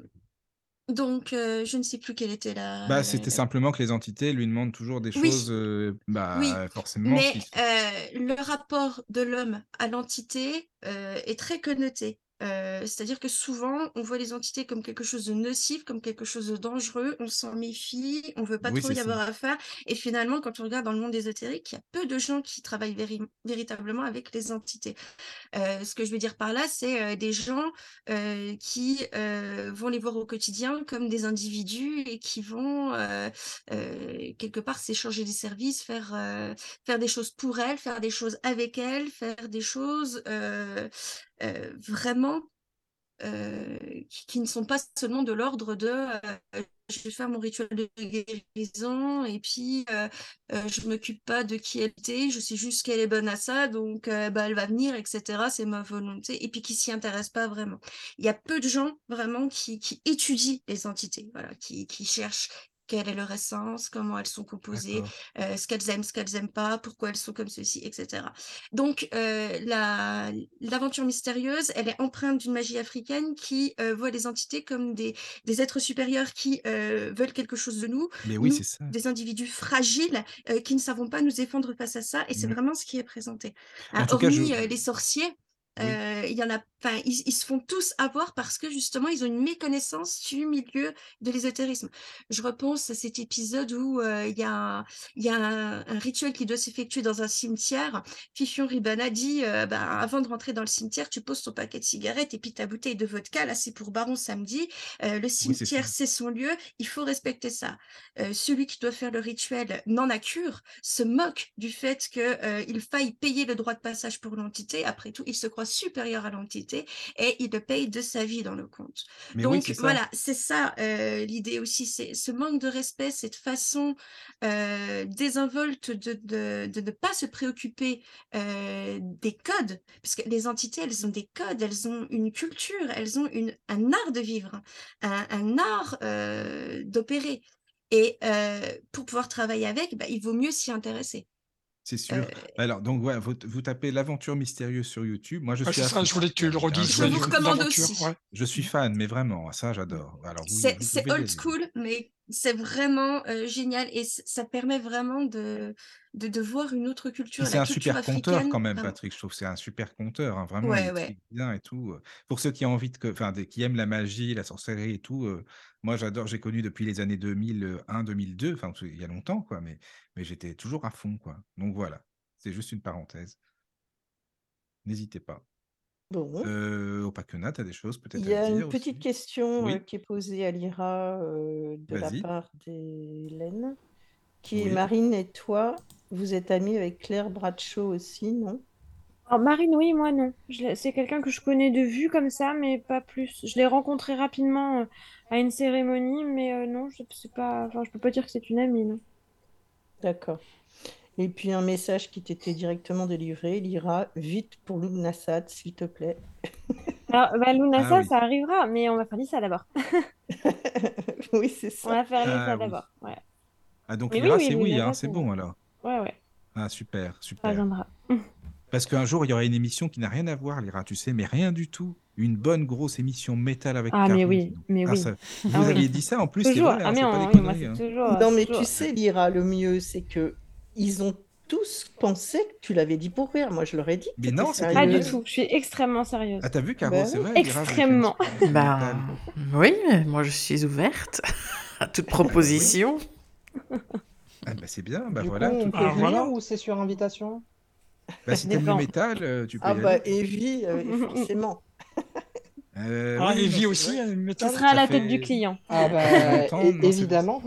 Donc, euh, je ne sais plus quelle était la. Bah, c'était simplement que les entités lui demandent toujours des Oui. choses, euh, bah, Oui, forcément. mais qui- euh, le rapport de l'homme à l'entité est très connoté. Euh, c'est-à-dire que souvent, on voit les entités comme quelque chose de nocif, comme quelque chose de dangereux, on s'en méfie, on veut pas Oui, trop y ça. avoir affaire. Et finalement, quand on regarde dans le monde ésotérique, il y a peu de gens qui travaillent véri- véritablement avec les entités. Euh, ce que je veux dire par là, c'est euh, des gens qui vont les voir au quotidien comme des individus et qui vont quelque part s'échanger des services, faire, faire des choses pour elles, faire des choses avec elles, faire des choses vraiment euh, qui, ne sont pas seulement de l'ordre de euh, je vais faire mon rituel de guérison et puis euh, euh, je m'occupe pas de qui elle était, je sais juste qu'elle est bonne à ça, donc euh, bah, elle va venir, etc. C'est ma volonté, et puis qui s'y intéressent pas vraiment. Il y a peu de gens vraiment qui, qui étudient les entités, voilà, qui, qui cherchent quelle est leur essence, comment elles sont composées, euh, ce qu'elles aiment, ce qu'elles aiment pas, pourquoi elles sont comme ceci, etc. Donc, euh, la- l'aventure mystérieuse, elle est empreinte d'une magie africaine qui euh, voit les entités comme des, des êtres supérieurs qui euh, veulent quelque chose de nous, Mais oui, nous, c'est ça. des individus fragiles qui ne savons pas nous défendre face à ça, et c'est vraiment ce qui est présenté. Cas, je- hormis les sorciers, Oui. euh, il y en a, enfin, ils, ils se font tous avoir parce que justement, ils ont une méconnaissance du milieu de l'ésotérisme. Je repense à cet épisode où euh, il y a, un, il y a un, un rituel qui doit s'effectuer dans un cimetière. Fifion Ribana dit, euh, bah, avant de rentrer dans le cimetière, tu poses ton paquet de cigarettes et puis ta bouteille de vodka. Là, c'est pour Baron samedi. Le cimetière, c'est son lieu. Il faut respecter ça. Celui qui doit faire le rituel n'en a cure, se moque du fait qu'il faille payer le droit de passage pour l'entité. Après tout, il se croit supérieur à l'entité et il le paye de sa vie dans le compte. Mais Donc voilà, c'est ça euh, l'idée aussi, c'est ce manque de respect, cette façon euh, désinvolte de, de, de ne pas se préoccuper euh, des codes, parce que les entités, elles ont des codes, elles ont une culture, elles ont une, un art de vivre, un, un art d'opérer. Et pour pouvoir travailler avec, bah, il vaut mieux s'y intéresser. C'est sûr. Euh, Alors, donc, ouais, vous, vous tapez l'aventure mystérieuse sur YouTube. Moi, je Ouais, suis ça, je voulais que tu le Ah, redises. Je vous recommande aussi. ouais. Je suis fan, mais vraiment, ça, j'adore. Alors, C'est old school, mais c'est vraiment euh, génial et ça permet vraiment de, de, de voir une autre culture, c'est un culture super conteur africaine. quand même. Patrick. Je trouve que c'est un super conteur. hein, Vraiment, Ouais, écrit ouais. bien et tout. Pour ceux qui ont envie de, enfin, qui aiment la magie, la sorcellerie et tout, euh, moi, j'adore. J'ai connu depuis les années 2001, 2002, enfin, il y a longtemps, quoi. Mais, mais j'étais toujours à fond, quoi. Donc voilà, c'est juste une parenthèse. N'hésitez pas. Bon. Euh, Opakena, tu as des choses peut-être Il y à a une dire petite aussi? question Oui. qui est posée à Lyra euh, de la Vas-y. part d'Hélène, qui est Oui. Marine et toi, vous êtes amis avec Claire Bradshaw aussi, non? Alors Marine, oui, moi non. Je l'ai- C'est quelqu'un que je connais de vue comme ça, mais pas plus. Je l'ai rencontré rapidement à une cérémonie, mais euh, non, je sais pas. Enfin, je peux pas dire que c'est une amie, non. D'accord. Et puis un message qui t'était directement délivré, Lyra, vite pour Lugnasad, s'il te plaît. Alors, bah, Lunasa, Ah oui. ça arrivera, mais on va faire ça d'abord. Oui, c'est On va ça. faire Ah ça oui. d'abord. Ouais. Ah, donc Mais oui, c'est oui, hein, c'est bon alors. Ouais, ouais, Ah, super, ça super. viendra. Parce qu'un jour, il y aura une émission qui n'a rien à voir, Lyra, tu sais, mais rien du tout. Une bonne grosse émission métal avec Ah, mais oui, mais Ah, oui. ça- Ah Vous oui. aviez dit ça en plus, c'est Toujours. vrai, hein, Ah, mais pas on- des moi, hein. toujours. Non, mais toujours- tu sais, Lyra, le mieux, c'est que ils ont tous pensé que tu l'avais dit pour rire. Moi, je leur ai dit que Mais non, c'était Pas du tout. Je suis extrêmement sérieuse. Ah, t'as vu, Caro, Bah c'est vrai, Extrêmement. Ben, oui, mais moi je suis ouverte à toute proposition. Ah, bah, c'est bien, bah du voilà. coup, on tout- peut Ah, venir voilà. ou c'est sur invitation? Bah, si t'aimes le métal, euh, tu peux Ah y bah, aller. Evie, euh, forcément. Euh, Ah, oui, Evie non, aussi, c'est métal. sera à Ça la fait- tête du client. Ah bah, c'est- évidemment.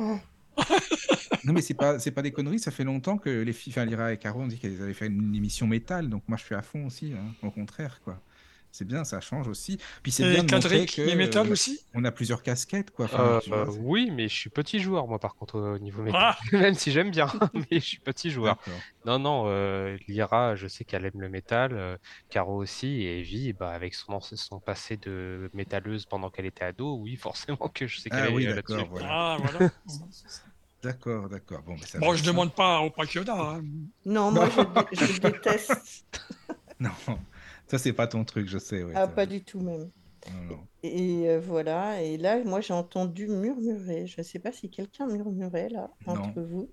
Non, mais c'est pas, c'est pas des conneries, ça fait longtemps que les filles, enfin, Lyra et Caro ont dit qu'elles avaient fait une émission métal, donc moi je suis à fond aussi, hein, au contraire, quoi. C'est bien, ça change aussi. Puis c'est Et bien de montrer que est métal euh, aussi? on a plusieurs casquettes, quoi. Enfin, Euh, vois, euh, oui, mais je suis petit joueur, moi, par contre, au niveau métal. Ah Même si j'aime bien, mais je suis petit joueur. Non, non, euh, Lyra, je sais qu'elle aime le métal, euh, Caro aussi, et Evie, bah, avec son, son passé de métalleuse pendant qu'elle était ado, oui, forcément que je sais qu'elle Ah est oui, euh, là-dessus. voilà. Ah, voilà. D'accord, d'accord. Bon, mais ça Bon, je être demande pas au Pakiona. Hein. Non, moi, je, je déteste. Non, ça c'est pas ton truc, je sais. ouais, Ah, pas du tout même. non, non. Et euh, voilà, et là, moi, j'ai entendu murmurer. Je ne sais pas si quelqu'un murmurait là, entre vous.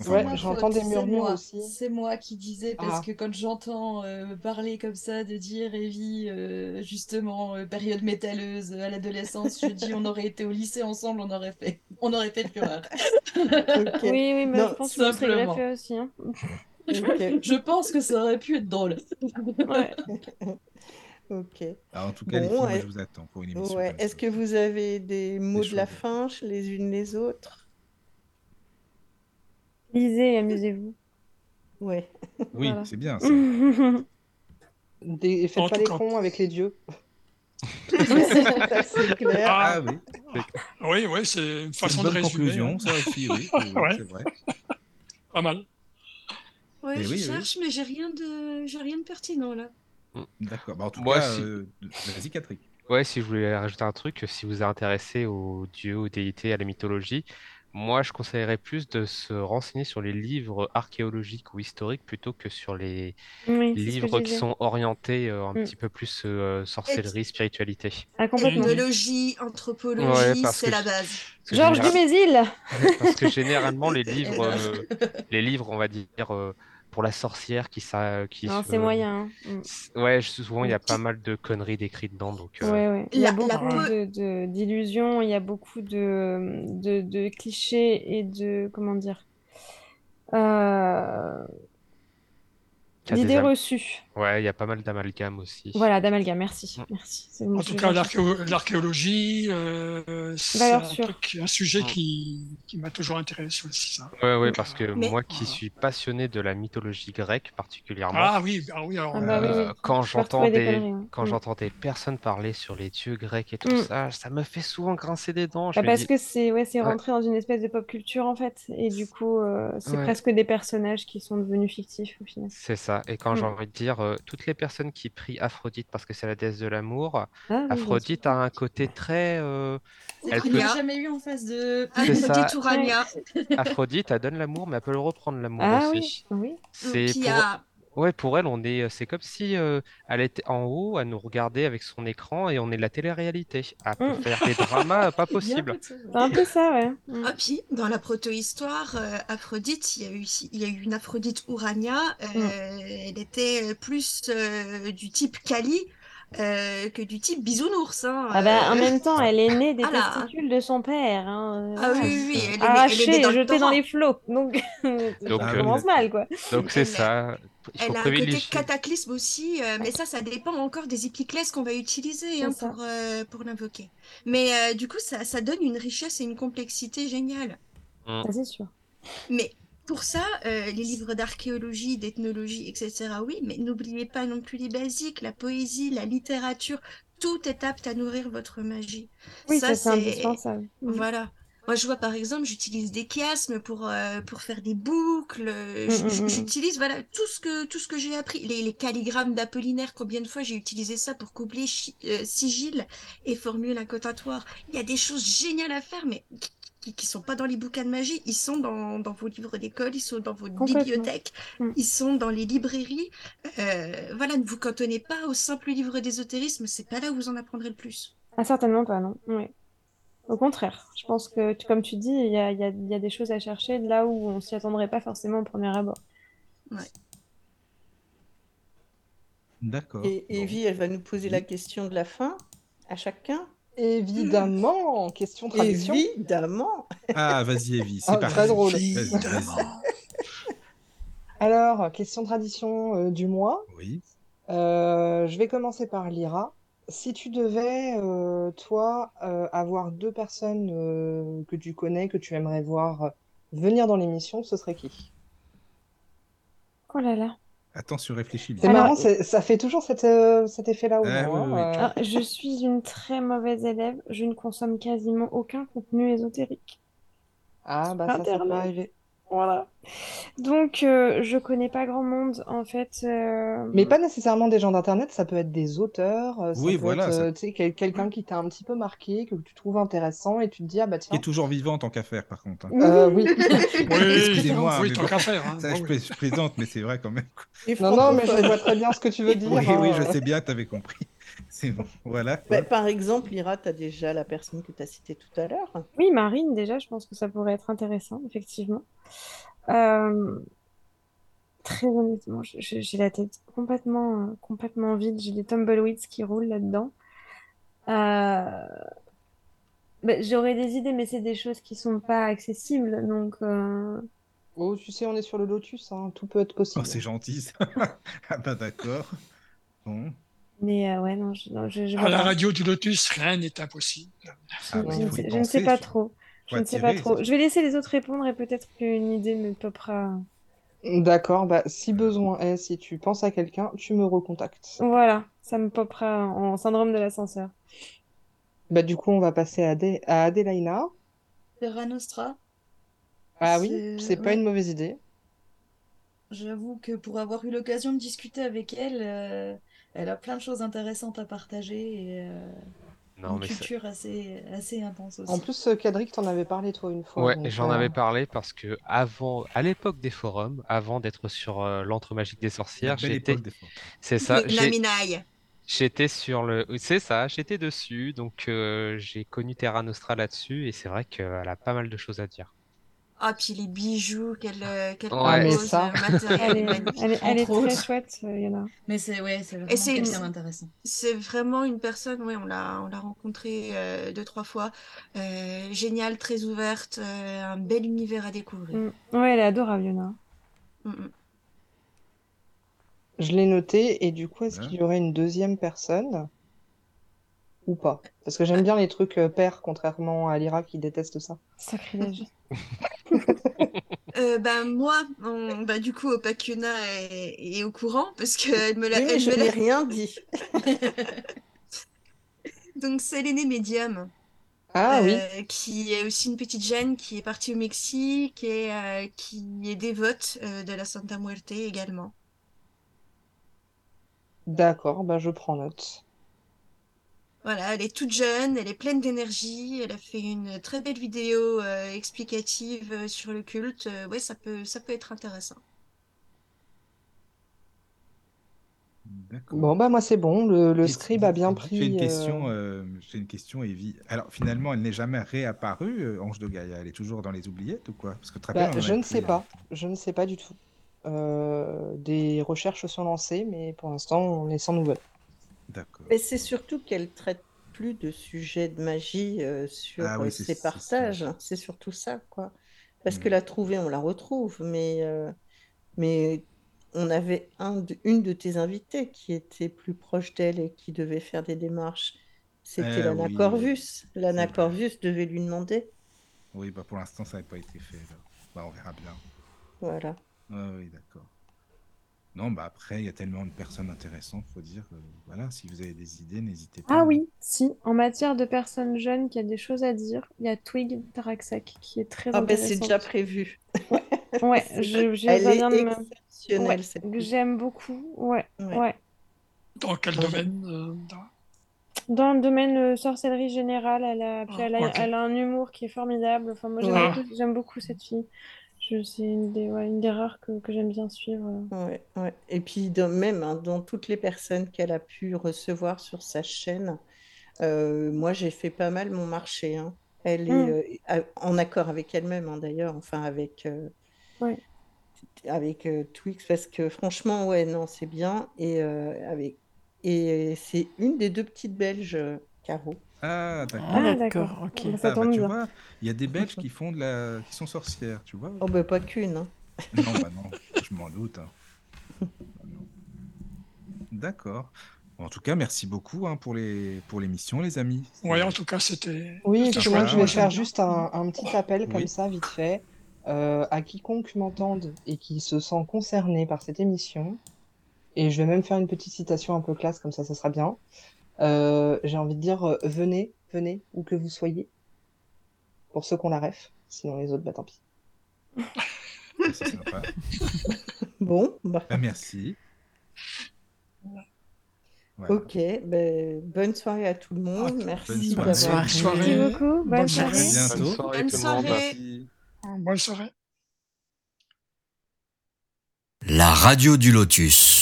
Enfin, Ouais, moi, j'entends des murmures moi, aussi. C'est moi qui disais, parce Ah. que quand j'entends euh, parler comme ça, de dire Evie, euh, justement, euh, période métalleuse à l'adolescence, je dis on aurait été au lycée ensemble, on aurait fait, on aurait fait le fureur. Ok. Oui, oui, mais Non, je pense que je serais simplement. greffée aussi. hein. Je pense que ça aurait pu être drôle. Ouais. Ok. Ah, en tout cas, les filles, moi, je vous attends pour une émission Ouais. Est-ce ça. que vous avez des mots de la fin les unes les autres? Lisez et amusez-vous. Ouais. Oui, Voilà. c'est bien ça. Des... Faites En pas les cas- cons avec les dieux. Ça, c'est clair. Ah, Ah oui, oui, oui, c'est une c'est une façon de bonne résumer. conclusion, hein. ça aussi, oui, oui, Ouais. c'est vrai. Pas mal. Ouais, je oui, oui. cherche, mais j'ai rien de, j'ai rien de pertinent là. D'accord. Bah, en tout Moi, cas, si- euh, vas-y, Catherine. Ouais, si je voulais rajouter un truc, si vous êtes intéressé aux dieux, aux déités, à la mythologie, moi je conseillerais plus de se renseigner sur les livres archéologiques ou historiques plutôt que sur les Oui, livres qui sont orientés euh, un Mm. petit peu plus euh, sorcellerie, spiritualité. Ah. Ethnologie, anthropologie, c'est que la base. Georges Dumézil Parce que généralement, les livres, euh, les livres, on va dire, euh, pour la sorcière qui ça, qui Non, c'est moyen. hein. Mm. Ouais, souvent il y a pas mal de conneries décrites dedans, donc. euh, Ouais, ouais. Il y a La- beaucoup la de, peu- de- d'illusions, il y a beaucoup de, de, de clichés et de, comment dire, euh, d'idées reçues. Ouais, il y a pas mal d'amalgames aussi. Voilà, d'amalgame, merci. Mm. Merci. En tout cas, l'archéologie, euh, c'est un, sujet Mm. qui, qui m'a toujours intéressé aussi, ça. Ouais, ouais, parce que Mais- moi qui suis passionné de la mythologie grecque particulièrement, Ah oui, ah oui, alors, Ah bah euh, oui. quand j'entends des quand Mm. j'entends des personnes parler sur les dieux grecs et tout Mm. ça, ça me fait souvent grincer des dents. Je Bah, parce dis, que c'est ouais, c'est Ouais. rentré dans une espèce de pop culture en fait. Et du coup, euh, c'est Ouais. presque des personnages qui sont devenus fictifs au final. c'est ça. Et quand j'ai envie de dire, euh, toutes les personnes qui prient Aphrodite parce que c'est la déesse de l'amour, Ah oui. Aphrodite a un côté très. euh, C'est Elle peut- jamais eu en face de. C'est ça. Aphrodite. Aphrodite, elle donne l'amour, mais elle peut le reprendre l'amour Ah oui, aussi. oui. C'est pour... a... Ouais, pour elle, on est, c'est comme si euh, elle était en haut, à nous regarder avec son écran et on est de la télé-réalité. Elle peut Mm. faire des dramas pas possibles. de ça, ouais. C'est un peu ça, ouais. Mm. Ah, puis, dans la proto-histoire, euh, Aphrodite, il y a eu, il y a eu une Aphrodite Urania. euh, Mm. Elle était plus euh, du type Kali euh, que du type bisounours. hein, Ah bah, en euh. même temps, elle est née des Ah testicules de son père. Hein. Ah oui, oui, oui, elle est née- elle est née Arrachée dans et le jetée dans les flots. Donc, Donc, ça euh, commence mal, quoi. Donc c'est ça. Elle a un côté cataclysme aussi, euh, mais ça, ça dépend encore des épiclèses qu'on va utiliser hein, pour, euh, pour l'invoquer. Mais euh, du coup, ça, ça donne une richesse et une complexité géniale. Ça, c'est sûr. Mais pour ça, euh, les livres d'archéologie, d'ethnologie, etc., oui, mais n'oubliez pas non plus les basiques, la poésie, la littérature, tout est apte à nourrir votre magie. Oui, ça, c'est indispensable. Mm. Voilà. Moi, je vois par exemple, j'utilise des chiasmes pour, euh, pour faire des boucles. Mm, mm, mm. J'utilise voilà, tout ce que, tout ce que j'ai appris. Les, les calligrammes d'Apollinaire, combien de fois j'ai utilisé ça pour coupler euh, sigil et formule incantatoire. Il y a des choses géniales à faire, mais qui, qui sont pas dans les bouquins de magie. Ils sont dans, dans vos livres d'école, ils sont dans vos bibliothèques, ils sont dans les librairies. Euh, voilà, ne vous cantonnez pas au simple livre d'ésotérisme. C'est pas là où vous en apprendrez le plus. Ah, certainement pas, non. Oui. Au contraire, je pense que, comme tu dis, il y a, il y a- il y a des choses à chercher de là où on s'y attendrait pas forcément au premier abord. D'accord. Et Bon. Evie, elle va nous poser la question de la fin à chacun. Évidemment, question tradition. Évidemment. Ah, vas-y, Evie, c'est Ah, parti. très drôle. Alors, question tradition euh, du mois. Oui. Euh, je vais commencer par Lyra. Si tu devais, euh, toi, euh, avoir deux personnes euh, que tu connais, que tu aimerais voir venir dans l'émission, ce serait qui? Oh là là. Attention, réfléchis C'est bien. Alors- marrant, c'est- ça fait toujours cette, euh, cet effet-là Ah, gens, oui, oui. je suis une très mauvaise élève. Je ne consomme quasiment aucun contenu ésotérique. Ah, bah ça, ça peut Internet. arriver. Voilà. Donc, euh, je connais pas grand monde, en fait. euh, Mais pas nécessairement des gens d'Internet, ça peut être des auteurs, euh, ça Oui, peut voilà, être ça- euh, tu sais, quel- quelqu'un qui t'a un petit peu marqué, que tu trouves intéressant, et tu te dis, ah bah Qui tiens, est toujours vivant tant qu'à faire, par contre. hein. euh, oui. Excusez-moi, oui, tant bon, qu'à faire. hein. ça, Ah je, oui. plais- je plaisante, mais c'est vrai quand même. Non, non, mais je vois très bien ce que tu veux dire. Oui, hein, oui, je sais bien, t'avais compris. C'est bon, voilà. Bah, par exemple, Lyra, tu as déjà la personne que tu as citée tout à l'heure. Oui, Marine, déjà, je pense que ça pourrait être intéressant, effectivement. Euh, Très honnêtement, j'ai la tête complètement, euh, complètement vide. J'ai des tumbleweeds qui roulent là-dedans. Euh, ben, j'aurais des idées, mais c'est des choses qui sont pas accessibles. Donc, euh, Oh, tu sais, on est sur le Lotus, hein, tout peut être possible. Oh, c'est gentil ça. ah bah d'accord. Bon. mais euh, ouais, non, je, non, je, je À la pas. radio du Lotus, rien n'est impossible. Je, Ah, bah, je ne sais, y je ne sais penser, pas trop. Je ne sais pas trop. Je vais laisser les autres répondre et peut-être qu'une idée me popera. D'accord, bah si besoin est, si tu penses à quelqu'un, tu me recontactes. Voilà, ça me popera en syndrome de l'ascenseur. Bah du coup, on va passer à, Adé- à Adélaïna. Terra Nostra, Ah oui, C'est- c'est pas ouais. une mauvaise idée. j'avoue que pour avoir eu l'occasion de discuter avec elle, euh, elle a plein de choses intéressantes à partager et euh, Non, une mais ça- culture assez, assez intense aussi. En plus, euh, Cadric, t'en avais parlé toi une fois. Ouais, j'en euh, avais parlé parce que avant, à l'époque des forums, avant d'être sur euh, l'antre magique des sorcières, j'étais, c'est ça, j'étais sur le, c'est ça, j'étais dessus, donc euh, j'ai connu Terra Nostra là-dessus et c'est vrai qu'elle a pas mal de choses à dire. Ah, puis les bijoux qu'elle qu'elle mais propose, ça. le matériel Elle est elle est, elle est très autres. chouette, euh, Yana. Mais c'est ouais, c'est vraiment d'intéressant. c'est vraiment une personne, ouais, on l'a on l'a rencontrée euh, deux, trois fois. Euh, géniale, très ouverte, euh, un bel univers à découvrir. Mm. Ouais, elle est adorable, Yana. Mm, mm. Je l'ai noté, et du coup, est-ce Ouais. qu'il y aurait une deuxième personne? Ou pas? Parce que j'aime bien les trucs euh, pairs, contrairement à Lyra qui déteste ça. Sacrilège. Euh, ben moi, on- bah, du coup, Opakuna est, est au courant parce qu'elle me l'a. Oui, je n'ai rien dit. Donc c'est l'aîné médium. Ah oui, euh, qui est aussi une petite jeune qui est partie au Mexique et euh, qui est dévote euh, de la Santa Muerte également. d'accord, bah je prends note. Voilà, elle est toute jeune, elle est pleine d'énergie, elle a fait une très belle vidéo euh, explicative euh, sur le culte. Euh, ouais, ça peut, ça peut être intéressant. D'accord. Bon, bah moi c'est bon, le, scribe a bien J'ai pris. une euh, question, euh, j'ai une question, Evie. Alors finalement, elle n'est jamais réapparue, euh, Ange de Gaïa. Elle est toujours dans les oubliettes ou quoi? Parce que te bah, je ne sais pas, euh, je ne sais pas du tout. Euh, des recherches sont lancées, mais pour l'instant, on est sans nouvelles. D'accord. Mais c'est surtout qu'elle traite plus de sujets de magie euh, sur Ah oui, euh, c'est- ses c'est ça. partages. C'est surtout ça, quoi. Parce que Hmm. la trouver, on la retrouve, mais, euh, mais on avait un de- une de tes invitées qui était plus proche d'elle et qui devait faire des démarches. C'était Eh Lana oui, Corvus. Lana c'est vrai. Corvus devait lui demander. Oui, bah pour l'instant, ça n'a pas été fait. là. Bah, on verra bien. Voilà. Oui, d'accord. Non, bah après, il y a tellement de personnes intéressantes, faut dire. euh, voilà, si vous avez des idées, n'hésitez pas. Ah oui, si, en matière de personnes jeunes qui a des choses à dire, il y a Twig Taraxac qui est très Ah ben c'est intéressante. déjà prévu. Ouais, C'est- je, je- Elle est me- exceptionnelle, Ouais, que fille. j'aime beaucoup. Ouais, Ouais. ouais. Dans quel Ouais. domaine euh, dans- Dans le domaine euh, sorcellerie générale, elle a, puis Ah, elle a, ok. elle a un humour qui est formidable. Enfin, moi, j'aime Ouais. beaucoup, j'aime beaucoup cette fille. C'est une des, ouais, une des rares que, que j'aime bien suivre. Ouais, ouais. Et puis dans- même hein, dans toutes les personnes qu'elle a pu recevoir sur sa chaîne, euh, moi j'ai fait pas mal mon marché. hein. Elle est Mm. euh, en accord avec elle-même hein, d'ailleurs, enfin avec, euh, avec euh, Twix, parce que franchement, ouais, non, c'est bien. Et, euh, avec... et c'est une des deux petites Belges, euh, Caro. Ah, d'accord. Ah, d'accord. ok. Bah, ça Ah, bah, tu bien. vois, il y a des Belges qui font de la... qui sont sorcières, tu vois. Oh, bah pas qu'une. hein. Non, bah non, je m'en doute. hein. D'accord. En tout cas, merci beaucoup hein, pour les pour l'émission, les amis. Ouais, en tout cas, c'était. Oui, et puis moi, je vais faire juste un, un petit appel comme Oui. ça, vite fait, euh, à quiconque m'entende et qui se sent concerné par cette émission. Et je vais même faire une petite citation un peu classe, comme ça, ça sera bien. Euh, j'ai envie de dire, euh, venez, venez, où que vous soyez. Pour ceux qu'on la ref, sinon les autres, bah tant pis. C'est sympa. Bon, bah, Bah, merci. Voilà. ok. ben, bonne soirée à tout le monde. Ah, Merci bonne d'avoir. soirée. Bonne soirée. Merci beaucoup. Bonne Bonne soirée. À soirée. bientôt. Bonne soirée Bonne tout le monde. soirée. Merci. Bonne soirée. La radio du lotus.